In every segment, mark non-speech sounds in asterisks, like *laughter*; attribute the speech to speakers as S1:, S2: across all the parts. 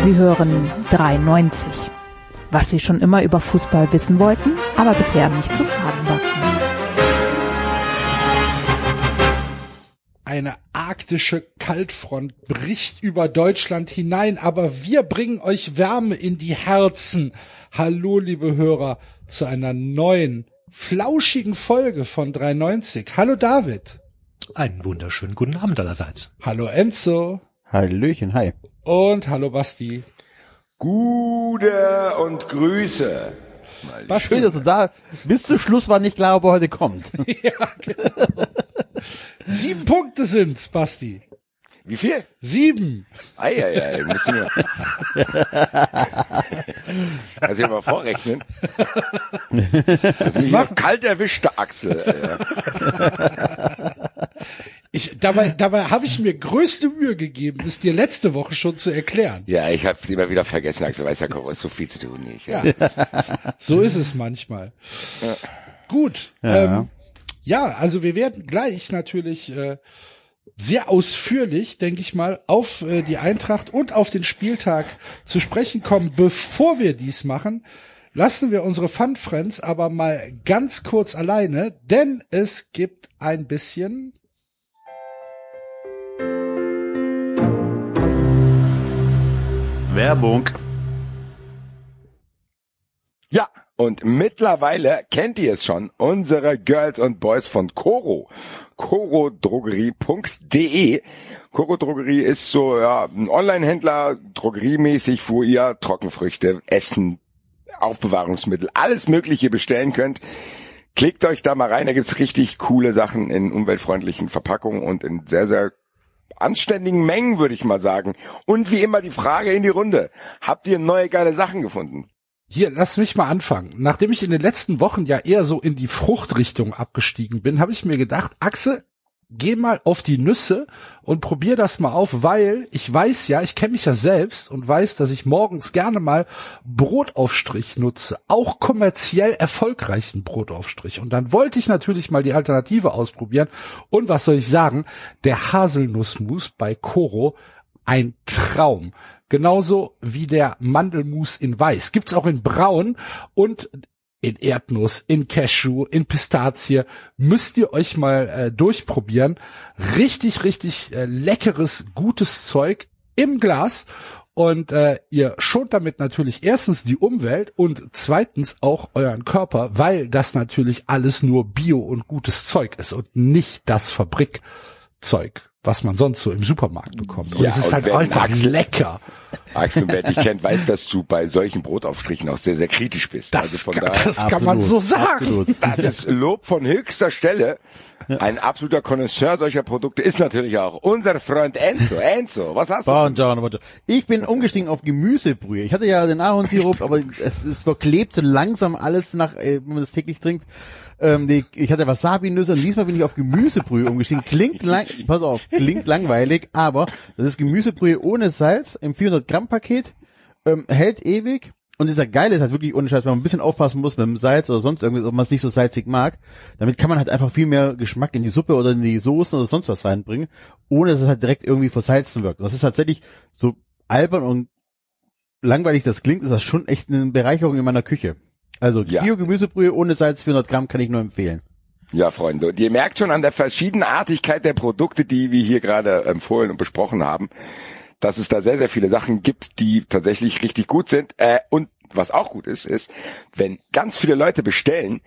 S1: Sie hören 93. Was Sie schon immer über Fußball wissen wollten, aber bisher nicht zu fragen war.
S2: Eine arktische Kaltfront bricht über Deutschland hinein, aber wir bringen euch Wärme in die Herzen. Hallo, liebe Hörer, zu einer neuen, flauschigen Folge von 93. Hallo, David.
S3: Einen wunderschönen guten Abend allerseits.
S2: Hallo, Enzo.
S4: Hallöchen, hi.
S2: Und hallo, Basti.
S5: Gute und Grüße.
S2: Basti.
S4: Schön, dass du da bis zum Schluss war nicht klar, ob er heute kommt. *laughs*
S2: ja, genau. Sieben Punkte sind's, Basti.
S5: Wie viel?
S2: Sieben.
S5: Eieiei, müssen wir. Kannst du dir mal vorrechnen? Das ist
S2: machen-
S5: kalt erwischte Axel. *laughs*
S2: Ich, dabei dabei habe ich mir größte Mühe gegeben, es dir letzte Woche schon zu erklären.
S5: Ja, ich hab's immer wieder vergessen, Axel weiß ja, Koro, ist so viel zu tun. Ich,
S2: Ja, so ist es manchmal. Gut. Ja. Ähm, ja, also wir werden gleich natürlich äh, sehr ausführlich, denke ich mal, auf äh, die Eintracht und auf den Spieltag zu sprechen kommen. Bevor wir dies machen, lassen wir unsere Fun Friends aber mal ganz kurz alleine, denn es gibt ein bisschen
S4: Werbung.
S5: Ja, und mittlerweile kennt ihr es schon, unsere Girls und Boys von Coro. corodrogerie.de. Coro Drogerie ist so ja, ein Online-Händler, drogeriemäßig, wo ihr Trockenfrüchte, Essen, Aufbewahrungsmittel, alles Mögliche bestellen könnt. Klickt euch da mal rein, da gibt's richtig coole Sachen in umweltfreundlichen Verpackungen und in sehr, sehr anständigen Mengen, würde ich mal sagen. Und wie immer die Frage in die Runde. Habt ihr neue geile Sachen gefunden?
S2: Hier, lass mich mal anfangen. Nachdem ich in den letzten Wochen ja eher so in die Fruchtrichtung abgestiegen bin, habe ich mir gedacht, Axel, geh mal auf die Nüsse und probier das mal auf, weil ich weiß ja, ich kenne mich ja selbst und weiß, dass ich morgens gerne mal Brotaufstrich nutze, auch kommerziell erfolgreichen Brotaufstrich. Und dann wollte ich natürlich mal die Alternative ausprobieren. Und was soll ich sagen? Der Haselnussmus bei Coro, ein Traum. Genauso wie der Mandelmus in Weiß. Gibt's auch in Braun und in Erdnuss, in Cashew, in Pistazie. Müsst ihr euch mal äh, durchprobieren. Richtig, richtig äh, leckeres, gutes Zeug im Glas. Und äh, ihr schont damit natürlich erstens die Umwelt und zweitens auch euren Körper, weil das natürlich alles nur Bio und gutes Zeug ist und nicht das Fabrikzeug, was man sonst so im Supermarkt bekommt. Und
S5: Ja,
S2: es ist
S5: und
S2: halt einfach
S5: Axel-
S2: lecker.
S5: Axel, wer dich kennt, weiß, dass du bei solchen Brotaufstrichen auch sehr, sehr kritisch bist.
S2: Das,
S5: also von
S2: kann,
S5: daher,
S2: das kann man so
S4: Absolut,
S2: sagen.
S4: absolut.
S5: das ist Lob von höchster Stelle. Ein absoluter Connoisseur solcher Produkte ist natürlich auch unser Freund Enzo. Enzo, was hast du?
S4: Buongiorno. Ich bin umgestiegen auf Gemüsebrühe. Ich hatte ja den Ahornsirup, aber es ist verklebt so langsam alles nach, äh, wenn man das täglich trinkt. Ähm, die, ich hatte Wasabi-Nüsse und diesmal bin ich auf Gemüsebrühe umgestiegen. Klingt lang, pass auf, klingt langweilig, aber das ist Gemüsebrühe ohne Salz im 400 Gramm Paket, ähm, hält ewig. Und dieser Geile ist halt wirklich ohne Scheiß, wenn man ein bisschen aufpassen muss mit dem Salz oder sonst irgendwas, ob man es nicht so salzig mag. Damit kann man halt einfach viel mehr Geschmack in die Suppe oder in die Soßen oder sonst was reinbringen, ohne dass es halt direkt irgendwie versalzen wirkt. Das ist tatsächlich so albern und langweilig das klingt, ist das schon echt eine Bereicherung in meiner Küche. Also
S5: Ja.
S4: Bio-Gemüsebrühe ohne Salz 400 Gramm kann ich nur empfehlen.
S5: Ja, Freunde, und ihr merkt schon an der Verschiedenartigkeit der Produkte, die wir hier gerade empfohlen und besprochen haben, dass es da sehr, sehr viele Sachen gibt, die tatsächlich richtig gut sind. Äh, und was auch gut ist, ist, wenn ganz viele Leute bestellen,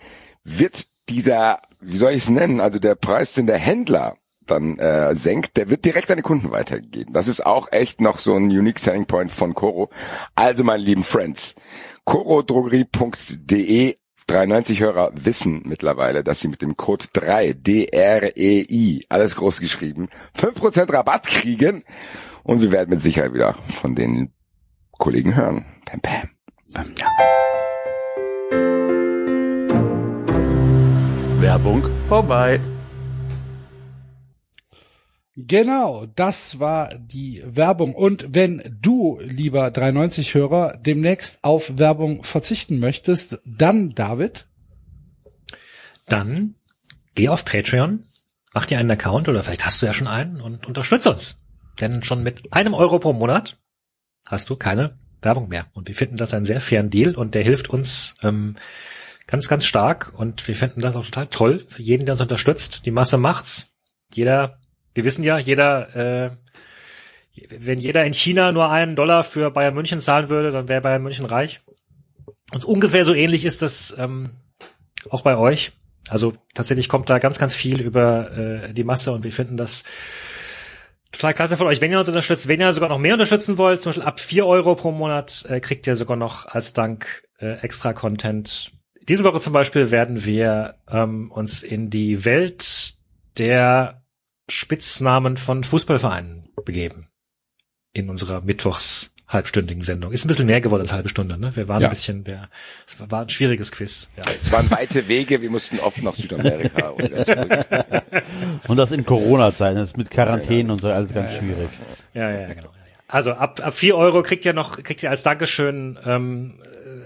S5: wird dieser, wie soll ich es nennen, also der Preis, den der Händler dann äh, senkt, der wird direkt an die Kunden weitergegeben. Das ist auch echt noch so ein Unique Selling Point von Coro. Also, meine lieben Friends, corodrogerie.de 93 Hörer wissen mittlerweile, dass sie mit dem Code 3 D-R-E-I, alles groß geschrieben, 5% Rabatt kriegen. Und wir werden mit Sicherheit wieder von den Kollegen hören. Pam, pam. Pam, ja.
S4: Werbung vorbei.
S2: Genau, das war die Werbung. Und wenn du, lieber 93-Hörer, demnächst auf Werbung verzichten möchtest, dann, David,
S3: Dann geh auf Patreon, mach dir einen Account oder vielleicht hast du ja schon einen und unterstütze uns. Denn schon mit einem Euro pro Monat hast du keine Werbung mehr. Und wir finden das einen sehr fairen Deal und der hilft uns ähm, ganz, ganz stark und wir finden das auch total toll für jeden, der uns unterstützt. Die Masse macht's. Jeder, wir wissen ja, jeder, äh, wenn jeder in China nur einen Dollar für Bayern München zahlen würde, dann wäre Bayern München reich. Und ungefähr so ähnlich ist das ähm, auch bei euch. Also tatsächlich kommt da ganz, ganz viel über äh, die Masse und wir finden das total klasse von euch, wenn ihr uns unterstützt. Wenn ihr sogar noch mehr unterstützen wollt, zum Beispiel ab vier Euro pro Monat, äh, kriegt ihr sogar noch als Dank äh, extra Content. Diese Woche zum Beispiel werden wir ähm, uns in die Welt der Spitznamen von Fußballvereinen begeben. In unserer Mittwochs halbstündigen Sendung. Ist ein bisschen mehr geworden als halbe Stunde, ne? Wir waren
S2: Ja.
S3: ein bisschen, wir, es war ein schwieriges Quiz. Ja.
S5: Es waren weite Wege, wir mussten oft nach Südamerika *laughs* und wieder zurück.
S4: Und das in Corona-Zeiten, das ist mit Quarantänen und so alles ganz schwierig.
S3: Ja, ja, genau. ja, ja. Also ab, ab vier Euro kriegt ihr noch, kriegt ihr als Dankeschön ähm,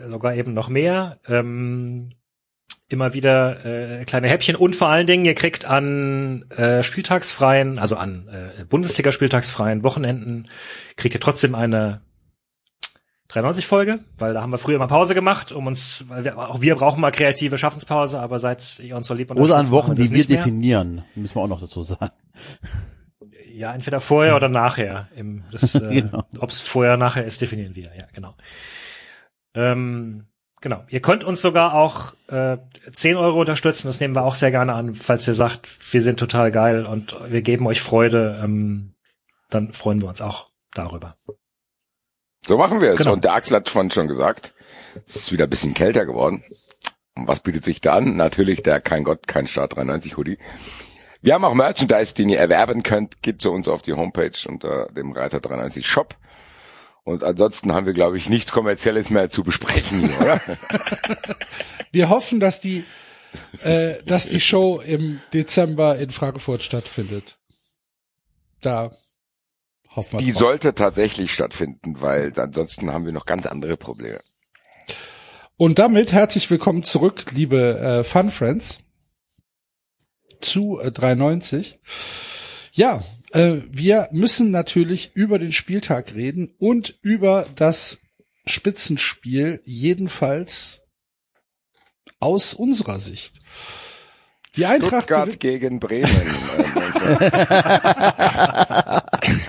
S3: äh, sogar eben noch mehr. Ähm, immer wieder äh, kleine Häppchen und vor allen Dingen, ihr kriegt an äh, spieltagsfreien, also an äh, Bundesliga-spieltagsfreien Wochenenden, kriegt ihr trotzdem eine 93-Folge, weil da haben wir früher mal Pause gemacht, um uns, weil wir, auch wir brauchen mal kreative Schaffenspause, aber seit ihr uns so lieb
S4: Oder an Wochen,
S3: machen
S4: die wir definieren, müssen wir auch noch dazu sagen.
S3: Ja, entweder vorher oder nachher. Im, das, *laughs* äh,
S4: Genau.
S3: Ob es vorher oder nachher ist, definieren wir. Ja, genau. Ähm, genau. Ihr könnt uns sogar auch äh, 10 Euro unterstützen. Das nehmen wir auch sehr gerne an, falls ihr sagt, wir sind total geil und wir geben euch Freude. Ähm, dann freuen wir uns auch darüber.
S5: So machen wir es.
S3: Genau.
S5: Und der Axel hat vorhin schon gesagt, es ist wieder ein bisschen kälter geworden. Und was bietet sich da an? Natürlich der Kein Gott, kein Staat 93 Hoodie. Wir haben auch Merchandise, den ihr erwerben könnt. Geht zu uns auf die Homepage unter dem Reiter 93 Shop. Und ansonsten haben wir, glaube ich, nichts Kommerzielles mehr zu besprechen, *laughs* oder?
S2: Wir hoffen, dass die, äh, dass die Show im Dezember in Frankfurt stattfindet. Da hoffen wir
S5: Die
S2: drauf.
S5: sollte tatsächlich stattfinden, weil ansonsten haben wir noch ganz andere Probleme.
S2: Und damit herzlich willkommen zurück, liebe äh, Fun Friends, zu äh, 93. Ja, äh, wir müssen natürlich über den Spieltag reden und über das Spitzenspiel, jedenfalls aus unserer Sicht. Die Eintracht
S5: Stuttgart gegen Bremen. äh,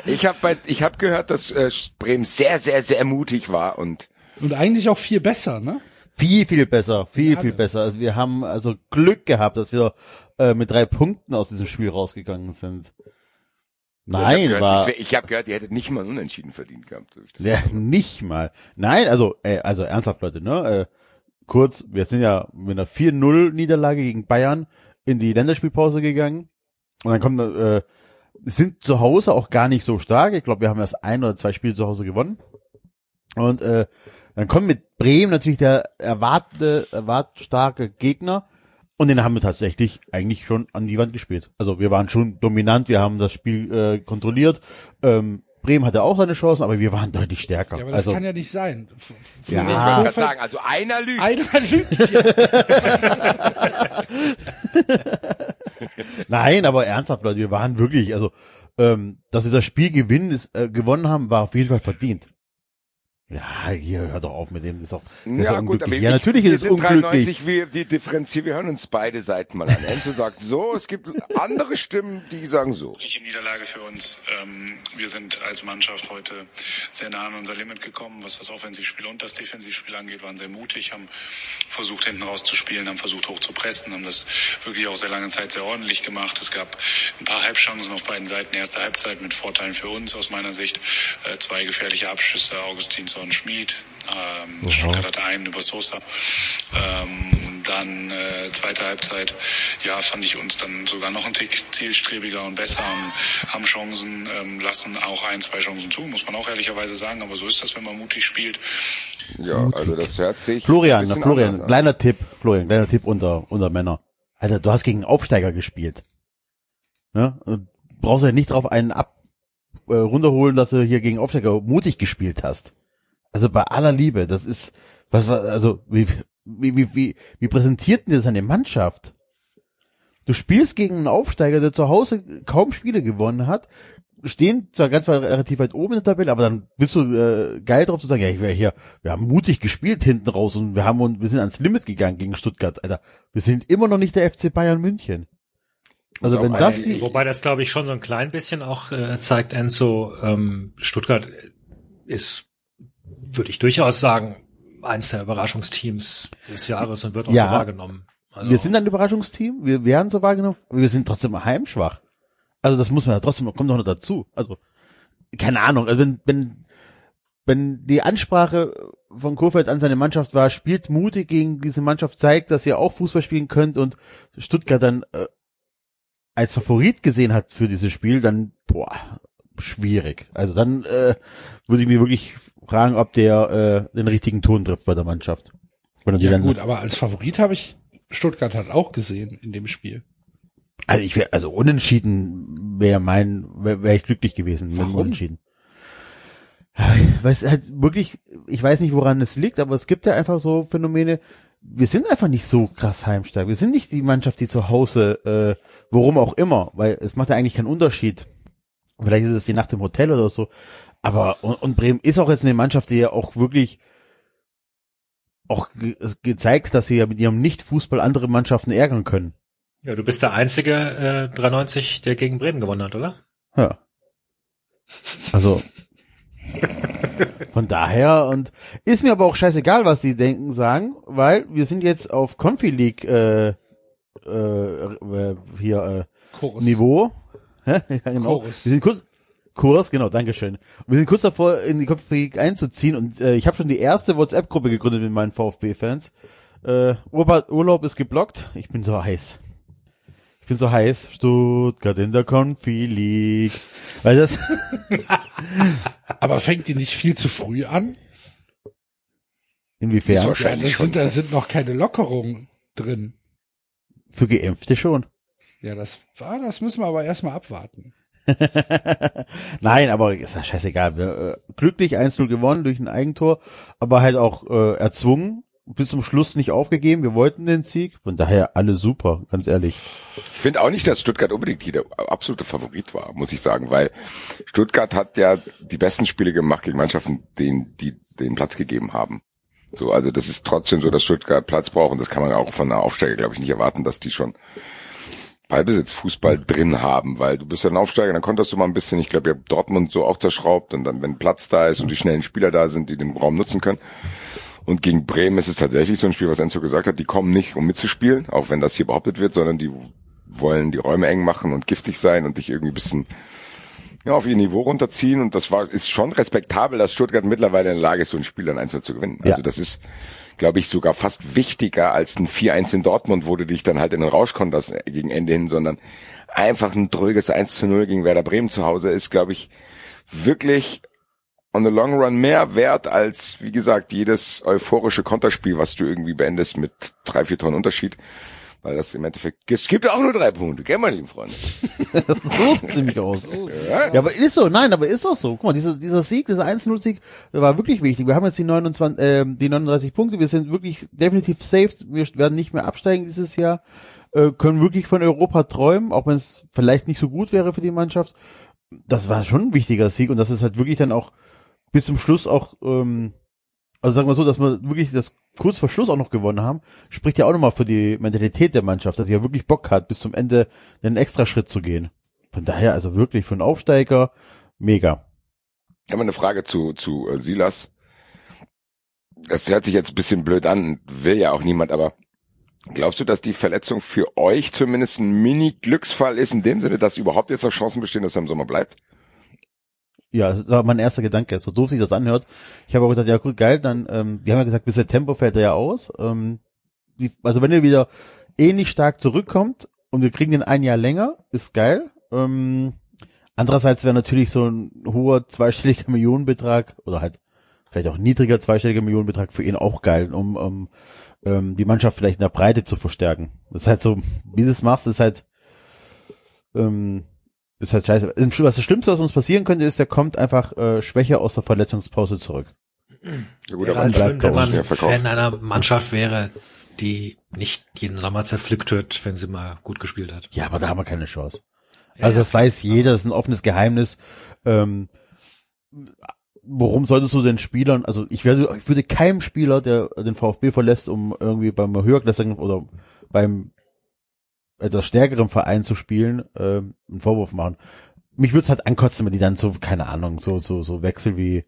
S5: *laughs* ich habe ich hab gehört, dass äh, Bremen sehr, sehr, sehr mutig war und
S2: und eigentlich auch viel besser, ne?
S4: Viel, viel besser, viel,
S2: Ja,
S4: viel
S2: ne.
S4: besser. Also wir haben also Glück gehabt, dass wir äh, mit drei Punkten aus diesem Spiel rausgegangen sind.
S5: Ich
S4: Nein,
S5: gehört,
S4: war
S5: ich habe gehört, ihr hättet nicht mal einen Unentschieden verdient gehabt. ich das-
S4: ja, nicht mal. Nein, also äh, also ernsthaft Leute, ne? Äh, kurz, wir sind ja mit einer 4-0 Niederlage gegen Bayern in die Länderspielpause gegangen und dann kommen äh, sind zu Hause auch gar nicht so stark. Ich glaube, wir haben erst ein oder zwei Spiele zu Hause gewonnen. Und äh, dann kommt mit Bremen natürlich der erwartete, erwartet starke Gegner. Und den haben wir tatsächlich eigentlich schon an die Wand gespielt. Also wir waren schon dominant, wir haben das Spiel äh, kontrolliert. Ähm, Bremen hatte auch seine Chancen, aber wir waren deutlich stärker.
S2: Ja, aber das
S4: also
S2: kann ja nicht sein. F-
S4: Ja.
S5: Ich wollte gerade sagen, also einer lügt.
S2: Einer lügt ja. *laughs* *laughs*
S4: nein, aber ernsthaft, Leute, wir waren wirklich, also ähm, dass wir das Spiel gewinnen, ist, äh, gewonnen haben, war auf jeden Fall verdient. Ja, hier hört doch auf mit dem, das ist doch, das ist
S5: Ja
S4: doch
S5: gut, aber
S4: unglücklich.
S5: ich,
S4: ja, natürlich
S5: wir
S4: ist es
S5: sind
S4: unglücklich.
S5: 93, wir, die differenzieren, wir hören uns beide Seiten mal an. Enzo sagt so, es gibt andere Stimmen, die sagen so.
S6: Wirkliche Niederlage für uns. Ähm, wir sind als Mannschaft heute sehr nah an unser Limit gekommen, was das Offensivspiel und das Defensivspiel angeht, waren sehr mutig, haben versucht hinten rauszuspielen, haben versucht hoch zu pressen, haben das wirklich auch sehr lange Zeit sehr ordentlich gemacht. Es gab ein paar Halbchancen auf beiden Seiten, erste Halbzeit mit Vorteilen für uns aus meiner Sicht, äh, zwei gefährliche Abschüsse, Augustinsson und Schmid. Ähm, Stuttgart hatte einen über Sosa. Ähm, dann äh, zweite Halbzeit, ja, fand ich uns dann sogar noch ein Tick zielstrebiger und besser, haben, haben Chancen, ähm, lassen auch ein, zwei Chancen zu, muss man auch ehrlicherweise sagen, aber so ist das, wenn man mutig spielt.
S5: Ja, also das hört sich.
S4: Florian,
S5: ein
S4: na, Florian,
S5: anders an.
S4: kleiner Tipp, Florian, kleiner Tipp unter, unter Männer. Alter, du hast gegen einen Aufsteiger gespielt. Ne? Und Brauchst du ja nicht drauf einen ab, äh, runterholen, dass du hier gegen Aufsteiger mutig gespielt hast. Also bei aller Liebe, das ist, was war, also, wie, wie, wie, wie, wie präsentiert denn das eine Mannschaft? Du spielst gegen einen Aufsteiger, der zu Hause kaum Spiele gewonnen hat, stehen zwar ganz weit, relativ weit oben in der Tabelle, aber dann bist du äh, geil drauf zu sagen, ja, ich wäre hier, wir haben mutig gespielt hinten raus und wir haben uns, wir sind ans Limit gegangen gegen Stuttgart, Alter. Wir sind immer noch nicht der FC Bayern München. Also wenn das die,
S3: Wobei das, glaube ich, schon so ein klein bisschen auch äh, zeigt, Enzo, ähm, Stuttgart ist, würde ich durchaus sagen, eins der Überraschungsteams des Jahres und wird auch
S4: Ja.
S3: so wahrgenommen. Also,
S4: wir sind ein Überraschungsteam, wir werden so wahrgenommen, aber wir sind trotzdem heimschwach. Also das muss man ja trotzdem, kommt doch noch dazu. Also, keine Ahnung, also wenn, wenn, wenn die Ansprache von Kofeld an seine Mannschaft war, spielt mutig gegen diese Mannschaft, zeigt, dass ihr auch Fußball spielen könnt und Stuttgart dann äh, als Favorit gesehen hat für dieses Spiel, dann, boah, schwierig. Also dann äh, würde ich mir wirklich fragen, ob der äh, den richtigen Ton trifft bei der Mannschaft.
S2: Ja gut, aber als Favorit habe ich Stuttgart halt auch gesehen in dem Spiel.
S4: Also ich wäre, also unentschieden wäre mein, wäre wär ich glücklich gewesen mit dem
S2: Warum?
S4: Unentschieden. Weil es halt wirklich, ich weiß nicht, woran es liegt, aber es gibt ja einfach so Phänomene, wir sind einfach nicht so krass heimstark. Wir sind nicht die Mannschaft, die zu Hause, äh, worum auch immer, weil es macht ja eigentlich keinen Unterschied. Vielleicht ist es die Nacht im Hotel oder so. Aber, und, und Bremen ist auch jetzt eine Mannschaft, die ja auch wirklich auch ge gezeigt, dass sie ja mit ihrem Nicht-Fußball andere Mannschaften ärgern können.
S3: ja, du bist der einzige äh, 93, der gegen Bremen gewonnen hat, oder?
S4: Ja. Also von daher und ist mir aber auch scheißegal, was die denken, sagen, weil wir sind jetzt auf Confi League äh, äh, äh, hier
S2: Kurs.
S4: äh, Niveau. Hä? ja, genau.
S2: Kurs.
S4: Wir sind kurz Kurs, genau, Dankeschön. Und wir sind kurz davor, in die League einzuziehen und äh, ich habe schon die erste WhatsApp-Gruppe gegründet mit meinen VfB-Fans. Äh, Urlaub, Urlaub ist geblockt. Ich bin so heiß. Ich bin so heiß. Stuttgart in der Confi League. Weil das *laughs*
S2: Aber fängt die nicht viel zu früh an?
S4: Inwiefern?
S5: Wahrscheinlich
S2: sind, da sind noch keine Lockerungen drin.
S4: Für Geimpfte schon.
S2: Ja, das war, das müssen wir aber erstmal abwarten. *laughs*
S4: Nein, aber ist ja scheißegal. Wir, äh, glücklich 1-0 gewonnen durch ein Eigentor, aber halt auch äh, erzwungen, bis zum Schluss nicht aufgegeben. Wir wollten den Sieg. Von daher alle super, ganz ehrlich.
S5: Ich finde auch nicht, dass Stuttgart unbedingt hier der absolute Favorit war, muss ich sagen, weil Stuttgart hat ja die besten Spiele gemacht gegen Mannschaften, denen die den Platz gegeben haben. So, also das ist trotzdem so, dass Stuttgart Platz braucht und das kann man auch von einer Aufsteiger, glaube ich, nicht erwarten, dass die schon Ballbesitz Fußball drin haben, weil du bist ja ein Aufsteiger, dann konntest du mal ein bisschen, ich glaube, ihr habt Dortmund so auch zerschraubt und dann, wenn Platz da ist und die schnellen Spieler da sind, die den Raum nutzen können. Und gegen Bremen ist es tatsächlich so ein Spiel, was Enzo gesagt hat, die kommen nicht, um mitzuspielen, auch wenn das hier behauptet wird, sondern die wollen die Räume eng machen und giftig sein und dich irgendwie ein bisschen ja, auf ihr Niveau runterziehen. Und das war, ist schon respektabel, dass Stuttgart mittlerweile in der Lage ist, so ein Spiel dann einzeln zu gewinnen.
S4: Ja.
S5: Also das ist, glaube ich, sogar fast wichtiger als ein 4-1 in Dortmund, wo du dich dann halt in den Rausch konntest gegen Ende hin, sondern einfach ein dröges 1 zu 0 gegen Werder Bremen zu Hause ist, glaube ich, wirklich on the long run mehr wert als, wie gesagt, jedes euphorische Konterspiel, was du irgendwie beendest mit drei, vier Tonnen Unterschied. Weil das im Endeffekt, es gibt auch nur drei Punkte, gell, meine lieben Freunde? *laughs*
S4: so sieht's nämlich *laughs* aus. Ja, aber ist so, nein, aber ist doch so. Guck mal, dieser, dieser Sieg, dieser 1-0-Sieg, der war wirklich wichtig. Wir haben jetzt die 29, äh, die 39 Punkte, wir sind wirklich definitiv safe, wir werden nicht mehr absteigen dieses Jahr, äh, können wirklich von Europa träumen, auch wenn es vielleicht nicht so gut wäre für die Mannschaft. Das war schon ein wichtiger Sieg und das ist halt wirklich dann auch bis zum Schluss auch, ähm, also sagen wir so, dass wir wirklich das kurz vor Schluss auch noch gewonnen haben, spricht ja auch nochmal für die Mentalität der Mannschaft, dass sie ja wirklich Bock hat, bis zum Ende einen extra Schritt zu gehen. Von daher also wirklich für einen Aufsteiger mega.
S5: Ich habe eine Frage zu, zu äh, Silas. Das hört sich jetzt ein bisschen blöd an, will ja auch niemand, aber glaubst du, dass die Verletzung für euch zumindest ein Mini-Glücksfall ist, in dem Sinne, dass überhaupt jetzt noch Chancen bestehen, dass er im Sommer bleibt?
S4: Ja, das war mein erster Gedanke, so doof sich das anhört. Ich habe auch gedacht, ja gut, geil, dann, ähm, die haben ja gesagt, bis September fällt er ja aus. Ähm, die, also wenn er wieder ähnlich stark zurückkommt und wir kriegen den ein Jahr länger, ist geil. Ähm, andererseits wäre natürlich so ein hoher zweistelliger *laughs* Millionenbetrag oder halt vielleicht auch niedriger zweistelliger Millionenbetrag für ihn auch geil, um, um ähm, die Mannschaft vielleicht in der Breite zu verstärken. Das ist halt so, wie du es machst, ist halt ähm, ist halt scheiße. Was das Schlimmste, was uns passieren könnte, ist, der kommt einfach äh, schwächer aus der Verletzungspause zurück.
S5: Ja, gut, aber
S3: halt schön, wenn man. Fan einer Mannschaft wäre, die nicht jeden Sommer zerpflückt wird, wenn sie mal gut gespielt hat.
S4: Ja, aber da haben wir keine Chance. Also das weiß jeder, das ist ein offenes Geheimnis. Ähm, worum solltest du den Spielern, also ich werde, ich würde keinem Spieler, der den VfB verlässt, um irgendwie beim höherklassigen oder beim etwas stärkeren Verein zu spielen, ähm, einen Vorwurf machen. Mich würde es halt ankotzen, wenn die dann so, keine Ahnung, so, so, so Wechsel wie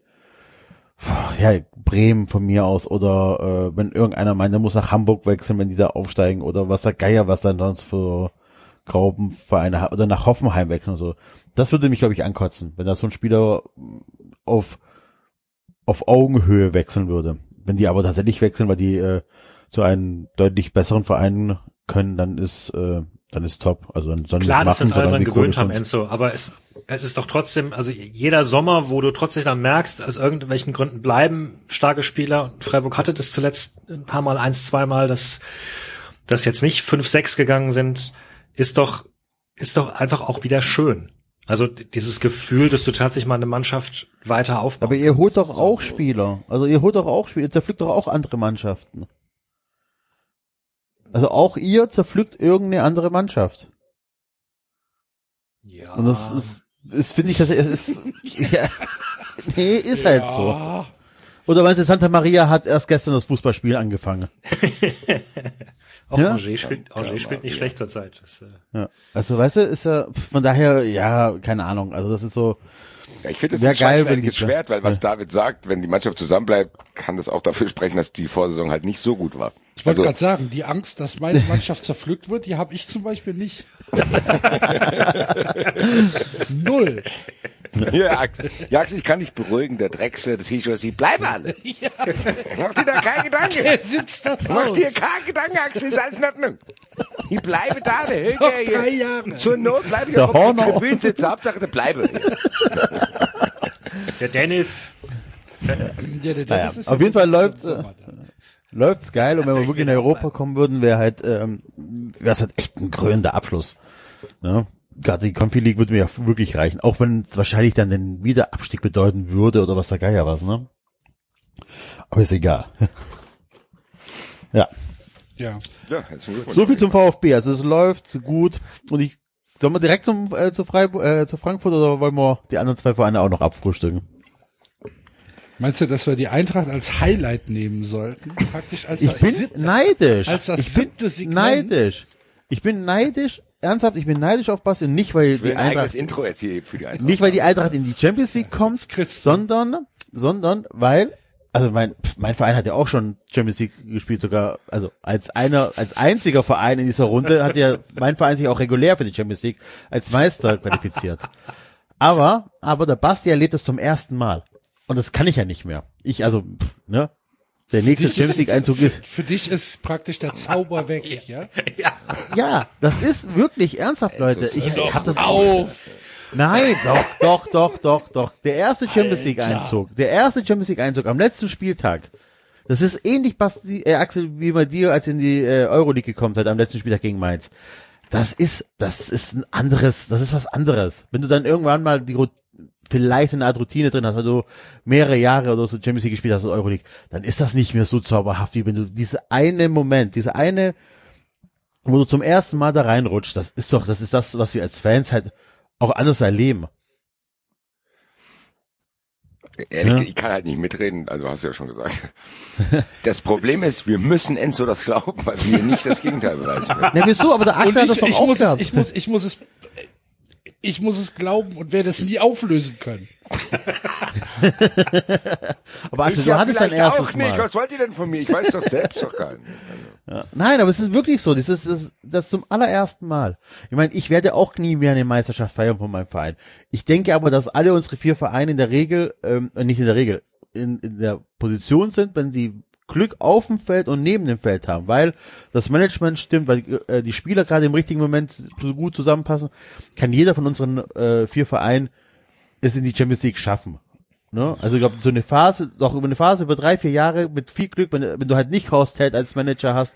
S4: ja, Bremen von mir aus oder äh, wenn irgendeiner meint, der muss nach Hamburg wechseln, wenn die da aufsteigen oder was der Geier, was dann sonst für Graubenvereine hat oder nach Hoffenheim wechseln und so. Das würde mich, glaube ich, ankotzen, wenn da so ein Spieler auf, auf Augenhöhe wechseln würde. Wenn die aber tatsächlich wechseln, weil die äh, zu einem deutlich besseren Verein können, dann ist äh, dann ist top. Also dann sollen
S3: Klar,
S4: das
S3: dass wir uns alle dran gewöhnt haben. Enzo, aber es, es ist doch trotzdem, also jeder Sommer, wo du trotzdem dann merkst, aus irgendwelchen Gründen bleiben starke Spieler, und Freiburg hatte das zuletzt ein paar Mal, eins, zweimal, dass, dass jetzt nicht fünf, sechs gegangen sind, ist doch, ist doch einfach auch wieder schön. Also dieses Gefühl, dass du tatsächlich mal eine Mannschaft weiter aufbaust.
S4: Aber ihr holt doch auch Spieler. Also ihr holt doch auch Spieler, ihr zerpflückt doch auch andere Mannschaften. Also auch ihr zerpflückt irgendeine andere Mannschaft.
S3: Ja.
S4: Und das ist, ist finde ich, das es ist, *laughs* ja, nee, ist halt so. Oder meinst du, Santa Maria hat erst gestern das Fußballspiel angefangen? *laughs*
S3: auch
S4: Ja?
S3: Angers spielt, Angers spielt nicht schlecht zurzeit. Das, äh,
S4: Ja. Also weißt du, ist ja, von daher, ja, keine Ahnung. Also das ist so,
S5: Ja, ich finde, das ist ein
S4: geil, wenn
S5: zweischneidiges
S4: die-
S5: Schwert, weil was
S4: Ja.
S5: David sagt, wenn die Mannschaft zusammenbleibt, kann das auch dafür sprechen, dass die Vorsaison halt nicht so gut war.
S2: Ich wollte
S5: Also,
S2: gerade sagen, die Angst, dass meine *laughs* Mannschaft zerpflückt wird, die habe ich zum Beispiel nicht. *laughs* Null.
S5: ja, Axel, ja, Axel, ich kann dich beruhigen, der Drechsel, das hieß schon, sie bleiben alle. *laughs* Mach dir da keinen Gedanken.
S2: Wer sitzt das
S5: Mach
S2: aus?
S5: dir keinen Gedanken, Axel, ist alles in Ordnung. Ich bleibe da, der Hilke
S2: Noch drei Jahre.
S5: Zur Not bleibe ich
S4: Der
S5: auch auf der. Tribüne sitzen, Hauptsache, der bleibe.
S3: der Dennis,
S2: Ja, der Dennis
S4: Naja,
S2: ist
S4: auf
S2: ja
S4: jeden Fall läuft,
S2: Sommer da.
S4: Läuft's geil und wenn wir
S3: ich
S4: wirklich in Europa kommen würden, wäre halt, ähm, wäre es halt echt ein krönender Abschluss. Ne? Gerade die Confi League würde mir ja wirklich reichen, auch wenn es wahrscheinlich dann den Wiederabstieg bedeuten würde oder was der Geier was, ne? Aber ist egal. *laughs* ja,
S2: Ja.
S5: Ja,
S4: so viel zum VfB. Also es läuft gut und ich sollen wir direkt zum äh, zu Freiburg, äh, zu Frankfurt oder wollen wir die anderen zwei Vereine auch noch abfrühstücken?
S2: Meinst du, dass wir die Eintracht als Highlight nehmen sollten? Praktisch als
S4: Ich
S2: das
S4: bin
S2: siebte-
S4: neidisch.
S2: als das
S4: ich bin
S2: siebte Segment.
S4: neidisch. Ich bin neidisch, ernsthaft, ich bin neidisch auf Basti und nicht weil die Eintracht
S5: Intro jetzt hier für die Eintracht.
S4: nicht weil die Eintracht in die Champions League kommt, sondern sondern weil also mein mein Verein hat ja auch schon Champions League gespielt sogar also als einer als einziger Verein in dieser Runde hat ja *laughs* mein Verein sich auch regulär für die Champions League als Meister qualifiziert. Aber aber der Basti erlebt es zum ersten Mal und das kann ich ja nicht mehr. Ich also pf, ne der nächste Champions League
S2: ist-
S4: Einzug
S2: für,
S4: ist
S2: für dich ist praktisch der Zauber weg, *laughs* ja?
S3: ja,
S4: Ja, das ist wirklich ernsthaft, Leute. Ich hab das
S2: Auf!
S4: Nein, doch, doch, doch, doch, doch. Der erste Champions League Einzug, der erste Champions League Einzug am letzten Spieltag. Das ist ähnlich, Basti, äh, Axel, wie bei dir, als in die äh, Euroleague gekommen seid am letzten Spieltag gegen Mainz. Das ist, das ist ein anderes, das ist was anderes. Wenn du dann irgendwann mal die vielleicht eine Art Routine drin hast, weil du mehrere Jahre oder so Champions League gespielt hast oder Euroleague, dann ist das nicht mehr so zauberhaft, wie wenn du diese eine Moment, diese eine wo du zum ersten Mal da reinrutscht, das ist doch, das ist das, was wir als Fans halt auch anders erleben.
S5: Ehrlich,
S4: Ja.
S5: ich kann halt nicht mitreden, also hast du ja schon gesagt. *laughs* Das Problem ist, wir müssen Enzo das glauben, weil wir nicht das Gegenteil beweisen können.
S4: Na wieso, aber der Axel hat das
S2: ich,
S4: doch
S2: ich,
S4: auch
S2: muss
S4: gehabt.
S2: ich, muss, ich muss es, ich muss es glauben und werde es nie auflösen können. *laughs*
S4: aber Axel,
S5: Ich
S4: du
S5: ja
S4: hattest dein erstes
S5: auch nicht.
S4: Mal.
S5: Was wollt ihr denn von mir? Ich weiß doch selbst doch gar nicht.
S4: Ja. Nein, aber es ist wirklich so, das ist das, das zum allerersten Mal. Ich meine, ich werde auch nie mehr eine Meisterschaft feiern von meinem Verein. Ich denke aber, dass alle unsere vier Vereine in der Regel, ähm, nicht in der Regel, in, in der Position sind, wenn sie Glück auf dem Feld und neben dem Feld haben, weil das Management stimmt, weil äh, die Spieler gerade im richtigen Moment so gut zusammenpassen, kann jeder von unseren äh, vier Vereinen es in die Champions League schaffen. Ne? Also ich glaube, so eine Phase, doch über eine Phase über drei, vier Jahre mit viel Glück, wenn, wenn du halt nicht Horst Held als Manager hast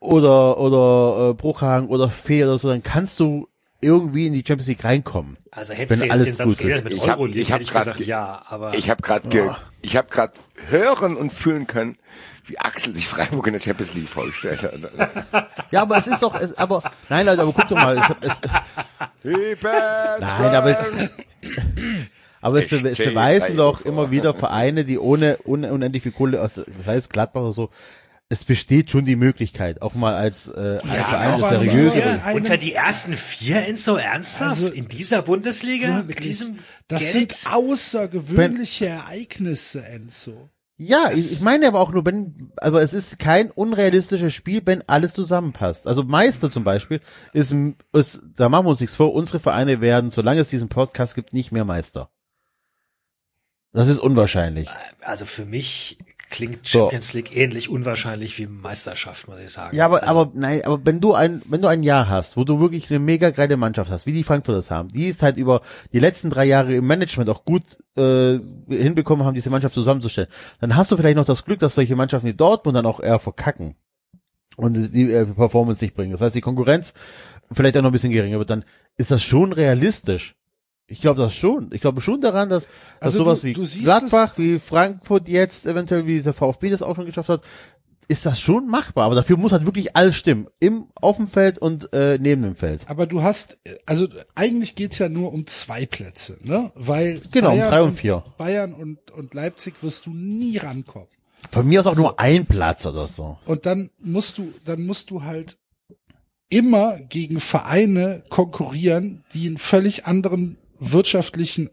S4: oder oder äh, Bruchhagen oder Fee oder so, dann kannst du irgendwie in die Champions League reinkommen.
S3: also hättest du jetzt
S4: alles
S3: den Satz
S4: gut
S3: geredet mit
S5: Ich hab-
S3: Euroleague,
S5: ich hab
S3: hätte ich
S5: grad
S3: gesagt,
S5: ge-
S3: ja, aber
S5: Ich habe gerade ge ich habe gerade hören und fühlen können, wie Axel sich Freiburg in der Champions League vorgestellt hat.
S4: Ja, aber es ist doch, es, aber nein, Leute, aber guck doch mal, es, es, Nein, aber es, *laughs* aber es, es beweisen doch immer wieder Vereine, die ohne, ohne unendlich viel Kohle, aus, das heißt Gladbach oder so, es besteht schon die Möglichkeit, auch mal als, äh, als Verein des seriöseren.
S3: Unter die ersten vier Enzo ernsthaft
S2: Also,
S3: in dieser Bundesliga mit
S2: Wirklich.
S3: diesem
S2: Das
S3: Geld?
S2: sind außergewöhnliche Ereignisse, Enzo.
S4: Ja, ich, ich meine aber auch nur, wenn, aber es ist kein unrealistisches Spiel, wenn alles zusammenpasst. Also Meister zum Beispiel ist, ist, da machen wir uns nichts vor, unsere Vereine werden, solange es diesen Podcast gibt, nicht mehr Meister. Das ist unwahrscheinlich.
S3: also für mich klingt
S4: So.
S3: Champions League ähnlich unwahrscheinlich wie Meisterschaft, muss ich sagen.
S4: Ja, aber,
S3: also,
S4: aber, nein, aber wenn du ein, wenn du ein Jahr hast, wo du wirklich eine mega geile Mannschaft hast, wie die Frankfurters haben, die ist halt über die letzten drei Jahre im Management auch gut äh, hinbekommen haben, diese Mannschaft zusammenzustellen, dann hast du vielleicht noch das Glück, dass solche Mannschaften wie Dortmund dann auch eher verkacken und die äh, Performance nicht bringen. Das heißt, die Konkurrenz vielleicht auch noch ein bisschen geringer wird, dann ist das schon realistisch. Ich glaube das schon. Ich glaube schon daran, dass, dass
S2: Also
S4: sowas
S2: du-
S4: wie
S2: du
S4: Gladbach, wie Frankfurt jetzt, eventuell wie der VfB das auch schon geschafft hat, ist das schon machbar. Aber dafür muss halt wirklich alles stimmen. Im, auf dem Feld und äh, neben dem Feld.
S2: Aber du hast, also eigentlich geht's ja nur um zwei Plätze, ne? Weil
S4: Genau, um
S2: Bayern
S4: drei und vier.
S2: Bayern und, und Leipzig wirst du nie rankommen.
S4: Von mir aus auch nur ein Platz oder so.
S2: Und dann musst du, dann musst du halt immer gegen Vereine konkurrieren, die einen völlig anderen wirtschaftlichen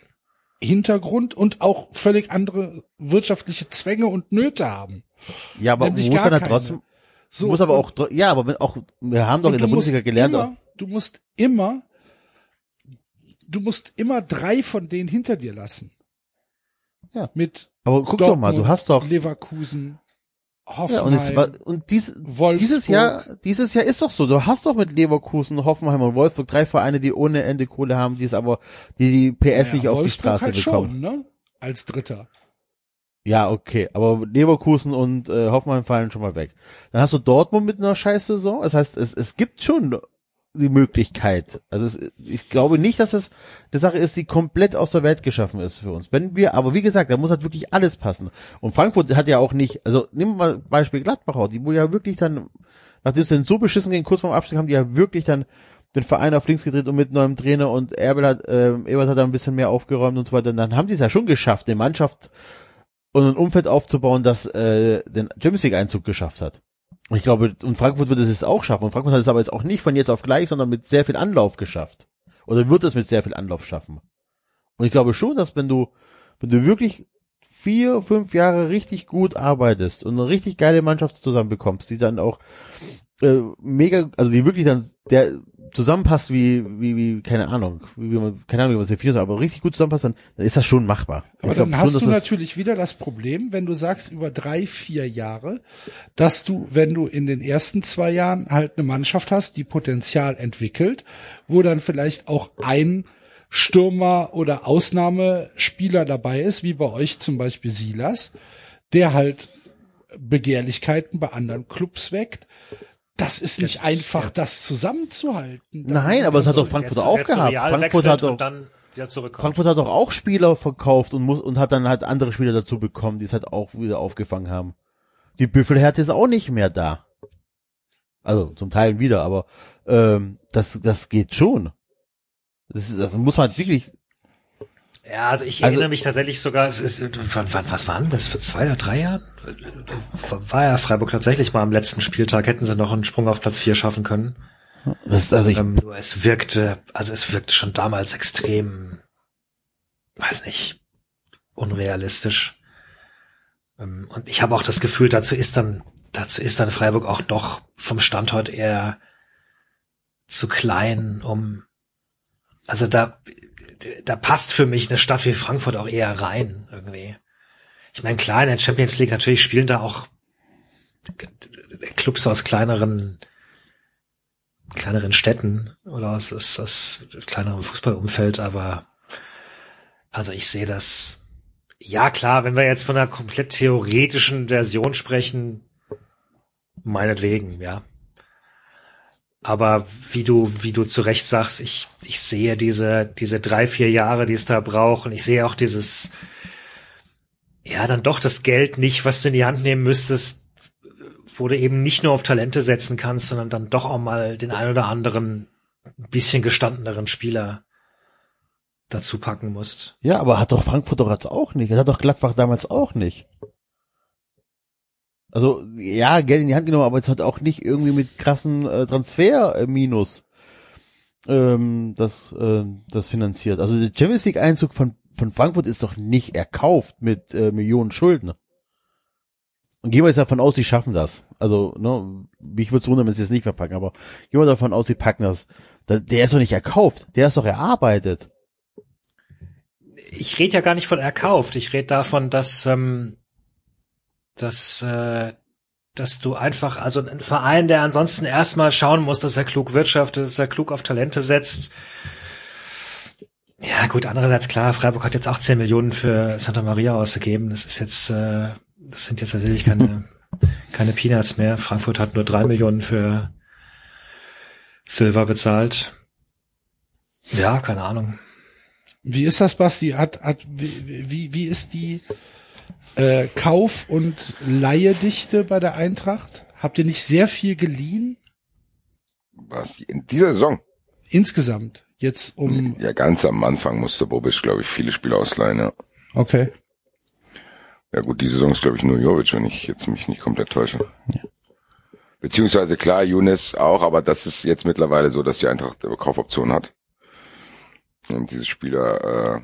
S2: Hintergrund und auch völlig andere wirtschaftliche Zwänge und Nöte haben.
S4: Ja, aber
S2: Nämlich
S4: muss dann trotzdem,
S2: So,
S4: muss aber auch, ja, aber auch, wir haben doch in der Bundesliga gelernt,
S2: Immer, du musst immer, du musst immer drei von denen hinter dir lassen.
S4: Ja.
S2: Mit
S4: aber guck
S2: Dortmund,
S4: doch mal, du hast doch,
S2: Leverkusen,
S4: ja,
S2: Hoffenheim.
S4: und es war, und dies,
S2: Wolfsburg.
S4: dieses Jahr, dieses Jahr ist doch so, du hast doch mit Leverkusen, Hoffenheim und Wolfsburg drei Vereine, die ohne Ende Kohle haben, die es aber, die die PS nicht
S2: Ja,
S4: auf die Straße
S2: halt
S4: bekommen.
S2: schon, ne? Als Dritter.
S4: Ja, okay, aber Leverkusen und äh, Hoffenheim fallen schon mal weg. Dann hast du Dortmund mit einer Scheißsaison. Das heißt, es, es gibt schon die Möglichkeit. Also es, ich glaube nicht, dass es eine Sache ist, die komplett aus der Welt geschaffen ist für uns. Wenn wir, aber wie gesagt, da muss halt wirklich alles passen. Und Frankfurt hat ja auch nicht, also nehmen wir mal Beispiel Gladbach, die wo ja wirklich dann, nachdem es dann so beschissen ging, kurz vorm Abstieg, haben die ja wirklich dann den Verein auf links gedreht und mit neuem Trainer und Erbel hat, äh, Ebert hat da ein bisschen mehr aufgeräumt und so weiter. Und dann haben die es ja schon geschafft, eine Mannschaft und ein Umfeld aufzubauen, das äh, den Champions League Einzug geschafft hat. Ich glaube, und Frankfurt wird es jetzt auch schaffen. Und Frankfurt hat es aber jetzt auch nicht von jetzt auf gleich, sondern mit sehr viel Anlauf geschafft. Oder wird es mit sehr viel Anlauf schaffen. Und ich glaube schon, dass wenn du, wenn du wirklich vier, fünf Jahre richtig gut arbeitest und eine richtig geile Mannschaft zusammenbekommst, die dann auch äh, mega, also die wirklich dann der zusammenpasst wie, wie, wie, keine Ahnung, wie, wie man, keine Ahnung, wie man es definiert, aber richtig gut zusammenpasst, dann, dann ist das schon machbar.
S2: Aber
S4: Ich
S2: dann hast
S4: schon,
S2: du natürlich wieder das Problem, wenn du sagst über drei, vier Jahre, dass du, wenn du in den ersten zwei Jahren halt eine Mannschaft hast, die Potenzial entwickelt, wo dann vielleicht auch ein Stürmer oder Ausnahmespieler dabei ist, wie bei euch zum Beispiel Silas, der halt Begehrlichkeiten bei anderen Clubs weckt. Das ist nicht einfach, das zusammenzuhalten.
S4: Nein, aber es hat doch Frankfurt
S3: Jetzt-
S4: auch
S3: jetzt
S4: gehabt.
S3: real
S4: Frankfurt hat doch,
S3: und dann wieder zurückkommt.
S4: Frankfurt hat doch auch Spieler verkauft und muss, und hat dann halt andere Spieler dazu bekommen, die es halt auch wieder aufgefangen haben. Die Büffelhärte ist auch nicht mehr da. Also zum Teil wieder, aber ähm, das, das geht schon. Das, ist, das muss man halt wirklich.
S3: Ja, also ich
S4: Also-
S3: erinnere mich tatsächlich sogar, es ist, was waren das, für zwei oder drei Jahre? War ja Freiburg tatsächlich mal am letzten Spieltag, hätten sie noch einen Sprung auf Platz vier schaffen können.
S4: Das ist, also ich,
S3: Ähm, nur es wirkte, also es wirkte schon damals extrem, weiß nicht, unrealistisch. Ähm, und ich habe auch das Gefühl, dazu ist dann, dazu ist dann Freiburg auch doch vom Standort eher zu klein, um, also da, da passt für mich eine Stadt wie Frankfurt auch eher rein, irgendwie. Ich meine, klar, in der Champions League natürlich spielen da auch Clubs aus kleineren kleineren Städten oder aus, aus, aus kleinerem Fußballumfeld, aber also ich sehe das. Ja, klar, wenn wir jetzt von einer komplett theoretischen Version sprechen, meinetwegen, ja. Aber wie du, wie du zu Recht sagst, ich, ich sehe diese, diese drei, vier Jahre, die es da braucht, und ich sehe auch dieses, ja, dann doch das Geld nicht, was du in die Hand nehmen müsstest, wo du eben nicht nur auf Talente setzen kannst, sondern dann doch auch mal den ein oder anderen ein bisschen gestandeneren Spieler dazu packen musst.
S4: Ja, aber hat doch Frankfurt doch auch nicht. Das hat doch Gladbach damals auch nicht. Also, ja, Geld in die Hand genommen, aber es hat auch nicht irgendwie mit krassen äh, Transfer-Minus ähm, das, äh, das finanziert. Also der Champions League-Einzug von, von Frankfurt ist doch nicht erkauft mit äh, Millionen Schulden. Und gehen wir jetzt davon aus, die schaffen das. Also, ne, mich würde es wundern, wenn sie es nicht verpacken, aber gehen wir davon aus, die packen das. Da, der ist doch nicht erkauft, der ist doch erarbeitet.
S3: Ich rede ja gar nicht von erkauft. Ich rede davon, dass ähm, dass, äh, dass du einfach, also ein Verein, der ansonsten erstmal schauen muss, dass er klug wirtschaftet, dass er klug auf Talente setzt. Ja, gut, andererseits klar, Freiburg hat jetzt auch 10 Millionen für Santa Maria ausgegeben. Das ist jetzt, äh, das sind jetzt tatsächlich keine, *laughs* keine Peanuts mehr. Frankfurt hat nur drei Millionen für Silver bezahlt. Ja, keine Ahnung.
S2: Wie ist das, Basti? Hat, hat, wie, wie, wie ist die, äh, Kauf- und Leihedichte bei der Eintracht? Habt ihr nicht sehr viel geliehen?
S5: Was? In dieser Saison?
S2: Insgesamt. Jetzt um.
S5: Ja, ganz am Anfang musste Bobic, glaube ich, viele Spiele ausleihen, ja.
S2: Okay.
S5: Ja gut, die Saison ist, glaube ich, nur Jovic, wenn ich jetzt mich nicht komplett täusche. Ja. Beziehungsweise klar, Younes auch, aber das ist jetzt mittlerweile so, dass die Eintracht Kaufoption hat. Und diese Spieler äh,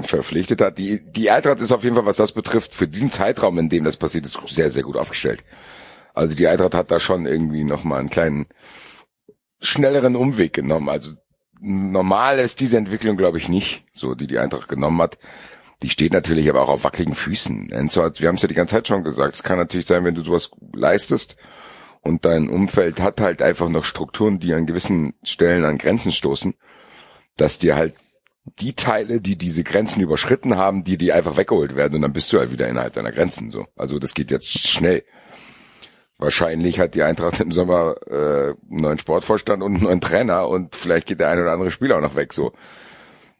S5: verpflichtet hat. Die, die Eintracht ist auf jeden Fall, was das betrifft, für diesen Zeitraum, in dem das passiert ist, sehr, sehr gut aufgestellt. Also die Eintracht hat da schon irgendwie nochmal einen kleinen schnelleren Umweg genommen. Also normal ist diese Entwicklung, glaube ich, nicht, so die die Eintracht genommen hat. Die steht natürlich aber auch auf wackeligen Füßen. Enzo hat, wir haben es ja die ganze Zeit schon gesagt, es kann natürlich sein, wenn du sowas leistest und dein Umfeld hat halt einfach noch Strukturen, die an gewissen Stellen an Grenzen stoßen, dass dir halt die Teile, die diese Grenzen überschritten haben, die die einfach weggeholt werden und dann bist du halt wieder innerhalb deiner Grenzen so. Also das geht jetzt schnell. Wahrscheinlich hat die Eintracht im Sommer äh, einen neuen Sportvorstand und einen neuen Trainer und vielleicht geht der ein oder andere Spieler auch noch weg so.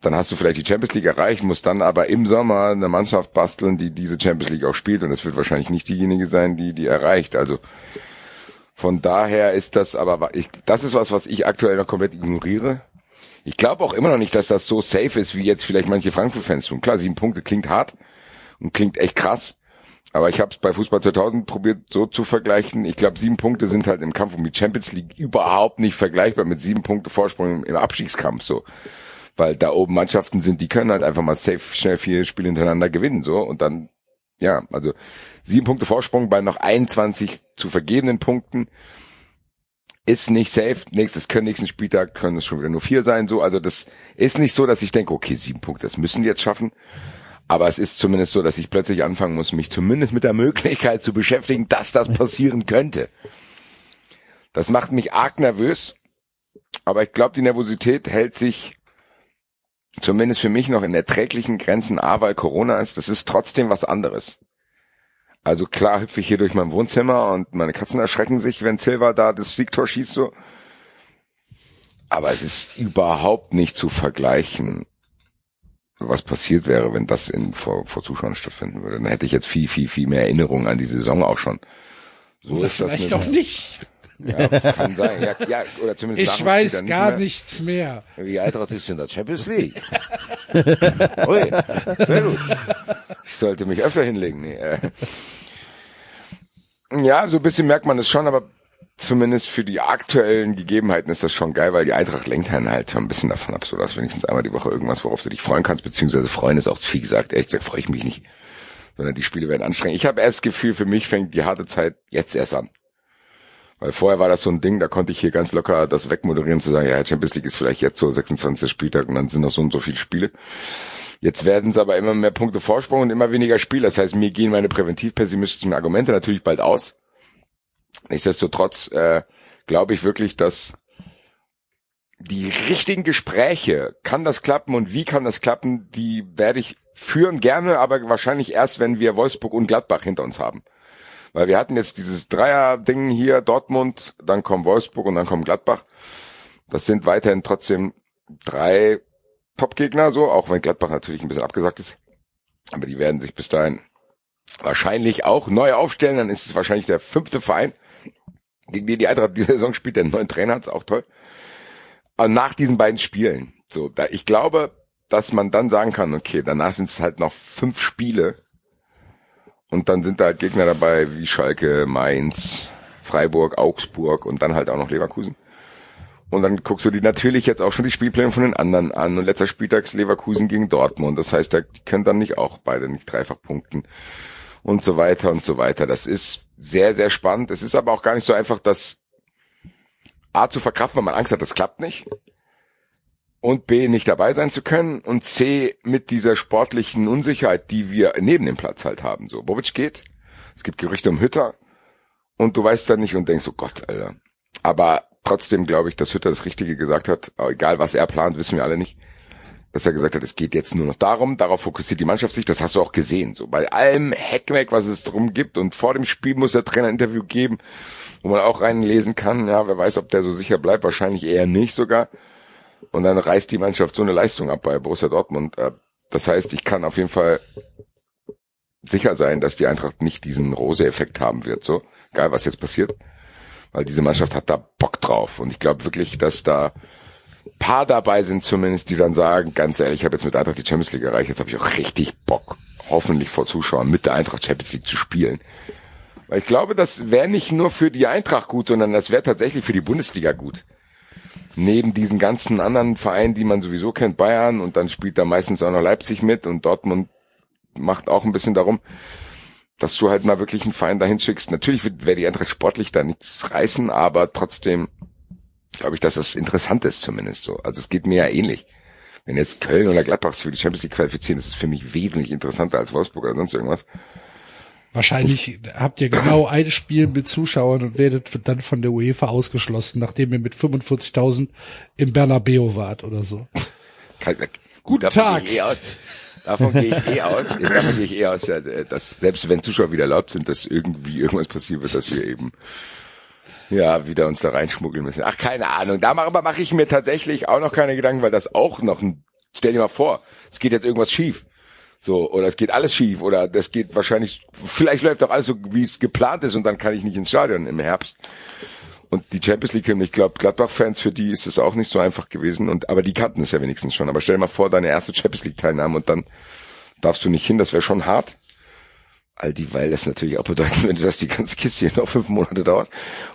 S5: Dann hast du vielleicht die Champions League erreicht, musst dann aber im Sommer eine Mannschaft basteln, die diese Champions League auch spielt und es wird wahrscheinlich nicht diejenige sein, die die erreicht. Also von daher ist das aber, ich, das ist was, was ich aktuell noch komplett ignoriere. Ich glaube auch immer noch nicht, dass das so safe ist, wie jetzt vielleicht manche Frankfurt-Fans tun. Klar, sieben Punkte klingt hart und klingt echt krass. Aber ich habe es bei Fußball 2000 probiert so zu vergleichen. Ich glaube, sieben Punkte sind halt im Kampf um die Champions League überhaupt nicht vergleichbar mit sieben Punkte Vorsprung im Abstiegskampf so. Weil da oben Mannschaften sind, die können halt einfach mal safe schnell vier Spiele hintereinander gewinnen so und dann ja, also sieben Punkte Vorsprung bei noch 21 zu vergebenen Punkten ist nicht safe. Nächstes können nächsten Spieltag können es schon wieder nur vier sein. So, also das ist nicht so, dass ich denke, okay, sieben Punkte, das müssen wir jetzt schaffen. Aber es ist zumindest so, dass ich plötzlich anfangen muss, mich zumindest mit der Möglichkeit zu beschäftigen, dass das passieren könnte. Das macht mich arg nervös. Aber ich glaube, die Nervosität hält sich zumindest für mich noch in erträglichen Grenzen, A, weil Corona ist. Das ist trotzdem was anderes. Also klar hüpfe ich hier durch mein Wohnzimmer und meine Katzen erschrecken sich, wenn Silva da das Siegtor schießt so. Aber es ist überhaupt nicht zu vergleichen, was passiert wäre, wenn das in, vor, vor Zuschauern stattfinden würde. Dann hätte ich jetzt viel, viel, viel mehr Erinnerungen an die Saison auch schon.
S2: So oder ist vielleicht das auch nicht.
S5: Ja, kann sein. Ja, ja, oder zumindest
S2: ich weiß gar nicht nichts mehr.
S5: Wie Eintracht ist in der Champions League. *laughs* Ui, sehr gut. Ich sollte mich öfter hinlegen. Nee, äh. Ja, so ein bisschen merkt man es schon, aber zumindest für die aktuellen Gegebenheiten ist das schon geil, weil die Eintracht lenkt einen halt schon ein bisschen davon ab, so dass wenigstens einmal die Woche irgendwas, worauf du dich freuen kannst, beziehungsweise freuen ist auch zu viel gesagt. Ehrlich gesagt freue ich mich nicht, sondern die Spiele werden anstrengend. Ich habe erst das Gefühl, für mich fängt die harte Zeit jetzt erst an. Weil vorher war das so ein Ding, da konnte ich hier ganz locker das wegmoderieren, zu sagen, ja, Champions League ist vielleicht jetzt so 26. Spieltag und dann sind noch so und so viele Spiele. Jetzt werden es aber immer mehr Punkte Vorsprung und immer weniger Spiele. Das heißt, mir gehen meine präventiv pessimistischen Argumente natürlich bald aus. Nichtsdestotrotz äh, glaube ich wirklich, dass die richtigen Gespräche, kann das klappen und wie kann das klappen, die werde ich führen gerne, aber wahrscheinlich erst, wenn wir Wolfsburg und Gladbach hinter uns haben. Weil wir hatten jetzt dieses Dreier-Ding hier, Dortmund, dann kommt Wolfsburg und dann kommt Gladbach. Das sind weiterhin trotzdem drei Top-Gegner, so, auch wenn Gladbach natürlich ein bisschen abgesagt ist. Aber die werden sich bis dahin wahrscheinlich auch neu aufstellen. Dann ist es wahrscheinlich der fünfte Verein, gegen den die Eintracht diese Saison spielt. Der neuen Trainer hat's auch toll. äh, nach diesen beiden Spielen. So, da, ich glaube, dass man dann sagen kann, okay, danach sind es halt noch fünf Spiele und dann sind da halt Gegner dabei wie Schalke, Mainz, Freiburg, Augsburg und dann halt auch noch Leverkusen. Und dann guckst du dir natürlich jetzt auch schon die Spielpläne von den anderen an. Und letzter Spieltag ist Leverkusen gegen Dortmund. Das heißt, da können dann nicht auch beide nicht dreifach punkten. Und so weiter und so weiter. Das ist sehr, sehr spannend. Es ist aber auch gar nicht so einfach, das A zu verkraften, weil man Angst hat, das klappt nicht. Und B, nicht dabei sein zu können. Und C, mit dieser sportlichen Unsicherheit, die wir neben dem Platz halt haben. So, Bobic geht. Es gibt Gerüchte um Hütter. Und du weißt dann nicht und denkst, oh Gott, Alter. Aber trotzdem glaube ich, dass Hütter das Richtige gesagt hat. Aber egal, was er plant, wissen wir alle nicht. Dass er gesagt hat, es geht jetzt nur noch darum, darauf fokussiert die Mannschaft sich. Das hast du auch gesehen. So bei allem Heckmeck, was es drum gibt. Und vor dem Spiel muss der Trainer ein Interview geben, wo man auch reinlesen kann. Ja, wer weiß, ob der so sicher bleibt. Wahrscheinlich eher nicht sogar. Und dann reißt die Mannschaft so eine Leistung ab bei Borussia Dortmund. Äh, das heißt, ich kann auf jeden Fall sicher sein, dass die Eintracht nicht diesen Rose-Effekt haben wird. So, egal was jetzt passiert weil diese Mannschaft hat da Bock drauf. Und ich glaube wirklich, dass da paar dabei sind zumindest, die dann sagen, ganz ehrlich, ich habe jetzt mit Eintracht die Champions League erreicht, jetzt habe ich auch richtig Bock, hoffentlich vor Zuschauern mit der Eintracht Champions League zu spielen. Weil ich glaube, das wäre nicht nur für die Eintracht gut, sondern das wäre tatsächlich für die Bundesliga gut. Neben diesen ganzen anderen Vereinen, die man sowieso kennt, Bayern und dann spielt da meistens auch noch Leipzig mit und Dortmund macht auch ein bisschen darum dass du halt mal wirklich einen Verein dahin schickst. Natürlich wird die Eintracht sportlich da nichts reißen, aber trotzdem glaube ich, dass das interessant ist zumindest so. Also es geht mir ja ähnlich. Wenn jetzt Köln oder Gladbach sich für die Champions League qualifizieren, das ist für mich wesentlich interessanter als Wolfsburg oder sonst irgendwas.
S2: Wahrscheinlich habt ihr genau ein Spiel mit Zuschauern und werdet dann von der UEFA ausgeschlossen, nachdem ihr mit 45.000 im Bernabeu wart oder so.
S5: Guten Tag. Eh Davon gehe ich eh aus. Davon gehe ich eh aus, *laughs* dass selbst wenn Zuschauer wieder erlaubt sind, dass irgendwie irgendwas passieren wird, dass wir eben ja wieder uns da reinschmuggeln müssen. Ach, keine Ahnung. Darüber mache ich mir tatsächlich auch noch keine Gedanken, weil das auch noch ein. Stell dir mal vor, es geht jetzt irgendwas schief. So, oder es geht alles schief, oder das geht wahrscheinlich, vielleicht läuft auch alles so, wie es geplant ist, und dann kann ich nicht ins Stadion im Herbst und die Champions League Ich glaube, Gladbach-Fans, für die ist es auch nicht so einfach gewesen. Und aber die kannten es ja wenigstens schon. Aber stell dir mal vor, deine erste Champions League-Teilnahme und dann darfst du nicht hin, das wäre schon hart. All die, weil das natürlich auch bedeuten würde, dass die ganze Kiste hier noch fünf Monate dauert.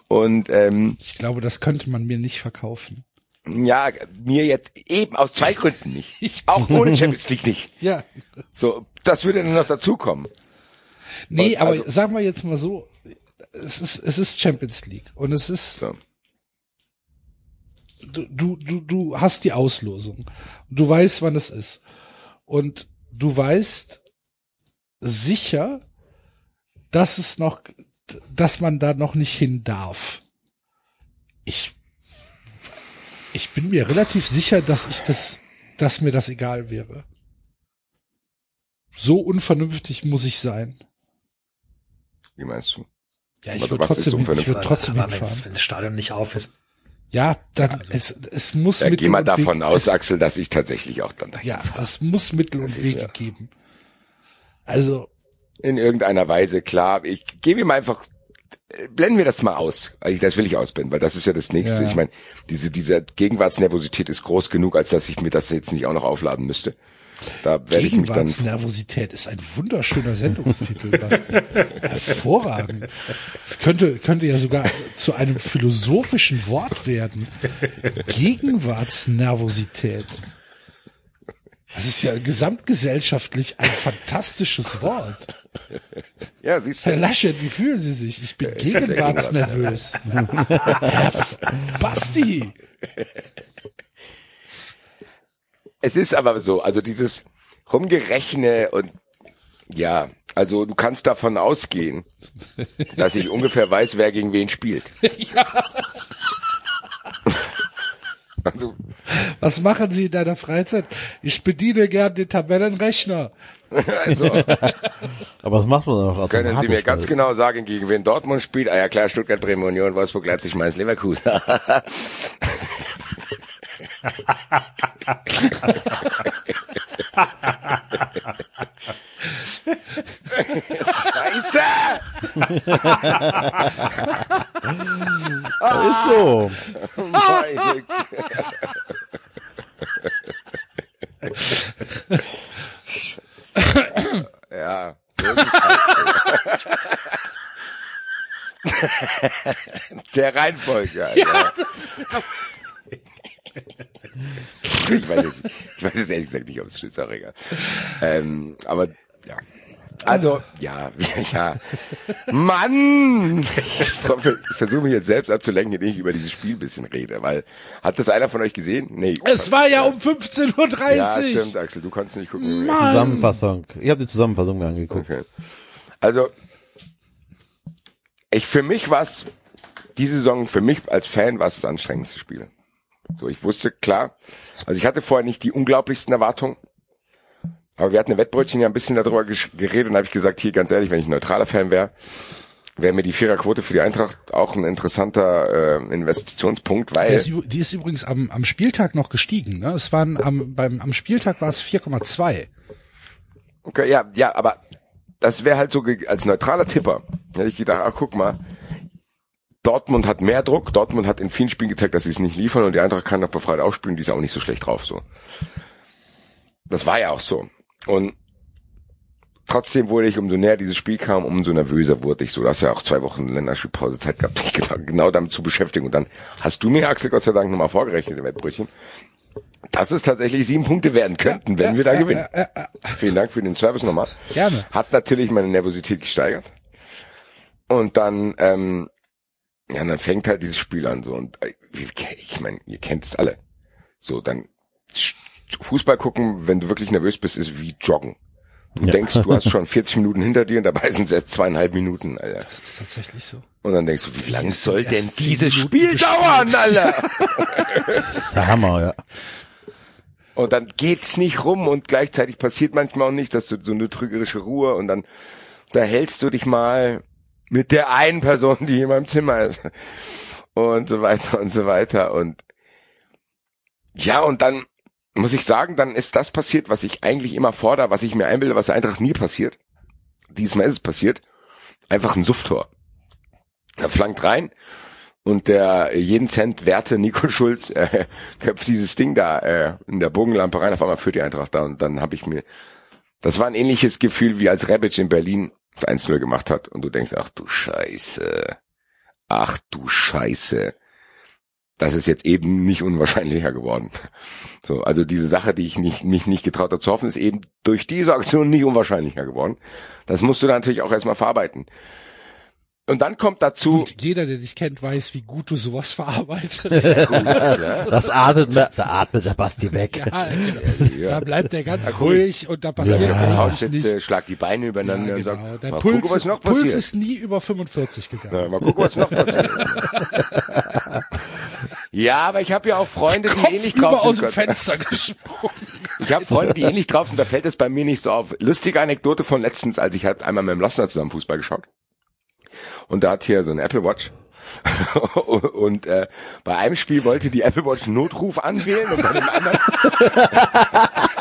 S5: Und ähm,
S2: ich glaube, das könnte man mir nicht verkaufen.
S5: Ja, mir jetzt eben aus zwei Gründen nicht. *laughs* Auch *laughs* ohne Champions League nicht.
S2: Ja.
S5: So, das würde dann noch dazukommen.
S2: Nee, Was, aber also, sagen wir jetzt mal so, es ist, es ist Champions League und es ist, so. du, du, du, du hast die Auslosung. Du weißt, wann es ist. Und du weißt sicher, dass es noch, dass man da noch nicht hin darf. Ich, ich bin mir relativ sicher, dass ich das, dass mir das egal wäre. So unvernünftig muss ich sein.
S5: Wie meinst du?
S2: Ja, ich würde trotzdem, ich würde trotzdem
S3: aber hinfahren. Wenn das Stadion nicht auf ist.
S2: Ja, dann, also, es, es muss
S5: ja, Mittel geh mal davon Weg, aus, es, Axel, dass ich tatsächlich auch dann dahin
S2: Ja, fahre. es muss Mittel und Wege ja. geben. Also.
S5: In irgendeiner Weise, klar. Ich gebe ihm einfach, blenden wir das mal aus. Also das will ich ausblenden, weil das ist ja das nächste. Ja. Ich meine, diese, diese Gegenwartsnervosität ist groß genug, als dass ich mir das jetzt nicht auch noch aufladen müsste. Da werde ich mich dann
S2: Nervosität ist ein wunderschöner Sendungstitel, Basti. Hervorragend. Es könnte, könnte ja sogar zu einem philosophischen Wort werden. Gegenwartsnervosität. Das ist ja gesamtgesellschaftlich ein fantastisches Wort.
S5: Ja, siehst du.
S2: Herr Laschet, wie fühlen Sie sich? Ich bin gegenwartsnervös. Herr Basti
S5: es ist aber so, also dieses Rumgerechne und ja, also du kannst davon ausgehen, dass ich ungefähr weiß, wer gegen wen spielt. *laughs* Ja.
S2: Also, Was machen Sie in deiner Freizeit? Ich bediene gern den Tabellenrechner. *laughs* Also,
S4: Aber was macht man noch?
S5: Können Sie mir ganz genau sagen, gegen wen Dortmund spielt? Ah ja klar, Stuttgart, Bremen Union, Wolfsburg, Leipzig, Mainz, Leverkusen. *laughs* *laughs* Scheiße!
S4: Das ist so.
S5: ja, so ist es halt. Der Reihenfolge. Ja, ja. Ich, weiß jetzt, ich weiß jetzt ehrlich gesagt nicht, ob es ist, auch egal. Ähm, aber ja. Also, ja, *laughs* ja. Mann! Ich versuche mich jetzt selbst abzulenken, indem ich über dieses Spiel ein bisschen rede, weil, hat das einer von euch gesehen? Nee.
S2: Es war ja um 15.30 Uhr.
S5: Ja, stimmt, Axel, du konntest nicht gucken.
S2: Mann.
S4: Zusammenfassung. Ich habe die Zusammenfassung mir angeguckt.
S5: Okay. Also, ich, für mich war es, diese Saison, für mich als Fan war es das anstrengendste Spiel. So, ich wusste, klar, also ich hatte vorher nicht die unglaublichsten Erwartungen, aber wir hatten eine Wettbrötchen ja ein bisschen darüber geredet und habe ich gesagt, hier ganz ehrlich, wenn ich ein neutraler Fan wäre, wäre mir die Viererquote für die Eintracht auch ein interessanter äh, Investitionspunkt,
S2: Die
S5: weil
S2: ist, üb- die ist übrigens am, am Spieltag noch gestiegen. Ne? Es waren am, beim, am Spieltag war es 4,2.
S5: Okay, ja, ja, aber das wäre halt so als neutraler Tipper. Hätte ich gedacht, ach guck mal, Dortmund hat mehr Druck. Dortmund hat in vielen Spielen gezeigt, dass sie es nicht liefern und die Eintracht kann noch befreit aufspielen. Die ist auch nicht so schlecht drauf. So, das war ja auch so. Und trotzdem wurde ich, umso näher dieses Spiel kam, umso nervöser wurde ich. So, du hast ja auch zwei Wochen Länderspielpause Zeit gehabt, dich genau, genau damit zu beschäftigen. Und dann hast du mir, Axel, Gott sei Dank nochmal vorgerechnet im Wettbrötchen, dass es tatsächlich sieben Punkte werden könnten, wenn wir da gewinnen. Vielen Dank für den Service nochmal.
S2: Gerne.
S5: Hat natürlich meine Nervosität gesteigert. Und dann, ähm, ja, dann fängt halt dieses Spiel an so und äh, ich meine, ihr kennt es alle. So, dann Fußball gucken, wenn du wirklich nervös bist, ist wie joggen. Du denkst, du hast schon *laughs* 40 Minuten hinter dir und dabei sind es erst zweieinhalb Minuten, Alter.
S2: Das ist tatsächlich so.
S5: Und dann denkst du, wie lang
S2: ist
S5: soll
S2: denn
S5: dieses Spiel
S2: gespielt?
S5: dauern, Alter? *laughs*
S4: Der Hammer, ja.
S5: Und dann geht's nicht rum und gleichzeitig passiert manchmal auch nichts, dass du so eine trügerische Ruhe und dann da hältst du dich mal mit der einen Person, die in meinem Zimmer ist und so weiter und so weiter und ja und dann muss ich sagen, dann ist das passiert, was ich eigentlich immer fordere, was ich mir einbilde, was Eintracht nie passiert. Diesmal ist es passiert. Einfach ein Sufftor. Er flankt rein und der jeden Cent werte Nico *laughs* Schulz äh, köpft dieses Ding da äh, in der Bogenlampe rein, auf einmal führt die Eintracht da und dann habe ich mir, das war ein ähnliches Gefühl wie als Rebic in Berlin 1-0 gemacht hat und du denkst, ach du Scheiße, ach du Scheiße, das ist jetzt eben nicht unwahrscheinlicher geworden. So, also diese Sache, die ich nicht, mich nicht getraut habe zu hoffen, ist eben durch diese Aktion nicht unwahrscheinlicher geworden. Das musst du dann natürlich auch erstmal verarbeiten. Und dann kommt dazu,
S2: Und jeder, der dich kennt, weiß, wie gut du sowas *laughs* verarbeitest.
S5: gut, *laughs* ja,
S4: Das atmet, da atmet der Basti weg.
S2: Ja,
S5: ja.
S2: Da bleibt er ganz ruhig und da passiert
S4: Ja,
S2: eigentlich
S5: Hausschütze,
S2: nichts.
S5: schlag die Beine übereinander
S2: Ja,
S5: und
S2: genau.
S5: sagt,
S2: Dein
S5: mal
S2: Puls,
S5: gucken, was noch
S2: Puls
S5: passiert.
S2: ist nie über 45 gegangen.
S5: Ja, mal gucken, was noch passiert. ja, aber ich habe ja auch Freunde, die ähnlich
S2: über
S5: drauf
S2: aus
S5: sind.
S2: dem Fenster gesprungen.
S5: Ich habe Freunde, die ähnlich drauf sind, da fällt es bei mir nicht so auf. Lustige Anekdote von letztens, als ich halt einmal mit dem Lossner zusammen Fußball geschaut. Und da hat hier so ein Apple Watch. *laughs* und äh, bei einem Spiel wollte die Apple Watch Notruf anwählen und bei dem anderen *laughs*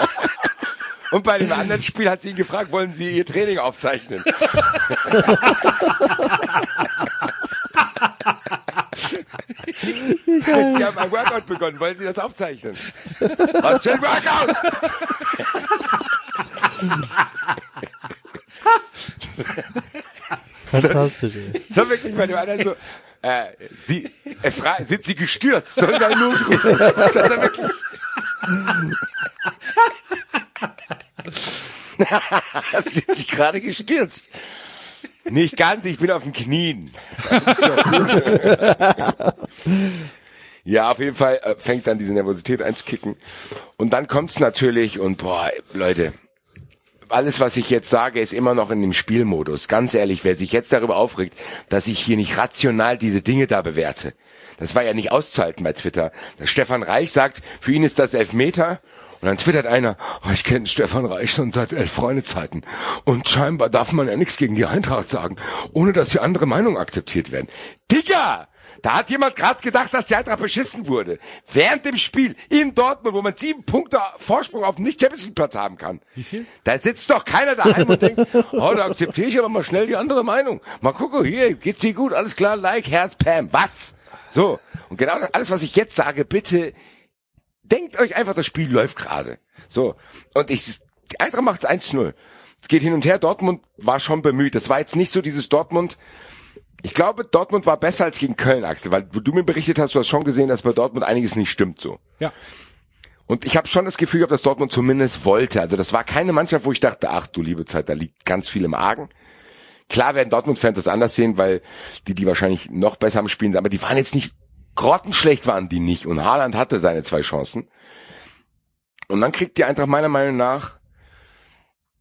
S5: und bei dem anderen Spiel hat sie ihn gefragt, wollen Sie Ihr Training aufzeichnen? *laughs* Sie haben ein Workout begonnen, wollen Sie das aufzeichnen? Was für ein Workout?
S4: Fantastisch, ey. *laughs*
S5: So wirklich bei dem anderen so, äh, Sie, äh, fra- sind Sie gestürzt? Ein Notruf? Stand da wirklich? *laughs* sind Sie gerade gestürzt? Nicht ganz, ich bin auf den Knien. *laughs* Ja, auf jeden Fall äh, fängt dann diese Nervosität einzukicken. Und dann kommt's natürlich und boah, Leute, alles, was ich jetzt sage, ist immer noch in dem Spielmodus. Ganz ehrlich, wer sich jetzt darüber aufregt, dass ich hier nicht rational diese Dinge da bewerte. Das war ja nicht auszuhalten bei Twitter. Der Stefan Reich sagt, für ihn ist das Elfmeter. Und dann twittert einer, oh, ich kenne Stefan Reich schon seit elf Freundezeiten. Und scheinbar darf man ja nichts gegen die Eintracht sagen, ohne dass hier andere Meinungen akzeptiert werden. Digga! Da hat jemand gerade gedacht, dass die Eintracht beschissen wurde. Während dem Spiel in Dortmund, wo man sieben Punkte Vorsprung auf den nicht-Champions League-Platz haben kann. Wie viel? Da sitzt doch keiner daheim und denkt, oh, da akzeptiere ich aber mal schnell die andere Meinung. Mal gucken, hier, geht's dir gut, alles klar, like, Herz, Pam. Was? So. Und genau das, alles, was ich jetzt sage, bitte denkt euch einfach, das Spiel läuft gerade. So. Und ich, die Eintracht macht's 1-0. Es geht hin und her. Dortmund war schon bemüht. Das war jetzt nicht so dieses Dortmund. Ich glaube, Dortmund war besser als gegen Köln, Axel, weil wo du mir berichtet hast, du hast schon gesehen, dass bei Dortmund einiges nicht stimmt so.
S2: Ja.
S5: Und ich habe schon das Gefühl gehabt, dass Dortmund zumindest wollte. Also das war keine Mannschaft, wo ich dachte, ach du liebe Zeit, da liegt ganz viel im Argen. Klar werden Dortmund-Fans das anders sehen, weil die, die wahrscheinlich noch besser am Spielen sind, aber die waren jetzt nicht, grottenschlecht waren die nicht. Und Haaland hatte seine zwei Chancen. Und dann kriegt die Eintracht meiner Meinung nach,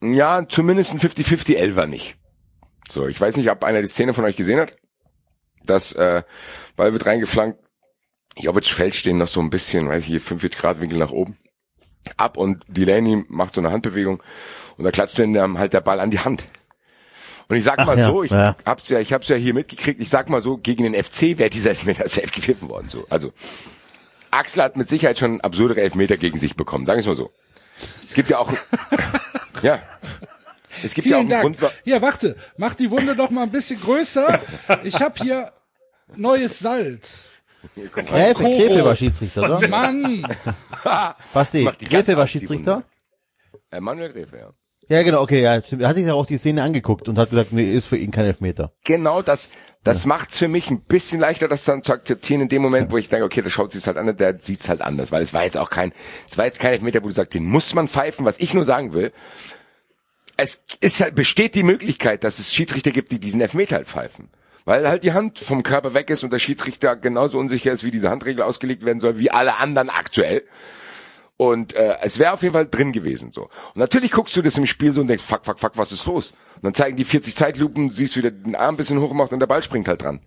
S5: ja, zumindest ein 50-50 Elfer nicht. So, ich weiß nicht, ob einer die Szene von euch gesehen hat. Das äh, Ball wird reingeflankt. Jovic fällt stehen noch so ein bisschen, weiß ich, hier 45 Grad Winkel nach oben. Ab und Delaney macht so eine Handbewegung und da klatscht dann halt der Ball an die Hand. Und ich sag
S4: Ach
S5: mal
S4: ja,
S5: so, ich
S4: ja.
S5: hab's ja, ich hab's ja hier mitgekriegt, ich sag mal so, gegen den FC wäre dieser Elfmeter *laughs* safe gepfiffen worden, so. Also, Axel hat mit Sicherheit schon absurdere Elfmeter gegen sich bekommen, wir es mal so. Es gibt ja auch, *laughs* ja. Es gibt ja auch
S2: Vielen
S5: einen
S2: Dank.
S5: Grund,
S2: Hier, warte, mach die Wunde noch mal ein bisschen größer. Ich habe hier neues Salz.
S4: Gräfe,
S2: Koro.
S4: Gräfe war Schiedsrichter, oder?
S2: Mann, *laughs*
S4: Basti, Gräfe war Schiedsrichter?
S5: Äh, Manuel Gräfe, ja.
S4: Ja, genau, okay, ja. Er hat sich ja auch die Szene angeguckt und hat gesagt, nee, ist für ihn kein Elfmeter.
S5: Genau das, das macht's für mich ein bisschen leichter, das dann zu akzeptieren in dem Moment, wo ich denke, okay, der schaut sich's halt an, der sieht's halt anders, weil es war jetzt auch kein, es war jetzt kein Elfmeter, wo du sagst, den muss man pfeifen, was ich nur sagen will. Es ist halt, besteht die Möglichkeit, dass es Schiedsrichter gibt, die diesen Elfmeter halt pfeifen. Weil halt die Hand vom Körper weg ist und der Schiedsrichter genauso unsicher ist, wie diese Handregel ausgelegt werden soll, wie alle anderen aktuell. Und äh, es wäre auf jeden Fall drin gewesen so. Und natürlich guckst du das im Spiel so und denkst, fuck, fuck, fuck, was ist los? Und dann zeigen die 40 Zeitlupen, siehst wieder den Arm ein bisschen hochgemacht und der Ball springt halt dran.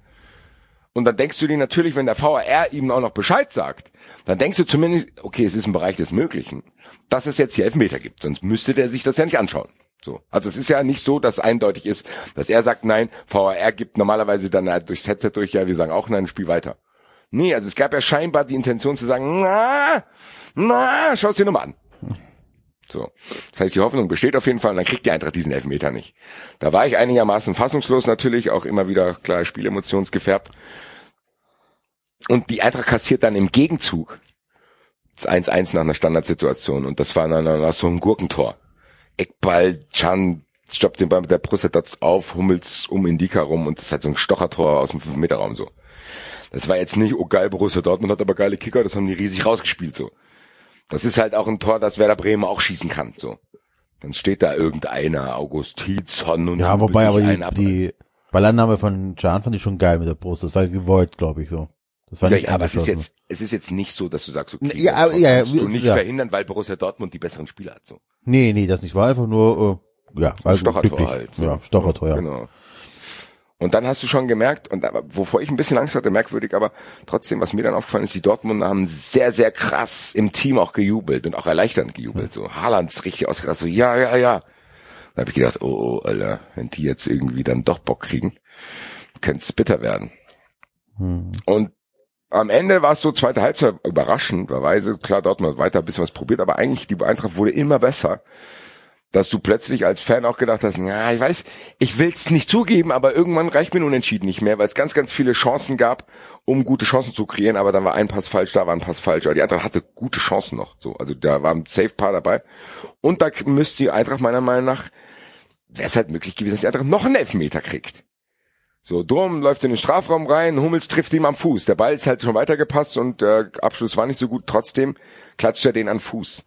S5: Und dann denkst du dir natürlich, wenn der VAR ihm auch noch Bescheid sagt, dann denkst du zumindest, okay, es ist im Bereich des Möglichen, dass es jetzt hier Elfmeter gibt. Sonst müsste der sich das ja nicht anschauen. So. Also es ist ja nicht so, dass eindeutig ist, dass er sagt, nein, VAR gibt normalerweise dann halt durchs Headset durch, ja, wir sagen auch nein, Spiel weiter. Nee, also es gab ja scheinbar die Intention zu sagen, na, na, schau's dir nochmal an. So. Das heißt, die Hoffnung besteht auf jeden Fall und dann kriegt die Eintracht diesen Elfmeter nicht. Da war ich einigermaßen fassungslos natürlich, auch immer wieder klar spielemotionsgefärbt. Und die Eintracht kassiert dann im Gegenzug das 1-1 nach einer Standardsituation und das war dann nach so einem Gurkentor. Eckball, Chan stoppt den Ball mit der Brust, dotzt auf, hummels um Indika rum und das ist halt so ein Stochertor aus dem 5-Meter-Raum so. Das war jetzt nicht, oh geil, Borussia Dortmund hat aber geile Kicker, das haben die riesig rausgespielt so. Das ist halt auch ein Tor, das Werder Bremen auch schießen kann, so. Dann steht da irgendeiner, August Tietzon und
S4: Ja, wobei aber die, die Ballannahme von Can fand ich schon geil mit der Brust. Das war gewollt, glaube ich, so. Das war nicht
S5: ja, aber es ist jetzt, es ist jetzt nicht so, dass du sagst, okay,
S4: Ja, aber- ja,
S5: kannst
S4: ja,
S5: du nicht
S4: ja.
S5: verhindern, weil Borussia Dortmund die besseren Spieler hat, so.
S4: Nee, nee, das nicht. War einfach nur, äh, ja, war
S5: Stochertor halt. so.
S4: Ja, Stochertor, ja.
S5: Genau. Und dann hast du schon gemerkt, und wovor ich ein bisschen Angst hatte, merkwürdig, aber trotzdem, was mir dann aufgefallen ist, die Dortmunder haben sehr, sehr krass im Team auch gejubelt und auch erleichternd gejubelt. So Haalands richtig ausgerastet, so ja, ja, ja. Da habe ich gedacht, oh, oh, Alter, wenn die jetzt irgendwie dann doch Bock kriegen, könnte es bitter werden.
S4: Hm.
S5: Und am Ende war es so zweite Halbzeit überraschenderweise. Klar, Dortmund weiter ein bisschen was probiert, aber eigentlich die Eintracht wurde immer besser. Dass du plötzlich als Fan auch gedacht hast, ja, ich weiß, ich will's nicht zugeben, aber irgendwann reicht mir ein Unentschieden nicht mehr, weil es ganz, ganz viele Chancen gab, um gute Chancen zu kreieren, aber dann war ein Pass falsch, da war ein Pass falsch. Aber die Eintracht hatte gute Chancen noch. So, also da war ein Safe-Paar dabei. Und da müsste die Eintracht meiner Meinung nach, wäre es halt möglich gewesen, dass die Eintracht noch einen Elfmeter kriegt. So, Durm läuft in den Strafraum rein, Hummels trifft ihm am Fuß. Der Ball ist halt schon weitergepasst und der Abschluss war nicht so gut. Trotzdem klatscht er den an Fuß.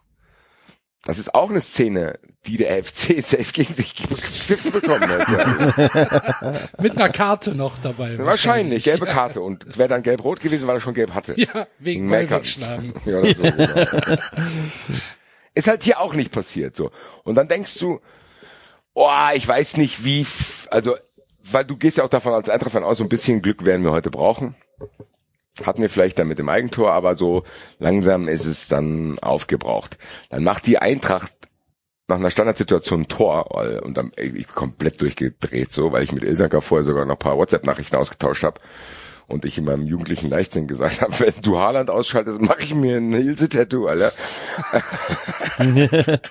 S5: Das ist auch eine Szene, die der FC safe gegen sich *laughs* gepfiffen bekommen hat. *laughs*
S2: mit einer Karte noch dabei.
S5: Wahrscheinlich, gelbe Karte. Und es wäre dann gelb-rot gewesen, weil er schon gelb hatte.
S2: Ja, wegen wegschlagen. *laughs*
S5: Ja, so, genau. Ist halt hier auch nicht passiert, so. Und dann denkst du, oh, ich weiß nicht wie, also, weil du gehst ja auch davon als Eintracht-Fan aus, so ein bisschen Glück werden wir heute brauchen. Hatten wir vielleicht dann mit dem Eigentor, aber so langsam ist es dann aufgebraucht. Dann macht die Eintracht nach einer Standardsituation ein Tor und dann ich komplett durchgedreht so, weil ich mit Ilsanker vorher sogar noch ein paar WhatsApp-Nachrichten ausgetauscht habe und ich in meinem jugendlichen Leichtsinn gesagt habe, *laughs* wenn du Haaland ausschaltest, mache ich mir ein Hilse-Tattoo, Alter. *laughs* *laughs*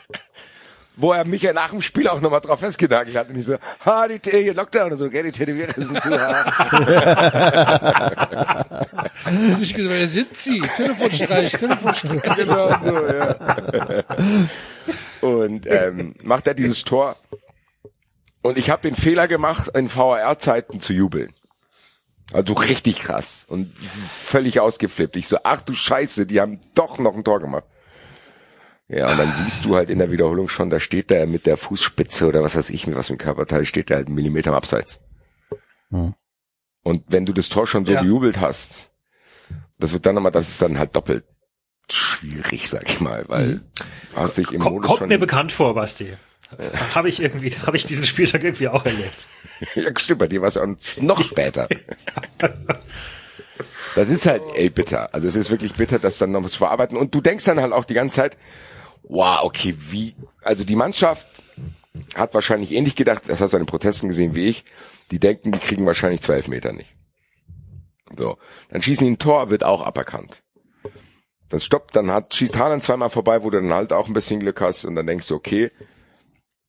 S5: wo er mich ja nach dem Spiel auch nochmal drauf festgenagelt hat und ich so, ha, die T Lockdown und so, gell, die Tätowierer sind zu hart. *laughs*
S2: Gesagt, wer sind Sie? Telefonstreich, *laughs* Telefonstreich.
S5: genau so, ja. Und ähm, macht er dieses Tor und ich habe den Fehler gemacht, in VAR-Zeiten zu jubeln. Also richtig krass und völlig ausgeflippt. Ich so, ach du Scheiße, die haben doch noch ein Tor gemacht. Ja, und dann siehst du halt in der Wiederholung schon, da steht der mit der Fußspitze oder was weiß ich mit was mit dem Körperteil, steht der halt einen Millimeter am Abseits.
S4: Hm.
S5: Und wenn du das Tor schon so
S3: Ja.
S5: gejubelt hast, das wird dann nochmal, das ist dann halt doppelt schwierig, sag ich mal, weil du hast dich im
S3: Komm,
S5: Modus
S3: kommt
S5: schon,
S3: mir bekannt vor, Basti. Habe ich irgendwie, *laughs* habe ich diesen Spieltag irgendwie auch erlebt. *laughs*
S5: ja, stimmt, bei dir war es noch später. *laughs* Das ist halt, ey, bitter. Also es ist wirklich bitter, das dann noch zu verarbeiten. Und du denkst dann halt auch die ganze Zeit, wow, okay, wie, also die Mannschaft hat wahrscheinlich ähnlich gedacht, das hast du an den Protesten gesehen wie ich, die denken, die kriegen wahrscheinlich zwölf Meter nicht. So, dann schießen die ein Tor, wird auch aberkannt. Dann stoppt, dann hat, schießt Haaland zweimal vorbei, wo du dann halt auch ein bisschen Glück hast und dann denkst du, okay,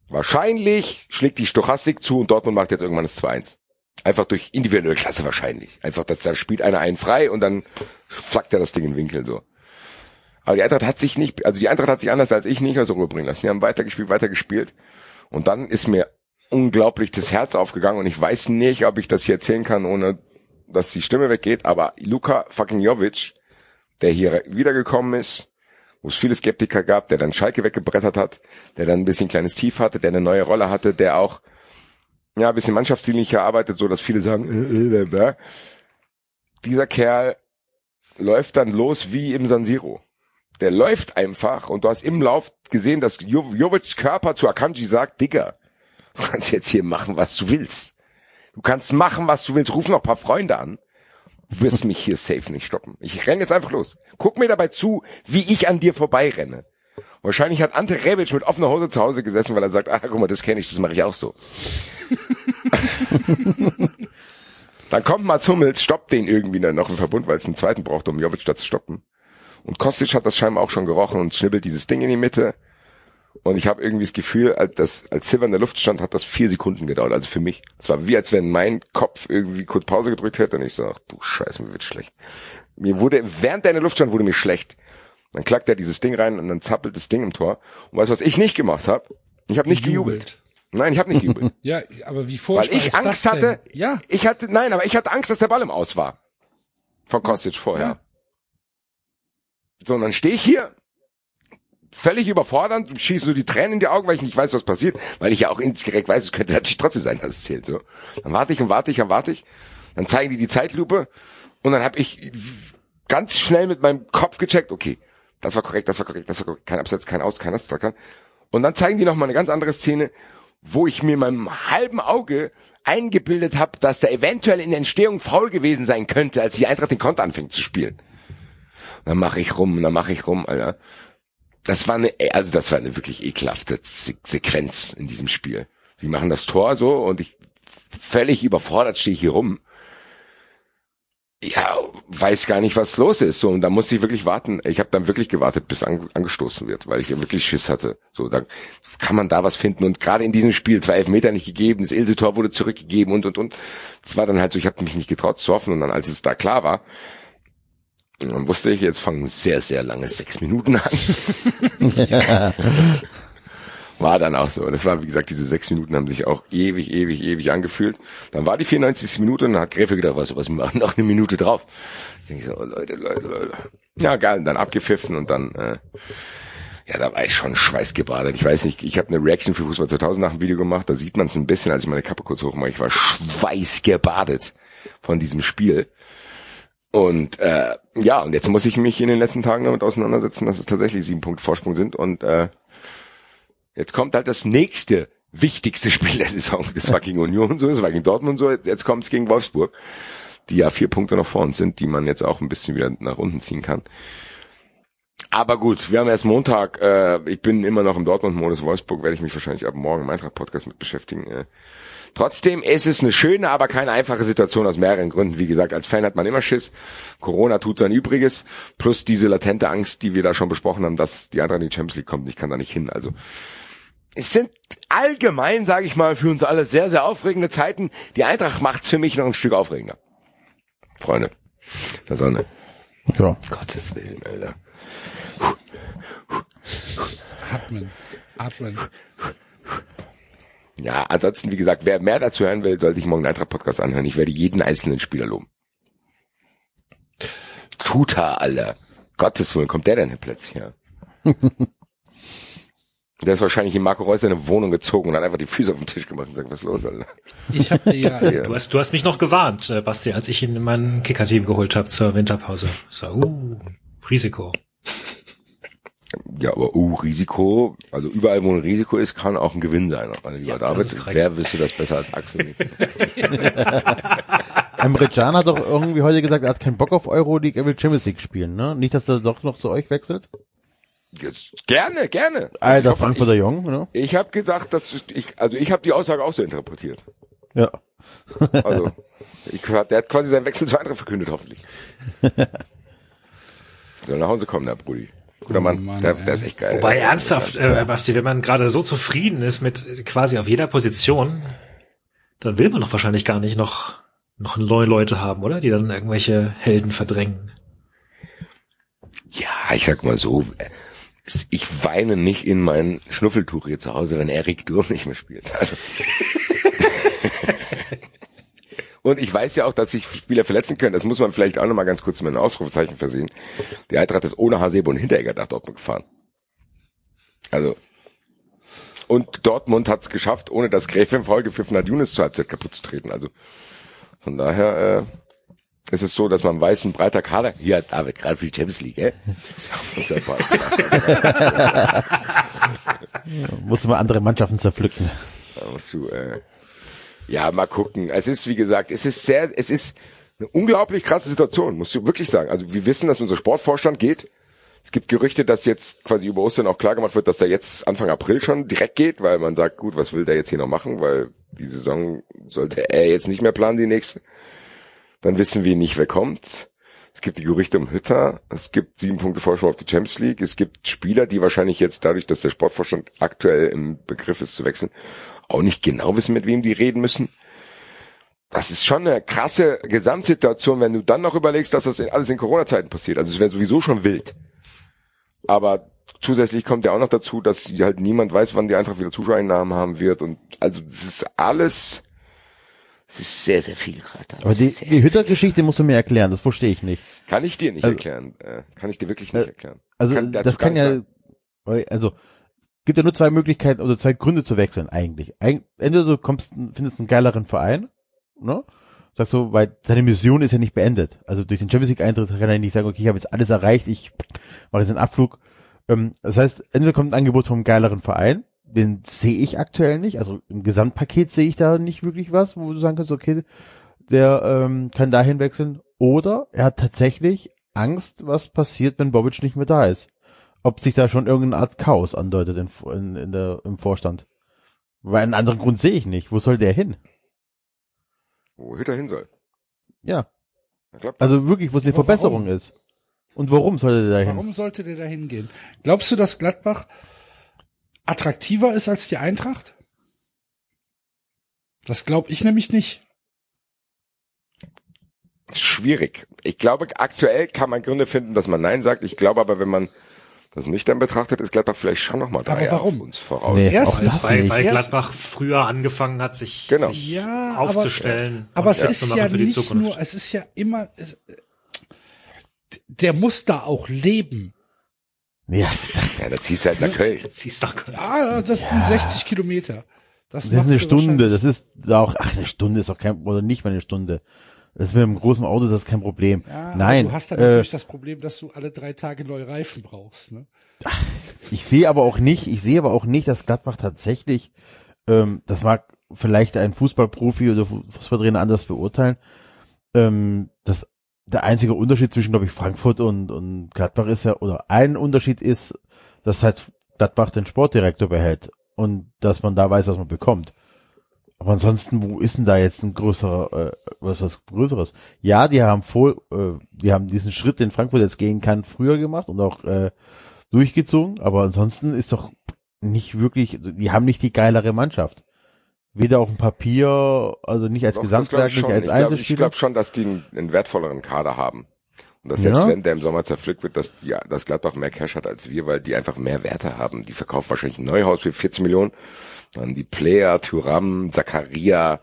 S5: wahrscheinlich schlägt die Stochastik zu und Dortmund macht jetzt irgendwann das 2-1. Einfach durch individuelle Klasse wahrscheinlich. Einfach, dass da spielt einer einen frei und dann flackt er das Ding in den Winkel so. Aber die Eintracht hat sich nicht, also die Eintracht hat sich anders als ich nicht aus der Ruhe bringen lassen. Die haben weitergespielt, weitergespielt. Und dann ist mir unglaublich das Herz aufgegangen und ich weiß nicht, ob ich das hier erzählen kann, ohne dass die Stimme weggeht, aber Luka fucking Jovic, der hier wiedergekommen ist, wo es viele Skeptiker gab, der dann Schalke weggebrettert hat, der dann ein bisschen kleines Tief hatte, der eine neue Rolle hatte, der auch ja, ein bisschen mannschaftsdienlicher arbeitet, so dass viele sagen, äh, äh. dieser Kerl läuft dann los wie im San Siro. Der läuft einfach und du hast im Lauf gesehen, dass Jo- Jovics Körper zu Akanji sagt, Digga, du kannst jetzt hier machen, was du willst. Du kannst machen, was du willst. Ruf noch ein paar Freunde an. Du wirst mich hier safe nicht stoppen. Ich renn jetzt einfach los. Guck mir dabei zu, wie ich an dir vorbeirenne. Wahrscheinlich hat Ante Rebic mit offener Hose zu Hause gesessen, weil er sagt, ah, guck mal, das kenne ich, das mache ich auch so. *laughs* Dann kommt Mats Hummels, stoppt den irgendwie dann noch im Verbund, weil es einen zweiten braucht, um Jovic da zu stoppen. Und Kostic hat das scheinbar auch schon gerochen und schnibbelt dieses Ding in die Mitte. Und ich habe irgendwie das Gefühl, als, als Silver in der Luft stand, hat das vier Sekunden gedauert. Also für mich. Es war wie, als wenn mein Kopf irgendwie kurz Pause gedrückt hätte. Und ich so, ach du Scheiße, mir wird schlecht. Mir wurde, während der in der Luft stand, wurde mir schlecht. Dann klackt er dieses Ding rein und dann zappelt das Ding im Tor. Und weißt du, was ich nicht gemacht habe? Ich habe nicht gejubelt. Nein, ich habe nicht gejubelt. *laughs*
S2: Ja, aber wie
S5: Weil
S2: furchtbar
S5: ich Angst hatte?
S2: Ja,
S5: ich hatte, nein, aber ich hatte Angst, dass der Ball im Aus war. Von Kostic vorher.
S2: Ja.
S5: So, und dann stehe ich hier, völlig überfordernd, schieße so die Tränen in die Augen, weil ich nicht weiß, was passiert, weil ich ja auch indirekt weiß, es könnte natürlich trotzdem sein, dass es zählt. So, Dann warte ich und warte ich und warte ich, dann zeigen die die Zeitlupe und dann habe ich ganz schnell mit meinem Kopf gecheckt, okay, das war korrekt, das war korrekt, das war korrekt, kein Absatz, kein Aus, kein kein. Und dann zeigen die noch mal eine ganz andere Szene, wo ich mir in meinem halben Auge eingebildet habe, dass da eventuell in der Entstehung faul gewesen sein könnte, als die Eintracht den Konter anfängt zu spielen. Dann mache ich rum, dann mache ich rum, Alter. Das war eine, also das war eine wirklich ekelhafte Se Sequenz in diesem Spiel. Sie machen das Tor so und ich völlig überfordert stehe ich hier rum. Ja, weiß gar nicht, was los ist. So, und da musste ich wirklich warten. Ich habe dann wirklich gewartet, bis an, angestoßen wird, weil ich ja wirklich Schiss hatte. So, dann kann man da was finden. Und gerade in diesem Spiel zwei Elfmeter nicht gegeben, das Ilse-Tor wurde zurückgegeben und und und. Es war dann halt so, ich habe mich nicht getraut zu hoffen. Und dann, als es da klar war, dann wusste ich, jetzt fangen sehr, sehr lange sechs Minuten an. *laughs* War dann auch so. Das war, wie gesagt, diese sechs Minuten haben sich auch ewig, ewig, ewig angefühlt. Dann war die 94. Minute und dann hat Gräfe gedacht, was, was, wir machen noch eine Minute drauf. Ich denke so, oh, Leute, Leute, Leute. Ja, geil, und dann abgepfiffen und dann, äh, ja, da war ich schon schweißgebadet. Ich weiß nicht, ich habe eine Reaction für Fußball 2000 nach dem Video gemacht, da sieht man es ein bisschen, als ich meine Kappe kurz hochmache. Ich war schweißgebadet von diesem Spiel. Und äh, ja, und jetzt muss ich mich in den letzten Tagen damit auseinandersetzen, dass es tatsächlich sieben Punkte Vorsprung sind. Und äh, jetzt kommt halt das nächste wichtigste *laughs* Spiel der Saison. Das war gegen Union so, das war gegen Dortmund so, jetzt kommt es gegen Wolfsburg, die ja vier Punkte noch vor uns sind, die man jetzt auch ein bisschen wieder nach unten ziehen kann. Aber gut, wir haben erst Montag. Äh, ich bin immer noch im Dortmund-Modus. Wolfsburg werde ich mich wahrscheinlich ab morgen im Eintracht-Podcast mit beschäftigen. Äh, Trotzdem ist es eine schöne, aber keine einfache Situation aus mehreren Gründen. Wie gesagt, als Fan hat man immer Schiss. Corona tut sein Übriges. Plus diese latente Angst, die wir da schon besprochen haben, dass die Eintracht in die Champions League kommt. Ich kann da nicht hin. Also es sind allgemein, sage ich mal, für uns alle sehr, sehr aufregende Zeiten. Die Eintracht macht's für mich noch ein Stück aufregender. Freunde der Sonne.
S4: Ja.
S5: Gottes Willen, Alter.
S2: Atmen. Atmen.
S5: Ja, ansonsten, wie gesagt, wer mehr dazu hören will, soll sich morgen den Eintracht-Podcast anhören. Ich werde jeden einzelnen Spieler loben. Tuta, Alter. Gottes Willen, kommt der denn plötzlich her? *laughs* der ist wahrscheinlich in Marco Reus seine Wohnung gezogen und hat einfach die Füße auf den Tisch gemacht und sagt, was ist los, Alter?
S2: Ich habe dir *laughs* ja,
S5: Ja.
S3: Du hast, du hast mich noch gewarnt, äh, Basti, als ich ihn in mein Kicker-Team geholt habe zur Winterpause. So, uh, Risiko.
S5: Ja, aber uh, Risiko, also überall, wo ein Risiko ist, kann auch ein Gewinn sein. Also, lieber
S3: Ja,
S5: David, wer wüsste das besser als Axel? *laughs* nicht?
S4: Emre Can hat doch irgendwie heute gesagt, er hat keinen Bock auf Euroleague, er will Champions League spielen, ne? Nicht, dass er doch noch zu euch wechselt?
S5: Jetzt, gerne, gerne.
S4: Alter,
S5: Ich-
S4: Frankfurter Jung, ne?
S5: Ich habe gesagt, dass ich, also ich habe die Aussage auch so interpretiert.
S4: Ja.
S5: Also, *laughs* ich, der hat quasi seinen Wechsel zu Eintracht verkündet, hoffentlich. *laughs* Soll nach Hause kommen, der Brudi. Guter Mann,
S2: Mann,
S5: der, der ist echt geil.
S3: Wobei ernsthaft, äh, Basti, wenn man gerade so zufrieden ist mit quasi auf jeder Position, dann will man doch wahrscheinlich gar nicht noch, noch neue Leute haben, oder? Die dann irgendwelche Helden verdrängen.
S5: Ja, ich sag mal so, äh, ich weine nicht in mein Schnuffeltuch hier zu Hause, wenn Erik Durm nicht mehr spielt. Also. *laughs* Und ich weiß ja auch, dass sich Spieler verletzen können. Das muss man vielleicht auch nochmal ganz kurz mit einem Ausrufezeichen versehen. Die Eintracht ist ohne Hasebe und Hinteregger nach Dortmund gefahren. Also. Und Dortmund hat es geschafft, ohne dass Foul gepfiffen hat, Younes zur Halbzeit kaputt zu treten. Also von daher äh, ist es so, dass man weiß, ein breiter Kader. Hier, David, gerade für die Champions League, ey. Ist ja voll *laughs* klar.
S4: Musste mal andere Mannschaften zerpflücken.
S5: Da musst du, äh, ja, mal gucken. Es ist, wie gesagt, es ist sehr, es ist eine unglaublich krasse Situation, musst du wirklich sagen. Also wir wissen, dass unser Sportvorstand geht. Es gibt Gerüchte, dass jetzt quasi über Ostern auch klar gemacht wird, dass er jetzt Anfang April schon direkt geht, weil man sagt, gut, was will der jetzt hier noch machen, weil die Saison sollte er jetzt nicht mehr planen, die nächste. Dann wissen wir nicht, wer kommt. Es gibt die Gerüchte um Hütter. Es gibt sieben Punkte Vorsprung auf die Champions League. Es gibt Spieler, die wahrscheinlich jetzt dadurch, dass der Sportvorstand aktuell im Begriff ist zu wechseln, auch nicht genau wissen, mit wem die reden müssen. Das ist schon eine krasse Gesamtsituation, wenn du dann noch überlegst, dass das alles in Corona-Zeiten passiert. Also es wäre sowieso schon wild. Aber zusätzlich kommt ja auch noch dazu, dass halt niemand weiß, wann die Eintracht wieder Zuschauereinnahmen haben wird. Und also das ist alles, es ist sehr, sehr viel gerade.
S4: Aber die, die Hütter-Geschichte musst du mir erklären, das verstehe ich nicht.
S5: Kann ich dir nicht
S4: Also-
S5: erklären. Äh, kann ich dir wirklich nicht
S4: Äh,
S5: erklären.
S4: Also
S5: Kann
S4: das kann ja,
S5: sagen.
S4: also gibt ja nur zwei Möglichkeiten oder zwei Gründe zu wechseln eigentlich. Eig entweder du kommst, findest einen geileren Verein, ne? Sagst du, weil seine Mission ist ja nicht beendet. Also durch den Champions League Eintritt kann er nicht sagen, okay, ich habe jetzt alles erreicht, ich mache jetzt einen Abflug. Ähm, das heißt, entweder kommt ein Angebot vom geileren Verein, den sehe ich aktuell nicht. Also im Gesamtpaket sehe ich da nicht wirklich was, wo du sagen kannst, okay, der ähm, kann dahin wechseln. Oder er hat tatsächlich Angst, was passiert, wenn Bobic nicht mehr da ist. Ob sich da schon irgendeine Art Chaos andeutet in, in, in der, im Vorstand. Weil einen anderen Grund sehe ich nicht. Wo soll der hin?
S5: Wo Hütter hin soll.
S4: Ja, also wirklich, wo es eine
S2: Aber warum?
S4: Verbesserung ist. Und warum sollte der da hin?
S2: Warum sollte der da hingehen? Glaubst du, dass Gladbach attraktiver ist als die Eintracht? Das glaube ich nämlich nicht.
S5: schwierig. Ich glaube, aktuell kann man Gründe finden, dass man Nein sagt. Ich glaube aber, wenn man das nüchtern betrachtet, ist Gladbach vielleicht schon nochmal drei
S2: Aber
S5: Jahre
S2: warum?
S5: auf uns voraus.
S4: Nee,
S2: Erst-
S4: das
S3: weil,
S4: nicht.
S3: weil
S2: Erst-
S3: Gladbach früher angefangen hat, sich,
S5: Genau.
S3: sich
S2: Ja, aber-
S3: aufzustellen.
S2: Aber
S3: und
S2: es ist ja nicht
S3: Zukunft.
S2: nur, es ist ja immer, es, der muss da auch leben.
S4: Ja, *laughs*
S5: Ja, da ziehst du halt nach Köln.
S3: Ziehst doch
S2: Ja, das sind 60 Kilometer. Das,
S4: das ist eine Stunde. Das ist auch, ach, eine Stunde ist auch kein, oder nicht mal eine Stunde. Das ist mit einem großen Auto, das ist kein Problem.
S2: Ja,
S4: Nein,
S2: Du hast dann
S4: äh,
S2: natürlich das Problem, dass du alle drei Tage neue Reifen brauchst. Ne?
S4: Ich sehe aber auch nicht, ich sehe aber auch nicht, dass Gladbach tatsächlich, ähm, das mag vielleicht ein Fußballprofi oder Fu- Fußballtrainer anders beurteilen, ähm, dass der einzige Unterschied zwischen, glaube ich, Frankfurt und, und Gladbach ist ja, oder ein Unterschied ist, dass halt Gladbach den Sportdirektor behält und dass man da weiß, was man bekommt. Aber ansonsten, wo ist denn da jetzt ein größerer, äh, was was Größeres? Ja, die haben vor, äh, die haben diesen Schritt, den Frankfurt jetzt gehen kann, früher gemacht und auch äh, durchgezogen, aber ansonsten ist doch nicht wirklich, die haben nicht die geilere Mannschaft. Weder auf dem Papier, also nicht als
S5: Doch,
S4: Gesamtwerk,
S5: ich
S4: nicht als
S5: Ich glaube
S4: Einzelspieler.
S5: glaub schon, dass die einen, einen wertvolleren Kader haben. Und dass selbst
S4: Ja.
S5: wenn der im Sommer zerpflückt wird, dass, die, dass Gladbach mehr Cash hat als wir, weil die einfach mehr Werte haben. Die verkaufen wahrscheinlich ein Neuhaus für 14 Millionen. Dann die Player, Thuram, Zakaria.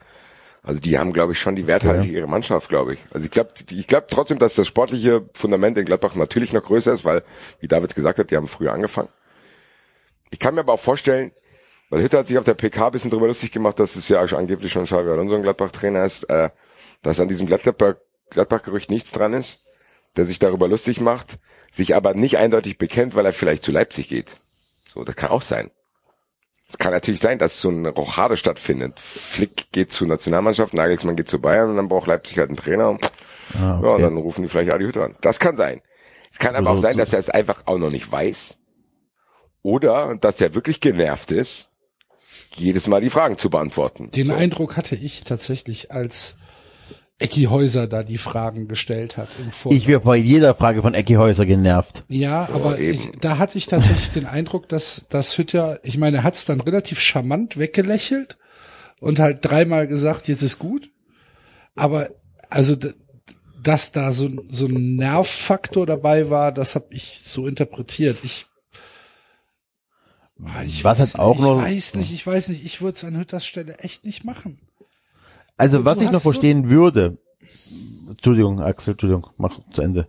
S5: Also die haben, glaube ich, schon die werthaltige ihre Mannschaft, glaube ich. Also ich glaube ich glaube trotzdem, dass das sportliche Fundament in Gladbach natürlich noch größer ist, weil, wie David gesagt hat, die haben früher angefangen. Ich kann mir aber auch vorstellen, weil Hütter hat sich auf der PK ein bisschen drüber lustig gemacht, dass es ja angeblich schon Xavi Alonso ein Gladbach-Trainer ist, äh, dass an diesem Gladbach- Gladbach-Gerücht nichts dran ist, der sich darüber lustig macht, sich aber nicht eindeutig bekennt, weil er vielleicht zu Leipzig geht. So, das kann auch sein. Es kann natürlich sein, dass so eine Rochade stattfindet. Flick geht zur Nationalmannschaft, Nagelsmann geht zu Bayern und dann braucht Leipzig halt einen Trainer. Und,
S4: Ah,
S5: Ja, und
S4: okay.
S5: dann rufen die vielleicht Adi Hütter an. Das kann sein. Es kann aber auch sein, dass er es einfach auch noch nicht weiß. Oder dass er wirklich genervt ist, jedes Mal die Fragen zu beantworten.
S2: Den
S5: So.
S2: Eindruck hatte ich tatsächlich, als Ecki Häuser da die Fragen gestellt hat im
S4: Ich wäre bei jeder Frage von Ecki Häuser genervt.
S2: Ja, aber
S5: eben.
S2: ich, da hatte ich tatsächlich den Eindruck, dass dass Hütter, ich meine, er hat es dann relativ charmant weggelächelt und halt dreimal gesagt, jetzt ist gut. Aber also dass da so, so ein Nervfaktor dabei war, das habe ich so interpretiert. Ich Ah, ich
S4: Was
S2: weiß
S4: hat auch
S2: nicht,
S4: noch-
S2: ich weiß nicht, ich weiß nicht, ich würde es an Hütters Stelle echt nicht machen.
S4: Also
S2: Du
S4: was ich noch
S2: so-
S4: verstehen würde, Entschuldigung, Axel, Entschuldigung, mach zu Ende.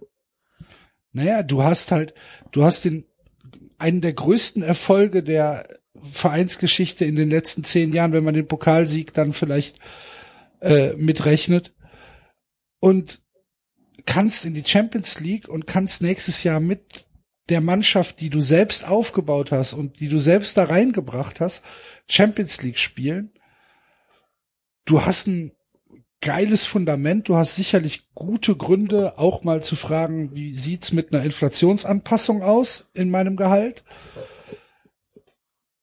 S2: Naja, du hast halt, du hast den, einen der größten Erfolge der Vereinsgeschichte in den letzten zehn Jahren, wenn man den Pokalsieg dann vielleicht äh, mitrechnet und kannst in die Champions League und kannst nächstes Jahr mit der Mannschaft, die du selbst aufgebaut hast und die du selbst da reingebracht hast, Champions League spielen. Du hast ein geiles Fundament. Du hast sicherlich gute Gründe, auch mal zu fragen, wie sieht's mit einer Inflationsanpassung aus in meinem Gehalt?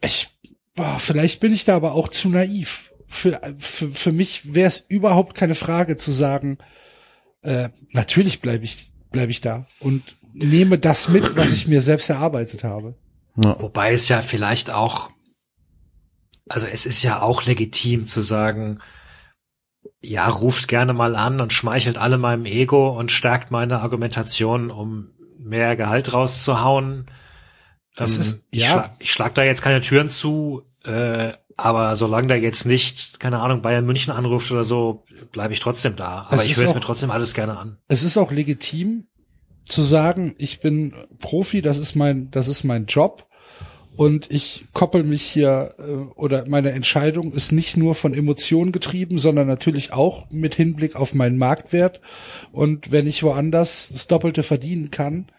S2: Ich, boah, vielleicht bin ich da aber auch zu naiv. Für, für, für mich wäre es überhaupt keine Frage zu sagen, äh, natürlich bleibe ich, bleibe ich da und nehme das mit, was ich mir selbst erarbeitet habe.
S4: Ja.
S3: Wobei es ja vielleicht auch, also es ist ja auch legitim zu sagen, ja, ruft gerne mal an und schmeichelt alle meinem Ego und stärkt meine Argumentation, um mehr Gehalt rauszuhauen.
S2: Das
S3: Ähm,
S2: ist-
S3: ich,
S2: ja.
S3: schlag, ich schlag da jetzt keine Türen zu, äh, aber solange da jetzt nicht, keine Ahnung, Bayern München anruft oder so, bleibe ich trotzdem da. Aber
S2: Es
S3: ich höre es mir trotzdem alles gerne an.
S2: es ist auch legitim zu sagen, ich bin Profi, das ist mein, das ist mein Job und ich koppel mich hier äh, oder meine Entscheidung ist nicht nur von Emotionen getrieben, sondern natürlich auch mit Hinblick auf meinen Marktwert und wenn ich woanders das Doppelte verdienen kann,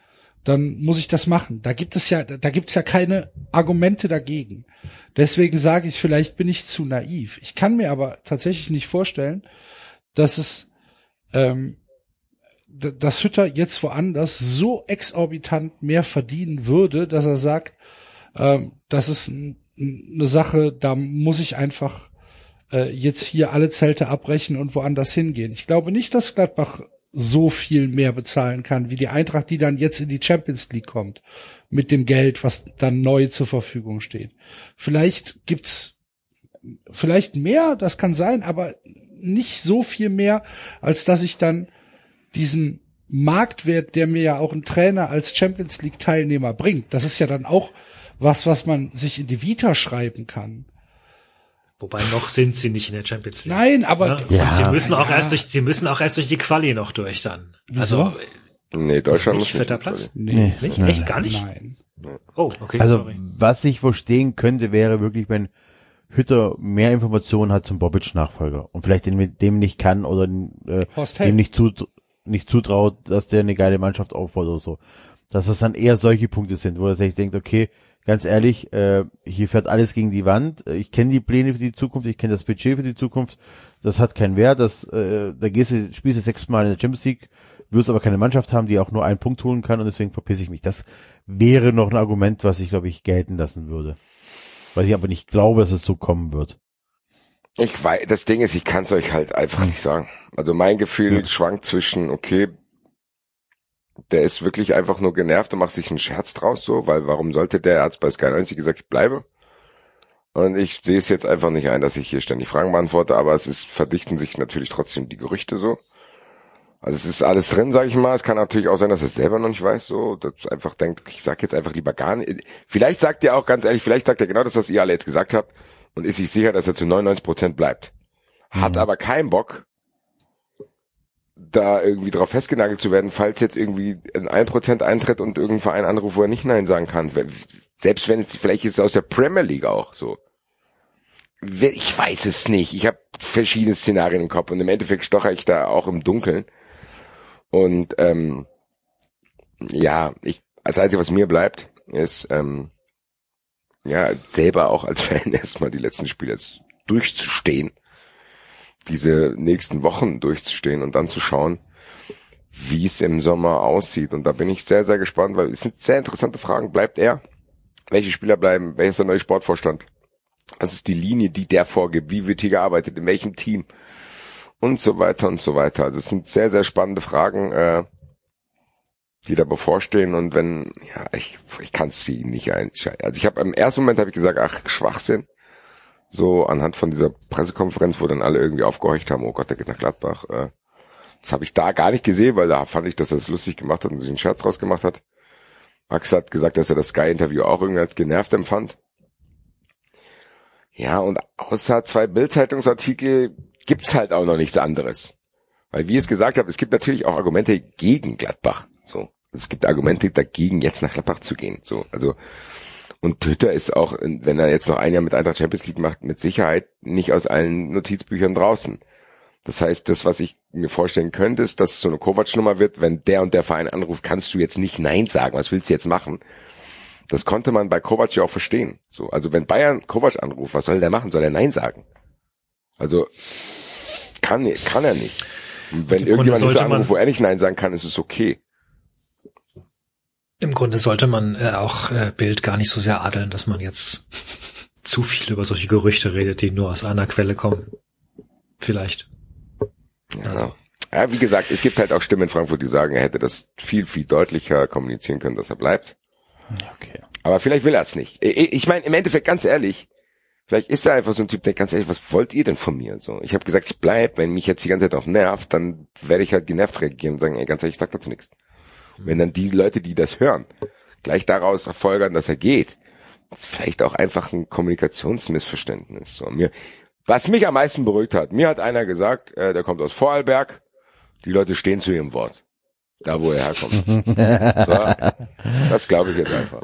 S2: dann muss ich das machen. Da gibt es ja, da gibt es ja keine Argumente dagegen. Deswegen sage ich, vielleicht bin ich zu naiv. Ich kann mir aber tatsächlich nicht vorstellen, dass es ähm, dass Hütter jetzt woanders so exorbitant mehr verdienen würde, dass er sagt, das ist eine Sache, da muss ich einfach äh, jetzt hier alle Zelte abbrechen und woanders hingehen. Ich glaube nicht, dass Gladbach so viel mehr bezahlen kann wie die Eintracht, die dann jetzt in die Champions League kommt mit dem Geld, was dann neu zur Verfügung steht. Vielleicht gibt's vielleicht mehr, das kann sein, aber nicht so viel mehr, als dass ich dann diesen Marktwert, der mir ja auch ein Trainer als Champions League Teilnehmer bringt. Das ist ja dann auch was, was man sich in die Vita schreiben kann.
S3: Wobei noch sind sie nicht in der Champions League.
S2: Nein, aber
S3: Ja, und
S4: Ja.
S3: sie müssen auch
S2: Ja.
S3: erst durch, sie müssen auch erst durch die Quali noch durch dann.
S2: Wieso?
S3: Also,
S5: Nee, Deutschland
S3: nicht vierter
S5: nicht.
S3: Platz?
S2: nee,
S3: Nicht?
S4: Nein.
S3: Echt gar nicht?
S2: nein.
S3: Oh, okay,
S4: Also
S3: sorry.
S4: was ich verstehen könnte, wäre wirklich, wenn Hütter mehr Informationen hat zum Bobic-Nachfolger und vielleicht den mit dem nicht kann oder äh, dem nicht, zut nicht zutraut, dass der eine geile Mannschaft aufbaut oder so. Dass das dann eher solche Punkte sind, wo er sich denkt, okay, ganz ehrlich, äh, hier fährt alles gegen die Wand. Ich kenne die Pläne für die Zukunft, ich kenne das Budget für die Zukunft. Das hat keinen Wert. Das, äh, da gehst du, spielst du sechsmal in der Champions League, wirst aber keine Mannschaft haben, die auch nur einen Punkt holen kann und deswegen verpiss ich mich. Das wäre noch ein Argument, was ich, glaube ich, gelten lassen würde. Weil ich aber nicht glaube, dass es so kommen wird.
S5: Ich weiß, das Ding ist, ich kann es euch halt einfach nicht sagen. Also mein Gefühl
S4: Ja.
S5: schwankt zwischen, okay, der ist wirklich einfach nur genervt und macht sich einen Scherz draus so, weil warum sollte der, er hat bei Sky 90 gesagt, ich bleibe. Und ich sehe es jetzt einfach nicht ein, dass ich hier ständig Fragen beantworte, aber es ist, verdichten sich natürlich trotzdem die Gerüchte so. Also es ist alles drin, sage ich mal. Es kann natürlich auch sein, dass er es selber noch nicht weiß, so, dass er einfach denkt, ich sag jetzt einfach lieber gar nicht. Vielleicht sagt er auch ganz ehrlich, vielleicht sagt er genau das, was ihr alle jetzt gesagt habt und ist sich sicher, dass er zu 99 Prozent bleibt. Hat aber keinen Bock, da irgendwie drauf festgenagelt zu werden, falls jetzt irgendwie ein 1% eintritt und irgendein Verein anruft, wo er nicht Nein sagen kann. Selbst wenn es, vielleicht ist es aus der Premier League auch so. Ich weiß es nicht. Ich habe verschiedene Szenarien im Kopf und im Endeffekt stocher ich da auch im Dunkeln. Und ähm, ja, ich, als Einzige, was mir bleibt, ist ähm, ja selber auch als *laughs* Fan erstmal die letzten Spiele durchzustehen diese nächsten Wochen durchzustehen und dann zu schauen, wie es im Sommer aussieht. Und da bin ich sehr, sehr gespannt, weil es sind sehr interessante Fragen. Bleibt er? Welche Spieler bleiben? Wer ist der neue Sportvorstand? Was ist die Linie, die der vorgibt? Wie wird hier gearbeitet? In welchem Team? Und so weiter und so weiter. Also es sind sehr, sehr spannende Fragen, äh, die da bevorstehen. Und wenn, ja, ich, ich kann es sie nicht einschätzen. Also ich habe im ersten Moment habe ich gesagt, ach, Schwachsinn so anhand von dieser Pressekonferenz, wo dann alle irgendwie aufgehorcht haben, oh Gott, der geht nach Gladbach. Äh, das habe ich da gar nicht gesehen, weil da fand ich, dass er es lustig gemacht hat und sich einen Scherz draus gemacht hat. Max hat gesagt, dass er das Sky-Interview auch irgendwie als genervt empfand. Ja, und außer zwei Bild-Zeitungsartikel gibt's halt auch noch nichts anderes. Weil, wie ich es gesagt habe, es gibt natürlich auch Argumente gegen Gladbach. So, es gibt Argumente dagegen, jetzt nach Gladbach zu gehen. So, also und Twitter ist auch, wenn er jetzt noch ein Jahr mit Eintracht Champions League macht, mit Sicherheit nicht aus allen Notizbüchern draußen. Das heißt, das, was ich mir vorstellen könnte, ist, dass es so eine Kovac-Nummer wird, wenn der und der Verein anruft, kannst du jetzt nicht Nein sagen, was willst du jetzt machen? Das konnte man bei Kovac ja auch verstehen. So, also wenn Bayern Kovac anruft, was soll der machen? Soll er Nein sagen? Also kann, kann er nicht. Und wenn irgendjemand anruft, wo er nicht Nein sagen kann, ist es okay.
S3: Im Grunde sollte man äh, auch äh, Bild gar nicht so sehr adeln, dass man jetzt *laughs* zu viel über solche Gerüchte redet, die nur aus einer Quelle kommen. Vielleicht.
S5: Ja. Also. ja, wie gesagt, es gibt halt auch Stimmen in Frankfurt, die sagen, er hätte das viel, viel deutlicher kommunizieren können, dass er bleibt. Okay. Aber vielleicht will er es nicht. Ich meine, im Endeffekt, ganz ehrlich, vielleicht ist er einfach so ein Typ, der ganz ehrlich, was wollt ihr denn von mir? So, ich habe gesagt, ich bleib. Wenn mich jetzt die ganze Zeit auf nervt, dann werde ich halt genervt reagieren und sagen, ey, ganz ehrlich, ich sag dazu nichts. Wenn dann die Leute, die das hören, gleich daraus erfolgern, dass er geht, ist vielleicht auch einfach ein Kommunikationsmissverständnis. So, mir, was mich am meisten beruhigt hat, mir hat einer gesagt, äh, der kommt aus Vorarlberg, die Leute stehen zu ihrem Wort. Da, wo er herkommt. *laughs* so, das glaube ich jetzt einfach.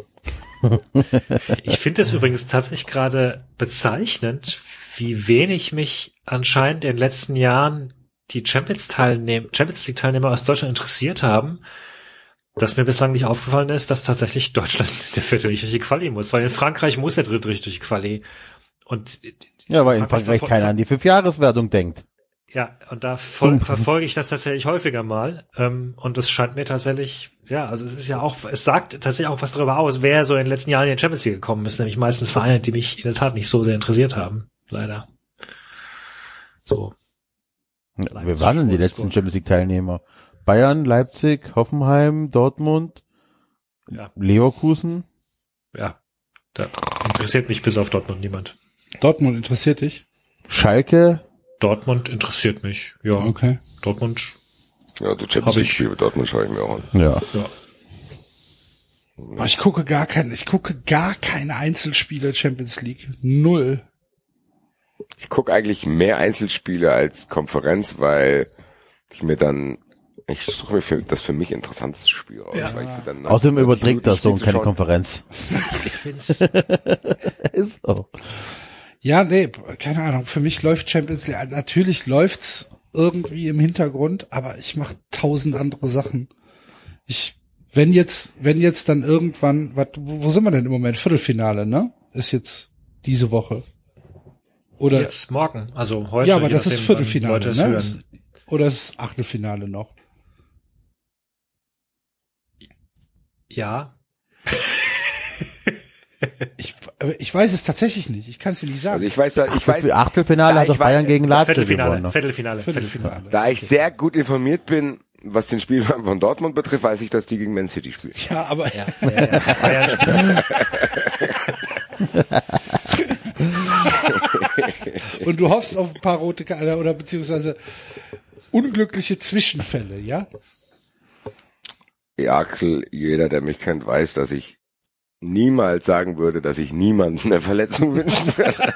S3: Ich finde es übrigens tatsächlich gerade bezeichnend, wie wenig mich anscheinend in den letzten Jahren die Champions Champions League Teilnehmer aus Deutschland interessiert haben dass mir bislang nicht aufgefallen ist, dass tatsächlich Deutschland *laughs* der vierte nicht durch die Quali muss, weil in Frankreich muss der dritte durch die Quali. Und
S4: ja, weil in Frankreich keiner an die Fünfjahreswertung denkt.
S3: Ja, und da verfolge ich das tatsächlich häufiger mal. Ähm, und es scheint mir tatsächlich, ja, also es ist ja auch, es sagt tatsächlich auch was darüber aus, wer so in den letzten Jahren in die Champions League gekommen ist, nämlich meistens Vereine, die mich in der Tat nicht so sehr interessiert haben. Leider. So.
S4: Ja, wir waren denn die letzten Champions League Teilnehmer? Bayern, Leipzig, Hoffenheim, Dortmund, ja. Leverkusen.
S3: Ja, da interessiert mich bis auf Dortmund niemand.
S2: Dortmund interessiert dich?
S4: Schalke?
S3: Dortmund interessiert mich, ja.
S2: Okay.
S3: Dortmund.
S5: Ja, du Champions League Spiele Dortmund schaue ich mir auch an.
S4: Ja. ja.
S2: Aber ich gucke gar keine, ich gucke gar keine Einzelspiele Champions League. Null.
S5: Ich gucke eigentlich mehr Einzelspiele als Konferenz, weil ich mir dann ich suche mir für, das für mich interessanteste Spiel aus.
S4: Ja. Weil ich dann Außerdem überträgt das so und keine Konferenz. ich find's. *laughs*
S2: Ist so. Ja, nee, keine Ahnung. Für mich läuft Champions League. Natürlich läuft's irgendwie im Hintergrund, aber ich mache tausend andere Sachen. Ich, wenn jetzt, wenn jetzt dann irgendwann, wat, wo, wo sind wir denn im Moment? Viertelfinale, ne? Ist jetzt diese Woche. Oder
S3: jetzt morgen, also heute.
S2: Ja, aber das ist Viertelfinale, ne? Oder ist Achtelfinale noch?
S3: Ja. *laughs*
S2: ich, ich weiß es tatsächlich nicht. Ich kann es dir nicht sagen. Also
S5: ich weiß, ich weiß.
S4: Achtelfinale hat doch Bayern gegen Lazio
S3: Viertelfinale,
S4: gewonnen.
S3: Viertelfinale, Viertelfinale.
S5: Da ich sehr gut informiert bin, was den Spiel von Dortmund betrifft, weiß ich, dass die gegen Man City spielen.
S2: Ja, aber ja, *laughs* ja, ja. Und du hoffst auf ein paar rote Karten oder beziehungsweise unglückliche Zwischenfälle, ja?
S5: Ja, Axel, jeder, der mich kennt, weiß, dass ich niemals sagen würde, dass ich niemanden eine Verletzung wünschen würde. *laughs*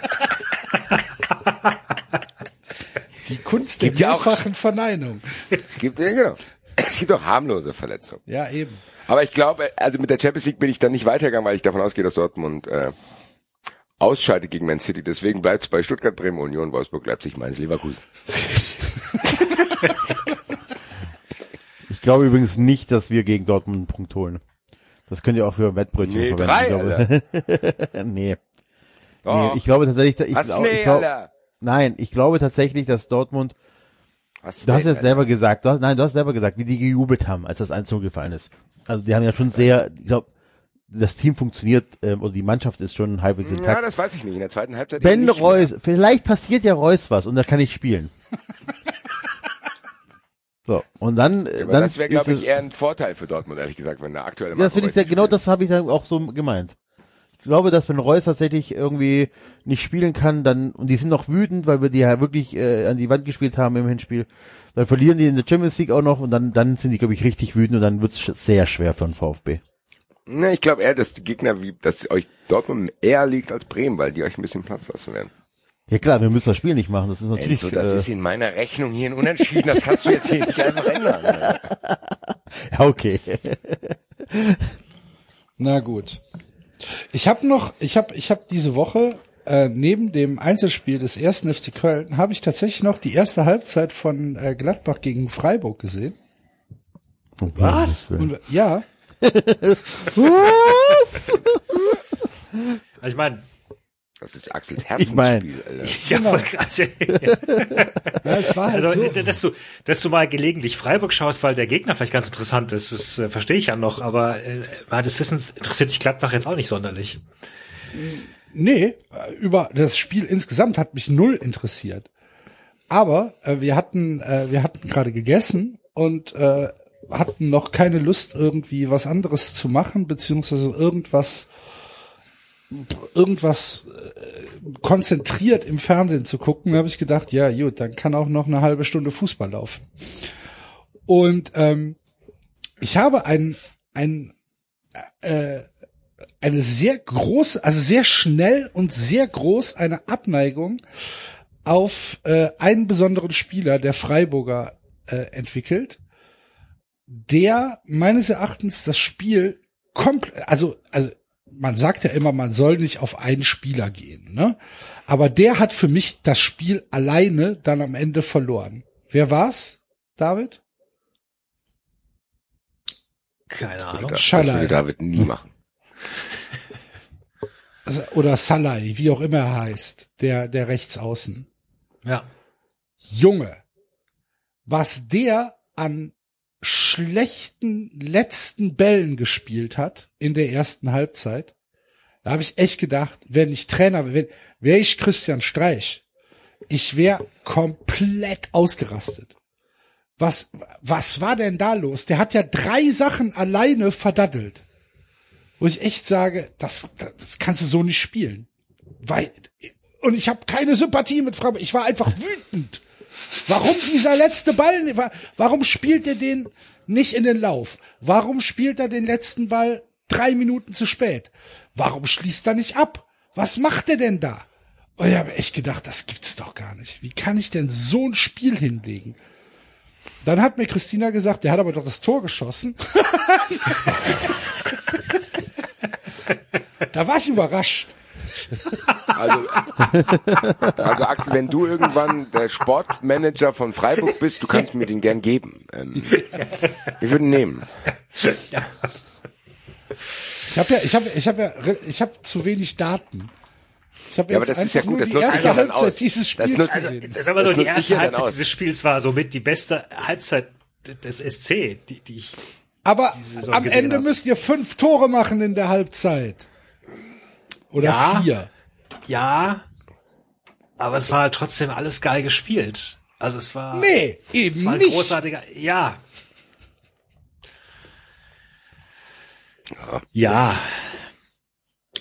S2: Die Kunst der
S5: Gibt ja
S2: mehrfachen Verneinung.
S5: Es gibt, ja, genau. Es gibt auch harmlose Verletzungen.
S2: Ja, eben.
S5: Aber ich glaube, also mit der Champions League bin ich dann nicht weitergegangen, weil ich davon ausgehe, dass Dortmund äh, ausscheidet gegen Man City. Deswegen bleibt es bei Stuttgart, Bremen, Union, Wolfsburg, Leipzig, Mainz, Leverkusen. *laughs*
S4: Ich glaube übrigens nicht, dass wir gegen Dortmund einen Punkt holen. Das könnt ihr auch für Wettbrötchen
S5: Nee,
S4: verwenden.
S5: drei,
S4: ich glaube, *laughs* nee.
S5: Oh,
S4: nee. Ich glaube tatsächlich, ich,
S5: was?
S4: glaub-
S5: Nee,
S4: ich glaub, nein, ich glaube tatsächlich, dass Dortmund,
S5: Was
S4: du hast es selber gesagt, du hast, nein, du hast selber gesagt, wie die gejubelt haben, als das 1 gefallen ist. Also die haben ja schon sehr, ich glaube, das Team funktioniert ähm, und die Mannschaft ist schon halbwegs
S5: Ja,
S4: intakt.
S5: das weiß ich nicht. In der zweiten Halbzeit
S4: Ben Reus, vielleicht passiert ja Reus was und da kann ich spielen. *laughs* so, und dann,
S5: mehr.
S4: äh, dann
S5: das wäre, glaube ich, eher ein Vorteil für Dortmund, ehrlich gesagt, wenn der aktuelle
S4: Ja, das finde ich sehr, genau das habe ich dann auch so gemeint. Ich glaube, dass wenn Reus tatsächlich irgendwie nicht spielen kann, dann, und die sind noch wütend, weil wir die ja wirklich äh, an die Wand gespielt haben im Hinspiel, dann verlieren die in der Champions League auch noch und dann, dann sind die, glaube ich, richtig wütend und dann wird's sehr schwer für den VfB.
S5: Ne, ich glaube eher, dass die Gegner, wie, dass euch Dortmund eher liegt als Bremen, weil die euch ein bisschen Platz lassen werden.
S4: Ja klar, wir müssen das Spiel nicht machen, das ist natürlich,
S5: Enzo, das
S4: äh,
S5: ist in meiner Rechnung hier ein Unentschieden, das kannst du jetzt hier nicht einfach ändern. *laughs*
S4: ja, okay.
S2: Na gut. Ich habe noch, ich habe, ich habe diese Woche äh, neben dem Einzelspiel des ersten FC Köln habe ich tatsächlich noch die erste Halbzeit von äh, Gladbach gegen Freiburg gesehen.
S3: Was?
S2: Und ja, *laughs* *laughs*
S3: Also ich meine,
S5: Das ist Axels
S4: Ich mein-
S5: Herzensspiel, Alter.
S3: ja,
S2: Genau.
S3: voll krass. *laughs*
S2: ja, es war halt
S3: Also,
S2: so.
S3: dass du, dass du mal gelegentlich Freiburg schaust, weil der Gegner vielleicht ganz interessant ist, das äh, verstehe ich ja noch, aber äh, meines Wissens interessiert sich Gladbach jetzt auch nicht sonderlich.
S2: Nee, äh, über das Spiel insgesamt hat mich null interessiert. Aber äh, wir hatten äh, wir hatten gerade gegessen und äh, hatten noch keine Lust irgendwie was anderes zu machen beziehungsweise irgendwas irgendwas äh, konzentriert im Fernsehen zu gucken. Habe ich gedacht, ja gut, dann kann auch noch eine halbe Stunde Fußball laufen. Und ähm, ich habe ein ein äh, eine sehr große, also sehr schnell und sehr groß eine Abneigung auf äh, einen besonderen Spieler der Freiburger äh, entwickelt, der meines Erachtens das Spiel komplett, also also man sagt ja immer, man soll nicht auf einen Spieler gehen, ne? Aber der hat für mich das Spiel alleine dann am Ende verloren. Wer war's, David?
S3: Keine Ahnung.
S5: Das würde David nie machen. *laughs*
S2: Oder Salai, wie auch immer er heißt, der der Rechtsaußen.
S3: Ja.
S2: Junge, was der an schlechten letzten Bällen gespielt hat in der ersten Halbzeit, da habe ich echt gedacht, wenn ich Trainer wäre, wäre ich Christian Streich, ich wäre komplett ausgerastet. Was, was war denn da los? Der hat ja drei Sachen alleine verdattelt. Wo ich echt sage, das, das kannst du so nicht spielen. Weil, und ich habe keine Sympathie mit Freiburg. Ich war einfach wütend. Warum dieser letzte Ball? wa- Warum spielt er den nicht in den Lauf? Warum spielt er den letzten Ball drei Minuten zu spät? Warum schließt er nicht ab? Was macht er denn da? Und ich habe echt gedacht, das gibt's doch gar nicht. Wie kann ich denn so ein Spiel hinlegen? Dann hat mir Christina gesagt, der hat aber doch das Tor geschossen. *laughs* da war ich überrascht.
S5: Also, also Axel, wenn du irgendwann der Sportmanager von Freiburg bist, du kannst mir den gern geben. Ähm, ich würde ihn nehmen.
S2: Ich habe ja, ich habe, ich habe ja, ich habe zu wenig Daten. Ich habe
S5: Ja, aber das ist ja gut, das
S2: die
S5: nutzt
S2: erste
S5: sich ja dann
S2: Halbzeit
S5: aus.
S2: dieses
S5: Das
S2: Spiels
S5: nutzt-
S2: gesehen.
S3: Sag mal so,
S5: Das
S3: die erste Halbzeit dieses Spiels war somit die beste Halbzeit des SC, die, die ich
S2: Aber am Ende
S3: habe.
S2: müsst ihr fünf Tore machen in der Halbzeit. Oder
S3: Ja.
S2: vier.
S3: Ja, aber es war halt trotzdem alles geil gespielt. Also es war,
S2: Nee,
S3: es
S2: eben
S3: war ein
S2: nicht.
S3: großartiger, ja. Ja.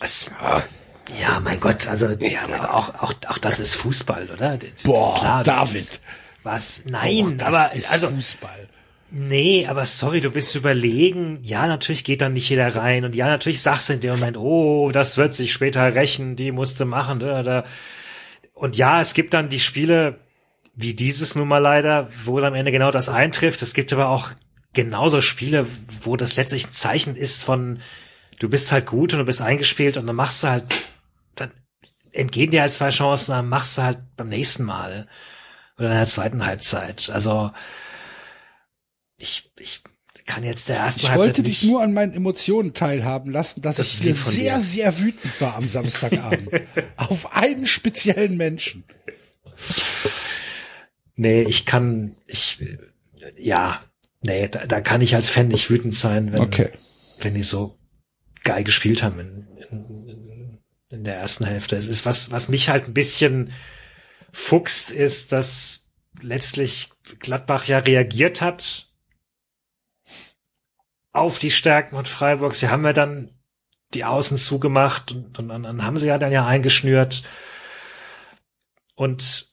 S3: Es,
S5: Ja,
S3: Ja, mein Gott, also ja, auch, auch, auch das ist Fußball, oder?
S2: Boah,
S3: Klar,
S2: David.
S3: Was? Nein,
S2: Oh, das
S3: aber
S2: ist
S3: also
S2: Fußball.
S3: Nee, aber sorry, du bist überlegen. Ja, natürlich geht dann nicht jeder rein. Und ja, natürlich sagst du in dem Moment, oh, das wird sich später rächen, die musste machen. Und ja, es gibt dann die Spiele, wie dieses nun mal leider, wo am Ende genau das eintrifft. Es gibt aber auch genauso Spiele, wo das letztlich ein Zeichen ist von, du bist halt gut und du bist eingespielt und dann machst du halt, dann entgehen dir halt zwei Chancen, dann machst du halt beim nächsten Mal. Oder in der zweiten Halbzeit. Also, ich, ich kann jetzt der ersten
S2: Ich
S3: Halbzeit
S2: wollte dich nur an meinen Emotionen teilhaben lassen, dass
S3: Das
S2: ich hier sehr,
S3: dir.
S2: sehr wütend war am Samstagabend. *laughs* auf einen speziellen Menschen.
S3: Nee, ich kann, ich, ja, nee, da, da kann ich als Fan nicht wütend sein, wenn,
S2: Okay.
S3: wenn die so geil gespielt haben in, in, in der ersten Hälfte. Es ist was, was mich halt ein bisschen fuchst, ist, dass letztlich Gladbach ja reagiert hat auf die Stärken von Freiburg. Sie haben ja dann die Außen zugemacht und, und dann, dann haben sie ja dann ja eingeschnürt. Und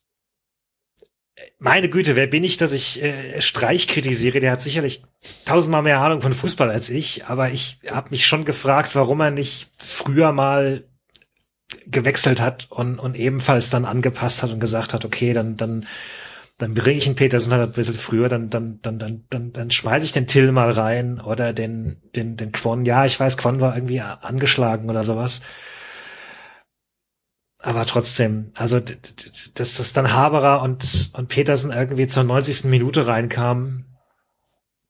S3: meine Güte, wer bin ich, dass ich äh, Streich kritisiere? Der hat sicherlich tausendmal mehr Ahnung von Fußball als ich, aber ich habe mich schon gefragt, warum er nicht früher mal gewechselt hat und, und ebenfalls dann angepasst hat und gesagt hat, okay, dann, dann, dann bringe ich einen Petersen halt ein bisschen früher, dann, dann, dann, dann, dann, dann schmeiße ich den Till mal rein oder den, den, den Quon. Ja, ich weiß, Quon war irgendwie angeschlagen oder sowas. Aber trotzdem, also, dass das dann Haberer und, und Petersen irgendwie zur 90. Minute reinkamen.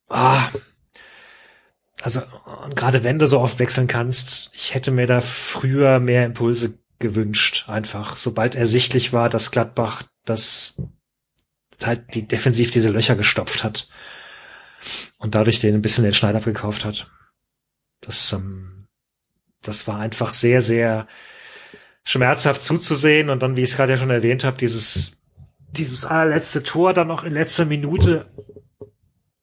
S3: Ah. Also, und gerade wenn du so oft wechseln kannst, ich hätte mir da früher mehr Impulse gewünscht, einfach, sobald ersichtlich war, dass Gladbach das halt die defensiv diese Löcher gestopft hat und dadurch den ein bisschen den Schneid abgekauft hat. Das, ähm, das war einfach sehr, sehr schmerzhaft zuzusehen und dann, wie ich es gerade ja schon erwähnt habe, dieses, dieses allerletzte Tor dann noch in letzter Minute,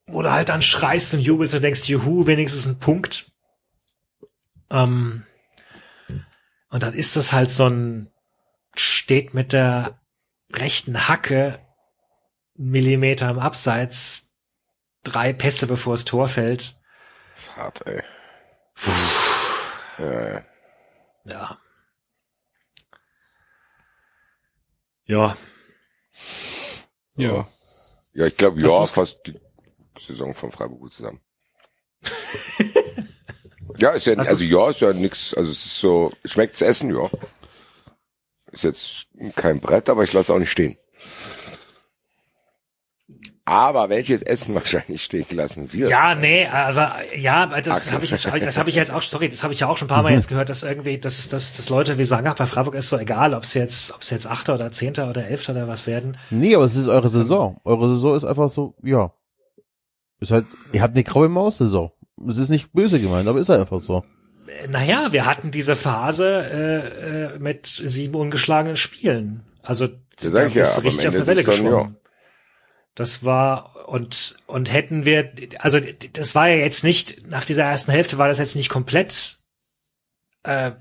S3: wo du halt dann schreist und jubelst und denkst, juhu, wenigstens ein Punkt. Ähm, und dann ist das halt so ein, steht mit der rechten Hacke Millimeter im Abseits, drei Pässe bevor das Tor fällt.
S5: Das ist hart, ey. Äh,
S3: Ja. Ja,
S2: Ja.
S5: ja, ich glaube,
S2: Das
S5: ja, fast die Saison von Freiburg gut zusammen. *laughs* ja, ist ja,
S3: Das
S5: also
S3: ist-
S5: ja, ist ja nix, also es ist so, schmeckt's Essen, ja. Ist jetzt kein Brett, aber ich lasse auch nicht stehen. Aber welches Essen *laughs* wahrscheinlich stehen gelassen wird.
S3: Ja, nee, aber ja, das habe ich jetzt, das habe ich jetzt auch, sorry, das habe ich ja auch schon ein paar Mal jetzt gehört, dass irgendwie, dass, dass, dass Leute wie sagen, ach, bei Freiburg ist so egal, ob es jetzt, ob es jetzt Achter oder Zehnter oder Elfter oder was werden.
S4: Nee, aber es ist eure Saison. Eure Saison ist einfach so, ja. Ist halt, ihr habt eine graue Maus-Saison. Es ist nicht böse gemeint, aber ist halt einfach so.
S3: Naja, wir hatten diese Phase äh, äh, mit sieben ungeschlagenen Spielen. Also
S5: ich ja,
S3: bist du richtig auf der Welle geschwommen. Das war und und hätten wir, also das war ja jetzt nicht nach dieser ersten Hälfte war das jetzt nicht komplett äh,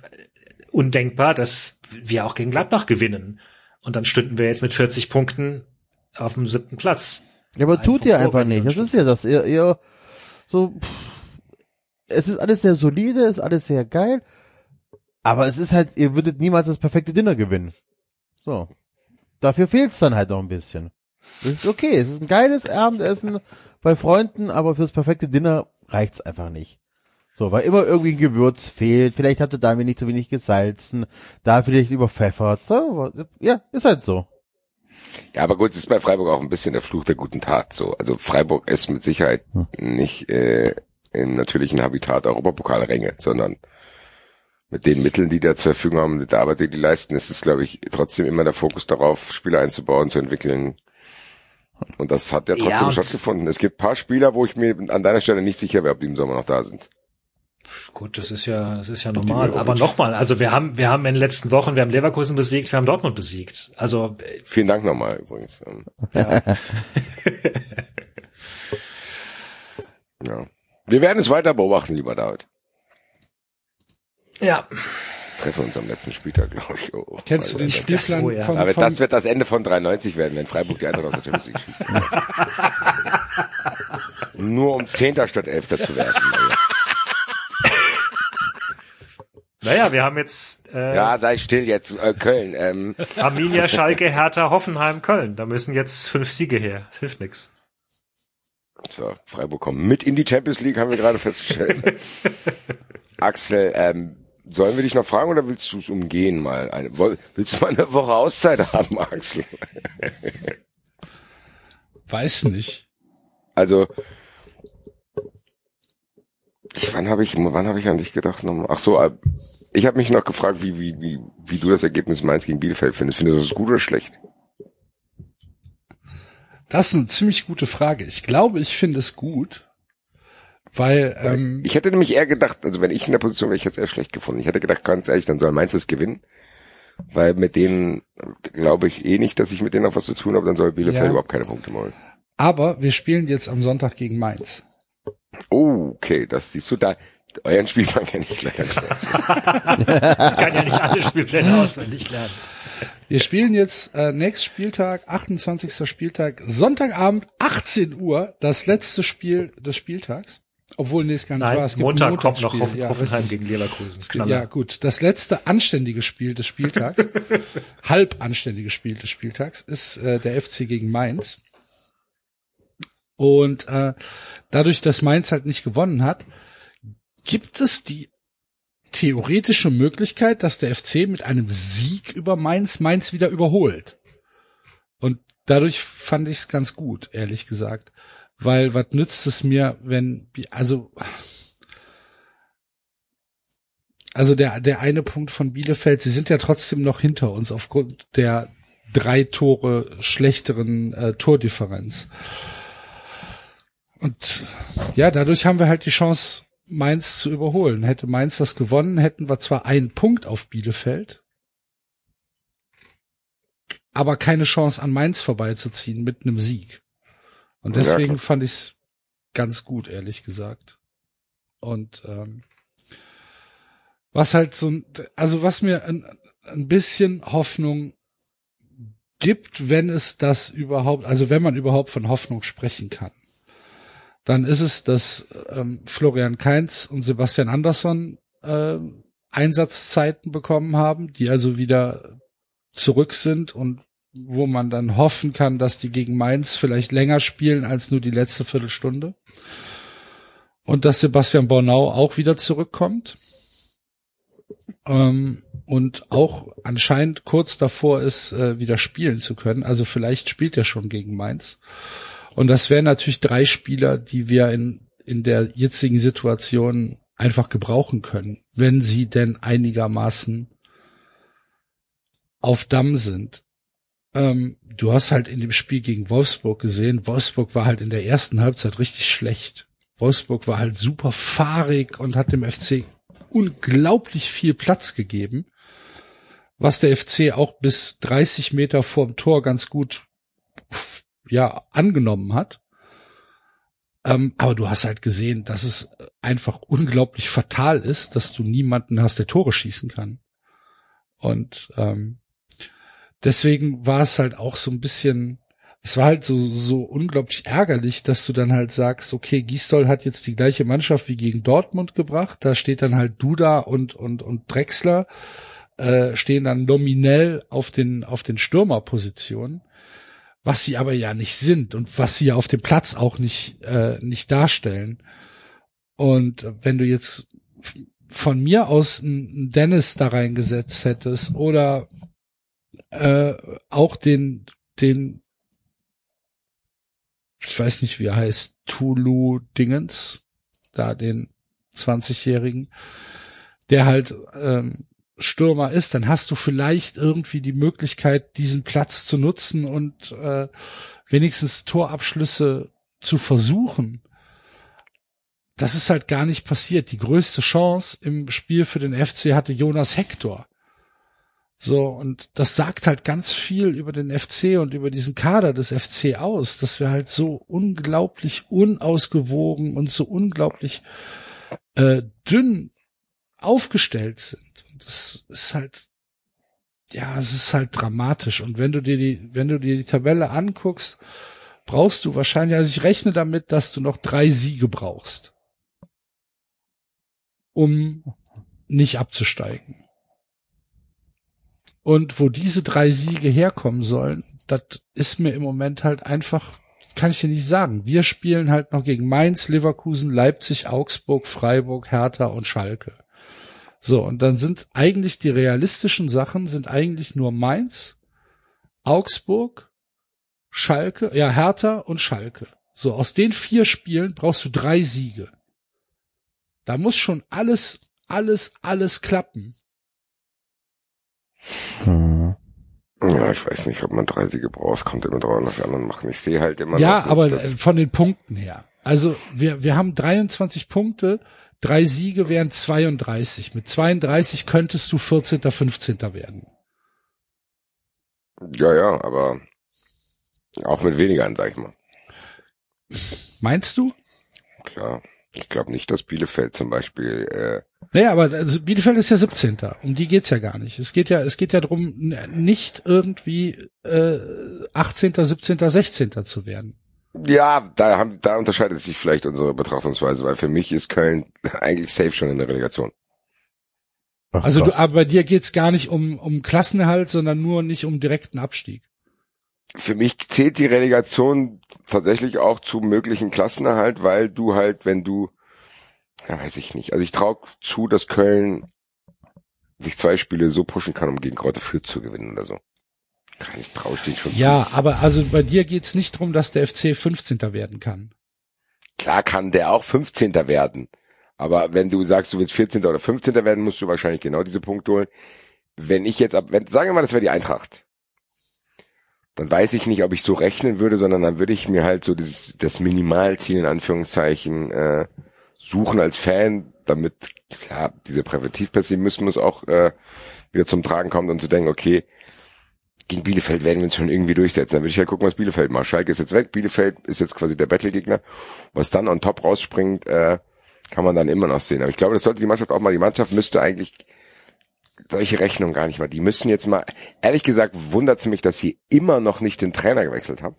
S3: undenkbar, dass wir auch gegen Gladbach gewinnen. Und dann stünden wir jetzt mit 40 Punkten auf dem siebten Platz.
S4: Ja, aber
S3: Ein
S4: tut ihr einfach nicht. Das ist ja das. Ihr, ihr so, pff, es ist alles sehr solide, ist alles sehr geil. Aber es ist halt, ihr würdet niemals das perfekte Dinner gewinnen. So. Dafür fehlt's dann halt noch ein bisschen. Das ist okay. Es ist ein geiles Abendessen bei Freunden, aber fürs perfekte Dinner reicht's einfach nicht. So, weil immer irgendwie ein Gewürz fehlt. Vielleicht hatte da mir nicht zu wenig gesalzen, da vielleicht überpfeffert. So, ja, ist halt so.
S5: Ja, aber gut, es ist bei Freiburg auch ein bisschen der Fluch der guten Tat so. Also Freiburg ist mit Sicherheit nicht äh, im natürlichen Habitat Europapokalränge, sondern mit den Mitteln, die da zur Verfügung haben, mit der Arbeit, die die leisten, ist es, glaube ich, trotzdem immer der Fokus darauf, Spieler einzubauen, zu entwickeln. Und das hat ja
S3: Ja,
S5: trotzdem
S3: und-
S5: stattgefunden. Es gibt paar Spieler, wo ich mir an deiner Stelle nicht sicher wäre, ob die im Sommer noch da sind.
S3: Gut, das ist ja, das ist ja normal. Aber nochmal, also wir haben, wir haben in den letzten Wochen, wir haben Leverkusen besiegt, wir haben Dortmund besiegt. Also
S5: Vielen Dank nochmal übrigens.
S3: Ja,
S5: Ja. *laughs* Wir werden es weiter beobachten, lieber David.
S3: ja.
S5: Treffen uns am letzten Spieltag, glaube ich. Oh,
S2: Kennst du den. Spielplan
S3: oh ja.
S2: von,
S5: Aber
S2: von
S5: das wird das Ende von 93 werden, wenn Freiburg die Eintracht aus der Champions League schießt. Nur um Zehnter statt Elfter zu werden.
S3: Naja, wir haben jetzt äh,
S5: Ja, sei still jetzt, äh, Köln. Ähm,
S3: Arminia, Schalke, Hertha, Hoffenheim, Köln. Da müssen jetzt fünf Siege her. Das hilft nix.
S5: so, Freiburg kommt mit in die Champions League, haben wir gerade festgestellt. *laughs* Axel, ähm, sollen wir dich noch fragen oder willst du es umgehen mal? Eine, willst du mal eine Woche Auszeit haben, Axel?
S2: weiß nicht.
S5: Also, wann habe ich, wann habe ich an dich gedacht nochmal? Ach so, äh, ich habe mich noch gefragt, wie, wie, wie, wie du das Ergebnis Mainz gegen Bielefeld findest. Findest du das gut oder schlecht?
S2: Das ist eine ziemlich gute Frage. Ich glaube, ich finde es gut, weil ähm,
S5: Ich hätte nämlich eher gedacht, also wenn ich in der Position wäre, ich hätte es eher schlecht gefunden. Ich hätte gedacht, ganz ehrlich, dann soll Mainz es gewinnen. Weil mit denen glaube ich eh nicht, dass ich mit denen noch was zu tun habe, dann soll Bielefeld
S2: Ja.
S5: überhaupt keine Punkte machen.
S2: aber wir spielen jetzt am Sonntag gegen Mainz.
S5: Oh, okay, das siehst du da. Euren Spielplan kenne ich leider nicht.
S3: Ich kann ja nicht alle Spielpläne *laughs* auswendig lernen.
S2: Wir spielen jetzt äh, nächsten Spieltag, 28. Spieltag, Sonntagabend, 18 Uhr, das letzte Spiel des Spieltags. Obwohl, nee, es gar nicht
S3: Nein,
S2: wahr. Es gibt ein
S3: Montag kommt noch
S2: Montagsspiel.
S3: Hoff
S2: Ja,
S3: Hoffenheim
S2: richtig.
S3: gegen Leverkusen.
S2: Ja, gut. Das letzte anständige Spiel des Spieltags, *laughs* halb anständige Spiel des Spieltags, ist äh, der FC gegen Mainz. Und äh, dadurch, dass Mainz halt nicht gewonnen hat, gibt es die theoretische Möglichkeit, dass der FC mit einem Sieg über Mainz Mainz wieder überholt. Und dadurch fand ich es ganz gut, ehrlich gesagt. Weil was nützt es mir, wenn, also also der, der eine Punkt von Bielefeld, sie sind ja trotzdem noch hinter uns aufgrund der drei Tore schlechteren äh, Tordifferenz. Und ja, dadurch haben wir halt die Chance, Mainz zu überholen. Hätte Mainz das gewonnen, hätten wir zwar einen Punkt auf Bielefeld, aber keine Chance an Mainz vorbeizuziehen mit einem Sieg. Und
S5: Ja,
S2: deswegen
S5: klar.
S2: fand ich es ganz gut, ehrlich gesagt. Und ähm, was halt so, also was mir ein, ein bisschen Hoffnung gibt, wenn es das überhaupt, also wenn man überhaupt von Hoffnung sprechen kann, dann ist es, dass ähm, Florian Kainz und Sebastian Andersson äh, Einsatzzeiten bekommen haben, die also wieder zurück sind und wo man dann hoffen kann, dass die gegen Mainz vielleicht länger spielen als nur die letzte Viertelstunde. Und dass Sebastian Bornau auch wieder zurückkommt. Ähm, und auch anscheinend kurz davor ist, äh, wieder spielen zu können. Also vielleicht spielt er schon gegen Mainz. Und das wären natürlich drei Spieler, die wir in, in der jetzigen Situation einfach gebrauchen können, wenn sie denn einigermaßen auf Damm sind. Ähm, du hast halt in dem Spiel gegen Wolfsburg gesehen, Wolfsburg war halt in der ersten Halbzeit richtig schlecht. Wolfsburg war halt super fahrig und hat dem FC unglaublich viel Platz gegeben, was der FC auch bis 30 Meter vorm Tor ganz gut ja angenommen hat. Ähm, aber du hast halt gesehen, dass es einfach unglaublich fatal ist, dass du niemanden hast, der Tore schießen kann. Und ähm, deswegen war es halt auch so ein bisschen, es war halt so, so unglaublich ärgerlich, dass du dann halt sagst, okay, Gisdol hat jetzt die gleiche Mannschaft wie gegen Dortmund gebracht, da steht dann halt Duda und, und, und Drexler, äh, stehen dann nominell auf den, auf den Stürmerpositionen, was sie aber ja nicht sind und was sie ja auf dem Platz auch nicht, äh, nicht darstellen. Und wenn du jetzt von mir aus einen Dennis da reingesetzt hättest oder äh, auch den, den, ich weiß nicht, wie er heißt, Tulu Dingens, da den 20-Jährigen, der halt ähm, Stürmer ist, dann hast du vielleicht irgendwie die Möglichkeit, diesen Platz zu nutzen und äh, wenigstens Torabschlüsse zu versuchen. Das ist halt gar nicht passiert. Die größte Chance im Spiel für den FC hatte Jonas Hector. So, und das sagt halt ganz viel über den FC und über diesen Kader des FC aus, dass wir halt so unglaublich unausgewogen und so unglaublich äh, dünn aufgestellt sind. Und das ist halt, ja, es ist halt dramatisch. Und wenn du dir die, wenn du dir die Tabelle anguckst, brauchst du wahrscheinlich, also ich rechne damit, dass du noch drei Siege brauchst, um nicht abzusteigen. Und wo diese drei Siege herkommen sollen, das ist mir im Moment halt einfach, kann ich dir nicht sagen. Wir spielen halt noch gegen Mainz, Leverkusen, Leipzig, Augsburg, Freiburg, Hertha und Schalke. So, und dann sind eigentlich die realistischen Sachen sind eigentlich nur Mainz, Augsburg, Schalke, ja, Hertha und Schalke. So, aus den vier Spielen brauchst du drei Siege. Da muss schon alles, alles, alles klappen.
S5: Hm. Ja, ich weiß nicht, ob man drei Siege braucht. Es kommt immer drauf an, was die anderen machen. Ich sehe halt immer
S2: Ja,
S5: nicht,
S2: aber
S5: dass-
S2: von den Punkten her. Also wir, wir haben 23 Punkte, drei Siege wären 32. Mit 32 könntest du 14., 15. werden.
S5: ja, ja, aber auch mit weniger, sag ich mal.
S2: Meinst du?
S5: Klar. Ich glaube nicht, dass Bielefeld zum Beispiel, äh,
S2: Naja, aber also Bielefeld ist ja 17. Um die geht's ja gar nicht. Es geht ja, es geht ja drum, nicht irgendwie äh, 18., 17., 16. zu werden.
S5: ja, da haben, da unterscheidet sich vielleicht unsere Betrachtungsweise, weil für mich ist Köln *laughs* eigentlich safe schon in der Relegation.
S4: Ach
S2: Also du, aber bei dir geht's gar nicht um, um Klassenerhalt, sondern nur nicht um direkten Abstieg.
S5: Für mich zählt die Relegation tatsächlich auch zu möglichen Klassenerhalt, weil du halt, wenn du, ja, weiß ich nicht. Also ich traue zu, dass Köln sich zwei Spiele so pushen kann, um gegen Kräuter Fürth zu gewinnen oder so. Ich traue ich denen schon
S2: Ja, aber also bei dir geht's nicht drum, dass der FC 15. werden kann.
S5: zu. Klar kann der auch 15. werden. Aber wenn du sagst, du willst 14. oder 15. werden, musst du wahrscheinlich genau diese Punkte holen. Wenn ich jetzt ab, wenn, sagen wir mal, das wäre die Eintracht. Dann weiß ich nicht, ob ich so rechnen würde, sondern dann würde ich mir halt so das, das Minimalziel in Anführungszeichen äh, suchen als Fan, damit klar dieser Präventivpessimismus auch äh, wieder zum Tragen kommt und zu denken, okay, gegen Bielefeld werden wir uns schon irgendwie durchsetzen. Dann würde ich halt gucken, was Bielefeld macht. Schalke ist jetzt weg, Bielefeld ist jetzt quasi der Battle-Gegner. Was dann on top rausspringt, äh, kann man dann immer noch sehen. Aber ich glaube, das sollte die Mannschaft auch mal, die Mannschaft müsste eigentlich solche Rechnungen gar nicht mal. Die müssen jetzt mal, ehrlich gesagt, wundert es mich, dass sie immer noch nicht den Trainer gewechselt haben.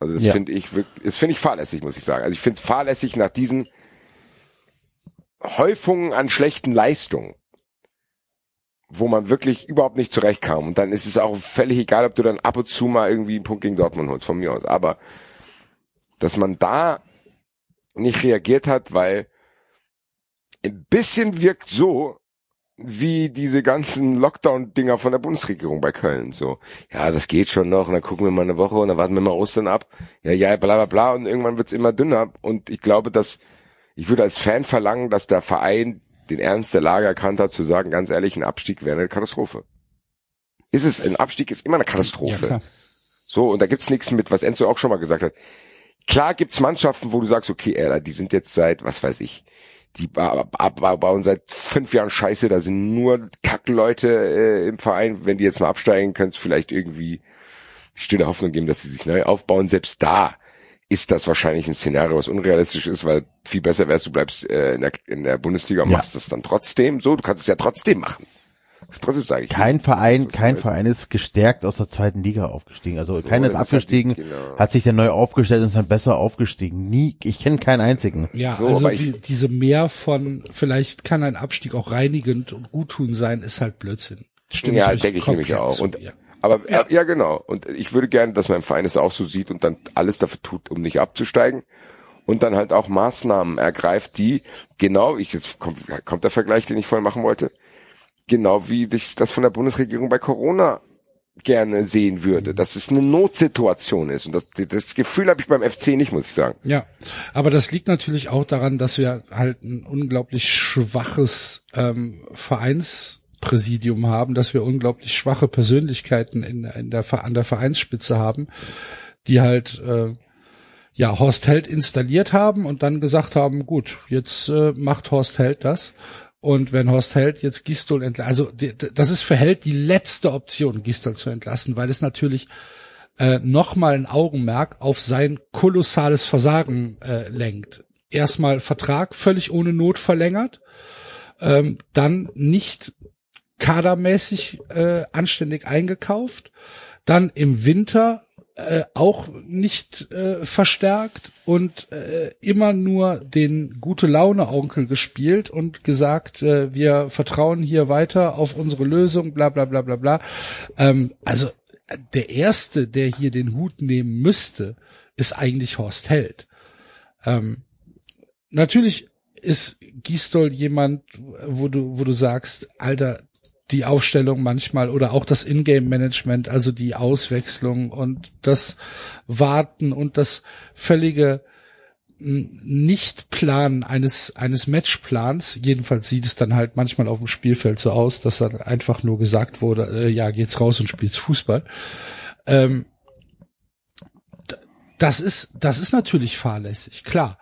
S5: Also das
S4: Ja.
S5: finde ich wirklich, das finde ich fahrlässig, muss ich sagen. Also ich finde es fahrlässig nach diesen Häufungen an schlechten Leistungen, wo man wirklich überhaupt nicht zurechtkam. Und dann ist es auch völlig egal, ob du dann ab und zu mal irgendwie einen Punkt gegen Dortmund holst, von mir aus. Aber dass man da nicht reagiert hat, weil ein bisschen wirkt so, wie diese ganzen Lockdown-Dinger von der Bundesregierung bei Köln. So, ja, das geht schon noch, und dann gucken wir mal eine Woche und dann warten wir mal Ostern ab. Ja, ja, bla bla bla. Und irgendwann wird's immer dünner. Und ich glaube, dass ich würde als Fan verlangen, dass der Verein den Ernst der Lage erkannt hat, zu sagen, ganz ehrlich, ein Abstieg wäre eine Katastrophe. Ist es, ein Abstieg ist immer eine Katastrophe. So, und da gibt's nichts mit, was Enzo auch schon mal gesagt hat. Klar gibt's Mannschaften, wo du sagst, okay, Alter, die sind jetzt seit, was weiß ich, die ba- ba- ba- bauen seit fünf Jahren Scheiße, da sind nur Kackleute äh, im Verein. Wenn die jetzt mal absteigen, könnte es vielleicht irgendwie stille Hoffnung geben, dass sie sich neu aufbauen. Selbst da ist das wahrscheinlich ein Szenario, was unrealistisch ist, weil viel besser wärst, du bleibst äh, in, der, in der Bundesliga und
S4: Ja.
S5: machst das dann trotzdem so. Du kannst es ja trotzdem machen. Trotzdem sage ich.
S4: Kein Verein, kein Verein ist gestärkt aus der zweiten Liga aufgestiegen. Also
S5: So,
S4: keiner ist
S5: ist halt die-
S4: abgestiegen,
S5: genau.
S4: hat sich dann neu aufgestellt und ist dann besser aufgestiegen. Nie, ich kenne keinen einzigen.
S2: Ja,
S5: So,
S2: also
S5: aber ich-
S2: die, diese Mehr von, vielleicht kann ein Abstieg auch reinigend und guttun sein, ist halt Blödsinn. Stimme
S5: ja, denke ich nämlich auch.
S2: zu,
S5: Und,
S2: ja.
S5: Aber ja. ja, genau. Und ich würde gerne, dass mein Verein es auch so sieht und dann alles dafür tut, um nicht abzusteigen. Und dann halt auch Maßnahmen ergreift, die genau, ich jetzt kommt, kommt der Vergleich, den ich vorhin machen wollte, genau wie ich das von der Bundesregierung bei Corona gerne sehen würde, dass es eine Notsituation ist. Und das, das Gefühl habe ich beim FC nicht, muss ich sagen.
S2: Ja, aber das liegt natürlich auch daran, dass wir halt ein unglaublich schwaches ähm, Vereinspräsidium haben, dass wir unglaublich schwache Persönlichkeiten in, in der, an der Vereinsspitze haben, die halt äh, ja Horst Held installiert haben und dann gesagt haben, gut, jetzt äh, macht Horst Held das. Und wenn Horst Held jetzt Gistol entlassen, also das ist für Held die letzte Option, Gistol zu entlassen, weil es natürlich äh, nochmal ein Augenmerk auf sein kolossales Versagen äh, lenkt. Erstmal Vertrag völlig ohne Not verlängert, ähm, dann nicht kadermäßig äh, anständig eingekauft, dann im Winter äh, auch nicht äh, verstärkt und äh, immer nur den gute Laune Onkel gespielt und gesagt, äh, wir vertrauen hier weiter auf unsere Lösung, bla bla bla bla bla. Ähm, also der erste, der hier den Hut nehmen müsste, ist eigentlich Horst Held. Ähm, natürlich ist Gistol jemand, wo du, wo du sagst, Alter, die Aufstellung manchmal oder auch das Ingame-Management, also die Auswechslung und das Warten und das völlige Nicht-Planen eines, eines Matchplans. Jedenfalls sieht es dann halt manchmal auf dem Spielfeld so aus, dass dann einfach nur gesagt wurde, äh, ja, geht's raus und spielt Fußball. Ähm, das ist, das ist natürlich fahrlässig, klar.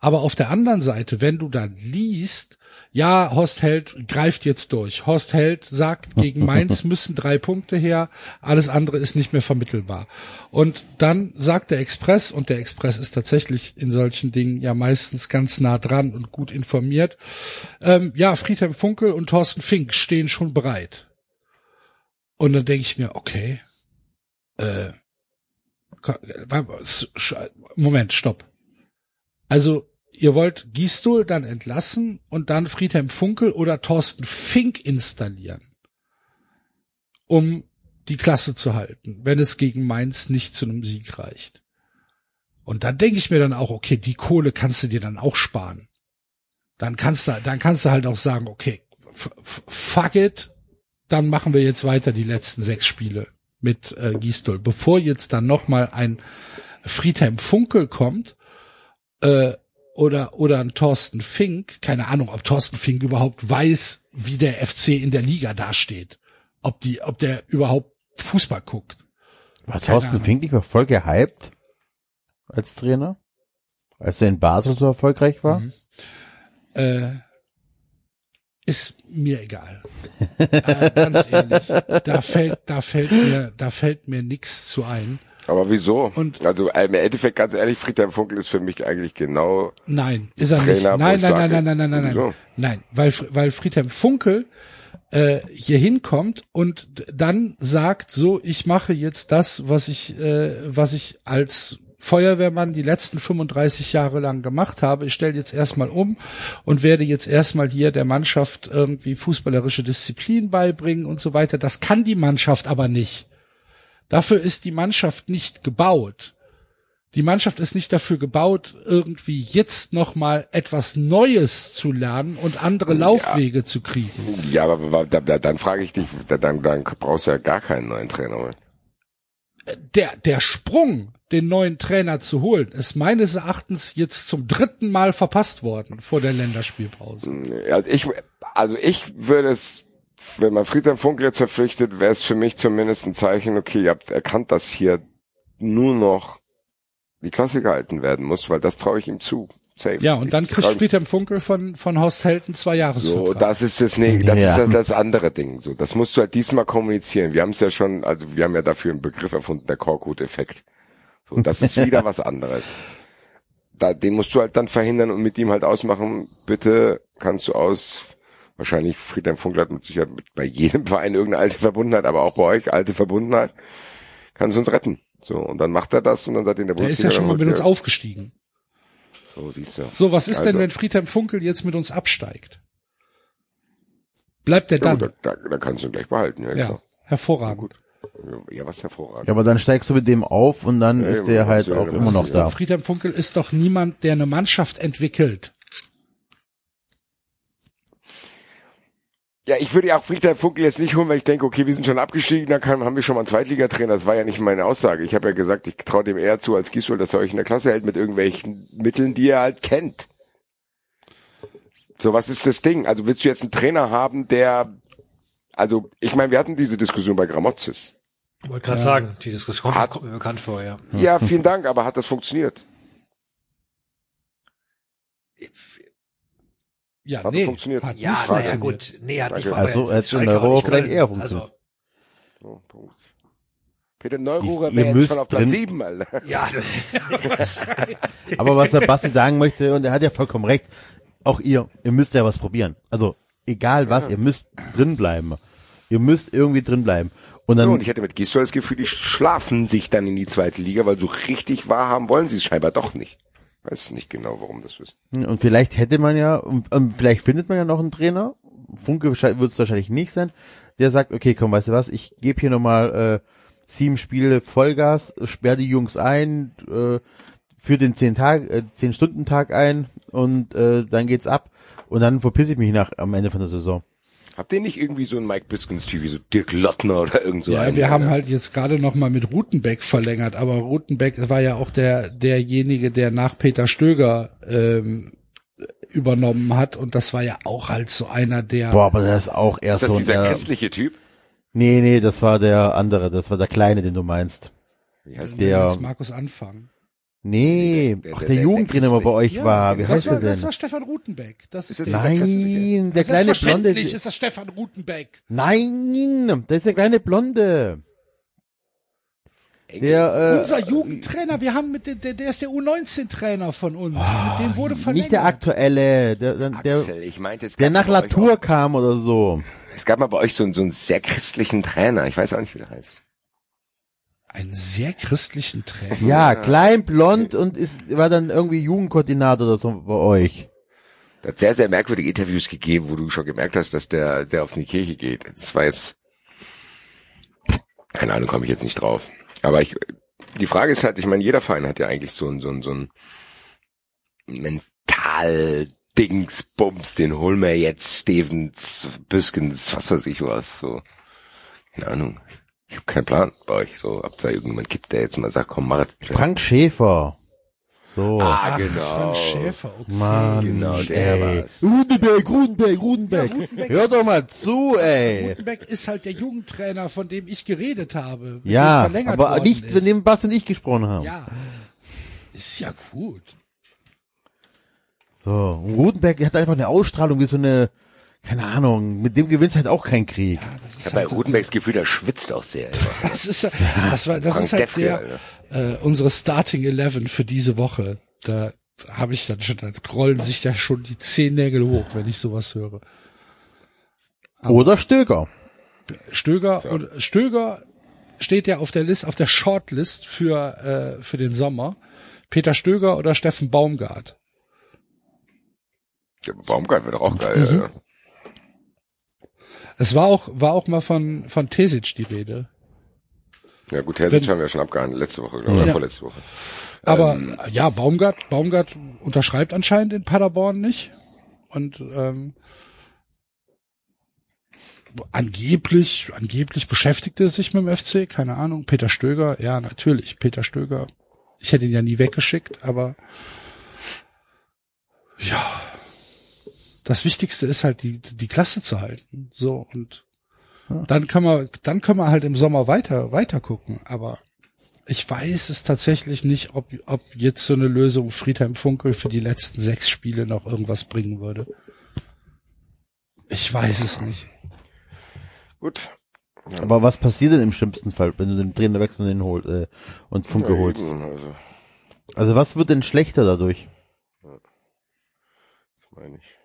S2: Aber auf der anderen Seite, wenn du dann liest, ja, Horst Held greift jetzt durch. Horst Held sagt, gegen Mainz *laughs* müssen drei Punkte her, alles andere ist nicht mehr vermittelbar. Und dann sagt der Express, und der Express ist tatsächlich in solchen Dingen ja meistens ganz nah dran und gut informiert, ähm, ja, Friedhelm Funkel und Thorsten Fink stehen schon bereit. Und dann denke ich mir, okay, äh, Moment, stopp. Also ihr wollt Gistol dann entlassen und dann Friedhelm Funkel oder Thorsten Fink installieren, um die Klasse zu halten, wenn es gegen Mainz nicht zu einem Sieg reicht. Und dann denke ich mir dann auch, okay, die Kohle kannst du dir dann auch sparen. Dann kannst du, dann kannst du halt auch sagen, okay, fuck it, dann machen wir jetzt weiter die letzten sechs Spiele mit äh, Gistol, bevor jetzt dann noch mal ein Friedhelm Funkel kommt äh, oder oder ein Thorsten Fink, keine Ahnung, ob Thorsten Fink überhaupt weiß, wie der FC in der Liga dasteht, ob die, ob der überhaupt Fußball guckt.
S4: War Thorsten Fink nicht mal voll gehypt als Trainer, als er in Basel so erfolgreich war? Mhm.
S2: Äh, ist mir egal. *laughs* äh, ganz ehrlich, da fällt, da fällt mir, da fällt mir nix zu ein.
S5: Aber wieso? Und also im Endeffekt, ganz ehrlich, Friedhelm Funkel ist für mich eigentlich genau.
S2: Nein, ist er Trainer, nicht. Nein, nein, sage, nein, nein, nein, nein, nein, nein, nein. Nein, weil, weil Friedhelm Funkel äh, hier hinkommt und dann sagt so, ich mache jetzt das, was ich, äh, was ich als Feuerwehrmann die letzten 35 Jahre lang gemacht habe. Ich stelle jetzt erstmal um und werde jetzt erstmal hier der Mannschaft irgendwie fußballerische Disziplin beibringen und so weiter. Das kann die Mannschaft aber nicht. Dafür ist die Mannschaft nicht gebaut. Die Mannschaft ist nicht dafür gebaut, irgendwie jetzt noch mal etwas Neues zu lernen und andere Laufwege
S5: ja.
S2: zu kriegen.
S5: Ja, aber, aber dann, dann frage ich dich, dann, dann brauchst du ja gar keinen neuen Trainer mehr.
S2: Der, der Sprung, den neuen Trainer zu holen, ist meines Erachtens jetzt zum dritten Mal verpasst worden vor der Länderspielpause.
S5: Also ich, also ich würde es wenn man Friedhelm Funkel jetzt verpflichtet, wäre es für mich zumindest ein Zeichen, okay, ihr habt erkannt, dass hier nur noch die Klasse gehalten werden muss, weil das traue ich ihm zu.
S2: Safe. Ja, und dann kriegt Friedhelm Funkel von, von Horst Helten zwei Jahre.
S5: So, das ist das, nee, das ja. ist das andere Ding. So, das musst du halt diesmal kommunizieren. Wir haben es ja schon, also wir haben ja dafür einen Begriff erfunden, der Korkut-Effekt. So, das ist wieder was anderes. Da, den musst du halt dann verhindern und mit ihm halt ausmachen, bitte kannst du aus wahrscheinlich Friedhelm Funkel hat mit Sicherheit mit, bei jedem Verein irgendeine alte Verbundenheit, aber auch bei euch alte Verbundenheit, kann es uns retten. So, und dann macht er das und dann seid ihr in der
S2: Bundesliga. Er ist ja schon mal mit uns aufgestiegen.
S5: So, siehst du.
S2: So, was ist also, denn, wenn Friedhelm Funkel jetzt mit uns absteigt? Bleibt der dann?
S5: da, da, da kannst du ihn gleich behalten, ja.
S2: ja hervorragend.
S5: Ja, was hervorragend.
S4: Ja, aber dann steigst du mit dem auf und dann ja, ist der halt auch immer noch da.
S2: Friedhelm Funkel ist doch niemand, der eine Mannschaft entwickelt.
S5: Ja, ich würde ja auch Friedhelm Funkel jetzt nicht holen, weil ich denke, okay, wir sind schon abgestiegen, dann kann, haben wir schon mal einen Zweitligatrainer. Das war ja nicht meine Aussage. Ich habe ja gesagt, ich traue dem eher zu als Gisdol, dass er euch in der Klasse hält mit irgendwelchen Mitteln, die er halt kennt. So, was ist das Ding? Also willst du jetzt einen Trainer haben, der, also ich meine, wir hatten diese Diskussion bei Gramozis.
S3: Ich wollte gerade ja. sagen, die Diskussion hat, kommt mir bekannt vor, ja.
S5: Ja, vielen Dank, aber hat das funktioniert?
S2: Ja,
S5: hat
S2: nee,
S5: funktioniert.
S3: Hat ja, nicht naja, gut. Nee, hat nicht
S4: Also, als in Euro vielleicht eher funktioniert. Also.
S5: So, Punkt. Peter Neururer wäre jetzt schon auf Platz 7, Alter.
S3: Ja. *laughs*
S4: Aber was der Basti sagen möchte, und er hat ja vollkommen recht, auch ihr, ihr müsst ja was probieren. Also, egal was, ihr müsst drin bleiben. Ihr müsst irgendwie drin bleiben. Und dann,
S5: und ich hatte mit Gisdol das Gefühl, die schlafen sich dann in die zweite Liga, weil so richtig wahrhaben wollen sie es scheinbar doch nicht. Weiß nicht genau, warum das ist.
S4: und vielleicht hätte man ja, und, und vielleicht findet man ja noch einen Trainer, Funke wird es wahrscheinlich nicht sein, der sagt, okay, komm, weißt du was, ich gebe hier nochmal äh, sieben Spiele Vollgas, sperr die Jungs ein, äh, für den zehn Tag, äh, zehn Stunden Tag ein und äh, dann geht's ab und dann verpiss ich mich nach am Ende von der Saison.
S5: Habt ihr nicht irgendwie so einen Mike Biskins-Typ, wie so Dirk Lottner oder irgend so
S2: Ja,
S5: einen?
S2: wir haben
S5: oder?
S2: halt jetzt gerade noch mal mit Rutenbeck verlängert, aber Rutenbeck war ja auch der derjenige, der nach Peter Stöger ähm, übernommen hat und das war ja auch halt so einer, der
S4: Boah, aber das ist auch eher
S5: Ist das
S4: so
S5: dieser
S4: der,
S5: christliche Typ?
S4: Nee, nee, das war der andere, das war der kleine, den du meinst.
S5: Wie heißt
S4: der-
S2: jetzt Markus anfangen.
S4: Nee,
S5: Der- der-
S4: ach,
S5: der-
S4: der Jugendtrainer mal bei euch
S2: Ja,
S4: war. Wie
S2: das
S4: heißt
S2: war,
S4: der
S2: das
S4: denn?
S2: war Stefan Rutenbeck. Das ist,
S5: Ist das?
S4: Nein, der kleine Blonde.
S2: Ist das Stefan Rutenbeck.
S4: Nein, das ist der kleine Blonde. Der, äh,
S2: Unser Jugendtrainer, wir haben mit dem, der, der ist der U19-Trainer von uns. mit dem wurde verlängert.
S4: Ah, nicht der aktuelle, der, der, der,
S5: Axel, ich meinte,
S4: der nach Latour kam oder so.
S5: Es gab mal bei euch so, einen- so einen sehr christlichen Trainer. Ich weiß auch nicht, wie der heißt.
S2: Einen sehr christlichen Trainer.
S4: Ja, klein, blond und ist, war dann irgendwie Jugendkoordinator oder so bei euch.
S5: Der hat sehr, sehr merkwürdige Interviews gegeben, wo du schon gemerkt hast, dass der sehr auf die Kirche geht. Das war jetzt, keine Ahnung, komme ich jetzt nicht drauf. Aber ich, die Frage ist halt, ich meine, jeder Verein hat ja eigentlich so ein, so ein, so ein Mental-Dingsbums, den holen wir jetzt, Stevens, Büskens, was weiß ich was, so. Keine Ahnung. Ich habe keinen Plan bei euch, so, ob da irgendjemand gibt, der jetzt mal sagt, komm, mach es.
S4: Frank Schäfer. So.
S5: Ah,
S2: Ach,
S5: genau.
S2: Frank Schäfer, okay.
S4: Mann,
S5: genau, der
S4: ey.
S5: war's.
S4: Rudenbeck, Rudenbeck, Rudenbeck.
S2: Ja, Rudenbeck
S4: Hör doch mal zu, ey.
S2: Rutenbeck ist halt der Jugendtrainer, von dem ich geredet habe.
S4: Ja,
S2: verlängert
S4: aber nicht,
S2: ist.
S4: von dem Bas und ich gesprochen haben.
S2: Ja. Ist ja gut.
S4: So, und Rudenbeck hat einfach eine Ausstrahlung wie so eine, keine Ahnung, mit dem gewinnst halt auch kein Krieg.
S2: Ja, das
S5: Ich
S2: ist
S5: habe bei
S2: halt so-
S5: Rudenbecks Gefühl, der schwitzt auch sehr. *laughs*
S2: Das ist, das war, das
S5: Frank
S2: ist halt
S5: Defke,
S2: der, äh, unsere Starting Eleven für diese Woche. Da habe ich dann schon, da rollen sich ja schon die Zehennägel hoch, wenn ich sowas höre.
S4: Oder Stöger.
S2: Stöger und Stöger steht ja auf der List, auf der Shortlist für, äh, für den Sommer. Peter Stöger oder Steffen Baumgart.
S5: Der Baumgart wird doch auch geil.
S2: Mhm.
S5: Ja.
S2: Es war auch, war auch mal von, von Tesic die Rede.
S5: ja gut, Terzic
S2: Wenn-
S5: haben wir schon abgehandelt, letzte Woche, glaube ich, oder
S2: Ja.
S5: vorletzte Woche.
S2: Aber
S5: Ähm.
S2: ja, Baumgart, Baumgart unterschreibt anscheinend in Paderborn nicht. Und ähm, angeblich, angeblich beschäftigt er sich mit dem FC, keine Ahnung. Peter Stöger, ja, natürlich, Peter Stöger. Ich hätte ihn ja nie weggeschickt, aber ja. Das Wichtigste ist halt die, die Klasse zu halten. So, und dann kann man, dann können wir halt im Sommer weiter, weiter gucken. Aber ich weiß es tatsächlich nicht, ob, ob jetzt so eine Lösung Friedhelm Funkel für die letzten sechs Spiele noch irgendwas bringen würde. Ich weiß es nicht.
S5: Gut.
S4: Aber was passiert denn im schlimmsten Fall, wenn du den Trainer wechselst und den holt, äh, und Funke
S5: Ja,
S4: holst?
S5: Also,
S4: Also was wird denn schlechter dadurch?
S5: das meine ich.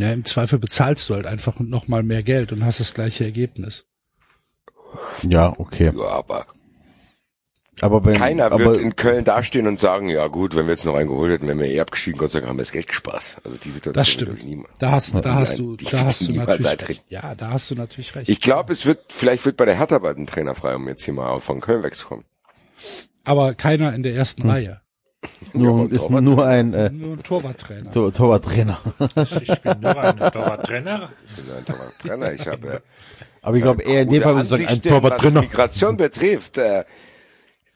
S2: Ja, im Zweifel bezahlst du halt einfach noch mal mehr Geld und hast das gleiche Ergebnis.
S4: Ja, okay.
S5: Ja, aber
S4: Aber wenn,
S5: keiner
S4: aber,
S5: wird in Köln dastehen und sagen, ja gut, wenn wir jetzt noch einen geholt hätten, wären wir eh abgeschieden, Gott sei Dank haben wir das Geld gespart. Also die Situation
S2: Das stimmt.
S5: niemand-
S2: Da hast, da hast du, da hast du natürlich recht. Ja, da hast du natürlich recht.
S5: Ich glaube, es wird, vielleicht wird bei der Hertha bald ein Trainer frei, um jetzt hier mal von Köln wegzukommen.
S2: Aber keiner in der ersten
S5: Hm.
S2: Reihe.
S4: Nur, ist
S5: Torwart-
S4: nur ein äh,
S2: Nur ein Torwarttrainer.
S4: Tor Torwarttrainer.
S3: Ich bin nur ein Torwarttrainer. *laughs*
S5: Ich bin ein Torwarttrainer. Ich habe äh,
S4: Aber ich glaube eher in dem Fall sagen, ein
S5: Ansichten, was
S4: Torwarttrainer.
S5: Migration betrifft, äh,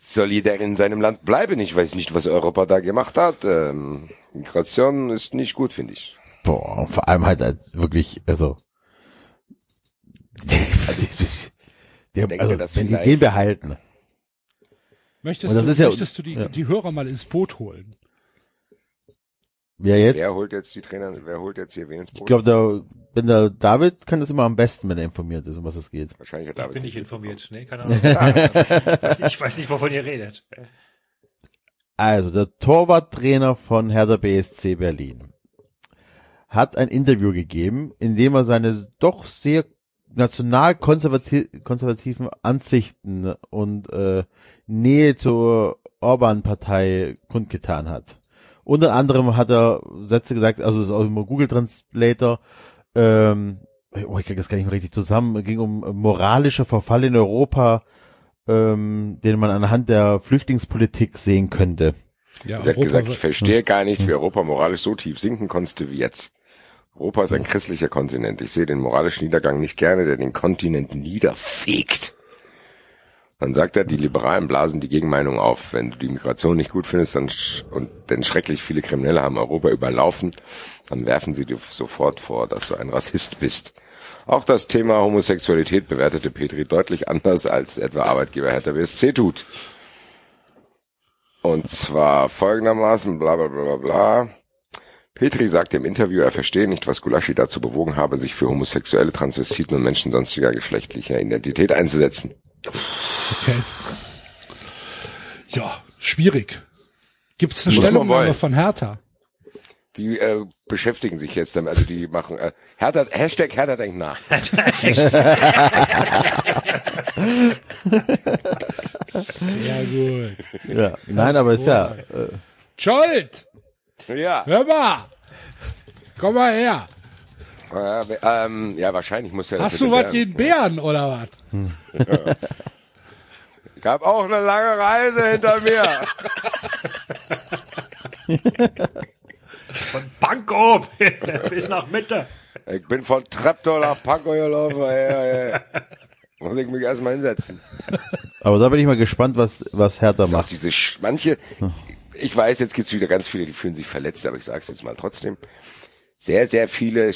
S5: soll jeder in seinem Land bleiben. Ich weiß nicht, was Europa da gemacht hat. Ähm, Migration ist nicht gut, finde ich.
S4: Boah, und vor allem halt als wirklich, also, *laughs* der,
S5: denke,
S4: also
S5: dass
S4: wenn die den behalten.
S2: Möchtest, du,
S4: ist ja-
S2: möchtest du die,
S4: ja.
S2: die Hörer mal ins Boot holen?
S4: Wer jetzt?
S5: Wer holt jetzt die Trainer, wer holt jetzt hier wen ins
S4: Ich
S5: Boot?
S4: glaube, der, wenn der David kann das immer am besten, wenn er informiert ist, um was es geht.
S5: Wahrscheinlich hat
S3: Ich
S5: David
S3: bin
S5: sich-
S3: nicht informiert. Nee, keine Ahnung. ich, weiß nicht, ich weiß nicht, wovon ihr redet.
S4: Also, der Torwarttrainer von Hertha BSC Berlin hat ein Interview gegeben, in dem er seine doch sehr national konservati konservativen Ansichten und äh, Nähe zur Orban-Partei kundgetan hat. Unter anderem hat er Sätze gesagt, also es ist auch immer Google Translator, ähm, oh, ich kriege das gar nicht mehr richtig zusammen, es ging um moralischer Verfall in Europa, ähm, den man anhand der Flüchtlingspolitik sehen könnte.
S2: Ja,
S5: Sie hat gesagt, ich verstehe gar nicht, wie Europa moralisch so tief sinken konnte wie jetzt. Europa ist ein christlicher Kontinent. Ich sehe den moralischen Niedergang nicht gerne, der den Kontinent niederfegt. Dann sagt er, die Liberalen blasen die Gegenmeinung auf. Wenn du die Migration nicht gut findest dann sch und denn schrecklich viele Kriminelle haben Europa überlaufen, dann werfen sie dir sofort vor, dass du ein Rassist bist. Auch das Thema Homosexualität bewertete Petri deutlich anders als etwa Arbeitgeber Hertha BSC tut. Und zwar folgendermaßen, bla bla bla bla bla. Petri sagte im Interview, er verstehe nicht, was Gulaschi dazu bewogen habe, sich für homosexuelle Transvestiten und Menschen sonstiger geschlechtlicher Identität einzusetzen.
S2: Okay. Ja, schwierig. Gibt es eine
S5: Muss
S2: Stellungnahme von Hertha?
S5: Die äh, beschäftigen sich jetzt damit, also die machen äh, Hertha, Hashtag Hertha denkt nach. *laughs*
S2: Sehr gut.
S4: Ja, nein, aber ist ja, äh,
S2: Scholt,
S5: Ja,
S2: hör mal. Komm mal her.
S5: äh, ähm, ja, wahrscheinlich muss er.
S2: Hast du was gegen Bären oder was?
S5: Ich habe auch eine lange Reise hinter mir. *laughs*
S3: Von Pankow *laughs* bis nach Mitte.
S5: Ich bin von Treptow nach Pankow gelaufen. Hey, hey. Muss ich mich erstmal hinsetzen.
S4: aber da bin ich mal gespannt, was, was Hertha macht.
S5: diese Sch manche, ich weiß, jetzt gibt's wieder ganz viele, die fühlen sich verletzt, aber ich sage es jetzt mal trotzdem. Sehr, sehr viele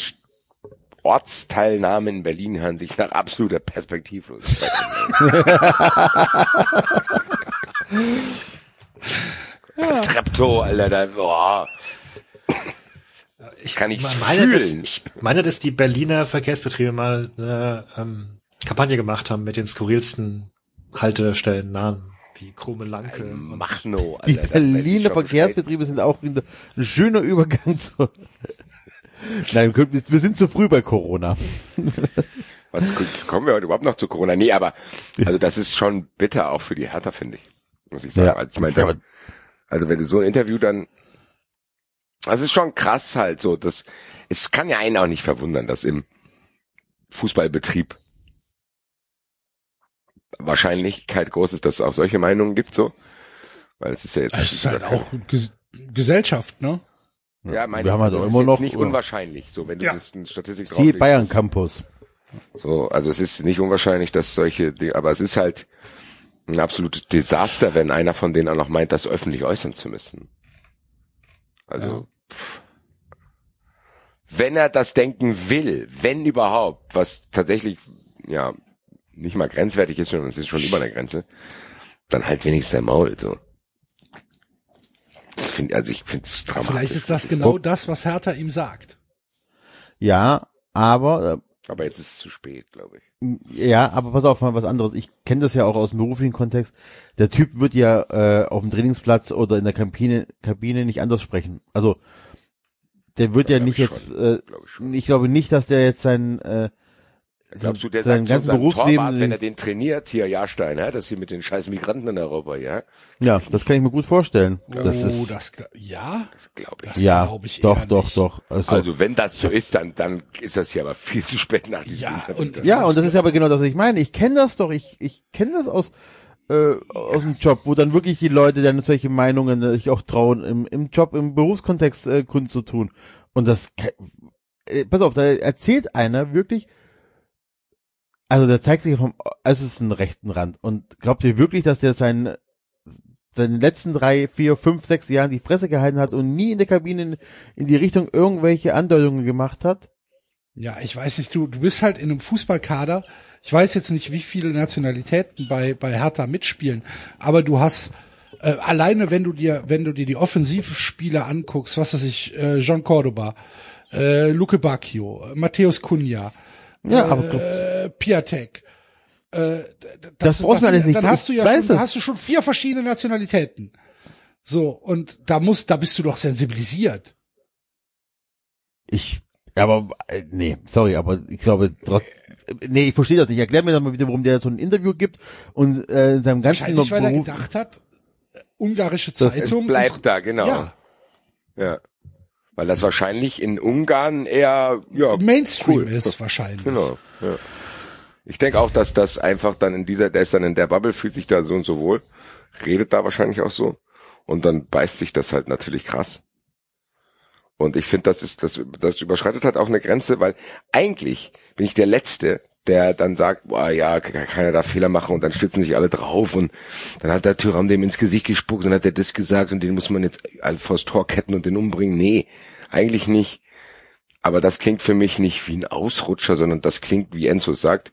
S5: Ortsteilnamen in Berlin hören sich nach absoluter Perspektivlosigkeit an. Treptow, Alter, da, boah. Ich kann nicht
S3: meine, dass,
S5: fühlen.
S3: ich meine, dass die Berliner Verkehrsbetriebe mal eine ähm, Kampagne gemacht haben mit den skurrilsten Haltestellen Wie Krumme Lanke.
S5: Machno, *laughs*
S4: Die
S5: Alter. ich
S4: Berliner Verkehrsbetriebe sind auch ein schöner Übergang zu. *laughs* Nein, wir sind zu früh bei Corona. *laughs*
S5: Was kommen wir heute überhaupt noch zu Corona? Nee, aber also das ist schon bitter auch für die Hertha, finde ich. Muss ich sagen.
S4: Ja.
S5: Also, ich meine, das, also wenn du so ein Interview dann das ist schon krass halt so, das es kann ja einen auch nicht verwundern, dass im Fußballbetrieb Wahrscheinlichkeit groß ist, dass es auch solche Meinungen gibt so, weil es ist ja jetzt
S2: Es ist halt auch Ges Gesellschaft, ne?
S5: ja, meine
S4: Wir haben halt
S5: das
S4: auch
S5: ist
S4: immer
S5: jetzt
S4: noch-
S5: nicht unwahrscheinlich, so wenn du
S3: Ja.
S5: das in Statistik drauflegst,
S4: Bayern Campus.
S5: So, also es ist nicht unwahrscheinlich, dass solche Dinge, aber es ist halt ein absolutes Desaster, wenn einer von denen auch noch meint, das öffentlich äußern zu müssen. Also, pff. wenn er das denken will, wenn überhaupt, was tatsächlich, ja, nicht mal grenzwertig ist, sondern es ist schon über der Grenze, dann halt wenigstens sein Maul, so. Das find, also ich finde es dramatisch.
S2: Vielleicht ist das genau das, was Hertha ihm sagt.
S4: Ja, aber
S5: aber jetzt ist es zu spät, glaube ich.
S4: äh, ja, aber pass auf mal was anderes. Ich kenne das ja auch aus dem beruflichen Kontext. Der Typ wird ja äh, auf dem Trainingsplatz oder in der Kabine, Kabine nicht anders sprechen. Also der wird ja,
S5: glaub
S4: nicht
S5: ich
S4: jetzt.
S5: schon.
S4: Äh,
S5: Glaub ich schon.
S4: ich glaube nicht, dass der jetzt sein äh,
S5: Glaubst du, der
S4: sein
S5: sagt zu
S4: ganzes
S5: seinem
S4: Berufsleben,
S5: Torwart, wenn er den trainiert, hier Jahrstein, ja, das hier mit den scheiß Migranten in Europa, ja,
S4: ja, das kann ich mir gut vorstellen. das
S2: oh,
S4: ist
S2: das, ja,
S5: das glaube ich.
S2: das
S4: ja,
S2: glaube ich
S4: doch,
S2: eher
S4: doch,
S2: nicht.
S4: doch. Also,
S5: Also wenn das so ist, dann dann ist das hier aber viel zu spät nach diesem
S2: Ja,
S5: Interview.
S2: und-
S4: Ja, und das ist aber genau das, was ich meine. Ich kenne das doch. Ich, ich kenne das aus, äh, aus dem Job, wo dann wirklich die Leute dann solche Meinungen sich auch trauen, im, im Job, im Berufskontext äh, kundzutun. Und das, äh, pass auf, da erzählt einer wirklich, also der zeigt sich vom, es ist ein rechten Rand. Und glaubt ihr wirklich, dass der seinen, seinen letzten drei, vier, fünf, sechs Jahren die Fresse gehalten hat und nie in der Kabine in, die Richtung irgendwelche Andeutungen gemacht hat?
S2: Ja, ich weiß nicht, du, du bist halt in einem Fußballkader. Ich weiß jetzt nicht, wie viele Nationalitäten bei, bei Hertha mitspielen, aber du hast äh, alleine, wenn du dir, wenn du dir die Offensivspieler anguckst, was weiß ich, äh, Jean Cordoba, äh, Luke Bacchio, Matthäus Cunha,
S4: Ja, aber
S2: äh, Piatek, äh,
S4: Das brauchst du alles nicht.
S2: Dann hast du ja schon,
S4: es.
S2: hast du schon vier verschiedene Nationalitäten. So, und da muss, da bist du doch sensibilisiert.
S4: Ich aber äh, nee, sorry, aber ich glaube trotz, nee, ich verstehe das nicht. Erklär mir doch mal bitte, warum der so ein Interview gibt und äh, in seinem ganzen
S2: Wahrscheinlich, weil er
S4: Beruf-
S2: gedacht hat, ungarische
S4: Das-
S5: Es
S2: Zeitung.
S5: bleibt
S2: und-
S5: da, genau.
S2: Ja,
S5: Ja. Weil das wahrscheinlich in Ungarn eher, ja,
S2: Mainstream
S5: cool.
S2: ist wahrscheinlich.
S5: Genau. Ja. Ich denke auch, dass das einfach dann in dieser, der ist dann in der Bubble, fühlt sich da so und so wohl, redet da wahrscheinlich auch so. Und dann beißt sich das halt natürlich krass. Und ich finde, das ist, das, das überschreitet halt auch eine Grenze, weil eigentlich bin ich der Letzte, der dann sagt, boah, ja, kann keiner da Fehler machen und dann stützen sich alle drauf und dann hat der Tyrann dem ins Gesicht gespuckt und hat der das gesagt und den muss man jetzt vors Tor ketten und den umbringen. Nee, eigentlich nicht. Aber das klingt für mich nicht wie ein Ausrutscher, sondern das klingt, wie Enzo sagt.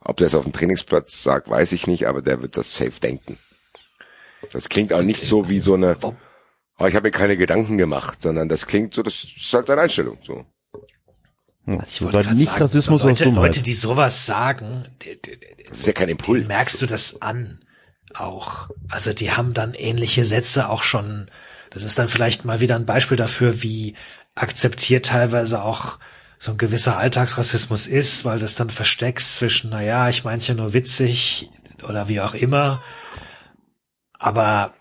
S5: Ob der es auf dem Trainingsplatz sagt, weiß ich nicht, aber der wird das safe denken. Das klingt auch nicht so wie so eine, oh, ich habe mir keine Gedanken gemacht, sondern das klingt so, das ist halt seine Einstellung. So.
S4: Hm,
S3: Also ich wollte
S4: nicht
S3: sagen,
S4: Rassismus
S3: so Leute. Leute, die sowas sagen, die, die, die,
S5: Das ist ja kein Impuls.
S3: merkst du das an auch. Also die haben dann ähnliche Sätze auch schon. Das ist dann vielleicht mal wieder ein Beispiel dafür, wie akzeptiert teilweise auch so ein gewisser Alltagsrassismus ist, weil das dann versteckst zwischen, na ja, ich mein's ja nur witzig oder wie auch immer. Aber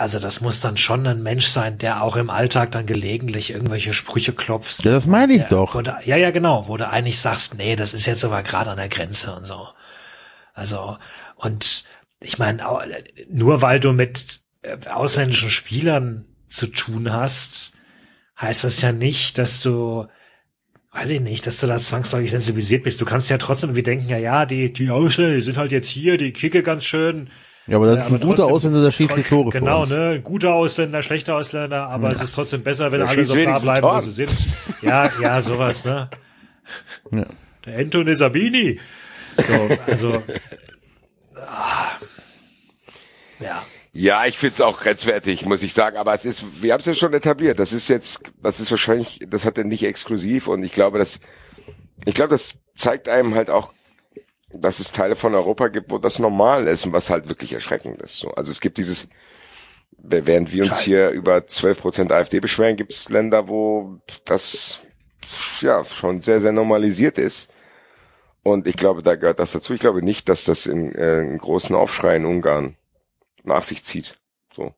S3: also das muss dann schon ein Mensch sein, der auch im Alltag dann gelegentlich irgendwelche Sprüche klopft.
S4: Ja, das meine ich doch.
S3: Wo du, ja, ja, genau, wo du eigentlich sagst, nee, das ist jetzt aber gerade an der Grenze und so. Also, und ich meine, nur weil du mit äh, ausländischen Spielern zu tun hast, heißt das ja nicht, dass du, weiß ich nicht, dass du da zwangsläufig sensibilisiert bist. Du kannst ja trotzdem irgendwie denken, ja, ja, die, die Ausländer, die sind halt jetzt hier, die kicke ganz schön.
S4: Ja, aber das
S3: Ja,
S4: ist ein guter Ausländer, der schießt die Tore
S3: Genau, ne? Guter Ausländer, schlechter Ausländer, aber es ist trotzdem besser, wenn
S5: Der
S3: alle so da bleiben, wo
S5: Tor.
S3: sie sind. Ja, ja, sowas, ne?
S4: Ja.
S3: Der Antone Sabini. So, also, ah, *laughs* ja.
S5: Ja, ich find's auch grenzwertig, muss ich sagen. Aber es ist, wir haben es ja schon etabliert. Das ist jetzt, das ist wahrscheinlich, das hat er nicht exklusiv. Und ich glaube, das, ich glaube, das zeigt einem halt auch, dass es Teile von Europa gibt, wo das normal ist und was halt wirklich erschreckend ist. So, also es gibt dieses, während wir uns hier über 12 Prozent AfD beschweren, gibt es Länder, wo das ja schon sehr, sehr normalisiert ist. Und ich glaube, da gehört das dazu. Ich glaube nicht, dass das in, äh, einen großen Aufschrei in Ungarn nach sich zieht. So.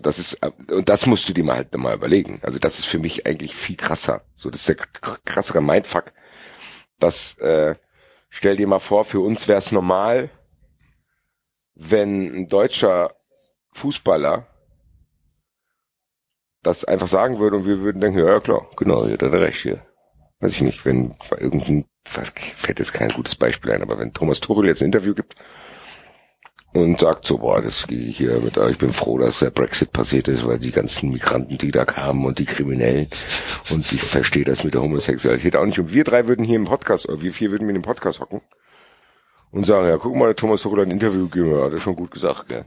S5: Das ist, und das musst du dir mal halt mal überlegen. Also das ist für mich eigentlich viel krasser. So, das ist der krassere Mindfuck. Das, äh, stell dir mal vor, für uns wäre es normal, wenn ein deutscher Fußballer das einfach sagen würde und wir würden denken, ja, klar, genau, hat er recht hier. Weiß ich nicht, wenn irgendein, was, fällt jetzt kein gutes Beispiel ein, aber wenn Thomas Tuchel jetzt ein Interview gibt und sagt so, boah, das gehe ich hier mit, ich bin froh, dass der Brexit passiert ist, weil die ganzen Migranten, die da kamen und die Kriminellen und ich verstehe das mit der Homosexualität auch nicht. Und wir drei würden hier im Podcast, oder wir vier würden mit dem Podcast hocken und sagen, ja, guck mal, der Thomas hat ein Interview gegeben, hat er schon gut gesagt, gell.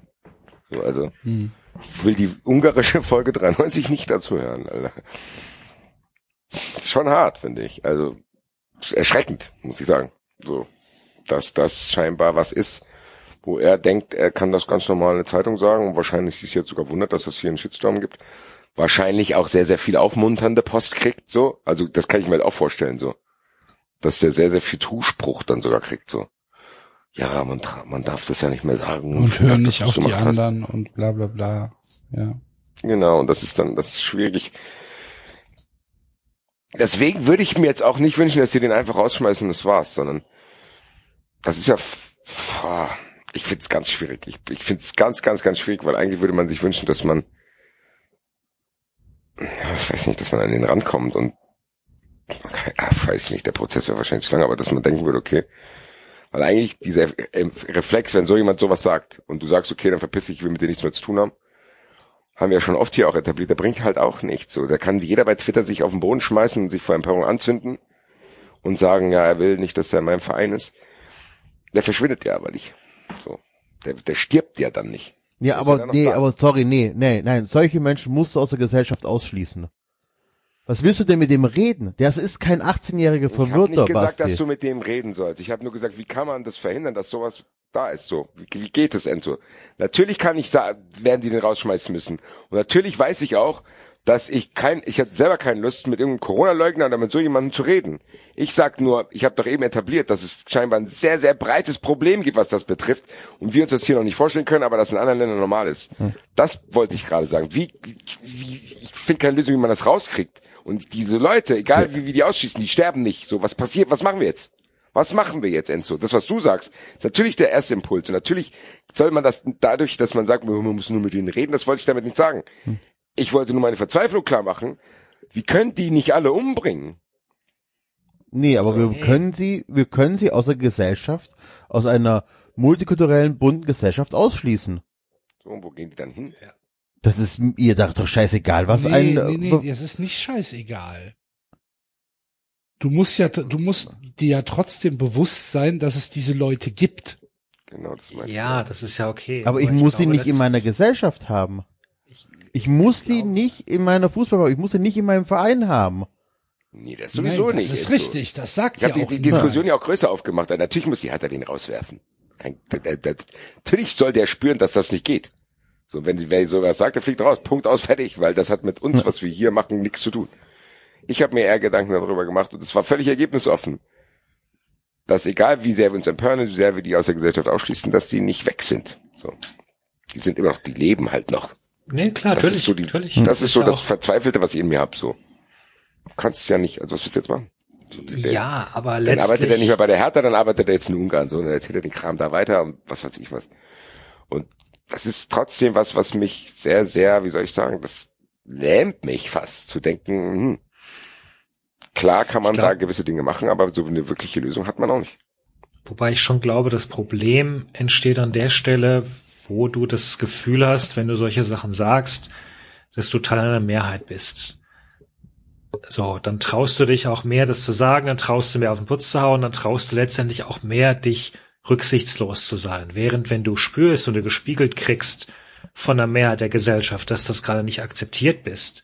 S5: So, also, ich will die ungarische Folge 93 nicht dazu hören, Alter. Ist schon hart, finde ich. Also, ist erschreckend, muss ich sagen. So, dass das scheinbar was ist, wo er denkt, er kann das ganz normal in der Zeitung sagen und wahrscheinlich sich jetzt sogar wundert, dass es hier einen Shitstorm gibt. Wahrscheinlich auch sehr, sehr viel aufmunternde Post kriegt, so. Also, das kann ich mir halt auch vorstellen, so. Dass der sehr, sehr viel Zuspruch dann sogar kriegt, so. Ja, man, man darf das ja nicht mehr sagen.
S2: Und hören nicht auf die
S5: gemacht hast.
S2: anderen und bla bla bla. Ja.
S5: Genau, und das ist dann, das ist schwierig. Deswegen würde ich mir jetzt auch nicht wünschen, dass sie den einfach rausschmeißen und das war's, sondern das ist ja, ich finde es ganz schwierig. Ich, ich finde es ganz, ganz, ganz schwierig, weil eigentlich würde man sich wünschen, dass man, ich weiß nicht, dass man an den rankommt und, ja, weiß ich nicht, der Prozess wäre wahrscheinlich zu lang, aber dass man denken würde, okay, weil eigentlich dieser Reflex, wenn so jemand sowas sagt und du sagst, okay, dann verpiss dich, ich will mit dir nichts mehr zu tun haben, haben wir ja schon oft hier auch etabliert, der bringt halt auch nichts. So, da kann jeder bei Twitter sich auf den Boden schmeißen und sich vor Empörung anzünden und sagen, ja, er will nicht, dass er in meinem Verein ist. Der verschwindet ja aber nicht. So, der, der stirbt ja dann nicht.
S4: Ja,
S5: Ist
S4: aber
S5: er
S4: nee,
S5: da?
S4: aber sorry, nee, nee, nein, solche Menschen musst du aus der Gesellschaft ausschließen. Was willst du denn mit dem reden? Das ist kein 18-jähriger
S5: Ich habe
S4: Verwirrter,
S5: nicht gesagt,
S4: Basti.
S5: dass du mit dem reden sollst. Ich habe nur gesagt, wie kann man das verhindern, dass sowas da ist so? Wie, wie geht es, Enzo? Natürlich kann ich sagen, werden die den rausschmeißen müssen. Und natürlich weiß ich auch, dass ich kein, ich hatte selber keine Lust, mit irgendeinem Corona-Leugner oder mit so jemandem zu reden. Ich sag nur, ich habe doch eben etabliert, dass es scheinbar ein sehr, sehr breites Problem gibt, was das betrifft und wir uns das hier noch nicht vorstellen können, aber das in anderen Ländern normal ist. Das wollte ich gerade sagen. Wie, wie, ich finde keine Lösung, wie man das rauskriegt. Und diese Leute, egal wie, wie die ausschießen, die sterben nicht. So, was passiert, was machen wir jetzt? Was machen wir jetzt, Enzo? Das, was du sagst, ist natürlich der erste Impuls. Und natürlich soll man das dadurch, dass man sagt, man muss nur mit ihnen reden, das wollte ich damit nicht sagen. Ich wollte nur meine Verzweiflung klar machen. Wie können die nicht alle umbringen?
S4: Nee, aber wir können sie, wir können sie aus der Gesellschaft, aus einer multikulturellen, bunten Gesellschaft ausschließen.
S5: So, und wo gehen die dann hin?
S4: Das ist ihr doch doch scheißegal, was
S2: nee,
S4: ein,
S2: nee, nee, es ist nicht scheißegal. Du musst ja, du musst dir ja trotzdem bewusst sein, dass es diese Leute gibt.
S5: Genau, das meine ich.
S3: Ja, das ist ja okay.
S4: aber ich muss sie
S3: glaube,
S4: nicht
S3: das-
S4: in meiner Gesellschaft haben. Ich muss die nicht in meiner Fußball, ich muss sie nicht in meinem Verein haben.
S5: Nee, das sowieso
S2: Nein, das
S5: nicht.
S2: ist
S5: Enzo.
S2: richtig, das sagt
S5: Ich
S2: ja
S5: habe
S2: auch
S5: die, die
S2: niemand.
S5: Diskussion ja auch größer aufgemacht. Natürlich muss die Hertha den rauswerfen. Kein, natürlich soll der spüren, dass das nicht geht. So, wenn wer sowas sagt, der fliegt raus. Punkt aus, fertig, weil das hat mit uns, was wir hier machen, nichts zu tun. Ich habe mir eher Gedanken darüber gemacht und es war völlig ergebnisoffen. Dass egal wie sehr wir uns empören, wie sehr wir die aus der Gesellschaft ausschließen, dass die nicht weg sind. So. Die sind immer noch, die leben halt noch.
S3: Nee, klar,
S5: Das
S3: natürlich,
S5: ist so die,
S3: natürlich.
S5: das ist so das Verzweifelte, was ich in mir hab, so. Du kannst ja nicht, also was willst du jetzt machen? Der-
S3: Ja, aber
S5: Dann
S3: letztlich.
S5: arbeitet er nicht mehr bei der Hertha, dann arbeitet er jetzt in Ungarn, so, und dann erzählt er den Kram da weiter und was weiß ich was. Und das ist trotzdem was, was mich sehr, sehr, wie soll ich sagen, das lähmt mich fast zu denken, hm, klar kann man
S3: glaub-
S5: da gewisse Dinge machen, aber so eine wirkliche Lösung hat man auch nicht.
S3: Wobei ich schon glaube, das Problem entsteht an der Stelle, wo du das Gefühl hast, wenn du solche Sachen sagst, dass du Teil einer Mehrheit bist. So, dann traust du dich auch mehr, das zu sagen, dann traust du mehr auf den Putz zu hauen, dann traust du letztendlich auch mehr, dich rücksichtslos zu sein. Während wenn du spürst und du gespiegelt kriegst von der Mehrheit der Gesellschaft, dass das gerade nicht akzeptiert bist,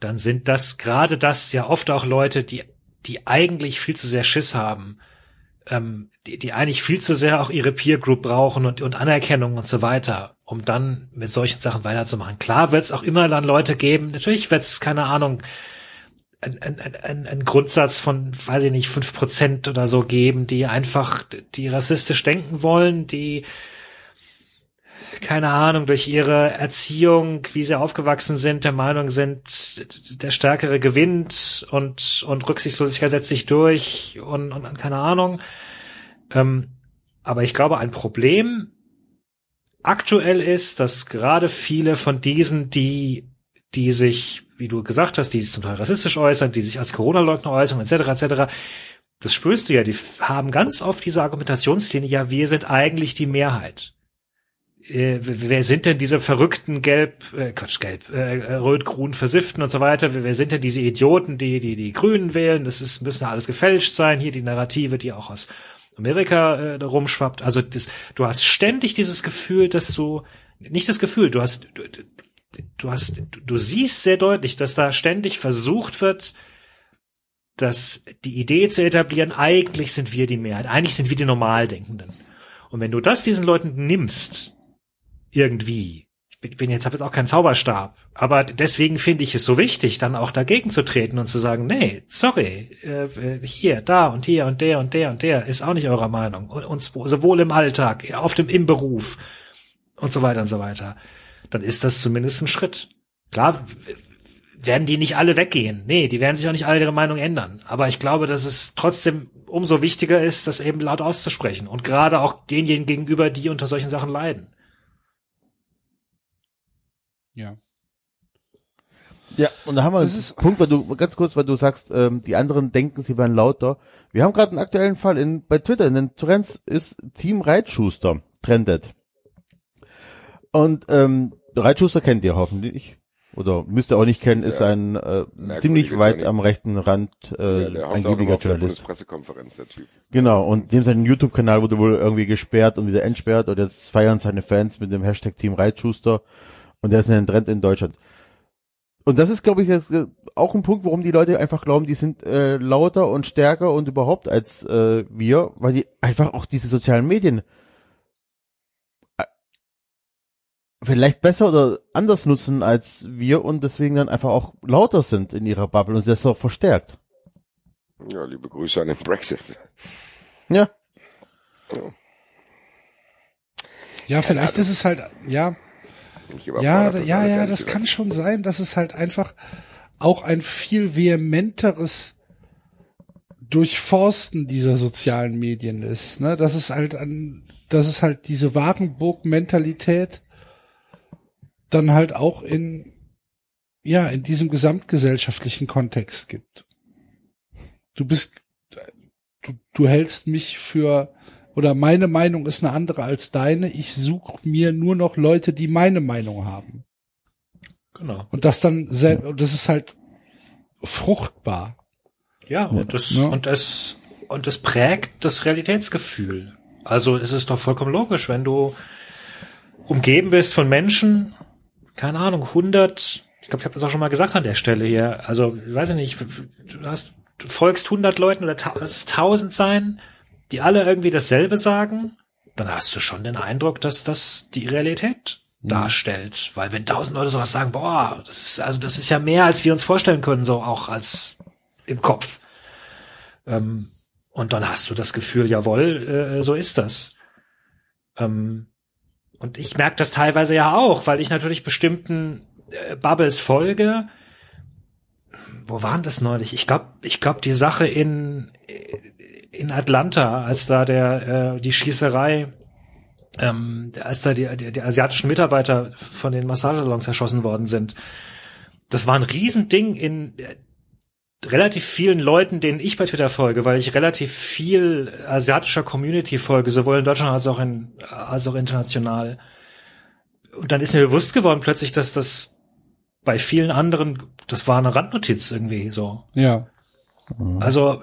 S3: dann sind das gerade das ja oft auch Leute, die, die eigentlich viel zu sehr Schiss haben, ähm, die, die eigentlich viel zu sehr auch ihre Peer Group brauchen und, und Anerkennung und so weiter, um dann mit solchen Sachen weiterzumachen. Klar wird es auch immer dann Leute geben, natürlich wird es, keine Ahnung, ein, ein, ein, ein Grundsatz von, weiß ich nicht, fünf Prozent oder so geben, die einfach, die rassistisch denken wollen, die keine Ahnung, durch ihre Erziehung, wie sie aufgewachsen sind, der Meinung sind, der Stärkere gewinnt und, und Rücksichtslosigkeit setzt sich durch und, und keine Ahnung. Ähm, aber ich glaube, ein Problem aktuell ist, dass gerade viele von diesen, die, die sich, wie du gesagt hast, die sich zum Teil rassistisch äußern, die sich als Corona-Leugner äußern, etc., etc., das spürst du ja, die haben ganz oft diese Argumentationslinie, ja, wir sind eigentlich die Mehrheit äh, wer sind denn diese verrückten Gelb, äh, Quatsch, Gelb, äh, Rot-Grün Versifften und so weiter? Wer, wer sind denn diese Idioten, die die die Grünen wählen? Das ist müssen alles gefälscht sein. Hier die Narrative, die auch aus Amerika äh, rumschwappt. Also das, du hast ständig dieses Gefühl, dass du nicht das Gefühl, du hast du, du hast du, du siehst sehr deutlich, dass da ständig versucht wird, dass die Idee zu etablieren, eigentlich sind wir die Mehrheit, eigentlich sind wir die Normaldenkenden. Und wenn du das diesen Leuten nimmst, irgendwie. Ich bin, jetzt habe jetzt auch kein Zauberstab, aber deswegen finde ich es so wichtig, dann auch dagegen zu treten und zu sagen, nee, sorry, äh, hier, da und hier und der und der und der ist auch nicht eurer Meinung und, und sowohl im Alltag, auf dem im Beruf und so weiter und so weiter. Dann ist das zumindest ein Schritt. Klar werden die nicht alle weggehen. Nee, die werden sich auch nicht alle ihre Meinung ändern. Aber ich glaube, dass es trotzdem umso wichtiger ist, das eben laut auszusprechen. Und gerade auch denjenigen gegenüber, die unter solchen Sachen leiden.
S2: Ja.
S4: Ja, und da haben wir
S2: Das
S4: einen
S2: ist-
S4: Punkt, weil du, ganz kurz, weil du sagst, ähm, die anderen denken, sie wären lauter. Wir haben gerade einen aktuellen Fall in, bei Twitter, in den Trends ist Team Reitschuster trendet. Und, ähm, Reitschuster kennt ihr hoffentlich. Oder müsst ihr auch nicht kennen, ist ein äh, ziemlich weit
S5: Johnny.
S4: am rechten Rand äh,
S5: Ja, der
S4: angeblicher Journalist.
S5: Bundespressekonferenz, der Typ.
S4: Genau, und dem sein YouTube-Kanal wurde wohl irgendwie gesperrt und wieder entsperrt und jetzt feiern seine Fans mit dem Hashtag Team Reitschuster und der ist ein Trend in Deutschland. Und das ist, glaube ich, jetzt, äh, auch ein Punkt, warum die Leute einfach glauben, die sind äh, lauter und stärker und überhaupt als äh, wir, weil die einfach auch diese sozialen Medien äh, vielleicht besser oder anders nutzen als wir und deswegen dann einfach auch lauter sind in ihrer Bubble und das auch verstärkt.
S5: Ja, liebe Grüße an den Brexit.
S4: Ja.
S2: Ja, vielleicht ist es halt, ja,
S5: Mich
S2: ja,
S5: überfordert
S2: da-
S5: das
S2: ja, ja, das kann schon sein, dass es halt einfach auch ein viel vehementeres Durchforsten dieser sozialen Medien ist, ne? Das ist halt an, dass es halt diese Warenburg-Mentalität dann halt auch in, ja, in diesem gesamtgesellschaftlichen Kontext gibt. Du bist, du, du hältst mich für, oder meine Meinung ist eine andere als deine. Ich suche mir nur noch Leute, die meine Meinung haben.
S3: Genau.
S2: Und das dann selbst, und das ist halt fruchtbar.
S3: Ja, und das,
S2: Ja.
S3: und es, und es prägt das Realitätsgefühl. Also es ist doch vollkommen logisch, wenn du umgeben bist von Menschen, keine Ahnung, 100, ich glaube, ich habe das auch schon mal gesagt an der Stelle hier, also, ich weiß ich nicht, du hast, du folgst 100 Leuten oder es 1000 sein, die alle irgendwie dasselbe sagen, dann hast du schon den Eindruck, dass das die Realität darstellt. Weil wenn 1000 Leute sowas sagen, boah, das ist, also das ist ja mehr, als wir uns vorstellen können, so auch als im Kopf. Ähm, und dann hast du das Gefühl, jawohl, äh, so ist das. Ähm, und ich merke das teilweise ja auch, weil ich natürlich bestimmten äh, Bubbles folge. Wo waren das neulich? Ich glaube, ich glaube, die Sache in in Atlanta, als da der äh, die Schießerei, ähm, als da die, die, die asiatischen Mitarbeiter von den Massagesalons erschossen worden sind, das war ein Riesending in äh, relativ vielen Leuten, denen ich bei Twitter folge, weil ich relativ viel asiatischer Community folge, sowohl in Deutschland als auch in als auch international. Und dann ist mir bewusst geworden plötzlich, dass das bei vielen anderen, das war eine Randnotiz irgendwie so.
S2: Ja.
S3: Also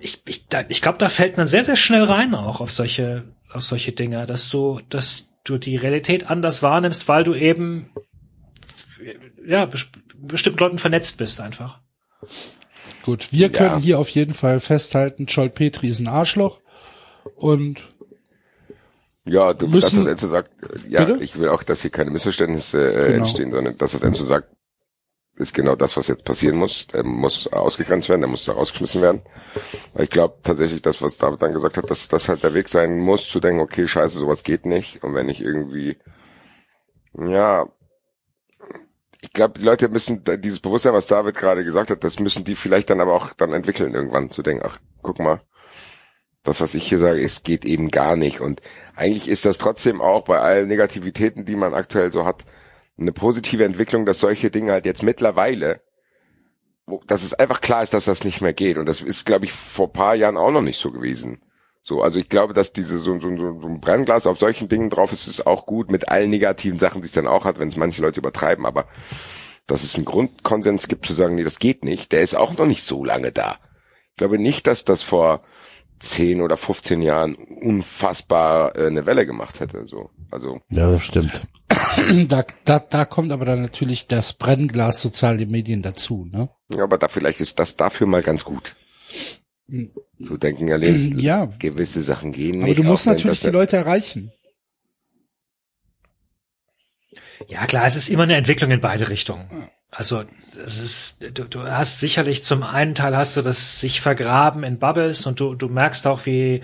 S3: ich, ich, da, ich glaube, da fällt man sehr, sehr schnell rein auch auf solche, auf solche Dinge, dass du, dass du die Realität anders wahrnimmst, weil du eben ja bes- bestimmten Leuten vernetzt bist einfach.
S2: Gut, wir
S5: Ja.
S2: können hier auf jeden Fall festhalten, Scholl Petri ist ein Arschloch. Und
S5: Ja, du,
S2: Müssen-
S5: das, was Enzo sagt, äh, ja,
S2: Bitte?
S5: ich will auch, dass hier keine Missverständnisse äh,
S2: Genau.
S5: entstehen, sondern das, was Enzo sagt, ist genau das, was jetzt passieren muss. Er muss ausgegrenzt werden, er muss da rausgeschmissen werden. Ich glaube tatsächlich, das, was David dann gesagt hat, dass das halt der Weg sein muss, zu denken, okay, scheiße, sowas geht nicht. Und wenn ich irgendwie, ja, ich glaube, die Leute müssen dieses Bewusstsein, was David gerade gesagt hat, das müssen die vielleicht dann aber auch dann entwickeln irgendwann, zu denken, ach, guck mal, das, was ich hier sage, es geht eben gar nicht. Und eigentlich ist das trotzdem auch bei allen Negativitäten, die man aktuell so hat, eine positive Entwicklung, dass solche Dinge halt jetzt mittlerweile, wo, dass es einfach klar ist, dass das nicht mehr geht. Und das ist, glaube ich, vor paar Jahren auch noch nicht so gewesen. So, also ich glaube, dass diese so, so, so, so ein Brennglas auf solchen Dingen drauf ist, ist auch gut mit allen negativen Sachen, die es dann auch hat, wenn es manche Leute übertreiben. Aber dass es einen Grundkonsens gibt zu sagen, nee, das geht nicht, der ist auch noch nicht so lange da. Ich glaube nicht, dass das vor 10 oder 15 Jahren unfassbar äh, eine Welle gemacht hätte. So, also
S4: Ja, das stimmt. *clears throat*
S2: da, da, da kommt aber dann natürlich das Brennglas soziale Medien dazu, ne?
S5: ja, aber da vielleicht ist das dafür mal ganz gut. Zu denken, ja, Leben,
S2: Ja.
S5: gewisse Sachen gehen
S2: Aber
S5: nicht.
S2: du musst natürlich die Leute erreichen.
S3: Ja, klar, es ist immer eine Entwicklung in beide Richtungen. Also es ist, du, du hast sicherlich zum einen Teil hast du das sich vergraben in Bubbles und du, du merkst auch, wie,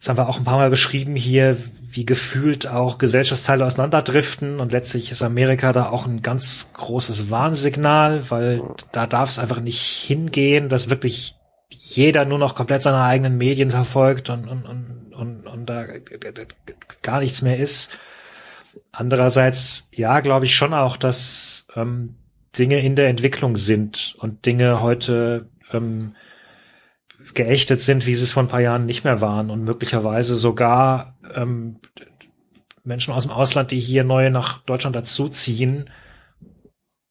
S3: das haben wir auch ein paar Mal beschrieben hier, wie gefühlt auch Gesellschaftsteile auseinanderdriften und letztlich ist Amerika da auch ein ganz großes Warnsignal, weil da darf es einfach nicht hingehen, dass wirklich jeder nur noch komplett seine eigenen Medien verfolgt und, und, und, und, und da gar nichts mehr ist. Andererseits, ja, glaube ich schon auch, dass ähm, Dinge in der Entwicklung sind und Dinge heute ähm, geächtet sind, wie sie es vor ein paar Jahren nicht mehr waren und möglicherweise sogar ähm, Menschen aus dem Ausland, die hier neu nach Deutschland dazuziehen,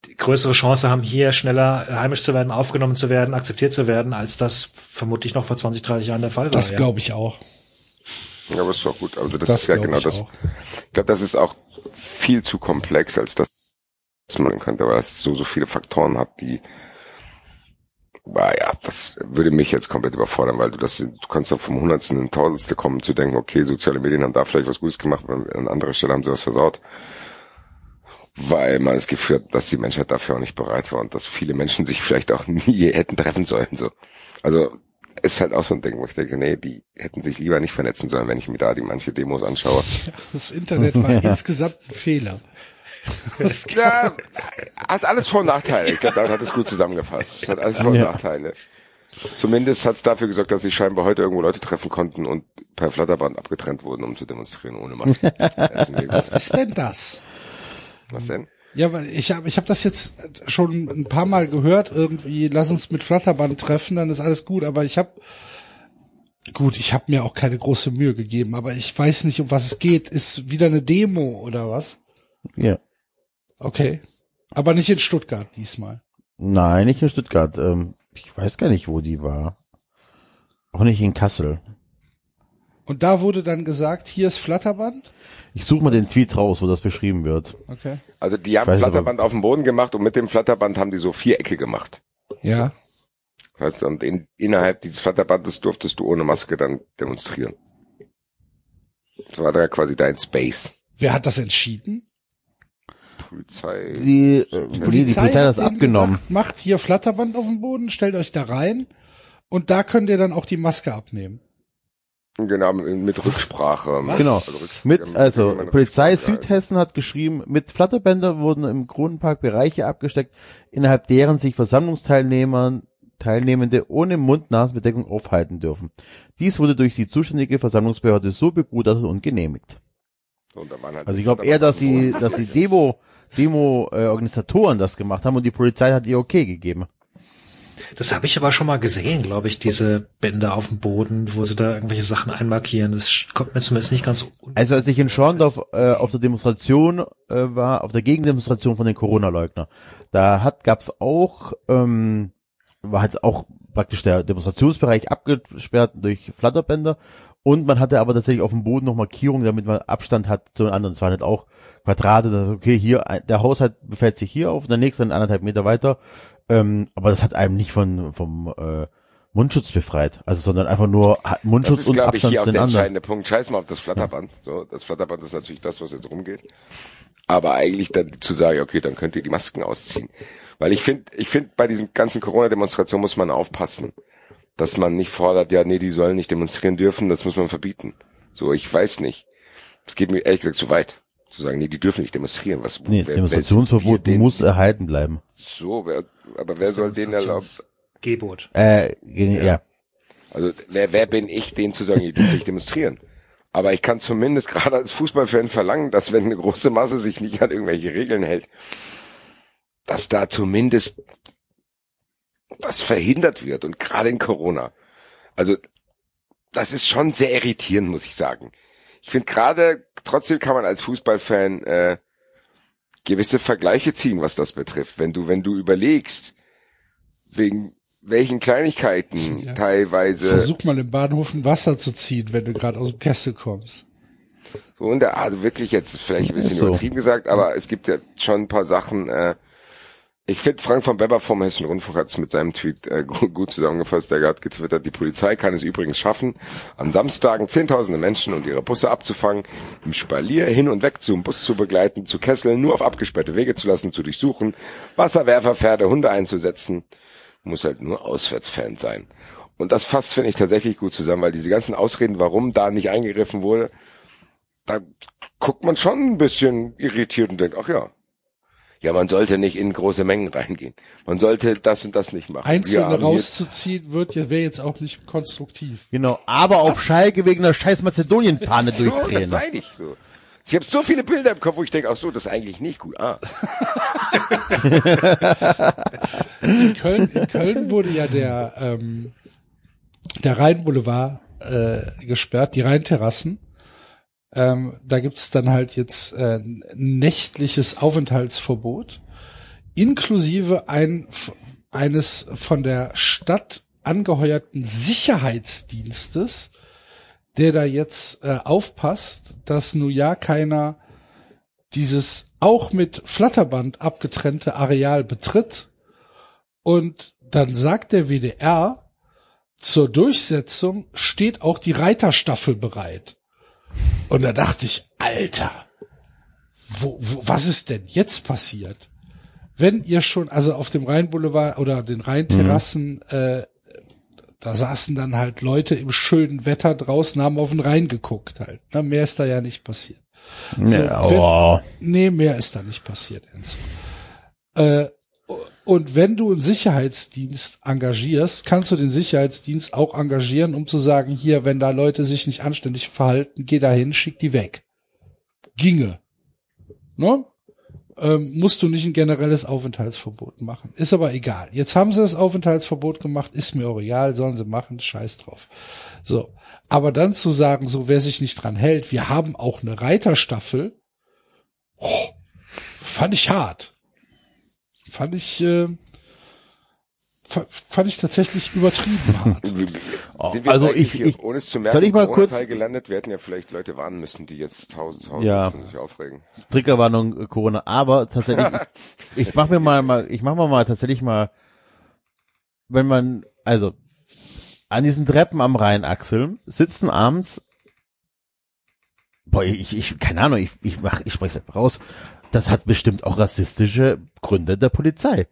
S3: die größere Chance haben, hier schneller heimisch zu werden, aufgenommen zu werden, akzeptiert zu werden, als das vermutlich noch vor 20, 30 Jahren der Fall war.
S2: Das
S3: ja.
S2: glaube ich auch.
S5: Ja, aber ist doch gut. Also das,
S2: Das
S5: ist ja genau
S2: ich
S5: das.
S2: auch.
S5: Ich glaube, das ist auch viel zu komplex, als das man könnte, weil es so, so viele Faktoren hat, die ja, das würde mich jetzt komplett überfordern, weil du das, du kannst doch vom Hundertsten in Tausendste kommen zu denken, okay, soziale Medien haben da vielleicht was Gutes gemacht, aber an anderer Stelle haben sie was versaut. Weil man das Gefühl hat, dass die Menschheit dafür auch nicht bereit war und dass viele Menschen sich vielleicht auch *laughs* nie hätten treffen sollen, so. Also, ist halt auch so ein Ding, wo ich denke, nee, die hätten sich lieber nicht vernetzen sollen, wenn ich mir da die manche Demos anschaue. *laughs*
S2: Das Internet war *laughs* insgesamt ein Fehler. *laughs* Das
S5: Ja, hat alles Vor- und Nachteile. Ich glaube, hat es gut zusammengefasst. Hat alles Vor- und
S4: Ja.
S5: Nachteile. Zumindest hat es dafür gesorgt, dass sich scheinbar heute irgendwo Leute treffen konnten und per Flatterband abgetrennt wurden, um zu demonstrieren ohne Maske. *laughs*
S2: Was ist denn das?
S5: Was denn?
S2: Ja, weil ich habe ich hab das jetzt schon ein paar Mal gehört, irgendwie, lass uns mit Flatterband treffen, dann ist alles gut, aber ich habe gut, ich habe mir auch keine große Mühe gegeben, aber ich weiß nicht, um was es geht. Ist wieder eine Demo oder was?
S4: Ja.
S2: Okay. Aber nicht in Stuttgart diesmal.
S4: Nein, nicht in Stuttgart. Ähm, ich weiß gar nicht, wo die war. Auch nicht in Kassel.
S2: Und da wurde dann gesagt, hier ist Flatterband.
S4: Ich suche mal den Tweet raus, wo das beschrieben wird.
S2: Okay.
S5: Also die haben Flatterband auf dem Boden gemacht und mit dem Flatterband haben die so Vierecke gemacht.
S2: Ja.
S5: Das heißt, und in, innerhalb dieses Flatterbandes durftest du ohne Maske dann demonstrieren. Das war da quasi dein Space.
S2: Wer hat das entschieden?
S5: Polizei.
S4: Die, äh, die, die Polizei hat das abgenommen.
S2: Gesagt, macht hier Flatterband auf dem Boden, stellt euch da rein und da könnt ihr dann auch die Maske abnehmen.
S5: Genau, mit, Rücksprache.
S2: Was?
S4: Genau.
S5: Also Rück-
S4: Mit, also Polizei
S5: Rücksprache
S4: Südhessen hat geschrieben, mit Flatterbänder wurden im Kronenpark Bereiche abgesteckt, innerhalb deren sich Versammlungsteilnehmer Teilnehmende ohne Mund-Nasen-Bedeckung aufhalten dürfen. Dies wurde durch die zuständige Versammlungsbehörde so begutachtet und genehmigt.
S5: Und halt
S4: Also ich glaube eher, dass die, dass die Demo, Demo-Organisatoren das gemacht haben und die Polizei hat ihr okay gegeben.
S3: Das habe ich aber schon mal gesehen, glaube ich, diese Bänder auf dem Boden, wo sie da irgendwelche Sachen einmarkieren. Das kommt mir zumindest nicht ganz
S4: Also als ich in Schorndorf äh, auf der Demonstration äh, war, auf der Gegendemonstration von den Corona-Leugner, da hat gab's auch, ähm, war halt auch praktisch der Demonstrationsbereich abgesperrt durch Flatterbänder und man hatte aber tatsächlich auf dem Boden noch Markierungen, damit man Abstand hat zu den anderen. Es waren halt auch Quadrate, das, okay, hier, der Haushalt befällt sich hier auf, der nächste dann anderthalb Meter weiter, ähm, aber das hat einem nicht von vom äh, Mundschutz befreit, also sondern einfach nur ha-
S5: Das
S4: Mundschutz
S5: ist,
S4: und
S5: glaube ich,
S4: Abstand
S5: hier auch der
S4: anderen.
S5: entscheidende Punkt. Scheiß mal auf das Flatterband. So, das Flatterband ist natürlich das, was jetzt rumgeht. Aber eigentlich dann zu sagen, okay, dann könnt ihr die Masken ausziehen. Weil ich finde, ich finde, bei diesen ganzen Corona-Demonstrationen muss man aufpassen, dass man nicht fordert, ja, nee, die sollen nicht demonstrieren dürfen, das muss man verbieten. So, ich weiß nicht. Es geht mir ehrlich gesagt zu weit. Zu sagen, nee, die dürfen nicht demonstrieren. Was,
S4: Nee,
S5: wer-
S4: Demonstrationsverbot
S5: den-
S4: muss erhalten bleiben.
S5: So, wer, aber wer soll denen erlauben?
S3: Gebot.
S4: Äh, ja. ja.
S5: Also wer, wer bin ich, denen zu sagen, ihr dürft nicht demonstrieren? Aber ich kann zumindest gerade als Fußballfan verlangen, dass wenn eine große Masse sich nicht an irgendwelche Regeln hält, dass da zumindest das verhindert wird und gerade in Corona. Also das ist schon sehr irritierend, muss ich sagen. Ich finde gerade, trotzdem kann man als Fußballfan äh, gewisse Vergleiche ziehen, was das betrifft. Wenn du, wenn du überlegst, wegen welchen Kleinigkeiten
S2: Ja.
S5: teilweise
S2: Versuch mal im Bahnhof ein Wasser zu ziehen, wenn du gerade aus dem Kessel kommst.
S5: so in der Art, wirklich jetzt vielleicht ein bisschen
S4: So.
S5: übertrieben gesagt, aber es gibt ja schon ein paar Sachen. Äh, ich finde, Frank von Weber vom Hessischen Rundfunk hat es mit seinem Tweet äh, *laughs* gut, gut zusammengefasst. Der hat getwittert, die Polizei kann es übrigens schaffen, an Samstagen Zehntausende Menschen und ihre Busse abzufangen, im Spalier hin und weg zum Bus zu begleiten, zu kesseln, nur auf abgesperrte Wege zu lassen, zu durchsuchen, Wasserwerfer, Pferde, Hunde einzusetzen. Muss halt nur Auswärtsfan sein. Und das fasst, finde ich, tatsächlich gut zusammen, weil diese ganzen Ausreden, warum da nicht eingegriffen wurde, da guckt man schon ein bisschen irritiert und denkt, ach ja, ja, man sollte nicht in große Mengen reingehen. Man sollte das und das nicht machen. Wir
S2: Einzelne rauszuziehen wird, wäre jetzt auch nicht konstruktiv.
S4: Genau, aber auf Schalke wegen der scheiß Mazedonien-Fahne
S5: So, das
S4: durchdrehen.
S5: meine ich so. Ich habe so viele Bilder im Kopf, wo ich denke, ach so, das ist eigentlich nicht gut. Ah, *laughs*
S2: In Köln, in Köln wurde ja der, ähm, der Rheinboulevard äh, gesperrt, die Rheinterrassen. Ähm, da gibt's dann halt jetzt äh, nächtliches Aufenthaltsverbot, inklusive ein, eines von der Stadt angeheuerten Sicherheitsdienstes, der da jetzt äh, aufpasst, dass nun ja keiner dieses auch mit Flatterband abgetrennte Areal betritt Und dann sagt der WDR, zur Durchsetzung steht auch die Reiterstaffel bereit. Und da dachte ich, Alter, wo, wo, was ist denn jetzt passiert? Wenn ihr schon, also auf dem Rheinboulevard oder den Rheinterrassen,
S4: Mhm.
S2: äh, da saßen dann halt Leute im schönen Wetter draußen, haben auf den Rhein geguckt halt. Ne? Mehr ist da ja nicht passiert. So,
S4: Ja,
S2: wenn-
S4: oh.
S2: Nee, mehr ist da nicht passiert, Enzo. Äh, und wenn du einen Sicherheitsdienst engagierst, kannst du den Sicherheitsdienst auch engagieren, um zu sagen, hier, wenn da Leute sich nicht anständig verhalten, geh dahin, schick die weg. Ginge. Ne? Ähm, musst du nicht ein generelles Aufenthaltsverbot machen. Ist aber egal. Jetzt haben sie das Aufenthaltsverbot gemacht, ist mir auch egal, sollen sie machen, scheiß drauf. So. Aber dann zu sagen, so wer sich nicht dran hält, wir haben auch eine Reiterstaffel, oh, fand ich hart. Fand ich, äh, fa- fand ich tatsächlich übertrieben *laughs* hart.
S5: Sind wir
S4: also
S5: jetzt eigentlich
S4: ich- ich-
S5: ohne es zu merken,
S4: soll ich mal
S5: im
S4: kurz-
S5: Corona-Teil gelandet? Wir hätten ja vielleicht Leute warnen müssen, die jetzt tausend, tausend
S4: Ja.
S5: sich aufregen.
S4: Triggerwarnung äh, Corona, aber tatsächlich, ich, *laughs* ich mach mir mal, mal, ich mach mir mal tatsächlich mal, wenn man, also an diesen Treppen am Rhein, Axel, sitzen abends, boah, ich, ich, keine Ahnung, ich, ich mach, ich spreche einfach raus, das hat bestimmt auch rassistische Gründe der Polizei.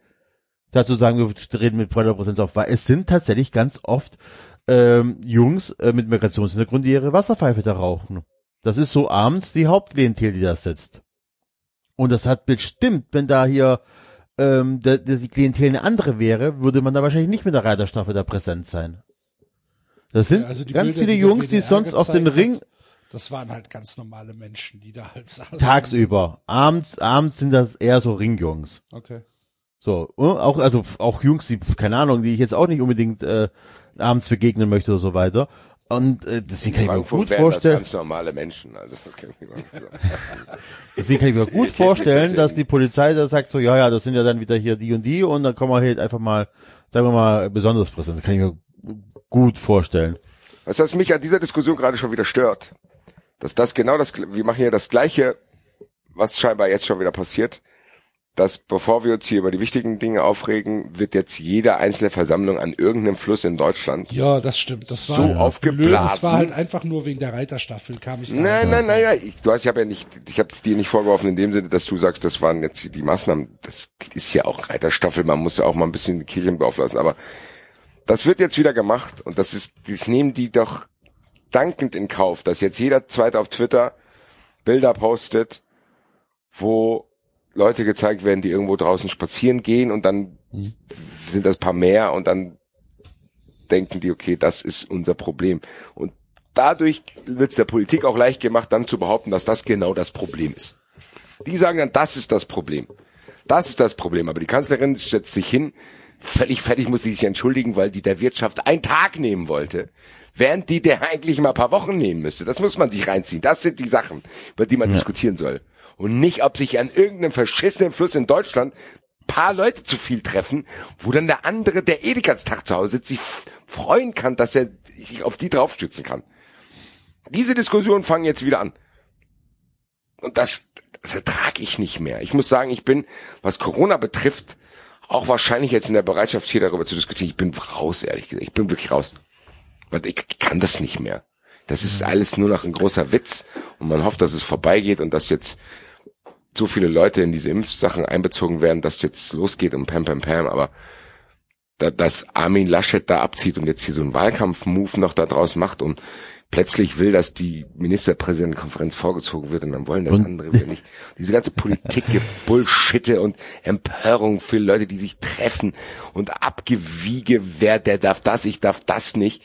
S4: Dazu sagen wir reden mit 200% auf, weil es sind tatsächlich ganz oft ähm, Jungs äh, mit Migrationshintergrund, die ihre Wasserpfeife da rauchen. Das ist so abends die Hauptklientel, die da sitzt. Und das hat bestimmt, wenn da hier ähm, der, der, die Klientel eine andere wäre, würde man da wahrscheinlich nicht mit der Reiterstaffel da präsent sein. Das sind
S2: Ja, also die
S4: ganz
S2: Bilder,
S4: viele
S2: die
S4: Jungs, die
S2: WDR
S4: sonst auf den Ring
S2: hat, Das waren halt ganz normale Menschen, die da halt saßen.
S4: tagsüber, abends, abends sind das eher so Ringjungs.
S2: Okay.
S4: So, äh, auch, also auch Jungs, die, keine Ahnung, die ich jetzt auch nicht unbedingt äh, abends begegnen möchte oder so weiter. Und äh, deswegen kann ich mir gut
S5: wären das
S4: vorstellen,
S5: ganz normale Menschen. Also das kann ich mir sagen. *laughs*
S4: deswegen kann ich mir gut vorstellen, dass die Polizei da sagt so, ja, ja, das sind ja dann wieder hier die und die und dann kommen wir halt einfach mal, sagen wir mal, besonders präsent. Das kann ich mir gut vorstellen.
S5: Was mich an dieser Diskussion gerade schon wieder stört? Dass das genau das, wir machen hier das Gleiche, was scheinbar jetzt schon wieder passiert, dass bevor wir uns hier über die wichtigen Dinge aufregen, wird jetzt jede einzelne Versammlung an irgendeinem Fluss in Deutschland
S2: Ja, das stimmt. Das war
S5: so
S2: blöd.
S5: aufgeblasen.
S2: Das war halt einfach nur wegen der Reiterstaffel, kam ich da.
S5: Nein,
S2: halt
S5: nein, nein, nein. Ich, du hast, ich habe ja nicht, ich habe es dir nicht vorgeworfen in dem Sinne, dass du sagst, das waren jetzt die- die Maßnahmen. Das ist ja auch Reiterstaffel. Man muss ja auch mal ein bisschen die Kirche im Dorf lassen. Aber das wird jetzt wieder gemacht und das ist, das nehmen die doch dankend in Kauf, dass jetzt jeder zweite auf Twitter Bilder postet, wo Leute gezeigt werden, die irgendwo draußen spazieren gehen und dann sind das paar mehr und dann denken die, okay, das ist unser Problem. Und dadurch wird es der Politik auch leicht gemacht, dann zu behaupten, dass das genau das Problem ist. Die sagen dann, das ist das Problem. Das ist das Problem. Aber die Kanzlerin setzt sich hin, völlig fertig muss sie sich entschuldigen, weil die der Wirtschaft einen Tag nehmen wollte, während die der eigentlich mal ein paar Wochen nehmen müsste. Das muss man sich reinziehen. Das sind die Sachen, über die man diskutieren soll. Und nicht, ob sich an irgendeinem verschissenen Fluss in Deutschland paar Leute zu viel treffen, wo dann der andere, der eh den ganzen Tag zu Hause sitzt, sich freuen kann, dass er sich auf die draufstützen kann. Diese Diskussionen fangen jetzt wieder an. Und das, das ertrage ich nicht mehr. Ich muss sagen, ich bin, was Corona betrifft, auch wahrscheinlich jetzt in der Bereitschaft hier darüber zu diskutieren, ich bin raus, ehrlich gesagt. Ich bin wirklich raus. Weil ich kann das nicht mehr. Das ist alles nur noch ein großer Witz und man hofft, dass es vorbeigeht und dass jetzt so viele Leute in diese Impfsachen einbezogen werden, dass jetzt losgeht und pam pam pam, aber da, dass Armin Laschet da abzieht und jetzt hier so einen Wahlkampf-Move noch da draus macht und plötzlich will, dass die Ministerpräsidentenkonferenz vorgezogen wird und dann wollen das
S4: Und-
S5: andere wieder nicht. *laughs* Diese ganze Politik, Bullshitte und Empörung für Leute, die sich treffen und Abgewiege, wer der darf das, ich darf das nicht,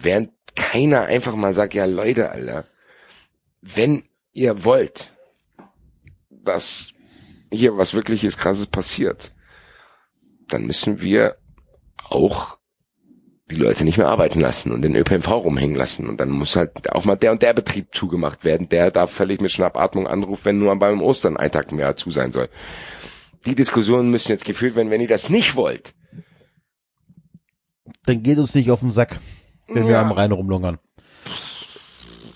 S5: während keiner einfach mal sagt, ja Leute, Alter, wenn ihr wollt, dass hier was wirkliches krasses passiert, dann müssen wir auch die Leute nicht mehr arbeiten lassen und den ÖPNV rumhängen lassen. Und dann muss halt auch mal der und der Betrieb zugemacht werden, der da völlig mit Schnappatmung anruft, wenn nur beim Ostern ein Tag mehr zu sein soll. Die Diskussionen müssen jetzt geführt werden, wenn ihr das nicht wollt.
S4: Dann geht uns nicht auf den Sack, wenn wir
S5: Ja.
S4: am Rhein rumlungern.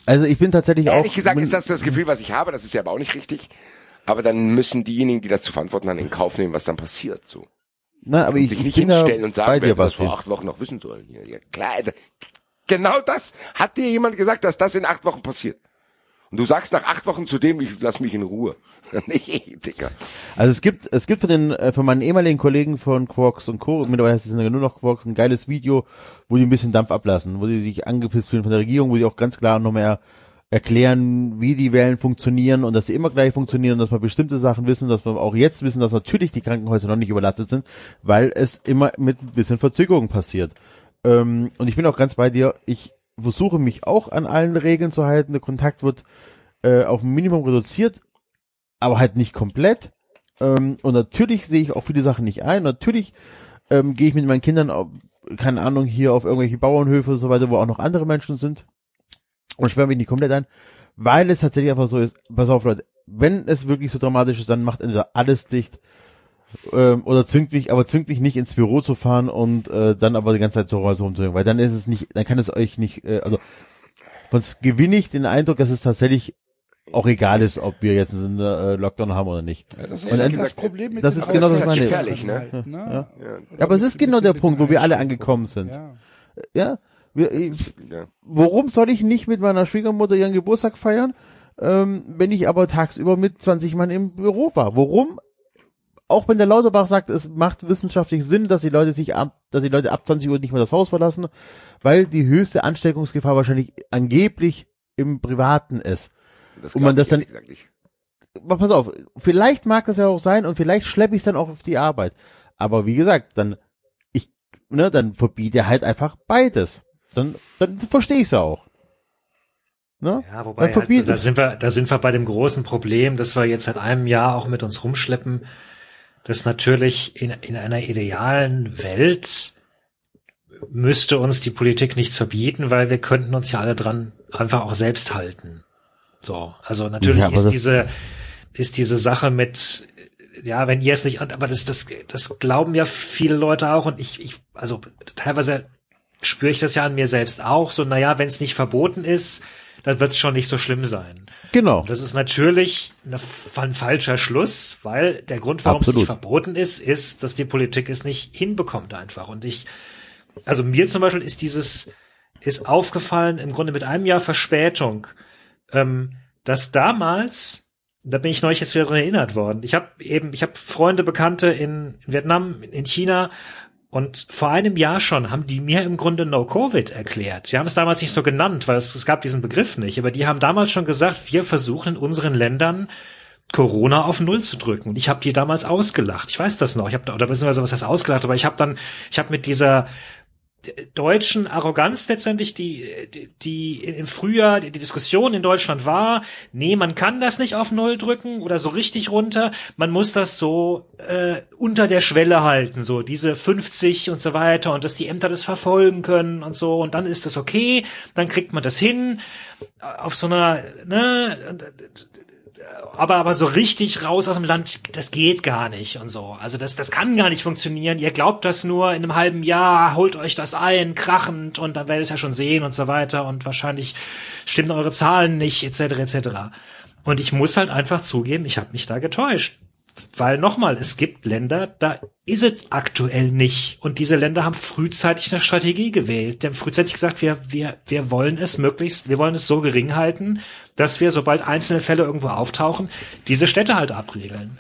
S4: Also ich bin tatsächlich auch.
S5: Ehrlich gesagt ist das das Gefühl, was ich habe, das ist ja aber auch nicht richtig. Aber dann müssen diejenigen, die das zu verantworten haben, in Kauf nehmen, was dann passiert, so.
S4: Na, aber
S5: und
S4: ich,
S5: sich
S4: ich
S5: nicht hinstellen und sagen, wir das vor acht Wochen noch wissen sollen. Ja, klar, genau das. Hat dir jemand gesagt, dass das in acht Wochen passiert? Und du sagst nach acht Wochen zu dem, ich lass mich in Ruhe. *laughs* nee, Digga.
S4: Also es gibt, es gibt von den, äh, von meinen ehemaligen Kollegen von Quarks und Co., mittlerweile heißt es nur noch Quarks, ein geiles Video, wo die ein bisschen Dampf ablassen, wo die sich angepisst fühlen von der Regierung, wo die auch ganz klar noch mehr erklären, wie die Wellen funktionieren und dass sie immer gleich funktionieren und dass wir bestimmte Sachen wissen, dass wir auch jetzt wissen, dass natürlich die Krankenhäuser noch nicht überlastet sind, weil es immer mit ein bisschen Verzögerung passiert. Ähm, und ich bin auch ganz bei dir, ich versuche mich auch an allen Regeln zu halten, der Kontakt wird äh, auf ein Minimum reduziert, aber halt nicht komplett. Ähm, und natürlich sehe ich auch viele Sachen nicht ein. Natürlich ähm, gehe ich mit meinen Kindern, auf, keine Ahnung, hier auf irgendwelche Bauernhöfe und so weiter, wo auch noch andere Menschen sind und sperre mich nicht komplett ein, weil es tatsächlich einfach so ist, pass auf Leute, wenn es wirklich so dramatisch ist, dann macht entweder alles dicht ähm, oder zwingt mich, aber zwingt mich nicht ins Büro zu fahren und äh, dann aber die ganze Zeit zu Hause rumzuhängen, weil dann ist es nicht, dann kann es euch nicht, äh, also sonst gewinne ich den Eindruck, dass es tatsächlich auch egal ist, ob wir jetzt einen äh, Lockdown haben oder nicht.
S2: Ja, das ist das Problem mit
S4: das ist genau das
S5: meine- gefährlich, ne?
S2: halt, ne?
S4: Ja.
S2: Oder
S4: Aber es ist genau der Punkt, wo wir alle angekommen sind.
S2: Ja.
S4: Ja, wir, ich,
S5: Ja.
S4: warum soll ich nicht mit meiner Schwiegermutter ihren Geburtstag feiern, ähm, wenn ich aber tagsüber mit 20 Mann im Büro war? Warum? Auch wenn der Lauterbach sagt, es macht wissenschaftlich Sinn, dass die Leute sich ab, dass die Leute ab 20 Uhr nicht mehr das Haus verlassen, weil die höchste Ansteckungsgefahr wahrscheinlich angeblich im Privaten ist.
S5: Das
S4: Und man das
S5: ich
S4: dann-
S5: ehrlich gesagt nicht.
S4: Aber pass auf, vielleicht mag das ja auch sein und vielleicht schleppe ich es dann auch auf die Arbeit. Aber wie gesagt, dann ich, ne, dann verbiete halt einfach beides. Dann, dann verstehe ich es ja auch. Ne?
S3: Ja, wobei halt, da sind wir, da sind wir bei dem großen Problem, dass wir jetzt seit einem Jahr auch mit uns rumschleppen, dass natürlich in, in einer idealen Welt müsste uns die Politik nichts verbieten, weil wir könnten uns ja alle dran einfach auch selbst halten. So, also natürlich
S4: Ja,
S3: ist diese ist diese Sache mit ja, wenn ihr es nicht, aber das das das glauben ja viele Leute auch und ich ich also teilweise spüre ich das ja an mir selbst auch so naja, wenn es nicht verboten ist, dann wird es schon nicht so schlimm sein.
S4: Genau.
S3: Das ist natürlich eine, ein falscher Schluss, weil der Grund, warum es
S4: Absolut.
S3: nicht verboten ist, ist, dass die Politik es nicht hinbekommt einfach. Und ich, also mir zum Beispiel ist dieses, ist aufgefallen im Grunde mit einem Jahr Verspätung, ähm, dass damals, da bin ich neulich jetzt wieder dran erinnert worden. Ich habe eben, ich habe Freunde, Bekannte in Vietnam, in China und vor einem Jahr schon haben die mir im Grunde No-Covid erklärt. Die haben es damals nicht so genannt, weil es, es gab diesen Begriff nicht. Aber die haben damals schon gesagt, wir versuchen in unseren Ländern Corona auf Null zu drücken. Und ich habe die damals ausgelacht. Ich weiß das noch. Ich habe oder beziehungsweise was heißt ausgelacht, aber ich habe dann, ich habe mit dieser deutschen Arroganz letztendlich, die, die, im Frühjahr die, die Diskussion in Deutschland war, nee, man kann das nicht auf Null drücken oder so richtig runter, man muss das so äh, unter der Schwelle halten, so diese 50 und so weiter und dass die Ämter das verfolgen können und so und dann ist das okay, dann kriegt man das hin. Auf so einer, ne, aber aber so richtig raus aus dem Land, das geht gar nicht und so. Also das das kann gar nicht funktionieren. Ihr glaubt das nur in einem halben Jahr, holt euch das ein, krachend und dann werdet ihr ja schon sehen und so weiter und wahrscheinlich stimmen eure Zahlen nicht etc. etc. Und ich muss halt einfach zugeben, ich habe mich da getäuscht. Weil nochmal, es gibt Länder, da ist es aktuell nicht. Und diese Länder haben frühzeitig eine Strategie gewählt. Die haben frühzeitig gesagt, wir, wir, wir wollen es möglichst, wir wollen es so gering halten, dass wir, sobald einzelne Fälle irgendwo auftauchen, diese Städte halt abriegeln.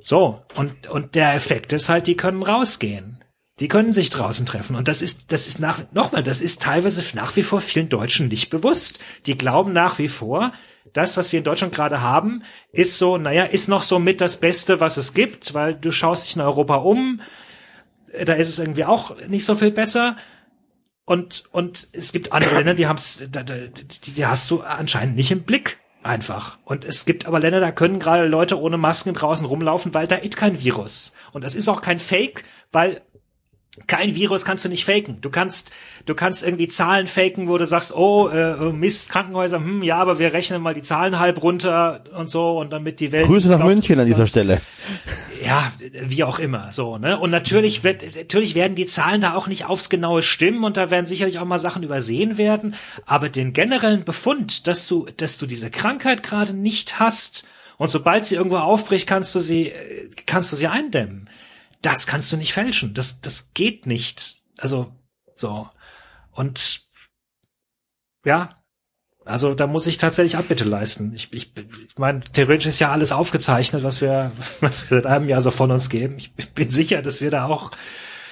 S3: So. Und, und der Effekt ist halt, die können rausgehen. Die können sich draußen treffen. Und das ist, das ist nach, nochmal, das ist teilweise nach wie vor vielen Deutschen nicht bewusst. Die glauben nach wie vor, das, was wir in Deutschland gerade haben, ist so, naja, ist noch so mit das Beste, was es gibt, weil du schaust dich in Europa um, da ist es irgendwie auch nicht so viel besser. Und, und es gibt andere Länder, die haben's, die, die hast du anscheinend nicht im Blick. Einfach. Und es gibt aber Länder, da können gerade Leute ohne Masken draußen rumlaufen, weil da ist kein Virus. Und das ist auch kein Fake, weil kein Virus kannst du nicht faken. Du kannst, du kannst irgendwie Zahlen faken, wo du sagst, oh, äh, Mist, Krankenhäuser, hm, ja, aber wir rechnen mal die Zahlen halb runter und so und damit die Welt.
S4: Grüße nach
S3: glaubt,
S4: München an dieser Stelle. *laughs*
S3: ja, wie auch immer, so, ne? Und natürlich wird, natürlich werden die Zahlen da auch nicht aufs genaue stimmen und da werden sicherlich auch mal Sachen übersehen werden, aber den generellen Befund, dass du, dass du diese Krankheit gerade nicht hast und sobald sie irgendwo aufbricht, kannst du sie, äh, kannst du sie eindämmen. Das kannst du nicht fälschen. Das, das geht nicht. Also, so. Und ja, also da muss ich tatsächlich Abbitte leisten. Ich, ich, ich meine, theoretisch ist ja alles aufgezeichnet, was wir, *laughs* was wir seit einem Jahr so von uns geben. Ich bin sicher, dass wir da auch.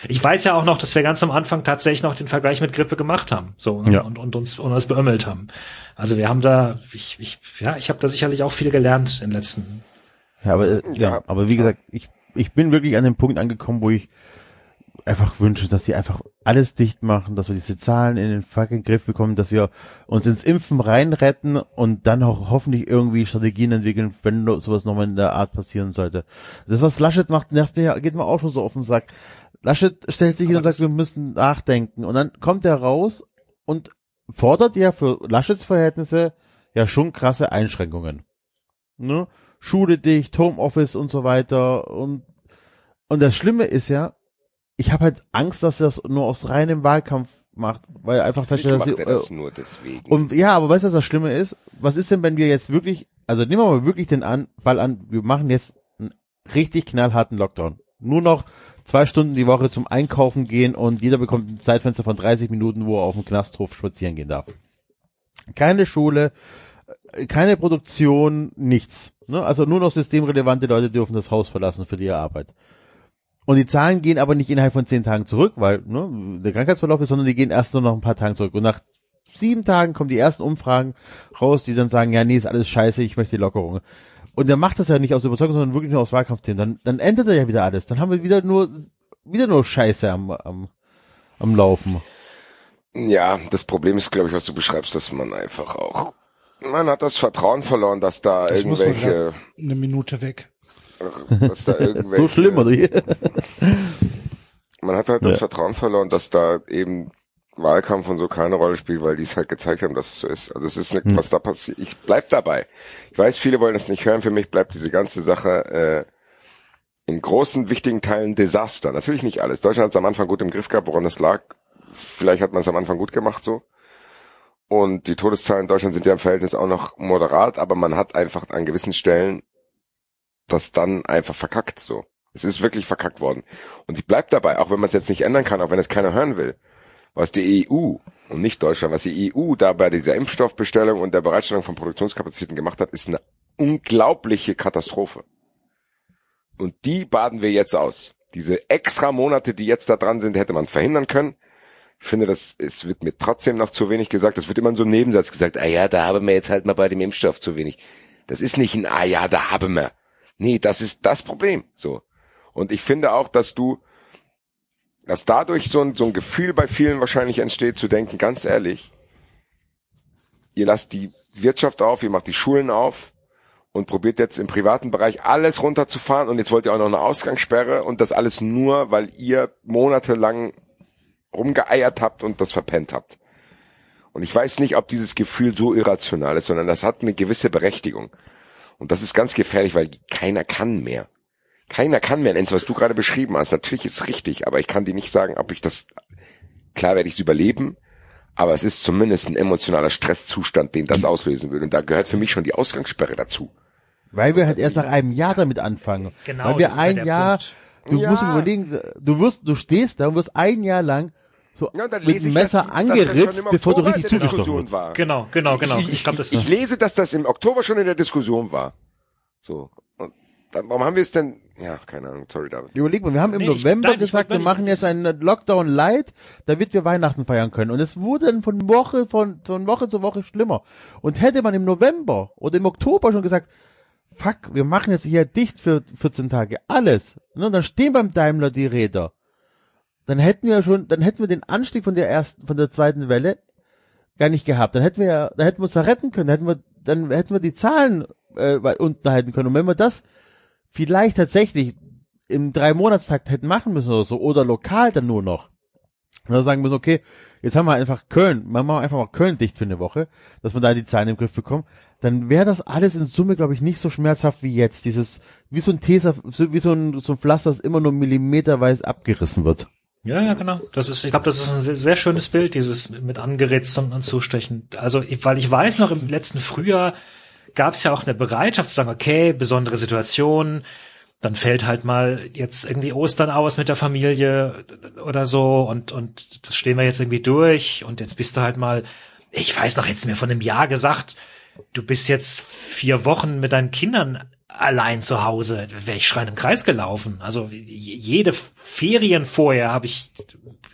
S3: Ich weiß ja auch noch, dass wir ganz am Anfang tatsächlich noch den Vergleich mit Grippe gemacht haben, so
S4: Ja.
S3: und, und uns und uns beömmelt haben. Also wir haben da, ich, ich, ja, ich habe da sicherlich auch viel gelernt in den letzten.
S4: Ja, aber, äh. Ja. aber wie gesagt, ich, ich bin wirklich an dem Punkt angekommen, wo ich einfach wünsche, dass sie einfach alles dicht machen, dass wir diese Zahlen in den fucking Griff bekommen, dass wir uns ins Impfen reinretten und dann auch hoffentlich irgendwie Strategien entwickeln, wenn sowas nochmal in der Art passieren sollte. Das, was Laschet macht, nervt mir, geht mir auch schon so auf den Sack. Laschet stellt sich hin und sagt, wir müssen nachdenken. Und dann kommt er raus und fordert ja für Laschets Verhältnisse ja schon krasse Einschränkungen. Ne? Schule dicht, Homeoffice und so weiter. Und, und das Schlimme ist ja, ich habe halt Angst, dass er das nur aus reinem Wahlkampf macht, weil er einfach feststellt, dass
S5: er das
S4: äh,
S5: nur deswegen.
S4: und ja, aber weißt du, was das Schlimme ist? Was ist denn, wenn wir jetzt wirklich, also nehmen wir mal wirklich den an, Fall an, wir machen jetzt einen richtig knallharten Lockdown. Nur noch zwei Stunden die Woche zum Einkaufen gehen und jeder bekommt ein Zeitfenster von 30 Minuten, wo er auf dem Knasthof spazieren gehen darf. Keine Schule, äh, keine Produktion, nichts. Ne? Also nur noch systemrelevante Leute dürfen das Haus verlassen für die Arbeit. Und die Zahlen gehen aber nicht innerhalb von zehn Tagen zurück, weil ne, der Krankheitsverlauf ist, sondern die gehen erst nur noch ein paar Tagen zurück. Und nach sieben Tagen kommen die ersten Umfragen raus, die dann sagen, ja, nee, ist alles scheiße, ich möchte die Lockerung. Und der macht das ja nicht aus Überzeugung, sondern wirklich nur aus Wahlkampfthemen. Dann, dann ändert er ja wieder alles. Dann haben wir wieder nur, wieder nur Scheiße am, am, am Laufen.
S5: Ja, das Problem ist, glaube ich, was du beschreibst, dass man einfach auch, man hat das Vertrauen verloren, dass da
S2: Ich muss mal
S5: irgendwelche,
S2: eine Minute weg.
S5: Dass da *laughs* irgendwelche,
S4: So schlimm, oder? *laughs*
S5: man hat halt das
S4: Ja.
S5: Vertrauen verloren, dass da eben Wahlkampf und so keine Rolle spielt, weil die es halt gezeigt haben, dass es so ist. Also es ist
S4: Hm.
S5: eine, was da passiert. Ich bleib dabei. Ich weiß, viele wollen das nicht hören. Für mich bleibt diese ganze Sache äh, in großen, wichtigen Teilen Desaster. Natürlich nicht alles. Deutschland hat es am Anfang gut im Griff gehabt, woran das lag. Vielleicht hat man es am Anfang gut gemacht so. Und die Todeszahlen in Deutschland sind ja im Verhältnis auch noch moderat, aber man hat einfach an gewissen Stellen das dann einfach verkackt so. Es ist wirklich verkackt worden. Und ich bleib dabei, auch wenn man es jetzt nicht ändern kann, auch wenn es keiner hören will. Was die EU und nicht Deutschland, was die EU da bei dieser Impfstoffbestellung und der Bereitstellung von Produktionskapazitäten gemacht hat, ist eine unglaubliche Katastrophe. Und die baden wir jetzt aus. Diese extra Monate, die jetzt da dran sind, hätte man verhindern können. Ich finde, das, es wird mir trotzdem noch zu wenig gesagt. Es wird immer in so einem Nebensatz gesagt, ah ja, da haben wir jetzt halt mal bei dem Impfstoff zu wenig. Das ist nicht ein, ah ja, da haben wir. Nee, das ist das Problem, so. Und ich finde auch, dass du, dass dadurch so ein, so ein Gefühl bei vielen wahrscheinlich entsteht, zu denken, ganz ehrlich, ihr lasst die Wirtschaft auf, ihr macht die Schulen auf und probiert jetzt im privaten Bereich alles runterzufahren und jetzt wollt ihr auch noch eine Ausgangssperre und das alles nur, weil ihr monatelang rumgeeiert habt und das verpennt habt. Und ich weiß nicht, ob dieses Gefühl so irrational ist, sondern das hat eine gewisse Berechtigung. Und das ist ganz gefährlich, weil keiner kann mehr. Keiner kann mehr. Enz, was du gerade beschrieben hast, natürlich ist richtig, aber ich kann dir nicht sagen, ob ich das, klar werde ich es überleben, aber es ist zumindest ein emotionaler Stresszustand, den das auslösen würde. Und da gehört für mich schon die Ausgangssperre dazu.
S4: Weil wir halt erst nach einem Jahr damit anfangen.
S3: Genau,
S4: Weil wir
S3: das ist ja
S4: ein
S3: der
S4: Jahr,
S3: Punkt.
S4: du
S5: Ja.
S4: musst überlegen, du wirst, du stehst da und wirst ein Jahr lang so
S5: Ja, und
S4: mit
S5: lese
S4: dem
S5: ich,
S4: Messer
S5: dass, dass das
S4: angeritzt,
S5: im
S4: bevor du richtig zugestochen
S5: war.
S3: Genau, genau, genau.
S5: Ich,
S3: Ich glaube, das
S5: ich lese, dass das im Oktober schon in der Diskussion war. So. Und dann, warum haben wir es denn? Ja, keine Ahnung. Sorry, David.
S4: Überleg mal, wir haben im
S3: Nee, ich-
S4: November
S3: nein, ich
S4: gesagt, wir machen jetzt einen Lockdown light, damit wir Weihnachten feiern können. Und es wurde dann von Woche, von, von Woche zu Woche schlimmer. Und hätte man im November oder im Oktober schon gesagt, fuck, wir machen jetzt hier dicht für 14 Tage, alles. Ne, dann stehen beim Daimler die Räder. Dann hätten wir schon, dann hätten wir den Anstieg von der ersten, von der zweiten Welle gar nicht gehabt. Dann hätten wir, ja- dann hätten wir uns da retten können, dann hätten wir, dann hätten wir die Zahlen äh, unten halten können. Und wenn wir das vielleicht tatsächlich im drei Monatstakt hätten machen müssen oder so, oder lokal dann nur noch. Dann sagen müssen, okay, jetzt haben wir einfach Köln, machen wir einfach mal Köln dicht für eine Woche, dass wir da die Zahlen im Griff bekommen, dann wäre das alles in Summe, glaube ich, nicht so schmerzhaft wie jetzt. Dieses, wie so ein Teser, wie so ein, so ein Pflaster, das immer nur millimeterweise abgerissen wird.
S3: Ja, ja, genau. Das ist, ich glaube, das ist ein sehr, sehr schönes Bild, dieses mit angerätzt und, zustechen. Also, ich, weil ich weiß noch, im letzten Frühjahr gab es ja auch eine Bereitschaft zu sagen, okay, besondere Situation, dann fällt halt mal jetzt irgendwie Ostern aus mit der Familie oder so und, und das stehen wir jetzt irgendwie durch und jetzt bist du halt mal, ich weiß noch, jetzt mir von einem Jahr gesagt, du bist jetzt vier Wochen mit deinen Kindern allein zu Hause, wäre ich schreien im Kreis gelaufen. Also jede Ferien vorher habe ich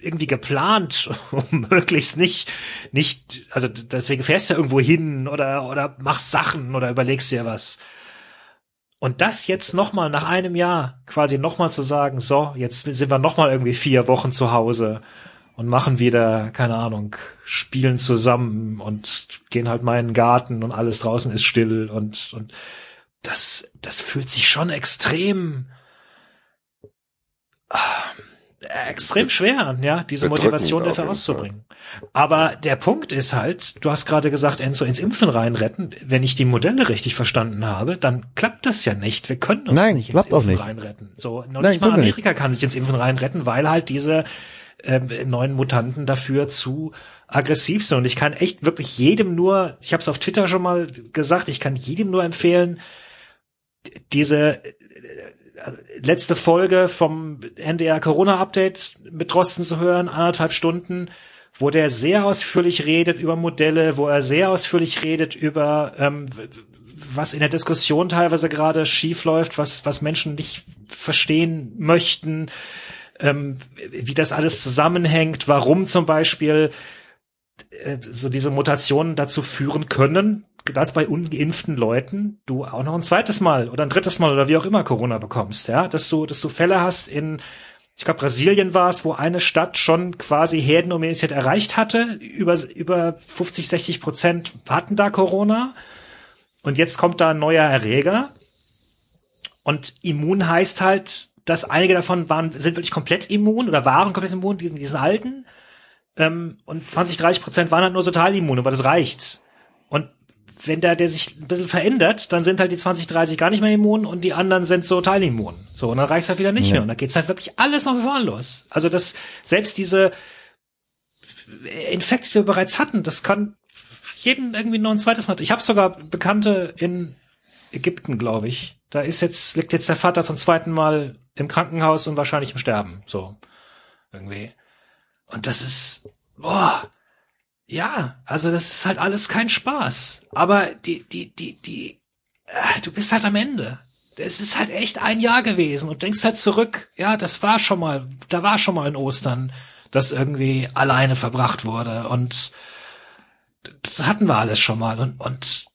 S3: irgendwie geplant, *laughs* um möglichst nicht, nicht, also deswegen fährst du irgendwo hin oder, oder machst Sachen oder überlegst dir was. Und das jetzt nochmal nach einem Jahr quasi nochmal zu sagen, so, jetzt sind wir nochmal irgendwie vier Wochen zu Hause und machen wieder, keine Ahnung, spielen zusammen und gehen halt mal in den Garten und alles draußen ist still und, und das, das fühlt sich schon extrem, ah, extrem schwer an, ja, diese Motivation dafür auszubringen. Aber der Punkt ist halt, du hast gerade gesagt, Enzo ins Impfen reinretten. Wenn ich die Modelle richtig verstanden habe, dann klappt das ja nicht. Wir können uns
S4: Nein,
S3: nicht
S4: ins Impfen
S3: nicht. reinretten. So, noch Nein, nicht mal Amerika nicht. kann sich ins Impfen reinretten, weil halt diese ähm, neuen Mutanten dafür zu aggressiv sind. Und ich kann echt wirklich jedem nur, ich habe es auf Twitter schon mal gesagt, ich kann jedem nur empfehlen, diese letzte Folge vom NDR Corona Update mit Drosten zu hören, anderthalb Stunden, wo der sehr ausführlich redet über Modelle, wo er sehr ausführlich redet über ähm, was in der Diskussion teilweise gerade schief läuft, was was Menschen nicht verstehen möchten, ähm, wie das alles zusammenhängt, warum zum Beispiel äh, so diese Mutationen dazu führen können, dass bei ungeimpften Leuten du auch noch ein zweites Mal oder ein drittes Mal oder wie auch immer Corona bekommst, ja, dass du, dass du Fälle hast in, ich glaube Brasilien war es, wo eine Stadt schon quasi Herdenimmunität erreicht hatte, über über 50, 60 Prozent hatten da Corona. Und jetzt kommt da ein neuer Erreger. Und immun heißt halt, dass einige davon waren sind wirklich komplett immun oder waren komplett immun, diesen diesen alten. Ähm, und 20, 30 Prozent waren halt nur total immun, aber das reicht. Und wenn der, der sich ein bisschen verändert, dann sind halt die 20, 30 gar nicht mehr immun und die anderen sind so teilimmun. So, und dann reicht's halt wieder nicht ja. mehr. Und dann geht's halt wirklich alles noch vorne los. Also das, selbst diese Infekt, die wir bereits hatten, das kann jeden irgendwie noch ein zweites Mal. Ich habe sogar Bekannte in Ägypten, glaube ich. Da ist jetzt, liegt jetzt der Vater zum zweiten Mal im Krankenhaus und wahrscheinlich im Sterben. So. Irgendwie. Und das ist, boah, ja, also das ist halt alles kein Spaß. Aber die, die, die, die, äh, du bist halt am Ende. Es ist halt echt ein Jahr gewesen und denkst halt zurück, ja, das war schon mal, da war schon mal in Ostern, das irgendwie alleine verbracht wurde und das hatten wir alles schon mal und, und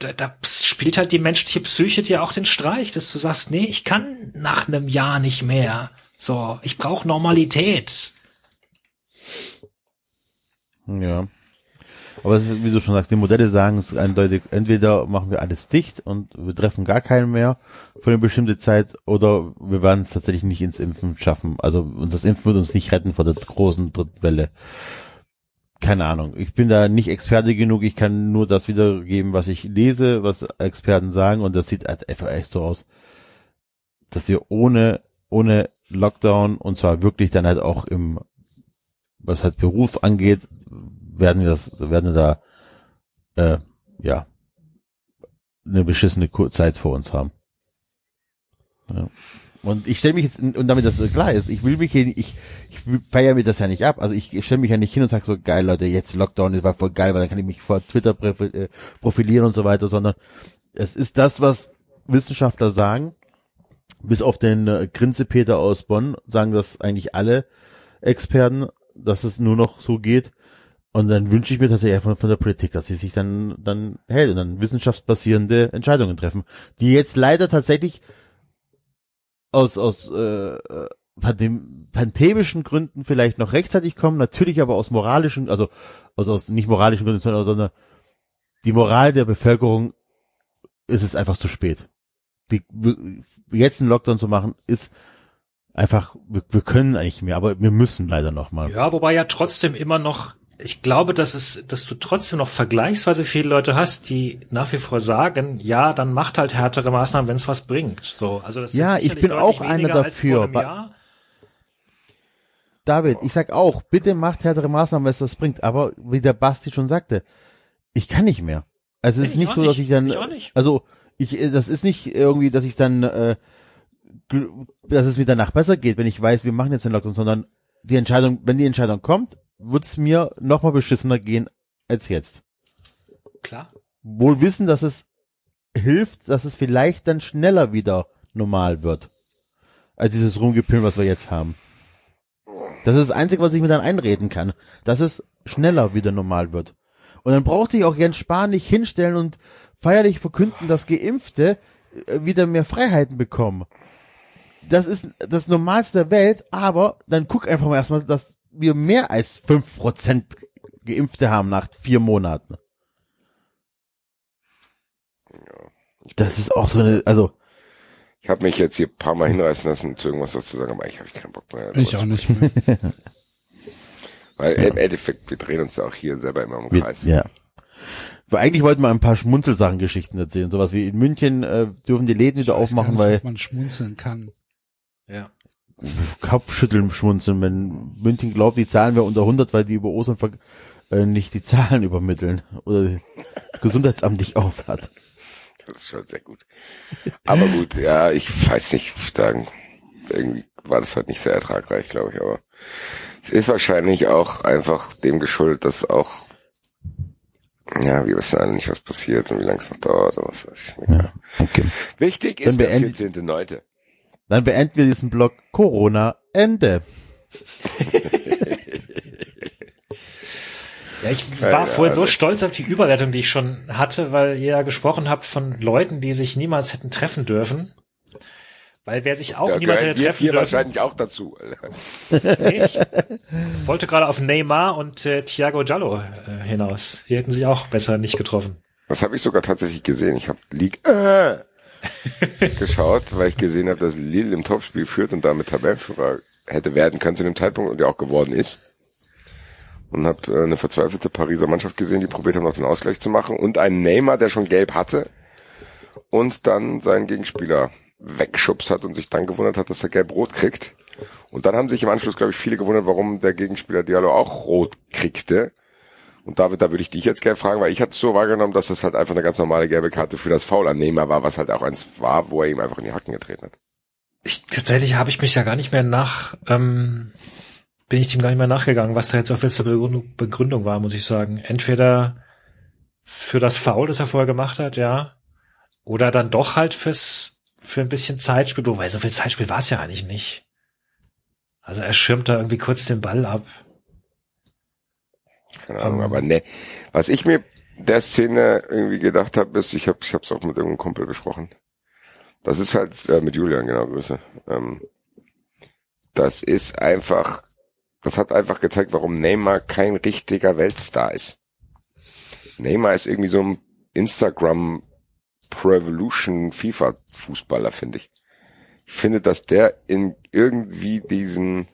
S3: da, da spielt halt die menschliche Psyche dir auch den Streich, dass du sagst, nee, ich kann nach einem Jahr nicht mehr. So, ich brauche Normalität.
S4: Ja. Aber es ist, wie du schon sagst, die Modelle sagen es eindeutig, entweder machen wir alles dicht und wir treffen gar keinen mehr für eine bestimmte Zeit oder wir werden es tatsächlich nicht ins Impfen schaffen. Also uns das Impfen wird uns nicht retten vor der großen Drittwelle. Keine Ahnung. Ich bin da nicht Experte genug. Ich kann nur das wiedergeben, was ich lese, was Experten sagen und das sieht halt einfach echt so aus, dass wir ohne, ohne Lockdown und zwar wirklich dann halt auch im was halt Beruf angeht, werden wir das, werden wir da, äh, ja, eine beschissene Zeit vor uns haben. Ja. Und ich stelle mich jetzt, und damit das klar ist, ich will mich hier, ich, ich feiere mir das ja nicht ab. Also ich stelle mich ja nicht hin und sage so, geil Leute, jetzt Lockdown, das war voll geil, weil dann kann ich mich vor Twitter äh, profilieren und so weiter, sondern es ist das, was Wissenschaftler sagen, bis auf den äh, Grinze-Peter aus Bonn, sagen das eigentlich alle Experten, dass es nur noch so geht. Und dann wünsche ich mir tatsächlich einfach von der Politik, dass sie sich dann, dann hält und dann wissenschaftsbasierende Entscheidungen treffen, die jetzt leider tatsächlich aus, aus äh, pandem pandemischen Gründen vielleicht noch rechtzeitig kommen, natürlich aber aus moralischen, also aus, aus nicht moralischen Gründen, sondern, sondern die Moral der Bevölkerung ist es einfach zu spät. Die, jetzt einen Lockdown zu machen, ist einfach, wir, wir können eigentlich mehr, aber wir müssen leider noch mal.
S3: Ja, wobei ja trotzdem immer noch, ich glaube, dass es, dass du trotzdem noch vergleichsweise viele Leute hast, die nach wie vor sagen, ja, dann macht halt härtere Maßnahmen, wenn es was bringt. So, also das
S4: ja, ich bin auch einer dafür. David, ich sag auch, bitte macht härtere Maßnahmen, wenn es was bringt. Aber wie der Basti schon sagte, ich kann nicht mehr. Also es ist nicht so, dass ich dann, ich also ich, das ist nicht irgendwie, dass ich dann äh, dass es mir danach besser geht, wenn ich weiß, wir machen jetzt den Lockdown, sondern die Entscheidung, wenn die Entscheidung kommt, wird es mir noch mal beschissener gehen als jetzt.
S3: Klar.
S4: Wohl wissen, dass es hilft, dass es vielleicht dann schneller wieder normal wird. Als dieses Rumgepillen, was wir jetzt haben. Das ist das Einzige, was ich mir dann einreden kann. Dass es schneller wieder normal wird. Und dann braucht sich auch Jens Spahn nicht hinstellen und feierlich verkünden, dass Geimpfte äh, wieder mehr Freiheiten bekommen. Das ist das Normalste der Welt, aber dann guck einfach mal erstmal, dass wir mehr als fünf Prozent Geimpfte haben nach vier Monaten. Das ist auch so eine, also,
S5: Ich habe mich jetzt hier ein paar Mal hinreißen lassen, zu irgendwas was zu sagen, aber ich habe keinen Bock mehr.
S2: Ich auch nicht mehr. *laughs*
S5: Weil im Endeffekt, wir drehen uns ja auch hier selber immer im
S4: wir,
S5: Kreis.
S4: ja. Aber eigentlich wollten wir ein paar Schmunzelsachen-Geschichten erzählen. Sowas wie in München äh, dürfen die Läden wieder
S2: Ich gar
S4: aufmachen,
S2: nicht,
S4: weil
S2: ob man schmunzeln kann.
S3: Ja.
S4: Kopfschütteln schmunzeln, wenn München glaubt, die Zahlen wären unter 100, weil die über Ostern äh, nicht die Zahlen übermitteln oder das Gesundheitsamt nicht aufhat.
S5: Das ist schon sehr gut. Aber gut, ja, ich weiß nicht, da irgendwie war das halt nicht sehr ertragreich, glaube ich, aber es ist wahrscheinlich auch einfach dem geschuldet, dass auch, ja, wir wissen alle nicht, was passiert und wie lange es noch dauert und was weiß ich.
S4: Ja, okay.
S5: Wichtig
S4: Dann
S5: ist der
S4: beenden-
S5: 14.9.
S4: Dann beenden wir diesen Blog Corona Ende.
S3: Ja, ich
S5: Ja,
S3: war vorhin so stolz auf die Überleitung, die ich schon hatte, weil ihr ja gesprochen habt von Leuten, die sich niemals hätten treffen dürfen. Weil wer sich auch
S5: Da
S3: niemals hätte treffen dürfen,
S5: wahrscheinlich auch dazu.
S3: Ich wollte gerade auf Neymar und äh, Thiago Giallo äh, hinaus. Die hätten sich auch besser nicht getroffen.
S5: Das habe ich sogar tatsächlich gesehen. Ich habe League äh, *laughs* geschaut, weil ich gesehen habe, dass Lille im Topspiel führt und damit Tabellenführer hätte werden können zu dem Zeitpunkt und ja auch geworden ist. Und habe äh, eine verzweifelte Pariser Mannschaft gesehen, die probiert haben, noch den Ausgleich zu machen und einen Neymar, der schon gelb hatte und dann seinen Gegenspieler wegschubst hat und sich dann gewundert hat, dass er gelb-rot kriegt. Und dann haben sich im Anschluss, glaube ich, viele gewundert, warum der Gegenspieler Diallo auch rot kriegte. Und David, da würde ich dich jetzt gerne fragen, weil ich hatte es so wahrgenommen, dass das halt einfach eine ganz normale gelbe Karte für das Foul an Neymar war, was halt auch eins war, wo er ihm einfach in die Hacken getreten hat.
S3: Ich, tatsächlich habe ich mich ja gar nicht mehr nach, ähm, bin ich dem gar nicht mehr nachgegangen, was da jetzt auf letzte Begründung, Begründung war, muss ich sagen. Entweder für das Foul, das er vorher gemacht hat, ja, oder dann doch halt fürs, für ein bisschen Zeitspiel, wobei so viel Zeitspiel war es ja eigentlich nicht. Also er schirmt da irgendwie kurz den Ball ab.
S5: Keine Ahnung, aber ne. Was ich mir der Szene irgendwie gedacht habe, ist, ich habe ich hab's auch mit irgendeinem Kumpel besprochen. Das ist halt äh, mit Julian, genau, Grüße. Ähm, das ist einfach, das hat einfach gezeigt, warum Neymar kein richtiger Weltstar ist. Neymar ist irgendwie so ein Instagram Revolution FIFA Fußballer, finde ich. Ich finde, dass der in irgendwie diesen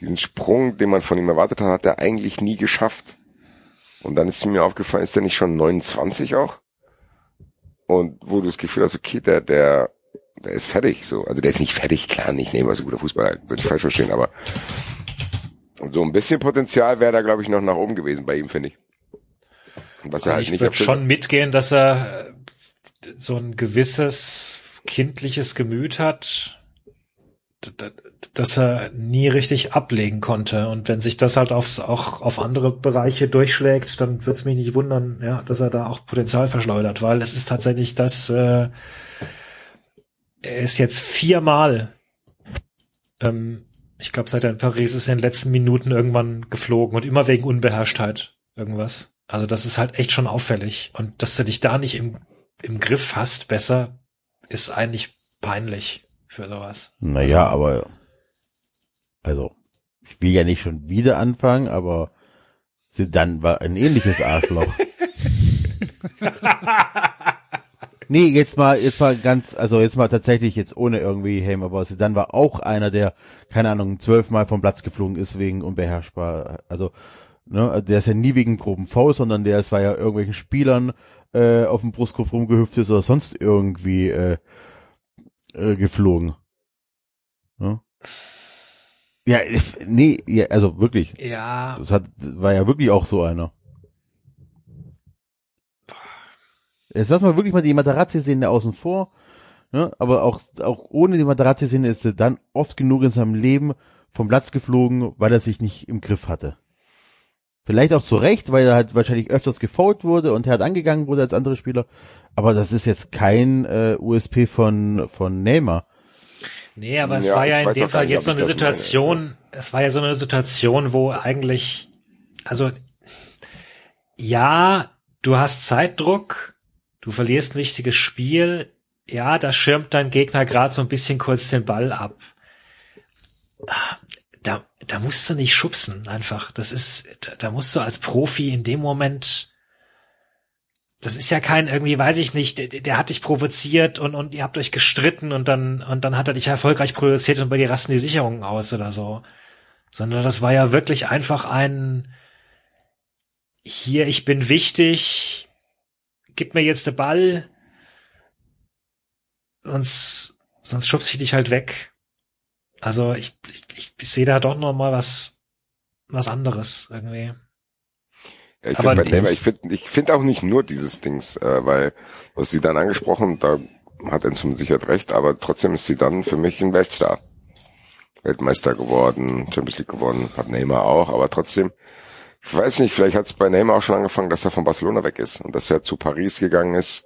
S5: diesen Sprung, den man von ihm erwartet hat, hat er eigentlich nie geschafft. Und dann ist mir aufgefallen, ist er nicht schon 29 auch? Und wo du das Gefühl hast, okay, der, der, der ist fertig, so. Also der ist nicht fertig, klar, nicht nehmen, was ein guter Fußballer, würde ich falsch verstehen, aber so ein bisschen Potenzial wäre da, glaube ich, noch nach oben gewesen bei ihm, finde ich. Was er halt
S3: ich
S5: nicht
S3: würde schon mitgehen, dass er äh, so ein gewisses kindliches Gemüt hat, dass er nie richtig ablegen konnte. Und wenn sich das halt aufs, auch auf andere Bereiche durchschlägt, dann wird es mich nicht wundern, ja, dass er da auch Potenzial verschleudert, weil es ist tatsächlich das, äh, er ist jetzt viermal, ähm, ich glaube, seit er in Paris ist, in den letzten Minuten irgendwann geflogen und immer wegen Unbeherrschtheit irgendwas. Also das ist halt echt schon auffällig. Und dass du dich da nicht im, im Griff hast, besser, ist eigentlich peinlich für sowas.
S4: Naja, aber also ich will ja nicht schon wieder anfangen, aber sie dann war ein ähnliches Arschloch. *laughs* nee, jetzt mal, jetzt mal ganz, also jetzt mal tatsächlich jetzt ohne irgendwie Helm, aber sie dann war auch einer, der, keine Ahnung, zwölfmal vom Platz geflogen ist wegen unbeherrschbar. Also, ne, der ist ja nie wegen groben V, sondern der ist, war ja irgendwelchen Spielern äh, auf dem Brustkorb rumgehüpft ist oder sonst irgendwie äh, äh, geflogen. Ne? Ja, ich- nee, ja, also wirklich.
S3: Ja,
S4: Das hat, war ja wirklich auch so einer. Jetzt lass mal wirklich mal die der außen vor. Ne? Aber auch, auch ohne die Materazzi-Szene ist er dann oft genug in seinem Leben vom Platz geflogen, weil er sich nicht im Griff hatte. Vielleicht auch zu Recht, weil er halt wahrscheinlich öfters gefault wurde und hart angegangen wurde als andere Spieler. Aber das ist jetzt kein äh, USP von, von Neymar.
S3: Nee, aber es
S5: Ja,
S3: war ja in dem Fall
S5: nicht,
S3: jetzt so eine
S5: das meine.
S3: Situation, es war ja so eine Situation, wo eigentlich, also, ja, du hast Zeitdruck, du verlierst ein wichtiges Spiel, ja, da schirmt dein Gegner gerade so ein bisschen kurz den Ball ab. Da, da musst du nicht schubsen, einfach. Das ist, da, da musst du als Profi in dem Moment, das ist ja kein irgendwie, weiß ich nicht, der, der hat dich provoziert und, und ihr habt euch gestritten und dann, und dann hat er dich erfolgreich provoziert und bei dir rasten die Sicherungen aus oder so. Sondern das war ja wirklich einfach ein, hier, ich bin wichtig, gib mir jetzt den Ball, sonst, sonst schubse ich dich halt weg. Also ich, ich, ich sehe da doch noch mal was, was anderes irgendwie.
S5: Ja, ich finde ich finde ich finde auch nicht nur dieses Dings, äh, weil, was sie dann angesprochen, da hat Enzo mit Sicherheit recht, aber trotzdem ist sie dann für mich ein Weltstar. Weltmeister geworden, Champions League gewonnen, hat Neymar auch, aber trotzdem, ich weiß nicht, vielleicht hat es bei Neymar auch schon angefangen, dass er von Barcelona weg ist und dass er zu Paris gegangen ist,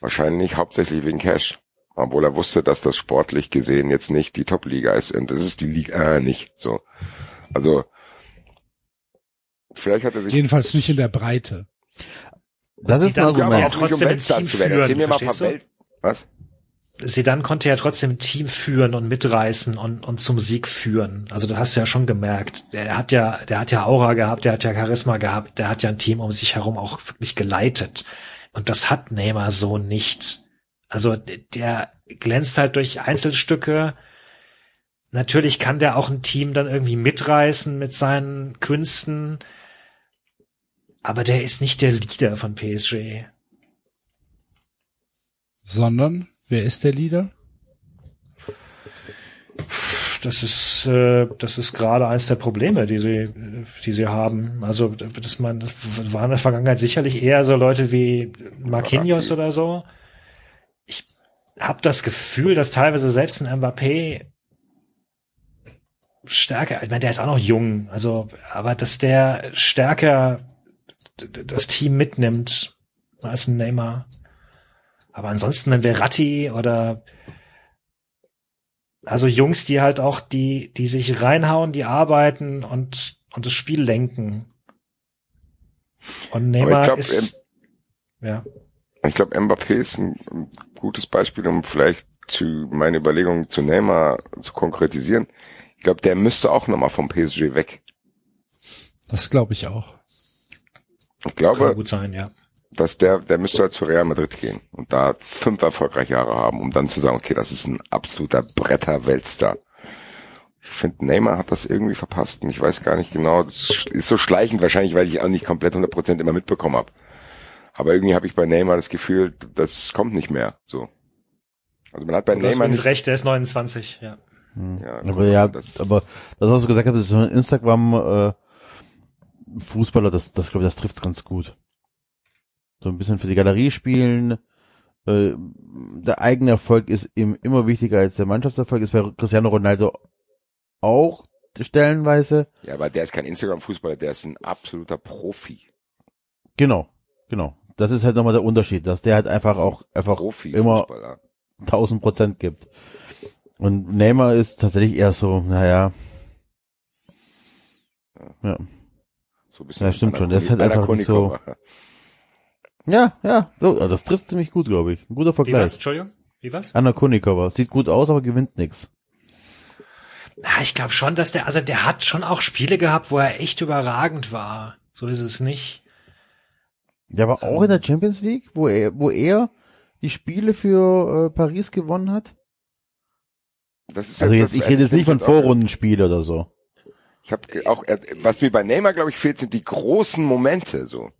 S5: wahrscheinlich hauptsächlich wegen Cash. Obwohl er wusste, dass das sportlich gesehen jetzt nicht die Top-Liga ist und das ist die Liga äh, nicht so. Also, vielleicht hat er sich
S2: Jedenfalls nicht in der Breite.
S4: Das
S3: sie
S4: ist ein
S3: dann
S4: Argument.
S3: ja
S5: nicht, um
S3: trotzdem ein Team
S5: zu werden. Erzähl
S3: führen,
S5: mir mal ein paar Welt, was?
S3: Sedan konnte ja trotzdem ein Team führen und mitreißen und, und zum Sieg führen. Also das hast du ja schon gemerkt. Der hat ja, der hat ja Aura gehabt, der hat ja Charisma gehabt, der hat ja ein Team um sich herum auch wirklich geleitet. Und das hat Neymar so nicht. Also der glänzt halt durch Einzelstücke. Natürlich kann der auch ein Team dann irgendwie mitreißen mit seinen Künsten. Aber der ist nicht der Leader von PSG.
S2: Sondern, wer ist der Leader?
S3: Das ist, äh, das ist gerade eins der Probleme, die sie, die sie haben. Also, dass man, das waren in der Vergangenheit sicherlich eher so Leute wie Marquinhos oder so. Ich habe das Gefühl, dass teilweise selbst ein Mbappé stärker, ich meine, der ist auch noch jung, also, aber dass der stärker das Team mitnimmt als ein Neymar. Aber ansonsten ein Verratti oder also Jungs, die halt auch die, die sich reinhauen, die arbeiten und, und das Spiel lenken. Und Neymar
S5: glaub,
S3: ist, ja.
S5: Ich glaube, Mbappé ist ein, ein gutes Beispiel, um vielleicht zu meine Überlegungen zu Neymar zu konkretisieren. Ich glaube, der müsste auch nochmal vom PSG weg.
S2: Das glaube ich auch.
S5: Ich
S3: Kann
S5: glaube,
S3: gut sein, ja.
S5: dass der, der müsste halt zu Real Madrid gehen und da fünf erfolgreiche Jahre haben, um dann zu sagen, okay, das ist ein absoluter Bretter-Weltstar. Ich finde, Neymar hat das irgendwie verpasst und ich weiß gar nicht genau, das ist so schleichend wahrscheinlich, weil ich auch nicht komplett 100% immer mitbekommen habe. Aber irgendwie habe ich bei Neymar das Gefühl, das kommt nicht mehr so. Also man hat bei
S3: Du hast
S5: Neymar
S3: übrigens
S5: nicht,
S3: recht, der ist 29, ja.
S5: ja,
S4: Aber ja,
S5: das,
S4: aber das, was du gesagt hast, ist so ein Instagram äh, Fußballer, das, das glaube ich, das trifft's ganz gut. So ein bisschen für die Galerie spielen. Äh, der eigene Erfolg ist ihm immer wichtiger als der Mannschaftserfolg. Ist bei Cristiano Ronaldo auch stellenweise.
S5: ja, aber der ist kein Instagram-Fußballer, der ist ein absoluter Profi.
S4: Genau, genau. Das ist halt nochmal der Unterschied, dass der halt einfach
S5: ein
S4: auch einfach immer
S5: Profi-Fußballer.
S4: 1000 Prozent gibt. Und Neymar ist tatsächlich eher so, naja. Ja.
S5: So ein bisschen
S4: Ja, stimmt schon, der ist halt
S5: Anna
S4: einfach nicht so-. *laughs* Ja, ja, so, das trifft ziemlich gut, glaube ich. Ein guter
S3: Wie was?
S4: Vergleich.
S3: Entschuldigung? Wie was?
S4: Anna Konikova. Sieht gut aus, aber gewinnt nix.
S3: Ja, ich glaube schon, dass der, also der hat schon auch Spiele gehabt, wo er echt überragend war. So ist es nicht.
S4: Der war auch in der Champions League, wo er, wo er die Spiele für äh, Paris gewonnen hat.
S5: Das ist
S4: Also
S5: jetzt
S4: jetzt,
S5: das-
S4: ich rede jetzt nicht von Vorrundenspiele oder so.
S5: Ich habe auch, was mir bei Neymar, glaube ich, fehlt, sind die großen Momente, so.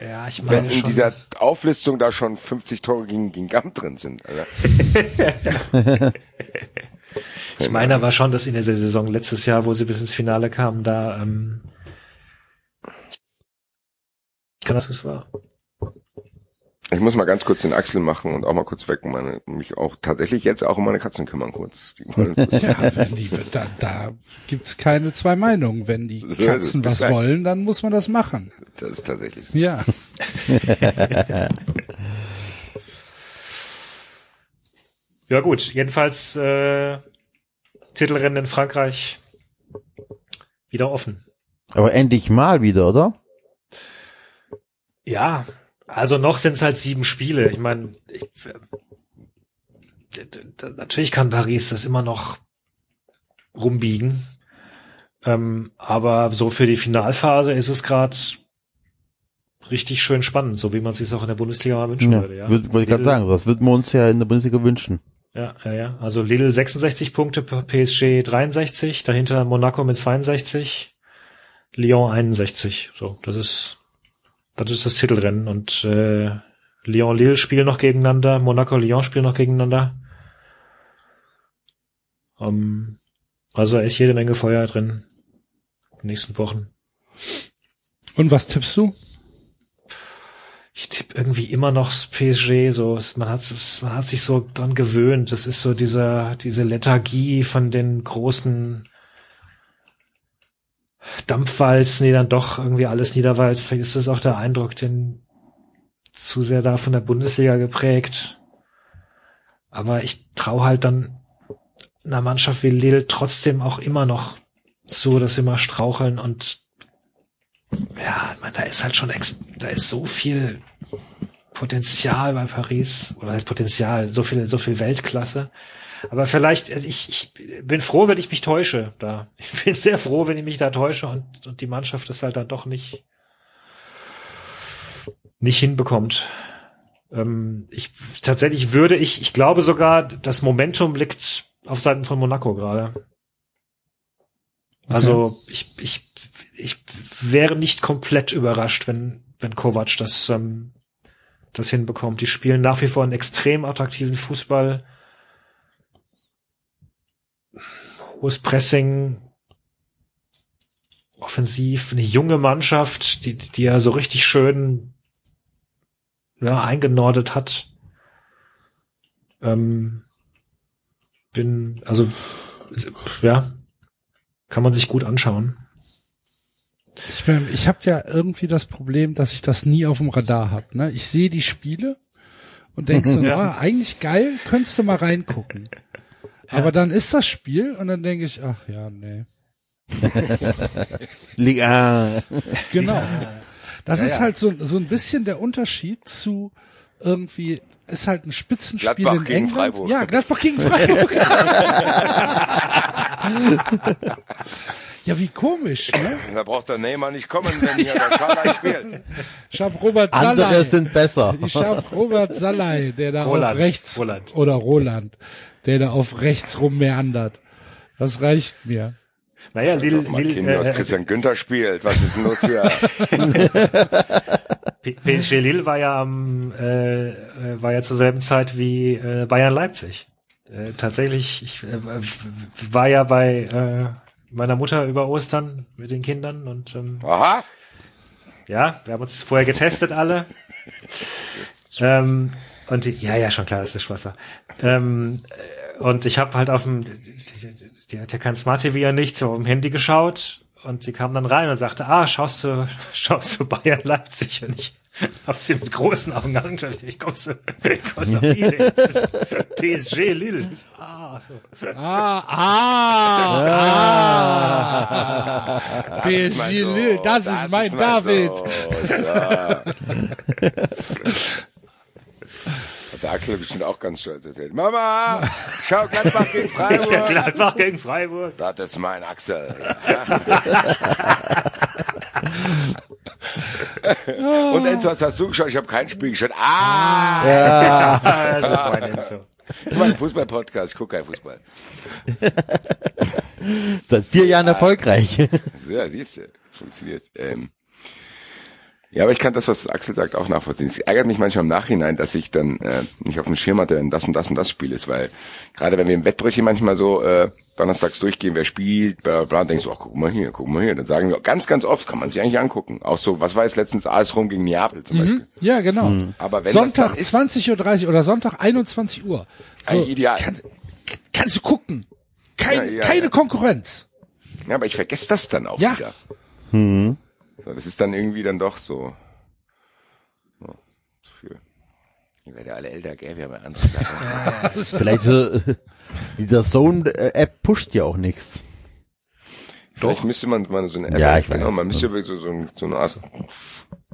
S3: Ja, ich
S5: Wenn
S3: meine
S5: in
S3: schon.
S5: dieser Auflistung da schon 50 Tore gegen, gegen Gant drin sind. Alter. *laughs*
S3: Ich meine aber schon, dass in der Saison letztes Jahr, wo sie bis ins Finale kamen, da ähm, ich kann das, das war.
S5: Ich muss mal ganz kurz den Axel machen und auch mal kurz weg meine, mich auch tatsächlich jetzt auch um meine Katzen kümmern kurz. Die wollen, *laughs*
S2: Ja, wenn die, da, da gibt's keine zwei Meinungen. Wenn die Katzen was wollen, dann muss man das machen.
S5: das ist tatsächlich so.
S2: Ja. *laughs*
S3: Ja gut, jedenfalls äh, Titelrennen in Frankreich wieder offen.
S4: Aber endlich mal wieder, oder?
S3: Ja, also noch sind es halt sieben Spiele. Ich meine, natürlich kann Paris das immer noch rumbiegen. Ähm, aber so für die Finalphase ist es gerade richtig schön spannend, so wie man sich auch in der Bundesliga mal wünschen
S4: Ja,
S3: würde. Ja.
S4: wollte ich gerade sagen, das würden wir uns ja in der Bundesliga wünschen.
S3: Ja, ja, ja. Also Lille 66 Punkte, PSG 63, dahinter Monaco mit 62, Lyon 61. So, das ist das ist das Titelrennen und äh, Lyon Lille spielen noch gegeneinander, Monaco Lyon spielen noch gegeneinander. Ähm, also da ist jede Menge Feuer drin. In den nächsten Wochen.
S2: Und was tippst du?
S3: Ich tippe irgendwie immer noch das PSG, so, man hat es, man hat sich so dran gewöhnt. Das ist so dieser, diese Lethargie von den großen Dampfwalzen, die dann doch irgendwie alles niederwalzt. Vielleicht ist das auch der Eindruck, den zu sehr da von der Bundesliga geprägt. Aber ich traue halt dann einer Mannschaft wie Lille trotzdem auch immer noch zu, dass sie mal straucheln und ja, meine, da ist halt schon ex da ist so viel Potenzial bei Paris, oder heißt Potenzial, so viel, so viel Weltklasse. Aber vielleicht, also ich, ich bin froh, wenn ich mich täusche da. Ich bin sehr froh, wenn ich mich da täusche und, und die Mannschaft das halt dann doch nicht, nicht hinbekommt. Ähm, ich, tatsächlich würde ich, ich glaube sogar, das Momentum liegt auf Seiten von Monaco gerade. Also ich, ich, ich wäre nicht komplett überrascht, wenn, wenn Kovac das, ähm, das hinbekommt. Die spielen nach wie vor einen extrem attraktiven Fußball. Hohes Pressing, offensiv, eine junge Mannschaft, die, die er so richtig schön ja, eingenordet hat. Ähm, bin, also, ja, kann man sich gut anschauen.
S2: Ich, bin- ich habe ja irgendwie das Problem, dass ich das nie auf dem Radar hab. Ne? Ich sehe die Spiele und denk *laughs* so,
S3: Ja.
S2: ah, eigentlich geil, könntest du mal reingucken. Aber dann ist das Spiel und dann denke ich, ach ja, nee. *laughs*
S4: Liga.
S2: Genau. Das ist halt so, so ein bisschen der Unterschied zu irgendwie, ist halt ein Spitzenspiel
S5: Gladbach
S2: in
S5: gegen
S2: England.
S5: Freiburg.
S2: Ja, Gladbach gegen Freiburg. *laughs* *laughs* ja, wie komisch, ne? *laughs*
S5: Da braucht der Neymar nicht kommen, wenn hier der Schala *laughs* spielt.
S2: Ich hab Robert
S4: Andere
S2: Salai.
S4: sind besser.
S2: Ich hab Robert Salai, der da
S3: Roland,
S2: auf rechts,
S3: Roland.
S2: oder Roland, der da auf rechts rummeandert. Das reicht mir.
S3: Naja, Lille,
S5: Auf mal
S3: Lille,
S5: Kinder, dass
S3: äh,
S5: Christian Günther spielt. Was ist denn los hier? *laughs*
S3: PSG Lille war ja am äh, äh, war ja zur selben Zeit wie äh, Bayern Leipzig. Äh, tatsächlich, ich äh, war ja bei äh, meiner Mutter über Ostern mit den Kindern und ähm,
S5: Aha.
S3: ja, wir haben uns vorher getestet alle. *laughs* ähm, und die, ja, ja, schon klar, dass das Spaß war. Ähm, äh, und ich habe halt auf dem, die, die, die hat ja kein Smart TV ja nichts, auf dem Handy geschaut und sie kam dann rein und sagte, ah, schaust du, *laughs* schaust du Bayern Leipzig? Und ich hab sie mit großen Augen angeschaut. Ich kommst du, kommst du *laughs* Lille? PSG Lille. Ich so, Ah, so.
S2: Ah, ah, ah. *laughs* PSG Lille, das, ist mein David.
S5: Ja. Hat der Axel bestimmt auch ganz stolz erzählt. Mama, schau Gladbach gegen *laughs* Freiburg.
S3: Gladbach gegen Freiburg.
S5: Das ist mein Axel. *laughs* Und Enzo, was hast du geschaut? Ich habe kein Spiel geschaut. Ah,
S3: Ah, *laughs* das ist mein Enzo.
S5: ich mein Fußball-Podcast, ich gucke kein Fußball.
S4: Seit vier Jahren erfolgreich.
S5: Ja, siehst du, funktioniert. Ähm, Ja, aber ich kann das, was Axel sagt, auch nachvollziehen. Es ärgert mich manchmal im Nachhinein, dass ich dann äh, nicht auf dem Schirm hatte, wenn das und das und das Spiel ist, weil gerade wenn wir im Wettbrüche manchmal so äh, donnerstags durchgehen, wer spielt, bla, bla, denkst du, ach, guck mal hier, guck mal hier. Dann sagen wir ganz, ganz oft, kann man sich eigentlich angucken. Auch so, was war jetzt letztens AS Rom gegen Neapel zum Beispiel.
S2: Ja, genau.
S5: Aber wenn
S2: Sonntag
S5: das dann ist,
S2: 20.30 Uhr oder Sonntag 21 Uhr. So,
S5: Eigentlich ideal.
S2: Kann, kannst du gucken. Kein,
S5: Ja, ja,
S2: keine
S5: ja.
S2: Konkurrenz.
S5: ja, aber ich vergesse das dann auch
S2: Ja.
S5: wieder. So, das ist dann irgendwie dann doch so. so für, ihr werdet ja alle älter, gell? Wir haben ja andere Sachen. *laughs* *laughs*
S4: Vielleicht äh, dieser Zone-App pusht ja auch nichts.
S5: Vielleicht müsste man mal so eine App,
S4: Ja, ich
S5: genau,
S4: weiß.
S5: man müsste wirklich so, so, ein, so eine Art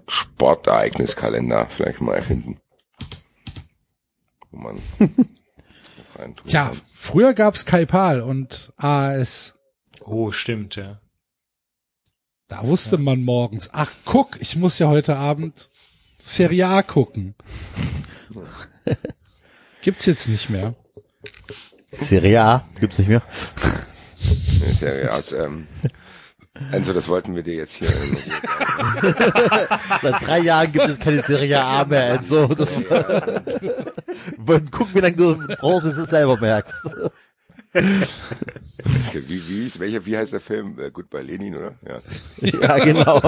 S5: Sportereigniskalender vielleicht mal erfinden. Wo man *laughs*
S2: Tja, früher gab's Kaipal und AS.
S3: Oh, stimmt, ja.
S2: Da wusste man morgens, ach guck, ich muss ja heute Abend Serie A gucken. Gibt's jetzt nicht mehr.
S4: Serie A gibt's nicht mehr.
S5: Nee, Serie aus, ähm, also das wollten wir dir jetzt hier. *laughs*
S4: Seit drei Jahren gibt es keine Serie A mehr. Und so, das, *laughs* wollen gucken, wie lange du brauchst, bis du es selber merkst.
S5: Wie, wie, ist, welcher, wie heißt der Film? Äh, Goodbye Lenin, oder? Ja. *laughs*
S4: Ja, genau.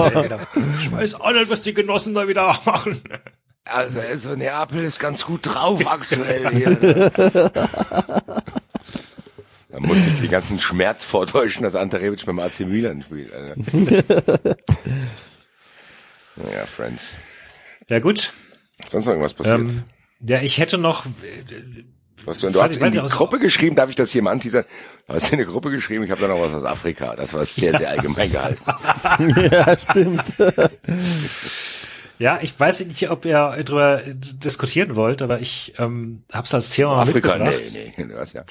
S3: Ich weiß auch nicht, was die Genossen da wieder machen.
S5: Also, also Neapel ist ganz gut drauf aktuell hier. Da musste ich den ganzen Schmerz vortäuschen, dass Ante Rebic beim AC Milan spielt. Alter. *laughs* Naja, Friends.
S3: Ja, gut.
S5: Sonst noch irgendwas passiert?
S3: Ähm, ja, ich hätte noch,
S5: Was du, du hast in die Gruppe geschrieben, darf ich das hier mal anteasern? Du hast in eine Gruppe geschrieben, ich habe da noch was aus Afrika. Das war sehr, sehr allgemein gehalten. *laughs*
S4: ja, stimmt. *laughs*
S3: ja, ich weiß nicht, ob ihr drüber diskutieren wollt, aber ich ähm, hab's als Thema
S5: Afrika,
S3: mitgebracht.
S5: nee, nee, hast ja.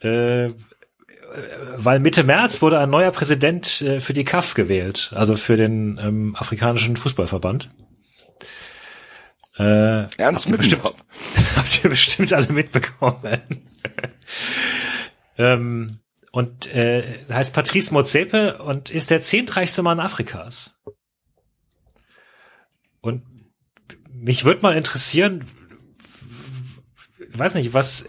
S3: äh, weil Mitte März wurde ein neuer Präsident äh, für die CAF gewählt, also für den ähm, afrikanischen Fußballverband. Äh,
S5: Ernst
S3: habt ihr bestimmt, *laughs* habt ihr bestimmt alle mitbekommen. *laughs* ähm, und äh, heißt Patrice Motsepe und ist der zehntreichste Mann Afrikas. Und mich würde mal interessieren, ich weiß nicht, was,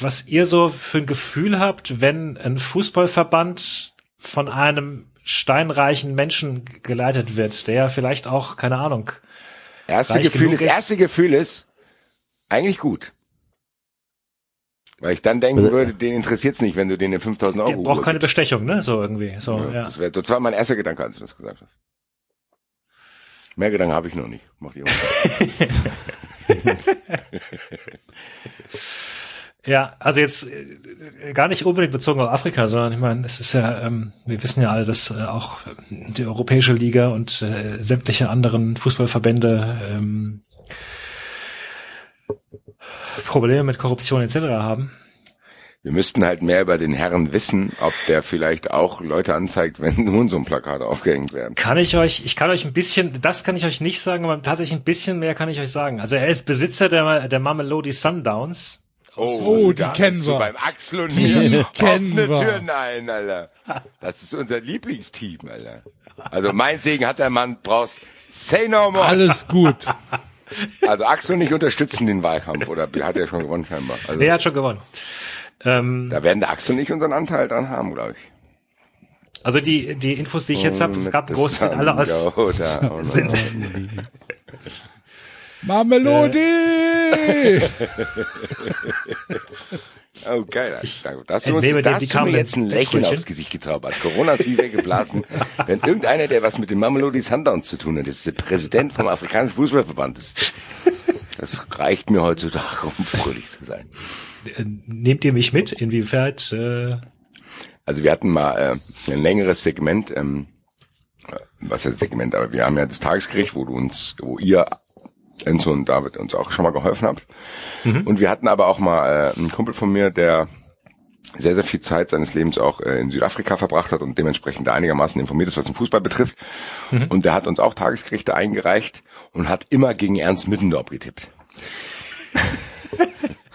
S3: was ihr so für ein Gefühl habt, wenn ein Fußballverband von einem steinreichen Menschen geleitet wird, der vielleicht auch, keine Ahnung,
S5: Erste Gefühl ist,
S3: ist.
S5: erste Gefühl ist eigentlich gut. Weil ich dann denken würde, den interessiert's nicht, wenn du den in 5000 Euro
S3: der braucht keine
S5: gibst.
S3: Bestechung, ne? So irgendwie. So,
S5: Ja,
S3: ja.
S5: Das, wär, das war mein erster Gedanke, als du das gesagt hast. Mehr Gedanken habe ich noch nicht. Mach die *laughs* *laughs*
S3: Ja, also jetzt äh, gar nicht unbedingt bezogen auf Afrika, sondern ich meine, es ist ja, ähm, wir wissen ja alle, dass äh, auch die Europäische Liga und äh, sämtliche anderen Fußballverbände ähm, Probleme mit Korruption etc. haben.
S5: Wir müssten halt mehr über den Herrn wissen, ob der vielleicht auch Leute anzeigt, wenn *laughs* nun so ein Plakat aufgehängt werden.
S3: Kann ich euch, ich kann euch ein bisschen, das kann ich euch nicht sagen, aber tatsächlich ein bisschen mehr kann ich euch sagen. Also er ist Besitzer der, der Mamelodi Sundowns.
S2: Oh, die
S5: da
S2: kennen wir.
S5: Beim Axel und
S2: Die
S5: mir *laughs*
S2: kennen
S5: offene
S2: wir.
S5: Türen ein, Alter. Das ist unser Lieblingsteam, Alter. Also mein Segen hat der Mann, brauchst say no more.
S2: Alles gut. *laughs*
S5: Also Axel und ich unterstützen den Wahlkampf, oder hat er schon gewonnen scheinbar. Also,
S3: Nee, er hat schon gewonnen. Ähm,
S5: Da werden der Axel und ich unseren Anteil dran haben, glaube ich.
S3: also die, die Infos, die ich jetzt habe, es gab
S5: Mit
S3: großes
S5: the
S3: alle aus.
S5: Oh,
S3: sind,
S2: Mamelodi! *laughs*
S5: Oh, geil. Danke. Da hast du, uns,
S3: entnehme
S5: da
S3: dem
S5: hast du
S3: Vikamen
S5: mir jetzt ein Lächeln aufs Gesicht gezaubert. Corona ist wie weggeblasen. *laughs* Wenn irgendeiner, der was mit dem Mamelodi Sundowns zu tun hat, das ist der Präsident vom Afrikanischen Fußballverband ist. Das reicht mir heutzutage, um fröhlich zu sein.
S3: nehmt ihr mich mit? Inwieweit? Äh,
S5: Also wir hatten mal äh, ein längeres Segment, ähm, äh, was heißt Segment, aber wir haben ja das Tagesgericht, wo du uns, wo ihr, Enzo und David uns auch schon mal geholfen habt. Und wir hatten aber auch mal äh, einen Kumpel von mir, der sehr, sehr viel Zeit seines Lebens auch äh, in Südafrika verbracht hat und dementsprechend da einigermaßen informiert ist, was den Fußball betrifft. Und der hat uns auch Tagesgerichte eingereicht und hat immer gegen Ernst Middendorf getippt. *laughs*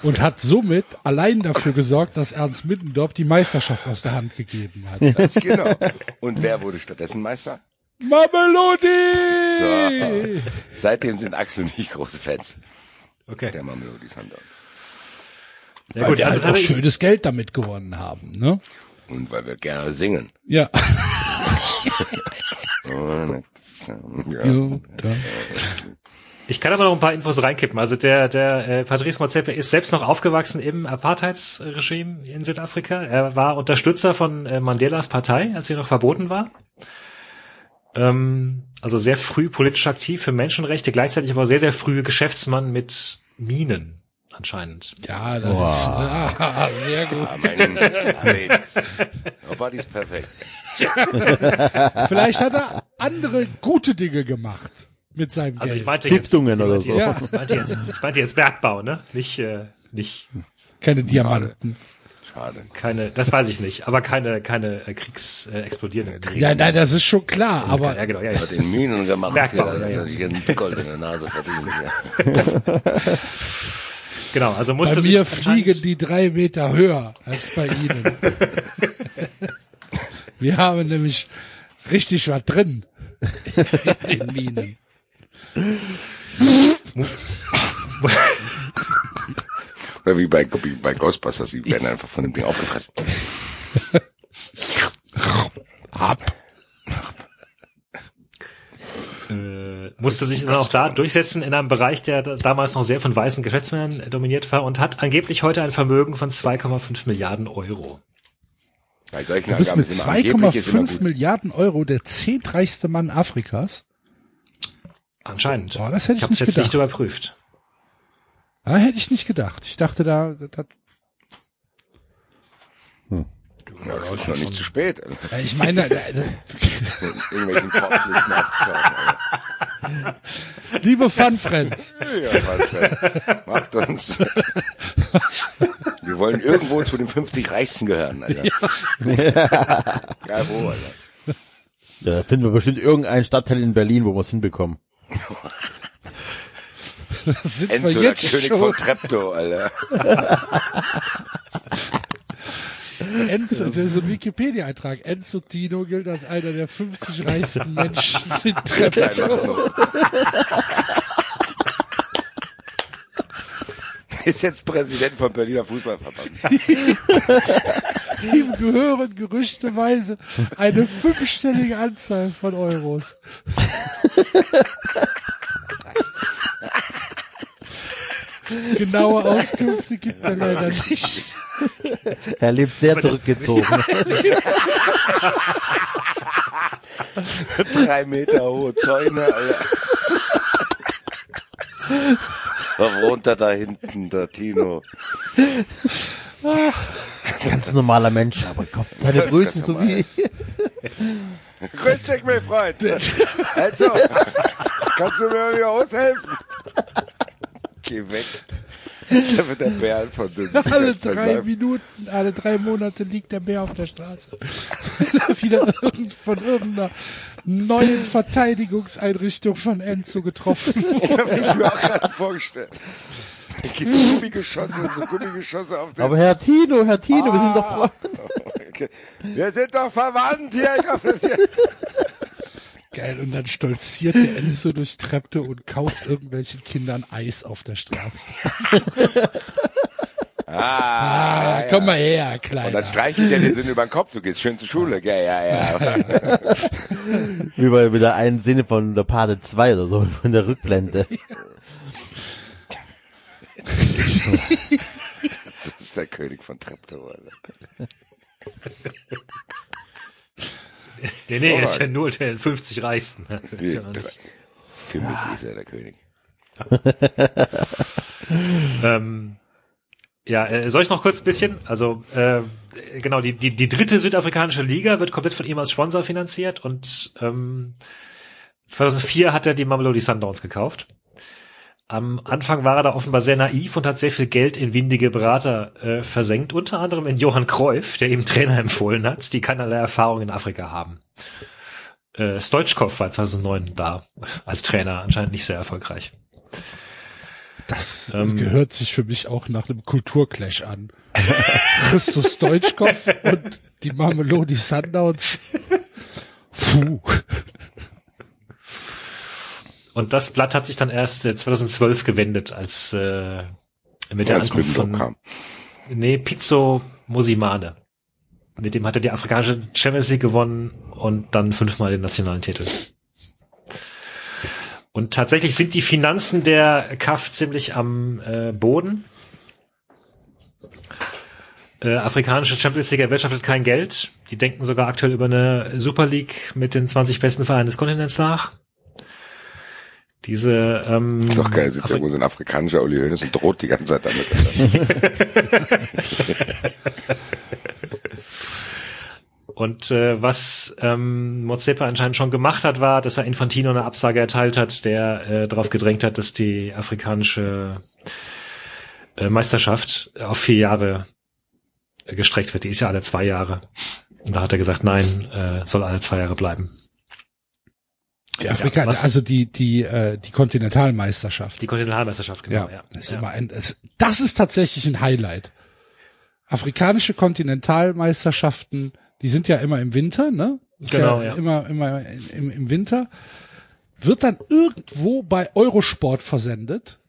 S2: Und hat somit allein dafür gesorgt, dass Ernst Middendorf die Meisterschaft aus der Hand gegeben hat.
S5: Ganz genau. Und wer wurde stattdessen Meister?
S2: Mamelodi! Hey!
S5: Seitdem sind Axel und ich große Fans
S3: Okay.
S5: der Mamelodi Sundowns.
S3: Ja,
S2: Weil
S3: gut,
S2: wir
S3: also
S2: halt auch
S3: tatsächlich-
S2: schönes Geld damit gewonnen haben, ne?
S5: Und weil wir gerne singen.
S2: Ja. *laughs*
S3: Ich kann aber noch ein paar Infos reinkippen. Also der, der äh, Patrice Motsepe ist selbst noch aufgewachsen im Apartheidsregime in Südafrika. Er war Unterstützer von äh, Mandelas Partei, als sie noch verboten war. Ähm, also sehr früh politisch aktiv für Menschenrechte, gleichzeitig aber sehr, sehr früh Geschäftsmann mit Minen anscheinend.
S2: Ja, das ist ah, *laughs* sehr gut.
S5: Ah, mein Heinz. Nobody ist perfekt. *laughs*
S2: Vielleicht hat er andere gute Dinge gemacht mit seinem
S3: Also ich
S2: Geld.
S3: meinte jetzt,
S4: Stiftungen
S3: ich
S4: oder
S3: meinte
S4: so.
S2: Ja.
S3: Jetzt, ich, meinte jetzt, ich meinte jetzt Bergbau, ne? Nicht, äh, nicht
S2: Keine Diamanten.
S5: Schade.
S3: keine, das weiß ich nicht, aber keine, keine äh, Kriegs, äh, explodierenden.
S2: Ja, nein, das ist schon klar, aber
S3: ja, genau, ja, ja.
S5: Hat den Minen gemacht.
S3: Bergbau,
S5: Ja,
S3: ja,
S5: das
S3: ja.
S5: hat sich ein Gold in der Nase verdient. Ja. *laughs*
S3: Genau, also musste
S2: bei mir fliegen die drei Meter höher als bei Ihnen. *laughs* Wir haben nämlich richtig was drin in den Minen. *laughs*
S5: Oder wie bei, wie bei Ghostbusters, die werden einfach von dem Ding aufgefressen.
S2: Ab.
S3: äh, musste sich dann auch da durchsetzen in einem Bereich, der da- damals noch sehr von weißen Geschäftsmännern dominiert war und hat angeblich heute ein Vermögen von 2,5 Milliarden Euro.
S5: Solchen
S2: Du bist mit
S5: ist immer angeblich, ist immer
S2: 2,5
S5: gut.
S2: Milliarden Euro der zehntreichste Mann Afrikas.
S3: Anscheinend.
S2: Boah, das hätte ich
S3: hab's
S2: nicht
S3: jetzt nicht
S2: gedacht.
S3: überprüft.
S2: Ah, hätte ich nicht gedacht. Ich dachte da, das,
S5: Ja, das ist noch nicht zu spät.
S2: ja, ich meine,
S5: Irgendwelchen Fortschlüssen abzuschauen.
S2: liebe Fun Friends,
S5: Ja, macht uns. Wir wollen irgendwo zu den 50 Reichsten gehören, Alter. Geil, wo, Alter.
S4: Ja, da finden wir bestimmt irgendeinen Stadtteil in Berlin, wo wir es hinbekommen. *laughs* *laughs*
S2: das sind
S5: Enzo,
S2: wir
S5: der
S2: jetzt
S5: König
S2: schon.
S5: von Treptow, Alter. *laughs*
S2: Enzo, das ist ein Wikipedia-Eintrag. Enzo Tino gilt als einer der 50 reichsten Menschen in *laughs* Treptow.
S5: Ist jetzt Präsident vom Berliner Fußballverband.
S2: Ihm gehören gerüchteweise eine fünfstellige Anzahl von Euros. Genaue Auskünfte gibt er leider nicht.
S4: Er lebt sehr zurückgezogen.
S5: Drei Meter hohe Zäune, Alter. Da wohnt er da hinten, der Tino.
S4: Ganz normaler Mensch, aber kauft seine Brötchen so wie
S5: Grüß dich, mein Freund. Also, kannst du mir irgendwie aushelfen? Geh weg. *laughs* Da wird der Bär von dem
S2: Alle drei Minuten, alle drei Monate liegt der Bär auf der Straße. *laughs* Er wieder von irgendeiner neuen Verteidigungseinrichtung von Enzo getroffen *laughs* wurde.
S5: Hab ich mir auch gerade vorgestellt. Da gibt so Gummigeschosse, so Gummigeschosse auf den.
S4: Aber Herr Tino, Herr Tino, wir sind doch Freunde.
S5: Okay. Wir sind doch verwandt hier.
S2: Geil, und dann stolziert der Enzo durch Treppe und kauft irgendwelchen Kindern Eis auf der Straße. *laughs*
S5: Ah,
S2: Ah, komm mal her,
S5: und
S2: Kleiner.
S5: dann streichelt der den Sinn über den Kopf. Du gehst schön zur Schule. Gell, ja, ja.
S4: Wie bei wieder einen Sinne von der Pate 2 oder so, von der Rückblende.
S5: Das ist der König von Treptow. *laughs*
S3: Nee, nee, er ist ja nur der 50 Reichsten. *laughs* Ja.
S5: Für mich ist er der König. *laughs*
S3: Ähm, ja, äh, soll ich noch kurz ein bisschen? Also äh, genau, die, die, die dritte südafrikanische Liga wird komplett von ihm als Sponsor finanziert und ähm, 2004 hat er die Mamelodi Sundowns gekauft. Am Anfang war er da offenbar sehr naiv und hat sehr viel Geld in windige Berater äh, versenkt, unter anderem in Johann Cruyff, der ihm Trainer *laughs* empfohlen hat, die keinerlei Erfahrung in Afrika haben. Äh, Stoichkov war 2009 da als Trainer, anscheinend nicht sehr erfolgreich.
S2: Das
S3: Ähm.
S2: gehört sich für mich auch nach einem Kulturclash an. *laughs* Christus Stoichkov und die Mamelodi Sundowns. Puh.
S3: Und das Blatt hat sich dann erst 2012 gewendet, als äh, mit der
S5: Als
S3: Ankunft von
S5: kam.
S3: nee, Pizzo Mosimane. Mit dem hat er die afrikanische Champions League gewonnen und dann fünfmal den nationalen Titel. Und tatsächlich sind die Finanzen der CAF ziemlich am äh, Boden. Äh, afrikanische Champions League erwirtschaftet kein Geld. Die denken sogar aktuell über eine Super League mit den 20 besten Vereinen des Kontinents nach. Diese ähm,
S5: Ist doch geil, sitzt
S3: Afri-
S5: irgendwo so ein afrikanischer Uli Hoeneß und droht die ganze Zeit damit. *laughs*
S3: Und äh, was ähm, Motsepe anscheinend schon gemacht hat, war, dass er Infantino eine Absage erteilt hat, der äh, darauf gedrängt hat, dass die afrikanische äh, Meisterschaft auf vier Jahre äh, gestreckt wird. Die ist ja alle zwei Jahre. Und da hat er gesagt, nein, äh, soll alle zwei Jahre bleiben.
S2: Die Afrika,
S3: was-
S2: also die, die, äh, die Kontinentalmeisterschaft.
S3: Die Kontinentalmeisterschaft, genau.
S2: Ja,
S3: Ja,
S2: das ist
S3: ja.
S2: immer ein, das, das ist tatsächlich ein Highlight. Afrikanische Kontinentalmeisterschaften, die sind ja immer im Winter, ne? Ist
S3: Genau,
S2: ja,
S3: ja.
S2: immer, immer im, im Winter. Wird dann irgendwo bei Eurosport versendet.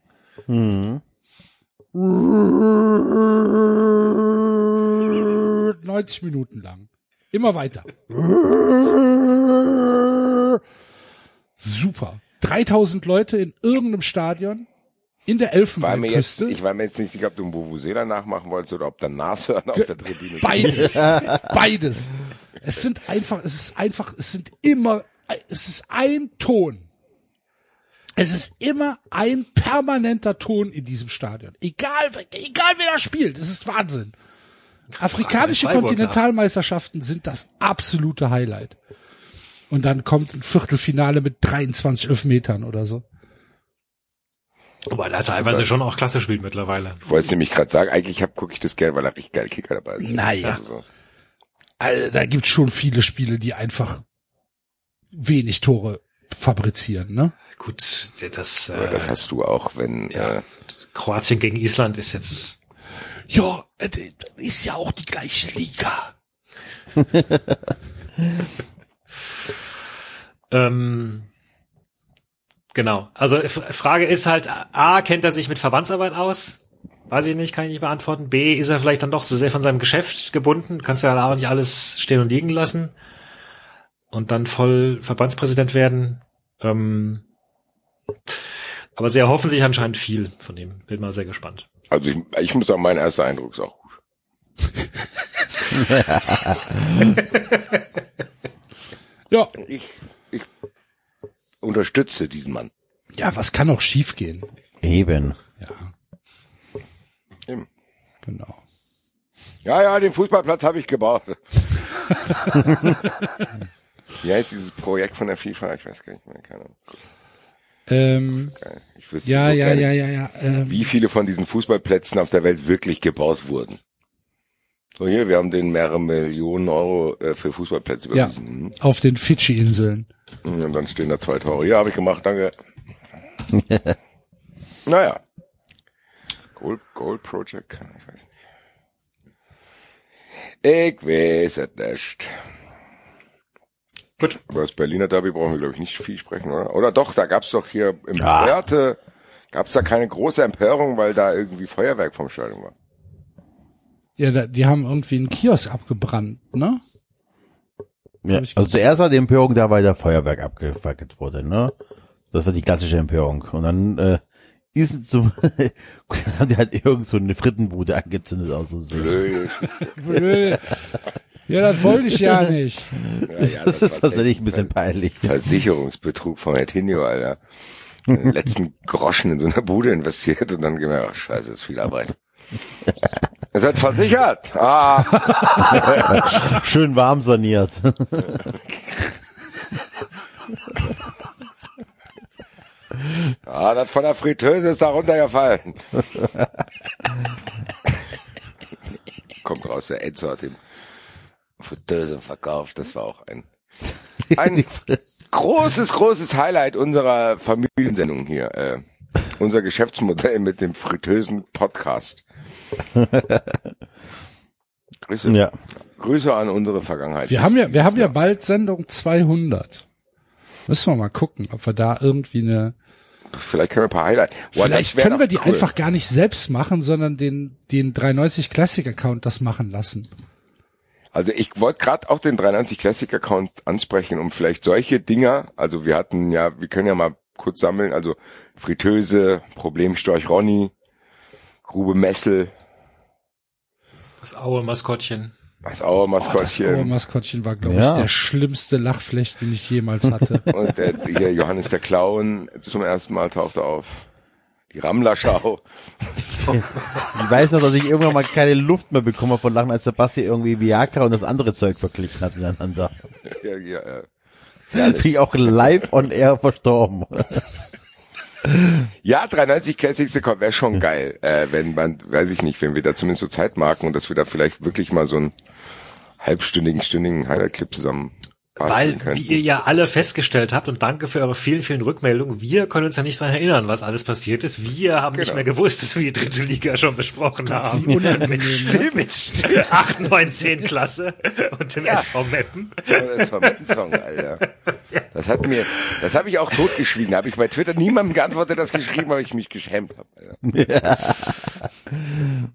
S2: 90 Minuten lang. Immer weiter. Super. 3000 Leute in irgendeinem Stadion in der
S5: mir jetzt,
S2: Elfenbeinküste.
S5: ich war mir jetzt nicht sicher, ob du einen Vuvuzela nachmachen wolltest oder ob da Nashörner auf der Tribüne
S2: Beides. *laughs* Beides. Es sind einfach, es ist einfach, es sind immer, es ist ein Ton. Es ist immer ein permanenter Ton in diesem Stadion. Egal, egal wer da spielt. Es ist Wahnsinn. Afrikanische. Kontinentalmeisterschaften sind das absolute Highlight. Und dann kommt ein Viertelfinale mit 23 Elfmetern oder so.
S3: Wobei der teilweise schon auch klasse spielt mittlerweile.
S5: Ich wollte es nämlich gerade sagen, eigentlich hab, gucke ich das gerne, weil da richtig geile Kicker dabei sind.
S2: Naja.
S5: Also so.
S2: Also, da gibt's schon viele Spiele, die einfach wenig Tore fabrizieren, ne?
S3: Gut, das,
S5: Aber
S3: äh,
S5: das hast du auch, wenn
S3: ja,
S5: äh,
S3: Kroatien gegen Island ist jetzt
S2: Ja, äh, ist ja auch die gleiche Liga. *laughs*
S3: Ähm, genau. Also F Frage ist halt, A, kennt er sich mit Verbandsarbeit aus? Weiß ich nicht, kann ich nicht beantworten. B, ist er vielleicht dann doch zu sehr von seinem Geschäft gebunden? Kannst ja auch nicht alles stehen und liegen lassen und dann voll Verbandspräsident werden. Ähm, aber sie erhoffen sich anscheinend viel von ihm. Bin mal sehr gespannt.
S5: also ich, ich muss sagen, mein erster Eindruck ist auch gut. *laughs* *laughs*
S2: Ja,
S5: Ich, ich unterstütze diesen Mann.
S2: ja, was kann auch schiefgehen?
S4: Eben.
S5: Eben.
S2: Genau.
S5: Ja, ja, den Fußballplatz habe ich gebaut. *laughs* Wie heißt dieses Projekt von der FIFA? Ich weiß gar nicht mehr. Keine Ahnung.
S2: Ähm.
S5: Ich wüsste
S2: ja,
S5: so
S2: ja,
S5: gerne,
S2: ja, ja, ja. Ähm,
S5: wie viele von diesen Fußballplätzen auf der Welt wirklich gebaut wurden. So hier, wir haben den mehrere Millionen Euro äh, für Fußballplätze
S2: ja,
S5: überwiesen.
S2: auf den Fidschi-Inseln.
S5: Mhm. Und dann stehen da zwei Tore. Ja, habe ich gemacht, danke. *laughs* naja. Gold, Gold Project, ich weiß nicht. Ich weiß es nicht.
S3: Gut.
S5: Über das Berliner Derby brauchen wir, glaube ich, nicht viel sprechen, oder? Oder doch, da gab's doch hier im
S4: Ah.
S5: Wörte, gab's da keine große Empörung, weil da irgendwie Feuerwerk vom Stadion war.
S2: Ja, da, die haben irgendwie einen Kiosk abgebrannt, ne?
S4: Ja, also zuerst war die Empörung da, weil der Feuerwerk abgefackelt wurde, ne? Das war die klassische Empörung. Und dann äh, ist zum dann *laughs* haben die halt irgend so eine Frittenbude angezündet aus so
S5: Blöd.
S2: Blöd. Ja, das wollte ich ja *laughs* nicht.
S5: Ja, ja,
S4: Das ist
S5: war
S4: tatsächlich ein bisschen peinlich.
S5: Versicherungsbetrug von Hertinho, Alter. Den *laughs* letzten Groschen in so einer Bude investiert und dann gehen wir, ach scheiße, ist viel Arbeit. Ihr seid versichert. Ah, *laughs*
S4: Schön warm saniert.
S5: ah, das von der Fritteuse ist da runtergefallen. Kommt raus, der Enzo hat den Fritteuse verkauft. Das war auch ein, ein *laughs* großes, großes Highlight unserer Familiensendung hier. Äh, unser Geschäftsmodell mit dem fritösen Podcast. *laughs* Grüße,
S4: ja.
S5: Grüße an unsere Vergangenheit.
S2: Wir haben ja, wir haben ja bald Sendung 200. Müssen wir mal gucken, ob wir da irgendwie eine.
S5: Vielleicht können wir ein paar Highlights. Boah,
S2: Vielleicht können wir die
S5: cool.
S2: einfach gar nicht selbst machen, sondern den den 390 Classic Account das machen lassen.
S5: Also ich wollte gerade auch den 390 Classic Account ansprechen, um vielleicht solche Dinger, also wir hatten ja, wir können ja mal kurz sammeln, also Fritteuse, Problemstorch Ronny, Grube Messel,
S3: Das Aue-Maskottchen.
S5: das Auer
S2: Oh, das
S5: Maskottchen
S2: Maskottchen war, glaube
S4: Ja.
S2: ich, der schlimmste Lachfläch, den ich jemals hatte. *laughs*
S5: und der, hier Johannes der Clown zum ersten Mal tauchte auf. Die Rammlerschau. *laughs*
S4: Ich weiß noch, dass ich irgendwann mal keine Luft mehr bekomme von Lachen, als der Basti irgendwie Viagra und das andere Zeug verglichen hat miteinander.
S5: ja, ja, ja.
S4: Bin ich auch live on air verstorben. *laughs*
S5: Ja, 390 Classics Account wäre schon geil, äh, wenn man, weiß ich nicht, wenn wir da zumindest so Zeit marken und dass wir da vielleicht wirklich mal so einen halbstündigen, stündigen Highlight-Clip zusammen
S3: Weil,
S5: können.
S3: wie ihr ja alle festgestellt habt, und danke für eure vielen, vielen Rückmeldungen, wir können uns ja nicht daran erinnern, was alles passiert ist. Wir haben nicht
S5: Genau.
S3: mehr gewusst, dass wir die dritte Liga schon besprochen haben.
S2: Wie unangenehm, *laughs*
S3: mit, mit 8, 9, 10 Klasse und dem SV Meppen.
S5: Alter. *laughs* Das hat mir, das habe ich auch totgeschwiegen. Habe ich bei Twitter niemandem geantwortet, das geschrieben, weil ich mich geschämt habe. Alter. *laughs*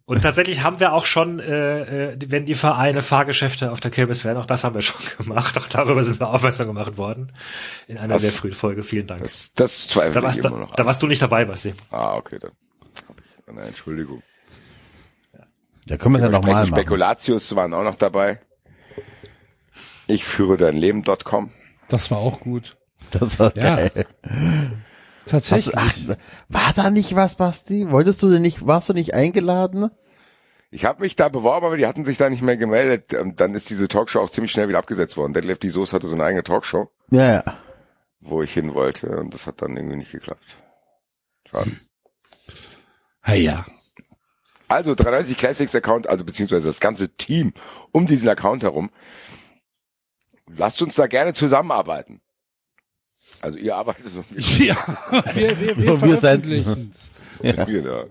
S3: Und tatsächlich haben wir auch schon, äh, äh, wenn die Vereine Fahrgeschäfte auf der Kirmes wären, auch das haben wir schon *laughs* gemacht. Auch darüber sind wir aufmerksam gemacht worden. In einer
S5: Was?
S3: sehr frühen Folge. Vielen Dank.
S5: Das, das zweifle
S3: Da
S5: ich
S3: warst,
S5: immer
S3: da,
S5: noch.
S3: da
S5: an.
S3: warst du nicht dabei, Basti.
S5: Ah, okay, dann hab ich eine Entschuldigung.
S4: Da können wir es ja nochmal machen.
S5: Spekulatius waren auch noch dabei. Ich führe dein Leben.com.
S2: Das war auch gut.
S4: Das war
S2: Ja.
S4: geil.
S2: Tatsächlich.
S4: Ach, war da nicht was, Basti? Wolltest du denn nicht, warst du nicht eingeladen?
S5: Ich habe mich da beworben, aber die hatten sich da nicht mehr gemeldet. Und dann ist diese Talkshow auch ziemlich schnell wieder abgesetzt worden. Deadlift die Soße hatte so eine eigene Talkshow,
S4: Ja, ja.
S5: wo ich hin wollte. Und das hat dann irgendwie nicht geklappt. Schade.
S2: ja, ja.
S5: Also 390 Classics Account, also beziehungsweise das ganze Team um diesen Account herum. Lasst uns da gerne zusammenarbeiten. Also ihr arbeitet so wie *laughs*
S2: Ja, wir, wir, wir veröffentlichen's.
S5: wir da.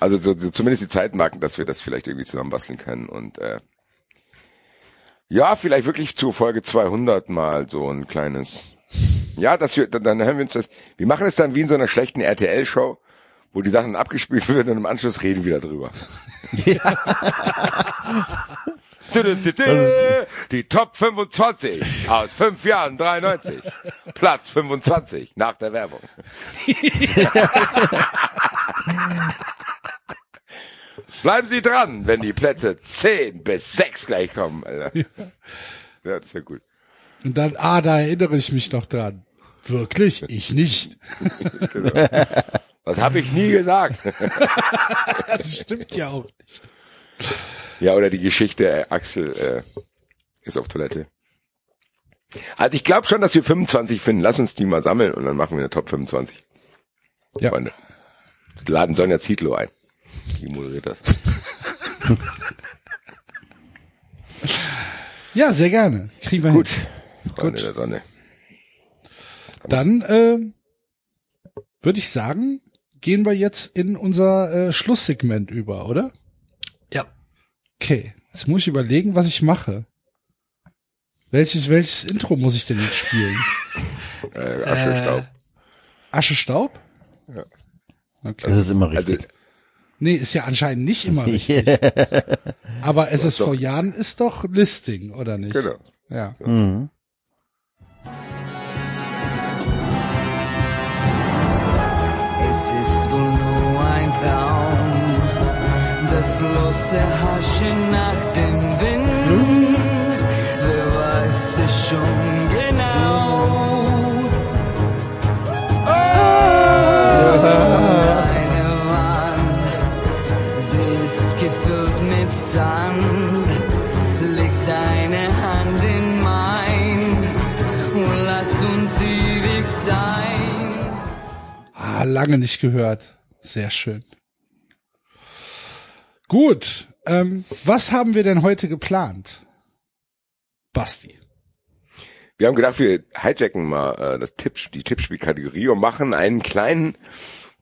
S5: Also so, so zumindest die Zeitmarken, dass wir das vielleicht irgendwie zusammenbasteln können und äh, ja, vielleicht wirklich zu Folge 200 mal so ein kleines. Ja, dass wir dann, dann hören wir uns das. Wir machen es dann wie in so einer schlechten RTL-Show, wo die Sachen abgespielt *laughs* werden und im Anschluss reden wir darüber. Die Top 25 aus fünf Jahren 93. Platz 25 nach der Werbung. Bleiben Sie dran, wenn die Plätze 10 bis 6 gleich kommen. Alter. Ja, das ist ja gut.
S2: Und dann, ah, da erinnere ich mich noch dran. Wirklich? Ich nicht.
S5: Das habe ich nie gesagt. *laughs*
S2: Das stimmt ja auch nicht.
S5: Ja, oder die Geschichte, äh, Axel äh, ist auf Toilette. Also ich glaube schon, dass wir 25 finden. Lass uns die mal sammeln und dann machen wir eine Top 25.
S2: Ja.
S5: Freunde. Laden Sonja Zietlow ein. Die moderiert das. *laughs*
S2: Ja, sehr gerne. Kriegen wir
S5: Gut.
S2: hin.
S5: Freunde
S2: Gut.
S5: der Sonne.
S2: Dann äh, würde ich sagen, gehen wir jetzt in unser äh, Schlusssegment über, oder?
S3: Ja.
S2: Okay, jetzt muss ich überlegen, was ich mache. Welches, welches Intro muss ich denn jetzt spielen? *laughs*
S5: Äh, Aschestaub.
S2: Asche Staub?
S5: Ja.
S2: Okay.
S4: Das ist immer
S5: Also
S4: richtig.
S2: Nee, ist ja anscheinend nicht immer richtig. *laughs* Aber SSV
S5: doch-
S2: Jan ist doch Listing, oder nicht?
S5: genau.
S2: Ja.
S4: mhm.
S7: Es ist wohl nur ein Traum, bloße Haschen nach dem Wind. Wer weiß es schon genau? Eine Wand, sie ist gefüllt mit Sand. Leg deine Hand in mein und lass uns ewig sein.
S2: Ah, lange nicht gehört. Sehr schön. Gut. Ähm, was haben wir denn heute geplant? Basti.
S5: Wir haben gedacht, wir hijacken mal äh, das Tipp, die Tippspielkategorie und machen einen kleinen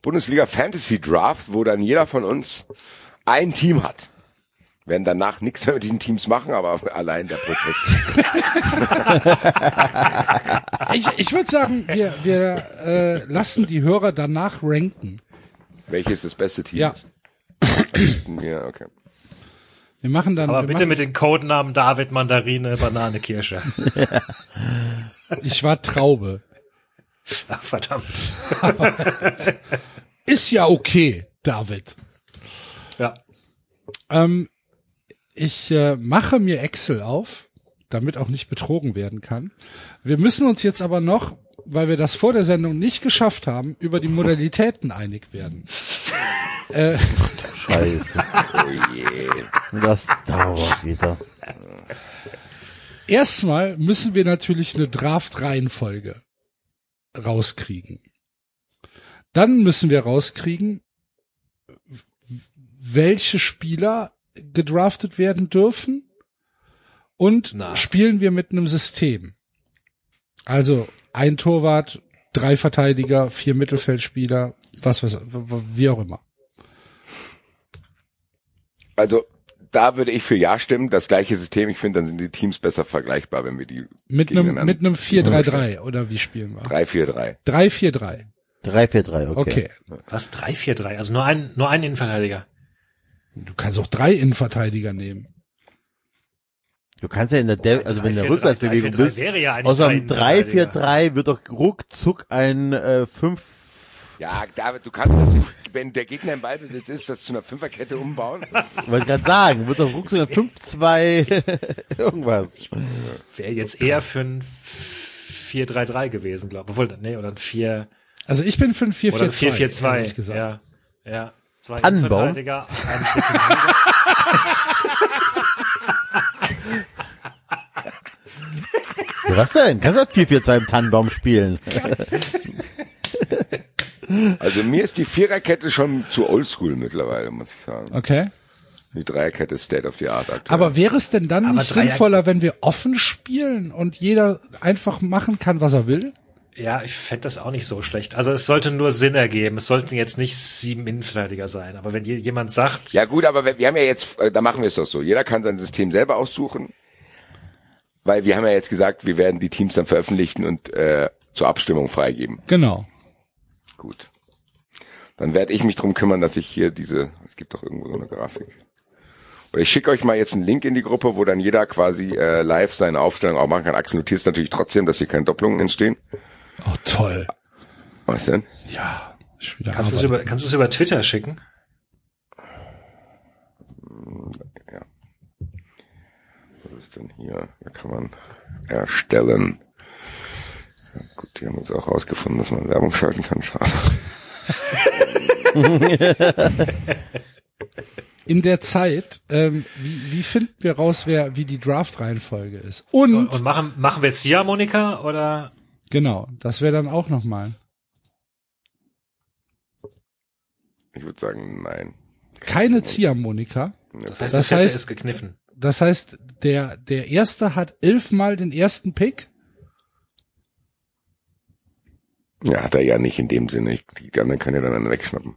S5: Bundesliga Fantasy Draft, wo dann jeder von uns ein Team hat. Werden danach nichts mehr mit diesen Teams machen, aber allein der Prozess. *laughs*
S2: Ich, ich würde sagen, wir, wir äh, lassen die Hörer danach ranken.
S5: Welches ist das beste Team?
S2: Ja.
S5: Ja, okay.
S2: Wir machen dann.
S3: Aber bitte
S2: machen,
S3: mit den Codenamen David, Mandarine, Banane, Kirsche. *laughs*
S2: Ich war Traube.
S3: Ach, verdammt. *laughs*
S2: Ist ja okay, David.
S3: Ja.
S2: Ähm, ich äh, mache mir Excel auf, damit auch nicht betrogen werden kann. Wir müssen uns jetzt aber noch, weil wir das vor der Sendung nicht geschafft haben, über die Modalitäten einig werden. Äh,
S4: Scheiße. *laughs*
S5: Oh je.
S4: Das dauert wieder.
S2: erstmal müssen wir natürlich eine Draft-Reihenfolge rauskriegen. Dann müssen wir rauskriegen, welche Spieler gedraftet werden dürfen und
S3: Na.
S2: spielen wir mit einem System. Also ein Torwart, drei Verteidiger, vier Mittelfeldspieler, was weiß, wie auch immer.
S5: Also da würde ich für Ja stimmen. Das gleiche System. Ich finde, dann sind die Teams besser vergleichbar, wenn wir die
S2: Mit einem, mit einem 4-3-3 oder wie spielen wir?
S5: 3-4-3.
S2: 3-4-3.
S4: 3-4-3, okay.
S2: Okay.
S3: Was? 3-4-3? Also nur ein, nur ein Innenverteidiger.
S2: Du kannst auch drei Innenverteidiger nehmen.
S4: Du kannst ja in der, De also wenn der
S3: 3-4-3
S4: Rückwärtsbewegung
S3: 3-4-3
S4: bist,
S3: wäre ja
S4: aus einem
S3: drei Innenverteidiger.
S4: 3-4-3 wird doch ruckzuck ein äh, 5
S5: Ja, David, du kannst natürlich, wenn der Gegner im Ballbesitz ist, das zu einer Fünferkette umbauen.
S4: wollte gerade sagen, wird doch ruckzuck ein 5-2 *laughs* *laughs* irgendwas.
S3: Wäre jetzt eher für ein 4-3-3 gewesen, glaube ich. Obwohl, nee, oder ein 4,
S2: Also ich bin für ein
S3: oder ein
S2: 4-4-2.
S3: 4-4-2.
S2: ehrlich gesagt.
S3: Ja, ja. Zwei
S4: Tannenbaum? Was denn? Kannst du 4-4-2 im Tannenbaum spielen? *laughs*
S5: Also mir ist die Viererkette schon zu oldschool mittlerweile, muss ich sagen.
S2: Okay.
S5: Die Dreierkette ist State of the Art aktuell.
S2: Aber wäre es denn dann
S3: Aber
S2: nicht
S3: Dreier-
S2: sinnvoller, wenn wir offen spielen und jeder einfach machen kann, was er will?
S3: Ja, ich fände das auch nicht so schlecht. Also es sollte nur Sinn ergeben. Es sollten jetzt nicht sieben Innenverteidiger sein. Aber wenn je- jemand sagt,
S5: Ja gut, aber wir wir haben ja jetzt, äh, da machen wir es doch so. Jeder kann sein System selber aussuchen, weil wir haben ja jetzt gesagt, wir werden die Teams dann veröffentlichen und äh, zur Abstimmung freigeben.
S2: Genau.
S5: Gut. Dann werde ich mich drum kümmern, dass ich hier diese, es gibt doch irgendwo so eine Grafik. Oder ich schicke euch mal jetzt einen Link in die Gruppe, wo dann jeder quasi äh, live seine Aufstellung auch machen kann. Axel notierst natürlich trotzdem, dass hier keine Doppelungen entstehen.
S2: Oh, toll.
S5: Was denn?
S2: Ja.
S3: Kannst du es über, kannst du es über Twitter schicken?
S5: Was ist denn hier? Da kann man erstellen. Die haben jetzt auch rausgefunden, dass man Werbung schalten kann. Schade. *laughs*
S2: In der Zeit, ähm, wie, wie finden wir raus, wer, wie die Draft-Reihenfolge ist? Und,
S3: Und machen, machen wir Ziehharmonika oder?
S2: genau, das wäre dann auch nochmal.
S5: Ich würde sagen, nein.
S2: Keine Ziehharmonika.
S3: Das heißt,
S2: Das
S3: heißt- ist gekniffen.
S2: Das heißt, der, der erste hat elfmal den ersten Pick.
S5: Ja, hat er ja nicht in dem Sinne. Ich, die anderen können ja dann einen wegschnappen.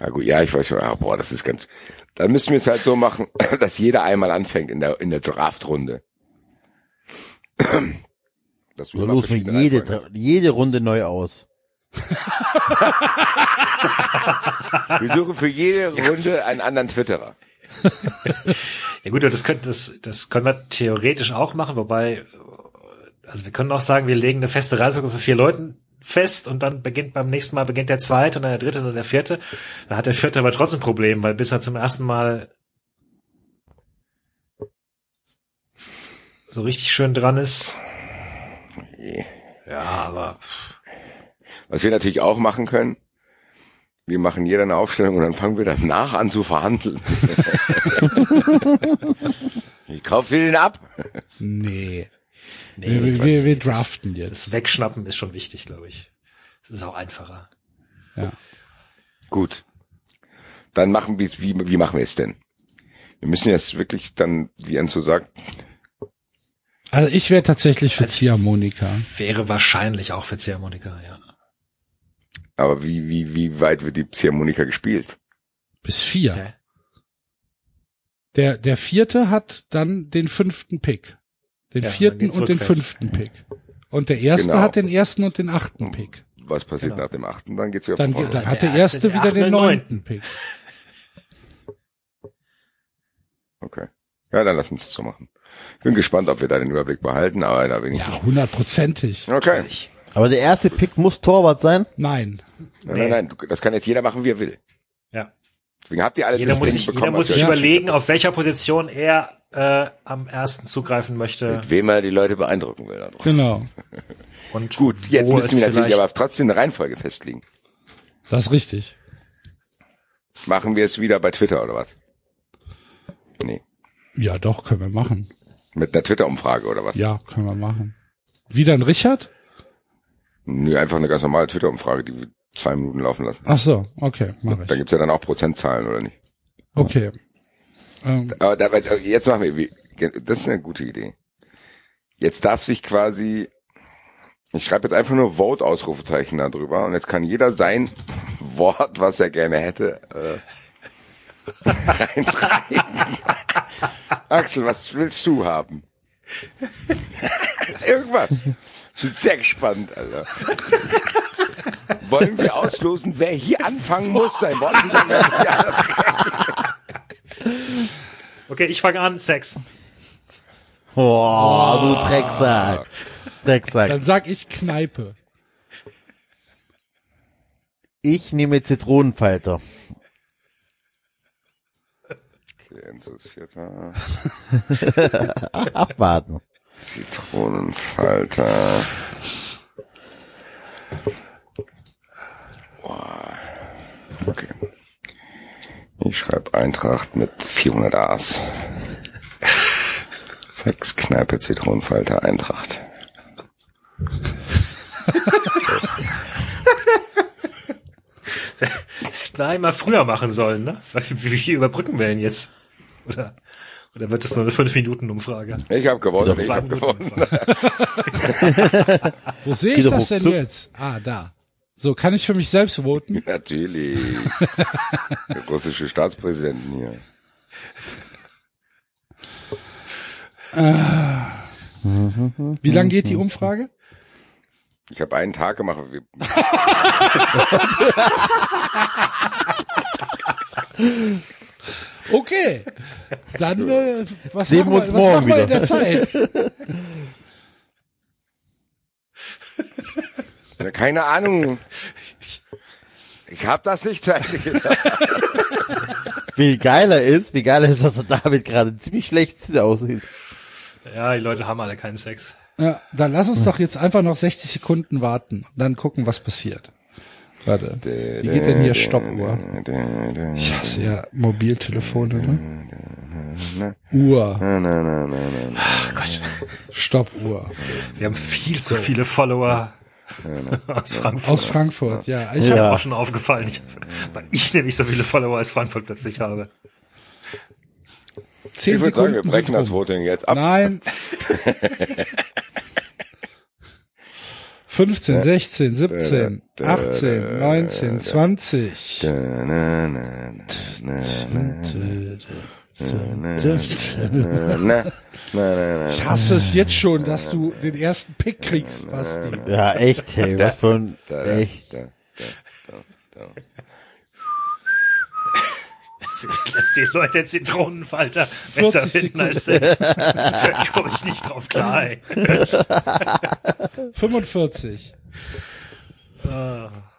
S5: Ja gut, ja, ich weiß schon, ah, boah, das ist ganz, dann müssen wir es halt so machen, *clears throat* dass jeder einmal anfängt in der, in der Draftrunde. *clears throat* Dass du
S4: los mit
S5: verschiedene
S4: jede, jede Runde neu aus. *laughs*
S5: Wir suchen für jede Runde einen anderen Twitterer. *laughs*
S3: Ja gut, das könnte, das, das können wir theoretisch auch machen, wobei, also wir können auch sagen, wir legen eine feste Reihenfolge für vier Leuten fest und dann beginnt beim nächsten Mal beginnt der zweite und dann der dritte und dann der vierte. Da hat der vierte aber trotzdem ein Problem, weil bis er zum ersten Mal so richtig schön dran ist. Ja, aber
S5: Was wir natürlich auch machen können, wir machen jeder eine Aufstellung und dann fangen wir danach an zu verhandeln. *laughs* ich kauf dir den ab.
S2: Nee.
S3: Nee,
S2: wir, wir, wir, wir draften
S3: das
S2: jetzt.
S3: Wegschnappen ist schon wichtig, glaube ich. Das ist auch einfacher.
S2: Ja.
S5: Gut. Dann machen wir es, wie, wie machen wir es denn? Wir müssen jetzt wirklich dann, wie Enzo sagt,
S2: Also ich wäre tatsächlich für Ziehharmonika.
S3: Wäre wahrscheinlich auch für Ziehharmonika, ja.
S5: aber wie, wie, wie weit wird die Ziehharmonika gespielt?
S2: Bis vier.
S3: Okay.
S2: Der, der vierte hat dann den fünften Pick. Den
S3: Ja,
S2: vierten und den fünften Pick. Und der erste
S5: Genau.
S2: hat den ersten und den achten Pick.
S5: Was passiert
S3: Genau.
S5: nach dem achten? Dann geht's wieder
S2: Dann,
S5: vorne.
S2: dann hat
S3: Der
S2: der erste
S3: erste, der
S2: wieder den neunten Pick.
S5: Okay. Ja, dann lass uns das so machen. Bin gespannt, ob wir da den Überblick behalten, aber da bin ich.
S2: Ja, hundertprozentig.
S5: Okay.
S4: Aber der erste Pick muss Torwart sein.
S2: Nein.
S5: Nein, nein, nein, du- das kann jetzt jeder machen, wie er will.
S3: Ja.
S5: Deswegen habt ihr alle
S3: Jeder
S5: das
S3: muss
S5: Ding
S3: sich,
S5: bekommen.
S3: jeder muss sich überlegen, auf welcher Position er äh, am ersten zugreifen möchte.
S5: mit wem er die Leute beeindrucken will. da drauf.
S2: Genau. *laughs*
S3: Und
S5: Gut, jetzt müssen wir natürlich aber trotzdem eine Reihenfolge festlegen.
S2: Das ist richtig.
S5: Machen wir es wieder bei Twitter oder was? Nee.
S2: Ja, doch, können wir machen.
S5: Mit einer Twitter-Umfrage oder was?
S2: Ja, können wir machen. Wieder ein Richard?
S5: Nö, einfach eine ganz normale Twitter-Umfrage, die wir zwei Minuten laufen lassen.
S2: Ach so, okay, mach
S5: Da
S2: ich.
S5: gibt's ja dann auch Prozentzahlen, oder nicht?
S2: Okay. Ähm,
S5: Aber da, jetzt machen wir, das ist eine gute Idee. Jetzt darf sich quasi, ich schreibe jetzt einfach nur Vote Ausrufezeichen da drüber und jetzt kann jeder sein *laughs* Wort, was er gerne hätte, äh, *laughs* reinschreiben. *laughs* Axel, was willst du haben? Irgendwas. Ich bin sehr gespannt, Alter. Wollen wir auslosen, wer hier anfangen muss, sein Wort zu sagen?
S3: Okay, ich fange an. Sex.
S4: Boah, du Drecksack. Drecksack.
S2: dann sag ich Kneipe.
S4: Ich nehme Zitronenfalter.
S5: Okay, Enzo ist Vierter.
S4: Abwarten.
S5: Zitronenfalter. Boah. Okay. Ich schreibe Eintracht mit 400 A's. Sechs Kneipe Zitronenfalter Eintracht. *laughs*
S3: Da einmal früher machen sollen, ne? Wie viel überbrücken wir denn jetzt? Oder, oder wird das nur eine 5-Minuten-Umfrage?
S5: Ich habe gewonnen. Ich habe
S3: Minuten
S5: gewonnen. *laughs*
S2: Wo sehe ich das denn jetzt? Ah, da. So, kann ich für mich selbst voten? *laughs*
S5: Natürlich. Der russische Staatspräsidenten hier.
S2: Wie lang geht die Umfrage?
S5: Ich habe einen Tag gemacht. *laughs*
S2: Okay. Dann, äh, was
S4: Sehen
S2: machen
S4: wir
S2: wir,
S4: uns
S2: was
S4: morgen
S2: machen wir in
S4: wieder.
S2: der Zeit? *laughs*
S5: Keine Ahnung. Ich habe das nicht zu Ende gedacht.
S4: Wie geiler ist, wie geiler ist, dass der David gerade ziemlich schlecht aussieht.
S3: Ja, die Leute haben alle keinen Sex.
S2: Ja, dann lass uns doch jetzt einfach noch 60 Sekunden warten und dann gucken, was passiert. Warte, wie geht denn hier Stoppuhr? Ich hasse ja Mobiltelefone, ne? Uhr,
S5: na, na.
S2: Stoppuhr.
S3: Wir haben viel zu viele Follower aus Frankfurt.
S2: Aus Frankfurt, ja. Ich
S3: Ich
S2: hab,
S3: habe auch schon aufgefallen, ich, weil ich nämlich so viele Follower als Frankfurt plötzlich habe.
S2: zehn
S5: Ich würde sagen,
S2: Sekunden
S5: wir brechen das. Voting jetzt ab.
S2: Nein. 15, 16, 17, 18, 19, 20.
S5: Na, na, na.
S2: Ich hasse es jetzt schon, dass du den ersten Pick kriegst, Basti.
S4: Ja, echt, hey, was für ein, echt.
S5: Da, da, da, da.
S3: Dass die Leute Zitronenfalter besser
S2: 40
S3: finden als. Ich komme ich nicht drauf klar, ey.
S2: 45,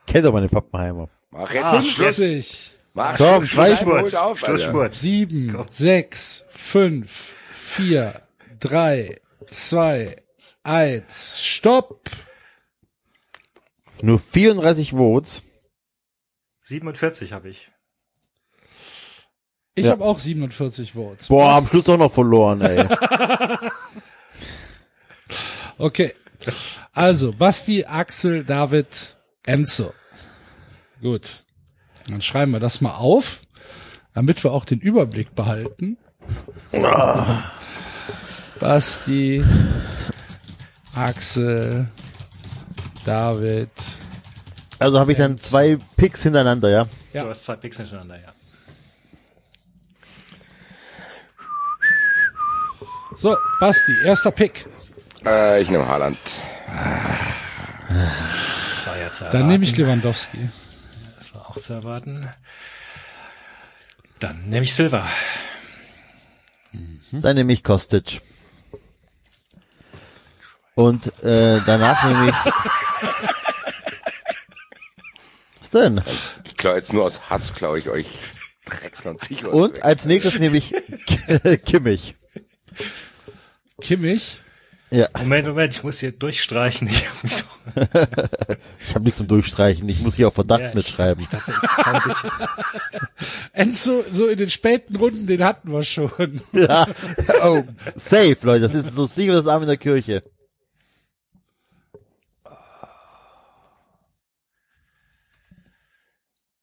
S4: Kennt doch meine Pappenheimer.
S5: Mach jetzt
S3: Ah,
S5: Schluss.
S2: 50,
S5: Mach
S4: Komm,
S5: Schluss.
S4: zwei.
S5: Schlussspurt. auf, Alter.
S3: Schlussspurt.
S2: 7, 6, 5, 4, 3, 2, 1, Stopp!
S4: Nur 34 Votes.
S3: 47 habe ich.
S2: Ich
S4: Ja.
S2: habe auch 47 Votes.
S4: Boah, am Schluss auch noch verloren, ey. *laughs*
S2: Okay. Also, Basti, Axel, David, Enzo. Gut. Dann schreiben wir das mal auf, damit wir auch den Überblick behalten. Basti, Axel, David.
S4: Also habe ich dann zwei Picks hintereinander, ja.
S2: Ja.
S3: Du hast zwei Picks hintereinander, ja.
S2: So, Basti, erster Pick.
S5: Äh, ich nehme Haaland.
S3: Das war ja zu erwarten.
S2: Dann nehme ich Lewandowski.
S3: Das war auch zu erwarten. Dann nehme ich Silver.
S4: Dann nehme ich Kostic. Und äh, danach nehme ich. *laughs* Was denn?
S5: Ich klaue jetzt nur aus Hass, klaue ich euch und
S4: Und als nächstes nehme ich *laughs* Kimmich.
S2: Kimmich.
S4: Ja,
S3: Moment, Moment, ich muss hier durchstreichen. Ich hab mich doch *laughs*
S4: ich habe nichts zum Durchstreichen. Ich muss hier auf Verdacht
S3: Ja, ich-
S4: mitschreiben.
S3: ich bisschen, *laughs*
S2: Enzo, so in den späten Runden, den hatten wir schon. *laughs*
S4: Ja. Oh, safe, Leute. Das ist so sicher das Arm in der Kirche.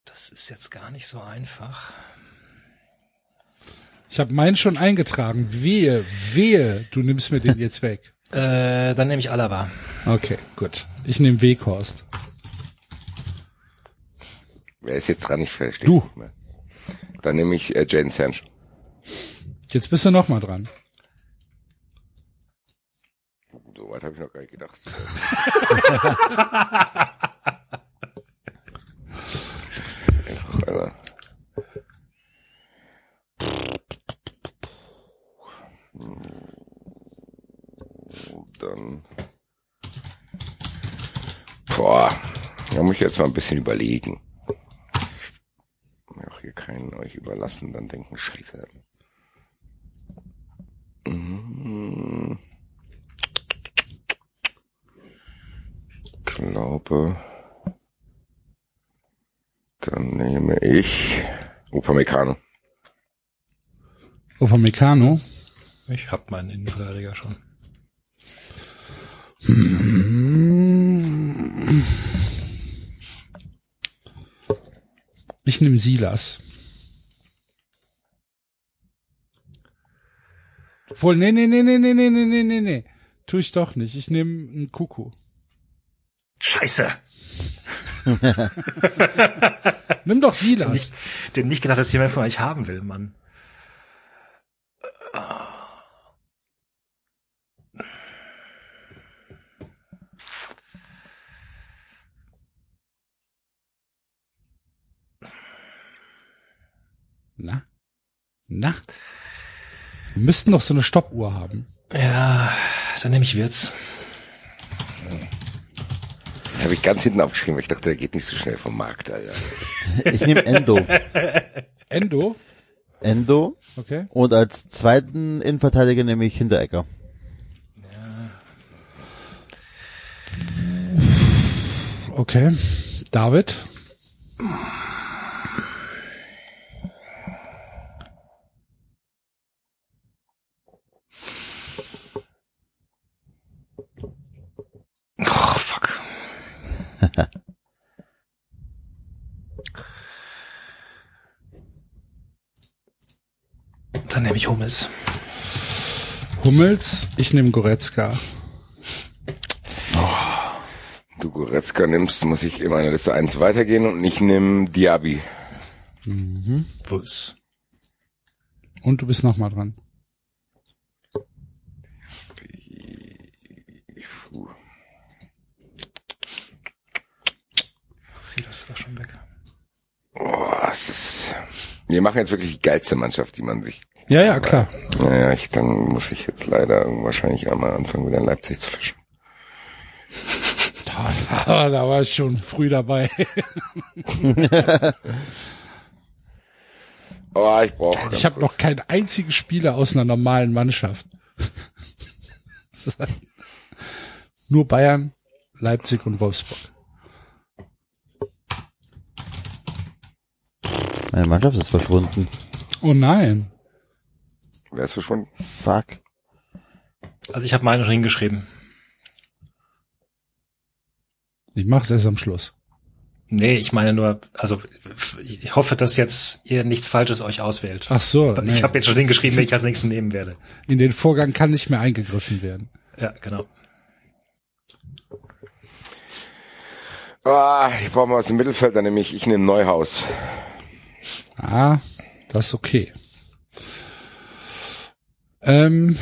S3: das ist jetzt gar nicht so einfach.
S2: Ich habe meinen schon eingetragen. Wehe, wehe, du nimmst mir den jetzt weg.
S3: Äh, dann nehme ich Alaba.
S2: Okay, gut. Ich nehme Weghorst.
S5: Wer ist jetzt dran? Ich verstehe
S2: Du.
S5: nicht mehr. Dann nehme ich äh, Jaden Sancho.
S2: Jetzt bist du noch mal dran.
S5: So weit habe ich noch gar nicht gedacht. *laughs* Einfach, Alter. Dann. Boah, da muss ich jetzt mal ein bisschen überlegen. Mir auch hier keinen euch überlassen, dann denken, scheiße. Mm. glaube, dann nehme ich Upamecano.
S2: Upamecano.
S3: Ich hab meinen Innenverteidiger schon. *laughs*
S2: Ich nehme Silas. Obwohl, nee, nee, nee, nee, nee, nee, nee, nee, nee, nee. Tu ich doch nicht. Ich nehme einen Kuku.
S3: Scheiße! *laughs*
S2: Nimm doch Silas.
S3: Nicht, den nicht gedacht, dass jemand von euch haben will, Mann.
S2: Na? Na? Wir müssten doch so eine Stoppuhr haben.
S3: Ja, dann nehme ich Wirtz.
S5: Habe ich ganz hinten aufgeschrieben, weil ich dachte, der geht nicht so schnell vom Markt, Alter. *laughs*
S4: Ich nehme Endo.
S2: Endo.
S4: Endo.
S2: Okay.
S4: Und als zweiten Innenverteidiger nehme ich Hinteregger.
S2: Okay. David.
S3: Oh, fuck. *laughs* Dann nehme ich Hummels.
S2: Hummels. Ich nehme Goretzka.
S5: Du Goretzka nimmst, muss ich in meiner Liste eins weitergehen und ich nehme Diaby.
S3: Was?
S2: Und du bist noch mal dran.
S5: Puh.
S3: Sie, das ist doch schon weg.
S5: Oh, es ist, wir machen jetzt wirklich die geilste Mannschaft, die man sich,
S2: Ja, ja, klar.
S5: naja, ich, dann muss ich jetzt leider wahrscheinlich einmal anfangen, wieder in Leipzig zu fischen. *laughs*
S2: Da, da war ich schon früh dabei. *laughs*
S5: Oh, ich brauche.
S2: Ich habe noch keinen einzigen Spieler aus einer normalen Mannschaft. *laughs* Nur Bayern, Leipzig und Wolfsburg.
S4: Meine Mannschaft ist verschwunden.
S2: Oh nein.
S5: Wer ist verschwunden?
S4: Fuck.
S3: Also ich habe meine schon hingeschrieben.
S2: Ich mach's erst am Schluss.
S3: Nee, ich meine nur, also ich hoffe, dass jetzt ihr nichts Falsches euch auswählt.
S2: Ach so.
S3: Ich
S2: nee.
S3: habe jetzt schon hingeschrieben, wen ich als nächstes nehmen werde.
S2: In den Vorgang kann nicht mehr eingegriffen werden.
S3: Ja, genau.
S5: Ah, ich brauche mal aus dem Mittelfeld, dann nehme ich, ich nehme Neuhaus.
S2: Ah, das ist okay. Ähm,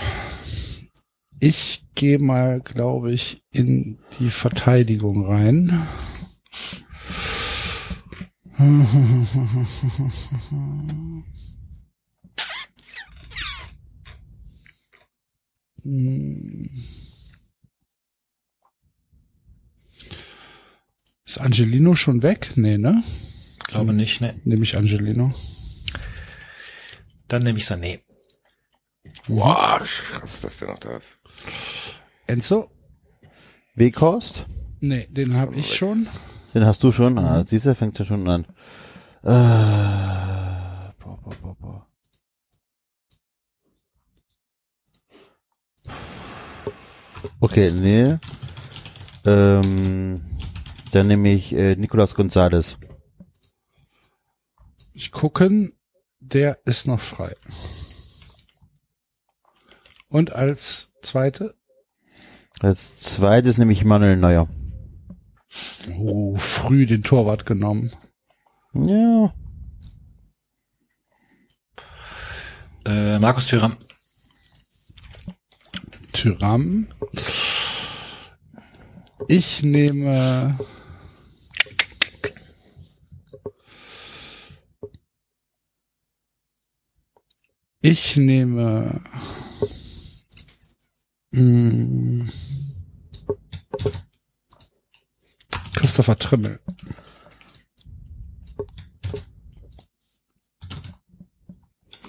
S2: Ich gehe mal, glaube ich, in die Verteidigung rein. Ist Angelino schon weg? Nee, ne?
S3: Glaube nicht, ne.
S2: Nehme ich Angelino.
S3: Dann nehme ich Sané.
S5: Boah, krass, dass das denn noch da ist.
S2: Enzo?
S4: Weghorst?
S2: Nee, den habe ich schon.
S4: Den hast du schon. Ah, siehst du, fängt ja schon an. Äh, boah, boah, boah, boah. Okay, nee. Ähm, dann nehme ich äh, Nicolas Gonzalez.
S2: Ich gucken, der ist noch frei. Und als zweite?
S4: Als zweites nehme ich Manuel Neuer.
S2: Oh, früh den Torwart genommen.
S4: Ja.
S3: Äh, Markus Thüram.
S2: Tyram. Ich nehme Ich nehme mm, Christopher Trimmel.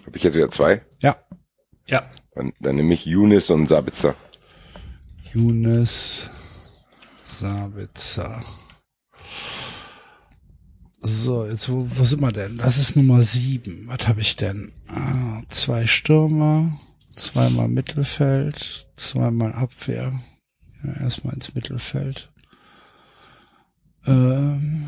S5: Habe ich jetzt wieder zwei?
S2: Ja.
S3: Ja.
S5: Dann, dann nehme ich Yunis und Sabitzer.
S2: Younes Sabitzer. So, jetzt wo, wo sind wir denn? Das ist Nummer sieben. Was habe ich denn? Ah, zwei Stürmer, zweimal Mittelfeld, zweimal Abwehr. Ja, erstmal ins Mittelfeld. Ähm,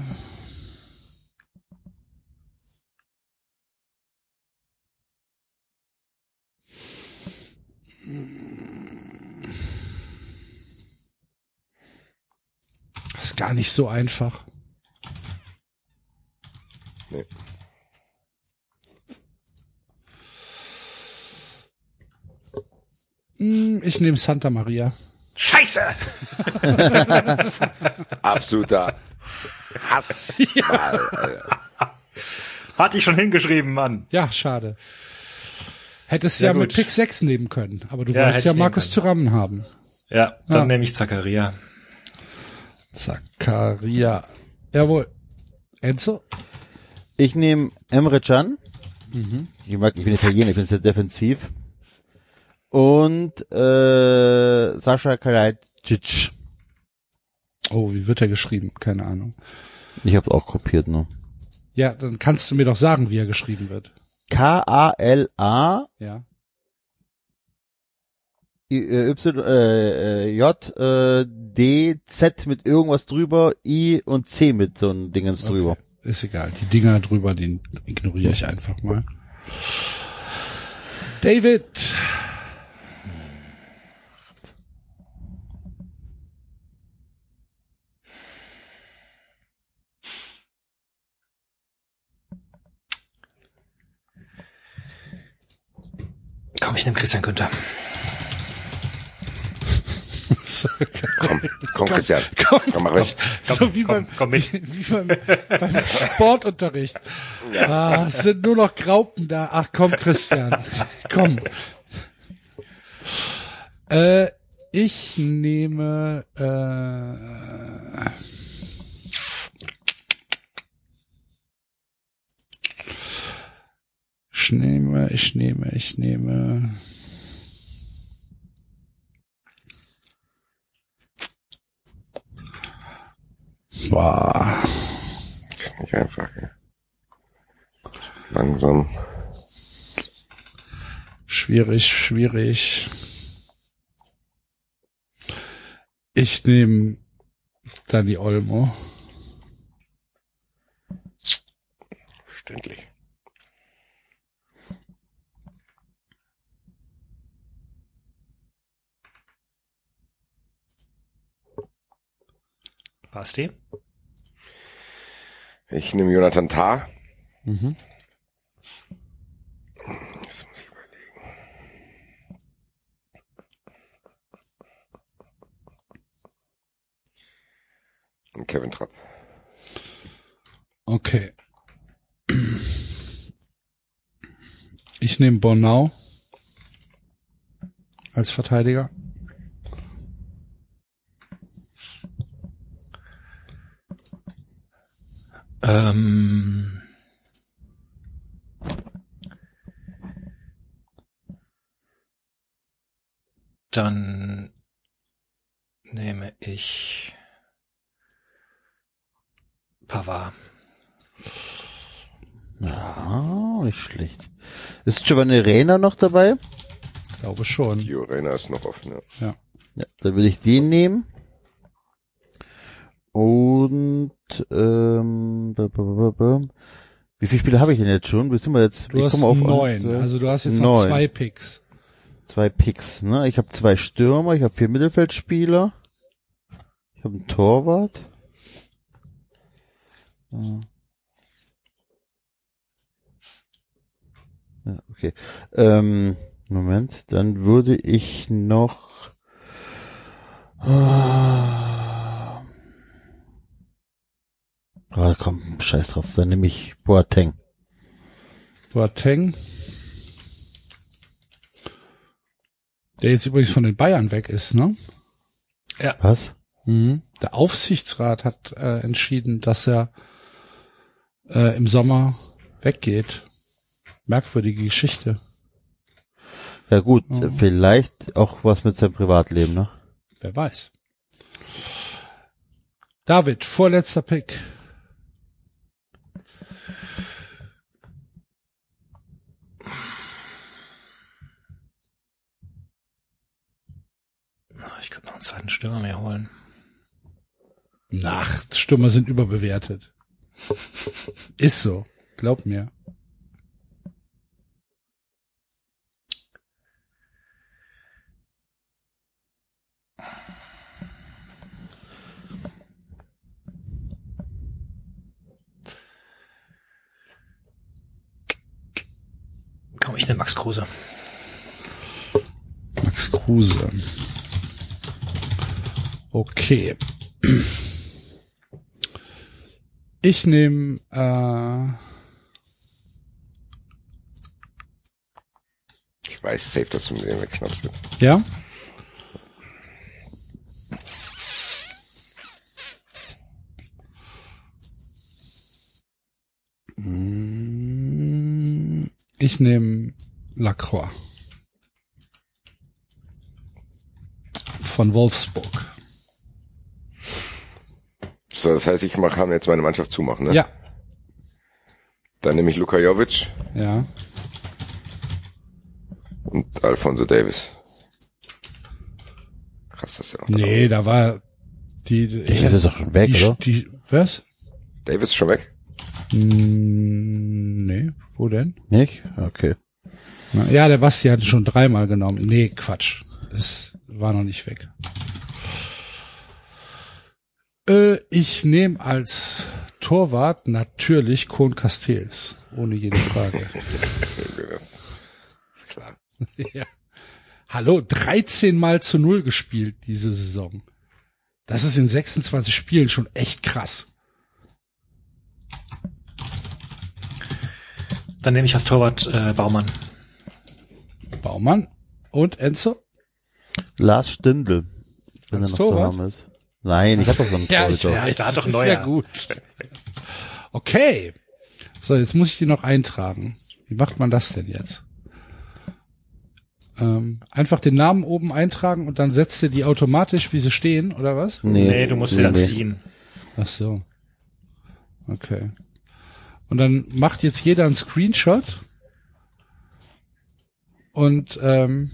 S2: das ist gar nicht so einfach.
S5: Nee.
S2: Hm, Ich nehme Santa Maria.
S3: Scheiße! *laughs*
S5: Absoluter Hass. *laughs*
S3: Hatte ich schon hingeschrieben, Mann.
S2: Ja, schade. Hättest
S3: Ja,
S2: ja, mit. Pick 6 nehmen können, aber du
S3: Ja,
S2: wolltest ja Markus Thuram haben.
S3: Ja, dann
S2: Ja.
S3: nehme ich Zakaria.
S2: Zakaria. Jawohl. Enzo?
S4: Ich nehme Emre Can. Ich mag, ich bin Italiener, ich bin sehr defensiv. Und äh, Sascha Kalajdzic.
S2: Oh, wie wird er geschrieben? Keine Ahnung.
S4: Ich hab's auch kopiert, ne?
S2: Ja, dann kannst du mir doch sagen, wie er geschrieben wird.
S4: K-A-L-A
S2: Ja.
S4: Äh, Y äh, äh, J äh, D Z mit irgendwas drüber, I und C mit so ein Dingens drüber.
S2: Ist egal. Die Dinger drüber, die ignoriere ich einfach mal. David.
S3: Komm, ich nehme Christian Günther. *laughs*
S2: So,
S5: Komm, komm, Christian.
S2: Komm,
S5: Komm, mach weg.
S2: so wie
S3: komm,
S2: beim,
S3: komm mit.
S2: wie beim, beim Sportunterricht. Ah, es sind nur noch Graupen da. Ach komm, Christian. Komm. Äh, ich nehme äh, ich nehme, ich nehme, ich nehme Boah.
S5: Ist nicht einfach. ey. Langsam.
S2: Schwierig, schwierig. Ich nehme Dani Olmo.
S5: Verständlich.
S3: HST?
S5: Ich nehme Jonathan Tah.
S2: Mhm.
S5: Das muss ich überlegen. Und Kevin Trapp.
S2: Okay. Ich nehme Bornau als Verteidiger.
S3: Ähm, dann nehme ich Pavard.
S4: Ah, nicht schlecht. Ist Giovanni Reina noch dabei?
S2: Glaube schon.
S5: Die Arena ist noch offen, ja.
S4: Ja, dann will ich den nehmen. Und ähm, wie viele Spiele habe ich denn jetzt schon? Wie sind wir jetzt?
S2: Du
S4: Ich
S2: hast
S4: auf
S2: neun.
S4: eins, äh,
S2: also du hast jetzt noch
S4: neun.
S2: zwei Picks.
S4: zwei Picks. Ne, ich habe zwei Stürmer, ich habe vier Mittelfeldspieler, ich habe einen Torwart. Ja. Ja, okay. Ähm, Moment, dann würde ich noch. Ah, Ah, komm, scheiß drauf. Dann nehme ich Boateng.
S2: Boateng. Der jetzt übrigens von den Bayern weg ist, ne?
S4: Was?
S2: Mhm. Der Aufsichtsrat hat äh, entschieden, dass er äh, im Sommer weggeht. Merkwürdige Geschichte.
S4: Ja gut,
S2: Mhm.
S4: vielleicht auch was mit seinem Privatleben, ne?
S2: Wer weiß. David, vorletzter Pick.
S3: Ich könnte noch einen zweiten Stürmer mehr holen.
S2: Ach, Stürmer sind überbewertet. Ist so. Glaub mir.
S3: Komm, ich nehme Max Kruse.
S2: Max Kruse. Okay. Ich nehme äh,
S5: Ich weiß safe, dass du mir den wegschnappst jetzt.
S2: ja. Mm, Ich nehme Lacroix. Von Wolfsburg.
S5: So, das heißt, ich mach, kann jetzt meine Mannschaft zumachen, ne?
S2: Ja,
S5: Dann nehme ich Luka Jovic
S2: ja.
S5: und Alfonso Davis. Krass, das ist ja noch
S2: Nee, da war die. Ich
S4: Das ist doch schon weg,
S2: die,
S4: oder?
S2: Die, was?
S5: Davis ist schon weg?
S2: Mm, nee, wo denn?
S4: Nicht? Okay.
S2: Ja, der Basti hat ihn schon dreimal genommen. Nee, Quatsch. Das war noch nicht weg. Äh, ich nehme als Torwart natürlich Kohn Castells. Ohne jede Frage. *laughs*
S5: Klar. *laughs*
S2: ja. Hallo, 13 mal zu null gespielt diese Saison. Das ist in 26 Spielen schon echt krass.
S3: Dann nehme ich als Torwart äh, Baumann.
S2: Baumann und Enzo?
S4: Lars Stindl. Wenn
S2: Als
S4: er noch zu
S2: Torwart?
S4: haben ist. Nein, ich hab doch so einen
S2: Ja, ich
S4: Torhüter.
S2: weiß,
S3: da hat doch
S2: ist
S3: Neuer.
S2: ja gut. Okay. So, jetzt muss ich die noch eintragen. Wie macht man das denn jetzt? Ähm, einfach den Namen oben eintragen und dann setzt ihr die automatisch, wie sie stehen, oder was?
S4: Nee,
S3: Nee, du musst sie dann
S4: nee.
S3: ziehen.
S2: Ach so. Okay. Und dann macht jetzt jeder einen Screenshot und ähm,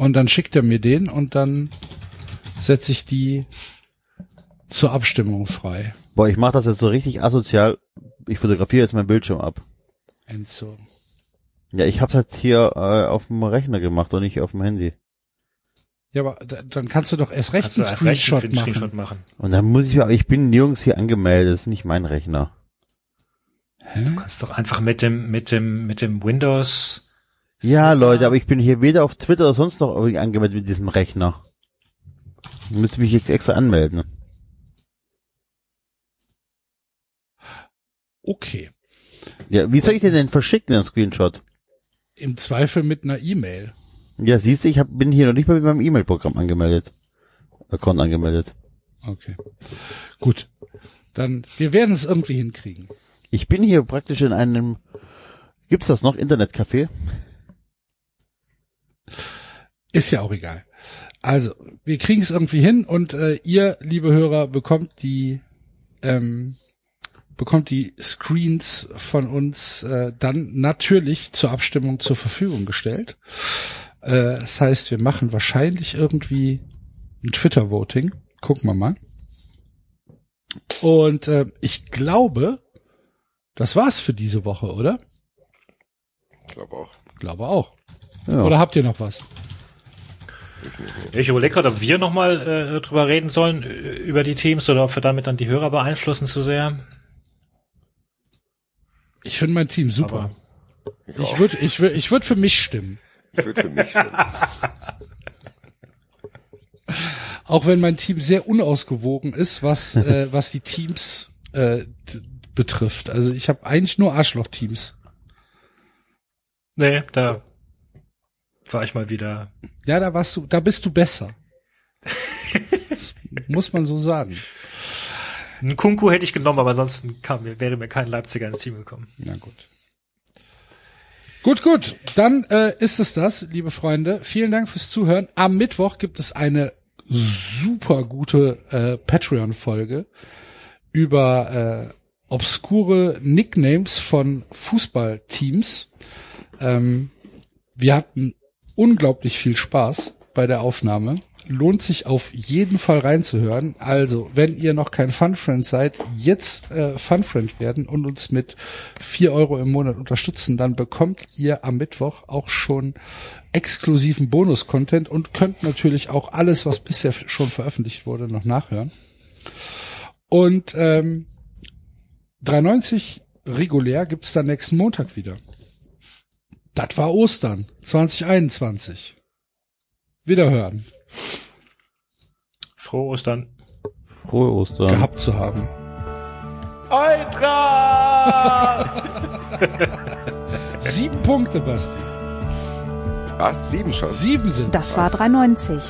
S2: und dann schickt er mir den und dann setze ich die zur Abstimmung frei.
S4: Boah, ich mach das jetzt so richtig asozial. Ich fotografiere jetzt meinen Bildschirm ab.
S2: Enzo.
S4: Ja, ich hab's jetzt hier äh, auf dem Rechner gemacht und nicht auf dem Handy.
S2: Ja, aber da, dann kannst du doch erst recht einen
S3: recht
S2: Screenshot
S3: einen
S2: machen.
S3: Screenshot machen.
S4: Und dann muss ich, aber ich bin nirgends hier angemeldet, das ist nicht mein Rechner.
S3: Du kannst doch einfach mit dem, mit dem, mit dem Windows.
S4: Ja, Leute, aber ich bin hier weder auf Twitter oder sonst noch irgendwie angemeldet mit diesem Rechner. Müsste mich jetzt extra anmelden. ne?
S2: Okay.
S4: Ja, wie soll ich den denn verschicken, den Screenshot?
S2: Im Zweifel mit einer E-Mail.
S4: Ja, siehst du, ich hab, bin hier noch nicht mal mit meinem E-Mail-Programm angemeldet. Account angemeldet.
S2: Okay. Gut. Dann, wir werden es irgendwie hinkriegen.
S4: Ich bin hier praktisch in einem, gibt's das noch, Internetcafé?
S2: Ist ja auch egal. Also, wir kriegen es irgendwie hin und äh, ihr, liebe Hörer, bekommt die ähm, bekommt die Screens von uns äh, dann natürlich zur Abstimmung zur Verfügung gestellt. Äh, das heißt, wir machen wahrscheinlich irgendwie ein Twitter-Voting. Gucken wir mal. Und äh, ich glaube, das war's für diese Woche, oder?
S5: Ich glaube auch.
S2: Glaube auch.
S4: Ja.
S2: Oder habt ihr noch was?
S3: Ich überlege gerade, ob wir nochmal äh, drüber reden sollen, äh, über die Teams, oder ob wir damit dann die Hörer beeinflussen zu sehr.
S2: Ich finde mein Team super.
S3: Aber-
S2: ich würde ich würd, ich würd für mich stimmen.
S5: Ich würde für mich schon. *laughs*
S2: Auch wenn mein Team sehr unausgewogen ist, was, äh, was die Teams äh, betrifft. Also ich habe eigentlich nur Arschloch-Teams.
S3: Nee, da war ich mal wieder.
S2: Ja, da warst du, da bist du besser. das muss man so sagen.
S3: Ein Kunku hätte ich genommen, aber ansonsten kam, wäre mir kein Leipziger ins Team gekommen.
S2: Na gut. Gut, gut. Dann äh, ist es das, liebe Freunde. Vielen Dank fürs Zuhören. Am Mittwoch gibt es eine super gute äh, Patreon-Folge über äh, obskure Nicknames von Fußballteams. Ähm, wir hatten unglaublich viel Spaß bei der Aufnahme. Lohnt sich auf jeden Fall reinzuhören. Also, wenn ihr noch kein Funfriend seid, jetzt äh, Funfriend werden und uns mit vier Euro im Monat unterstützen, dann bekommt ihr am Mittwoch auch schon exklusiven Bonus-Content und könnt natürlich auch alles, was bisher schon veröffentlicht wurde, noch nachhören. Und ähm, 3,90 regulär gibt's dann nächsten Montag wieder. Das war Ostern 2021. Wiederhören.
S3: Frohe Ostern.
S4: Frohe Ostern.
S2: Gehabt zu haben. *laughs* Sieben Punkte, Basti.
S5: Was? Sieben schon?
S2: Sieben sind
S1: Das war 3,90.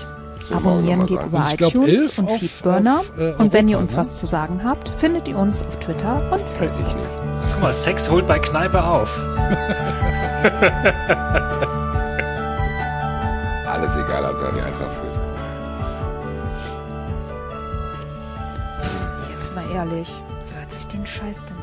S1: Abonnieren geht über
S2: Und ich glaub,
S1: iTunes und
S2: auf-
S1: Feedburner.
S2: auf, äh,
S1: und wenn ihr uns
S2: ne?
S1: was zu sagen habt, findet ihr uns auf Twitter und
S5: Weiß ich
S1: Facebook.
S5: nicht.
S3: Guck mal, Sex holt bei Kneipe auf. *laughs* *laughs*
S5: Alles egal, also die Eintracht führt.
S1: Jetzt mal ehrlich, wer hört sich den Scheiß denn?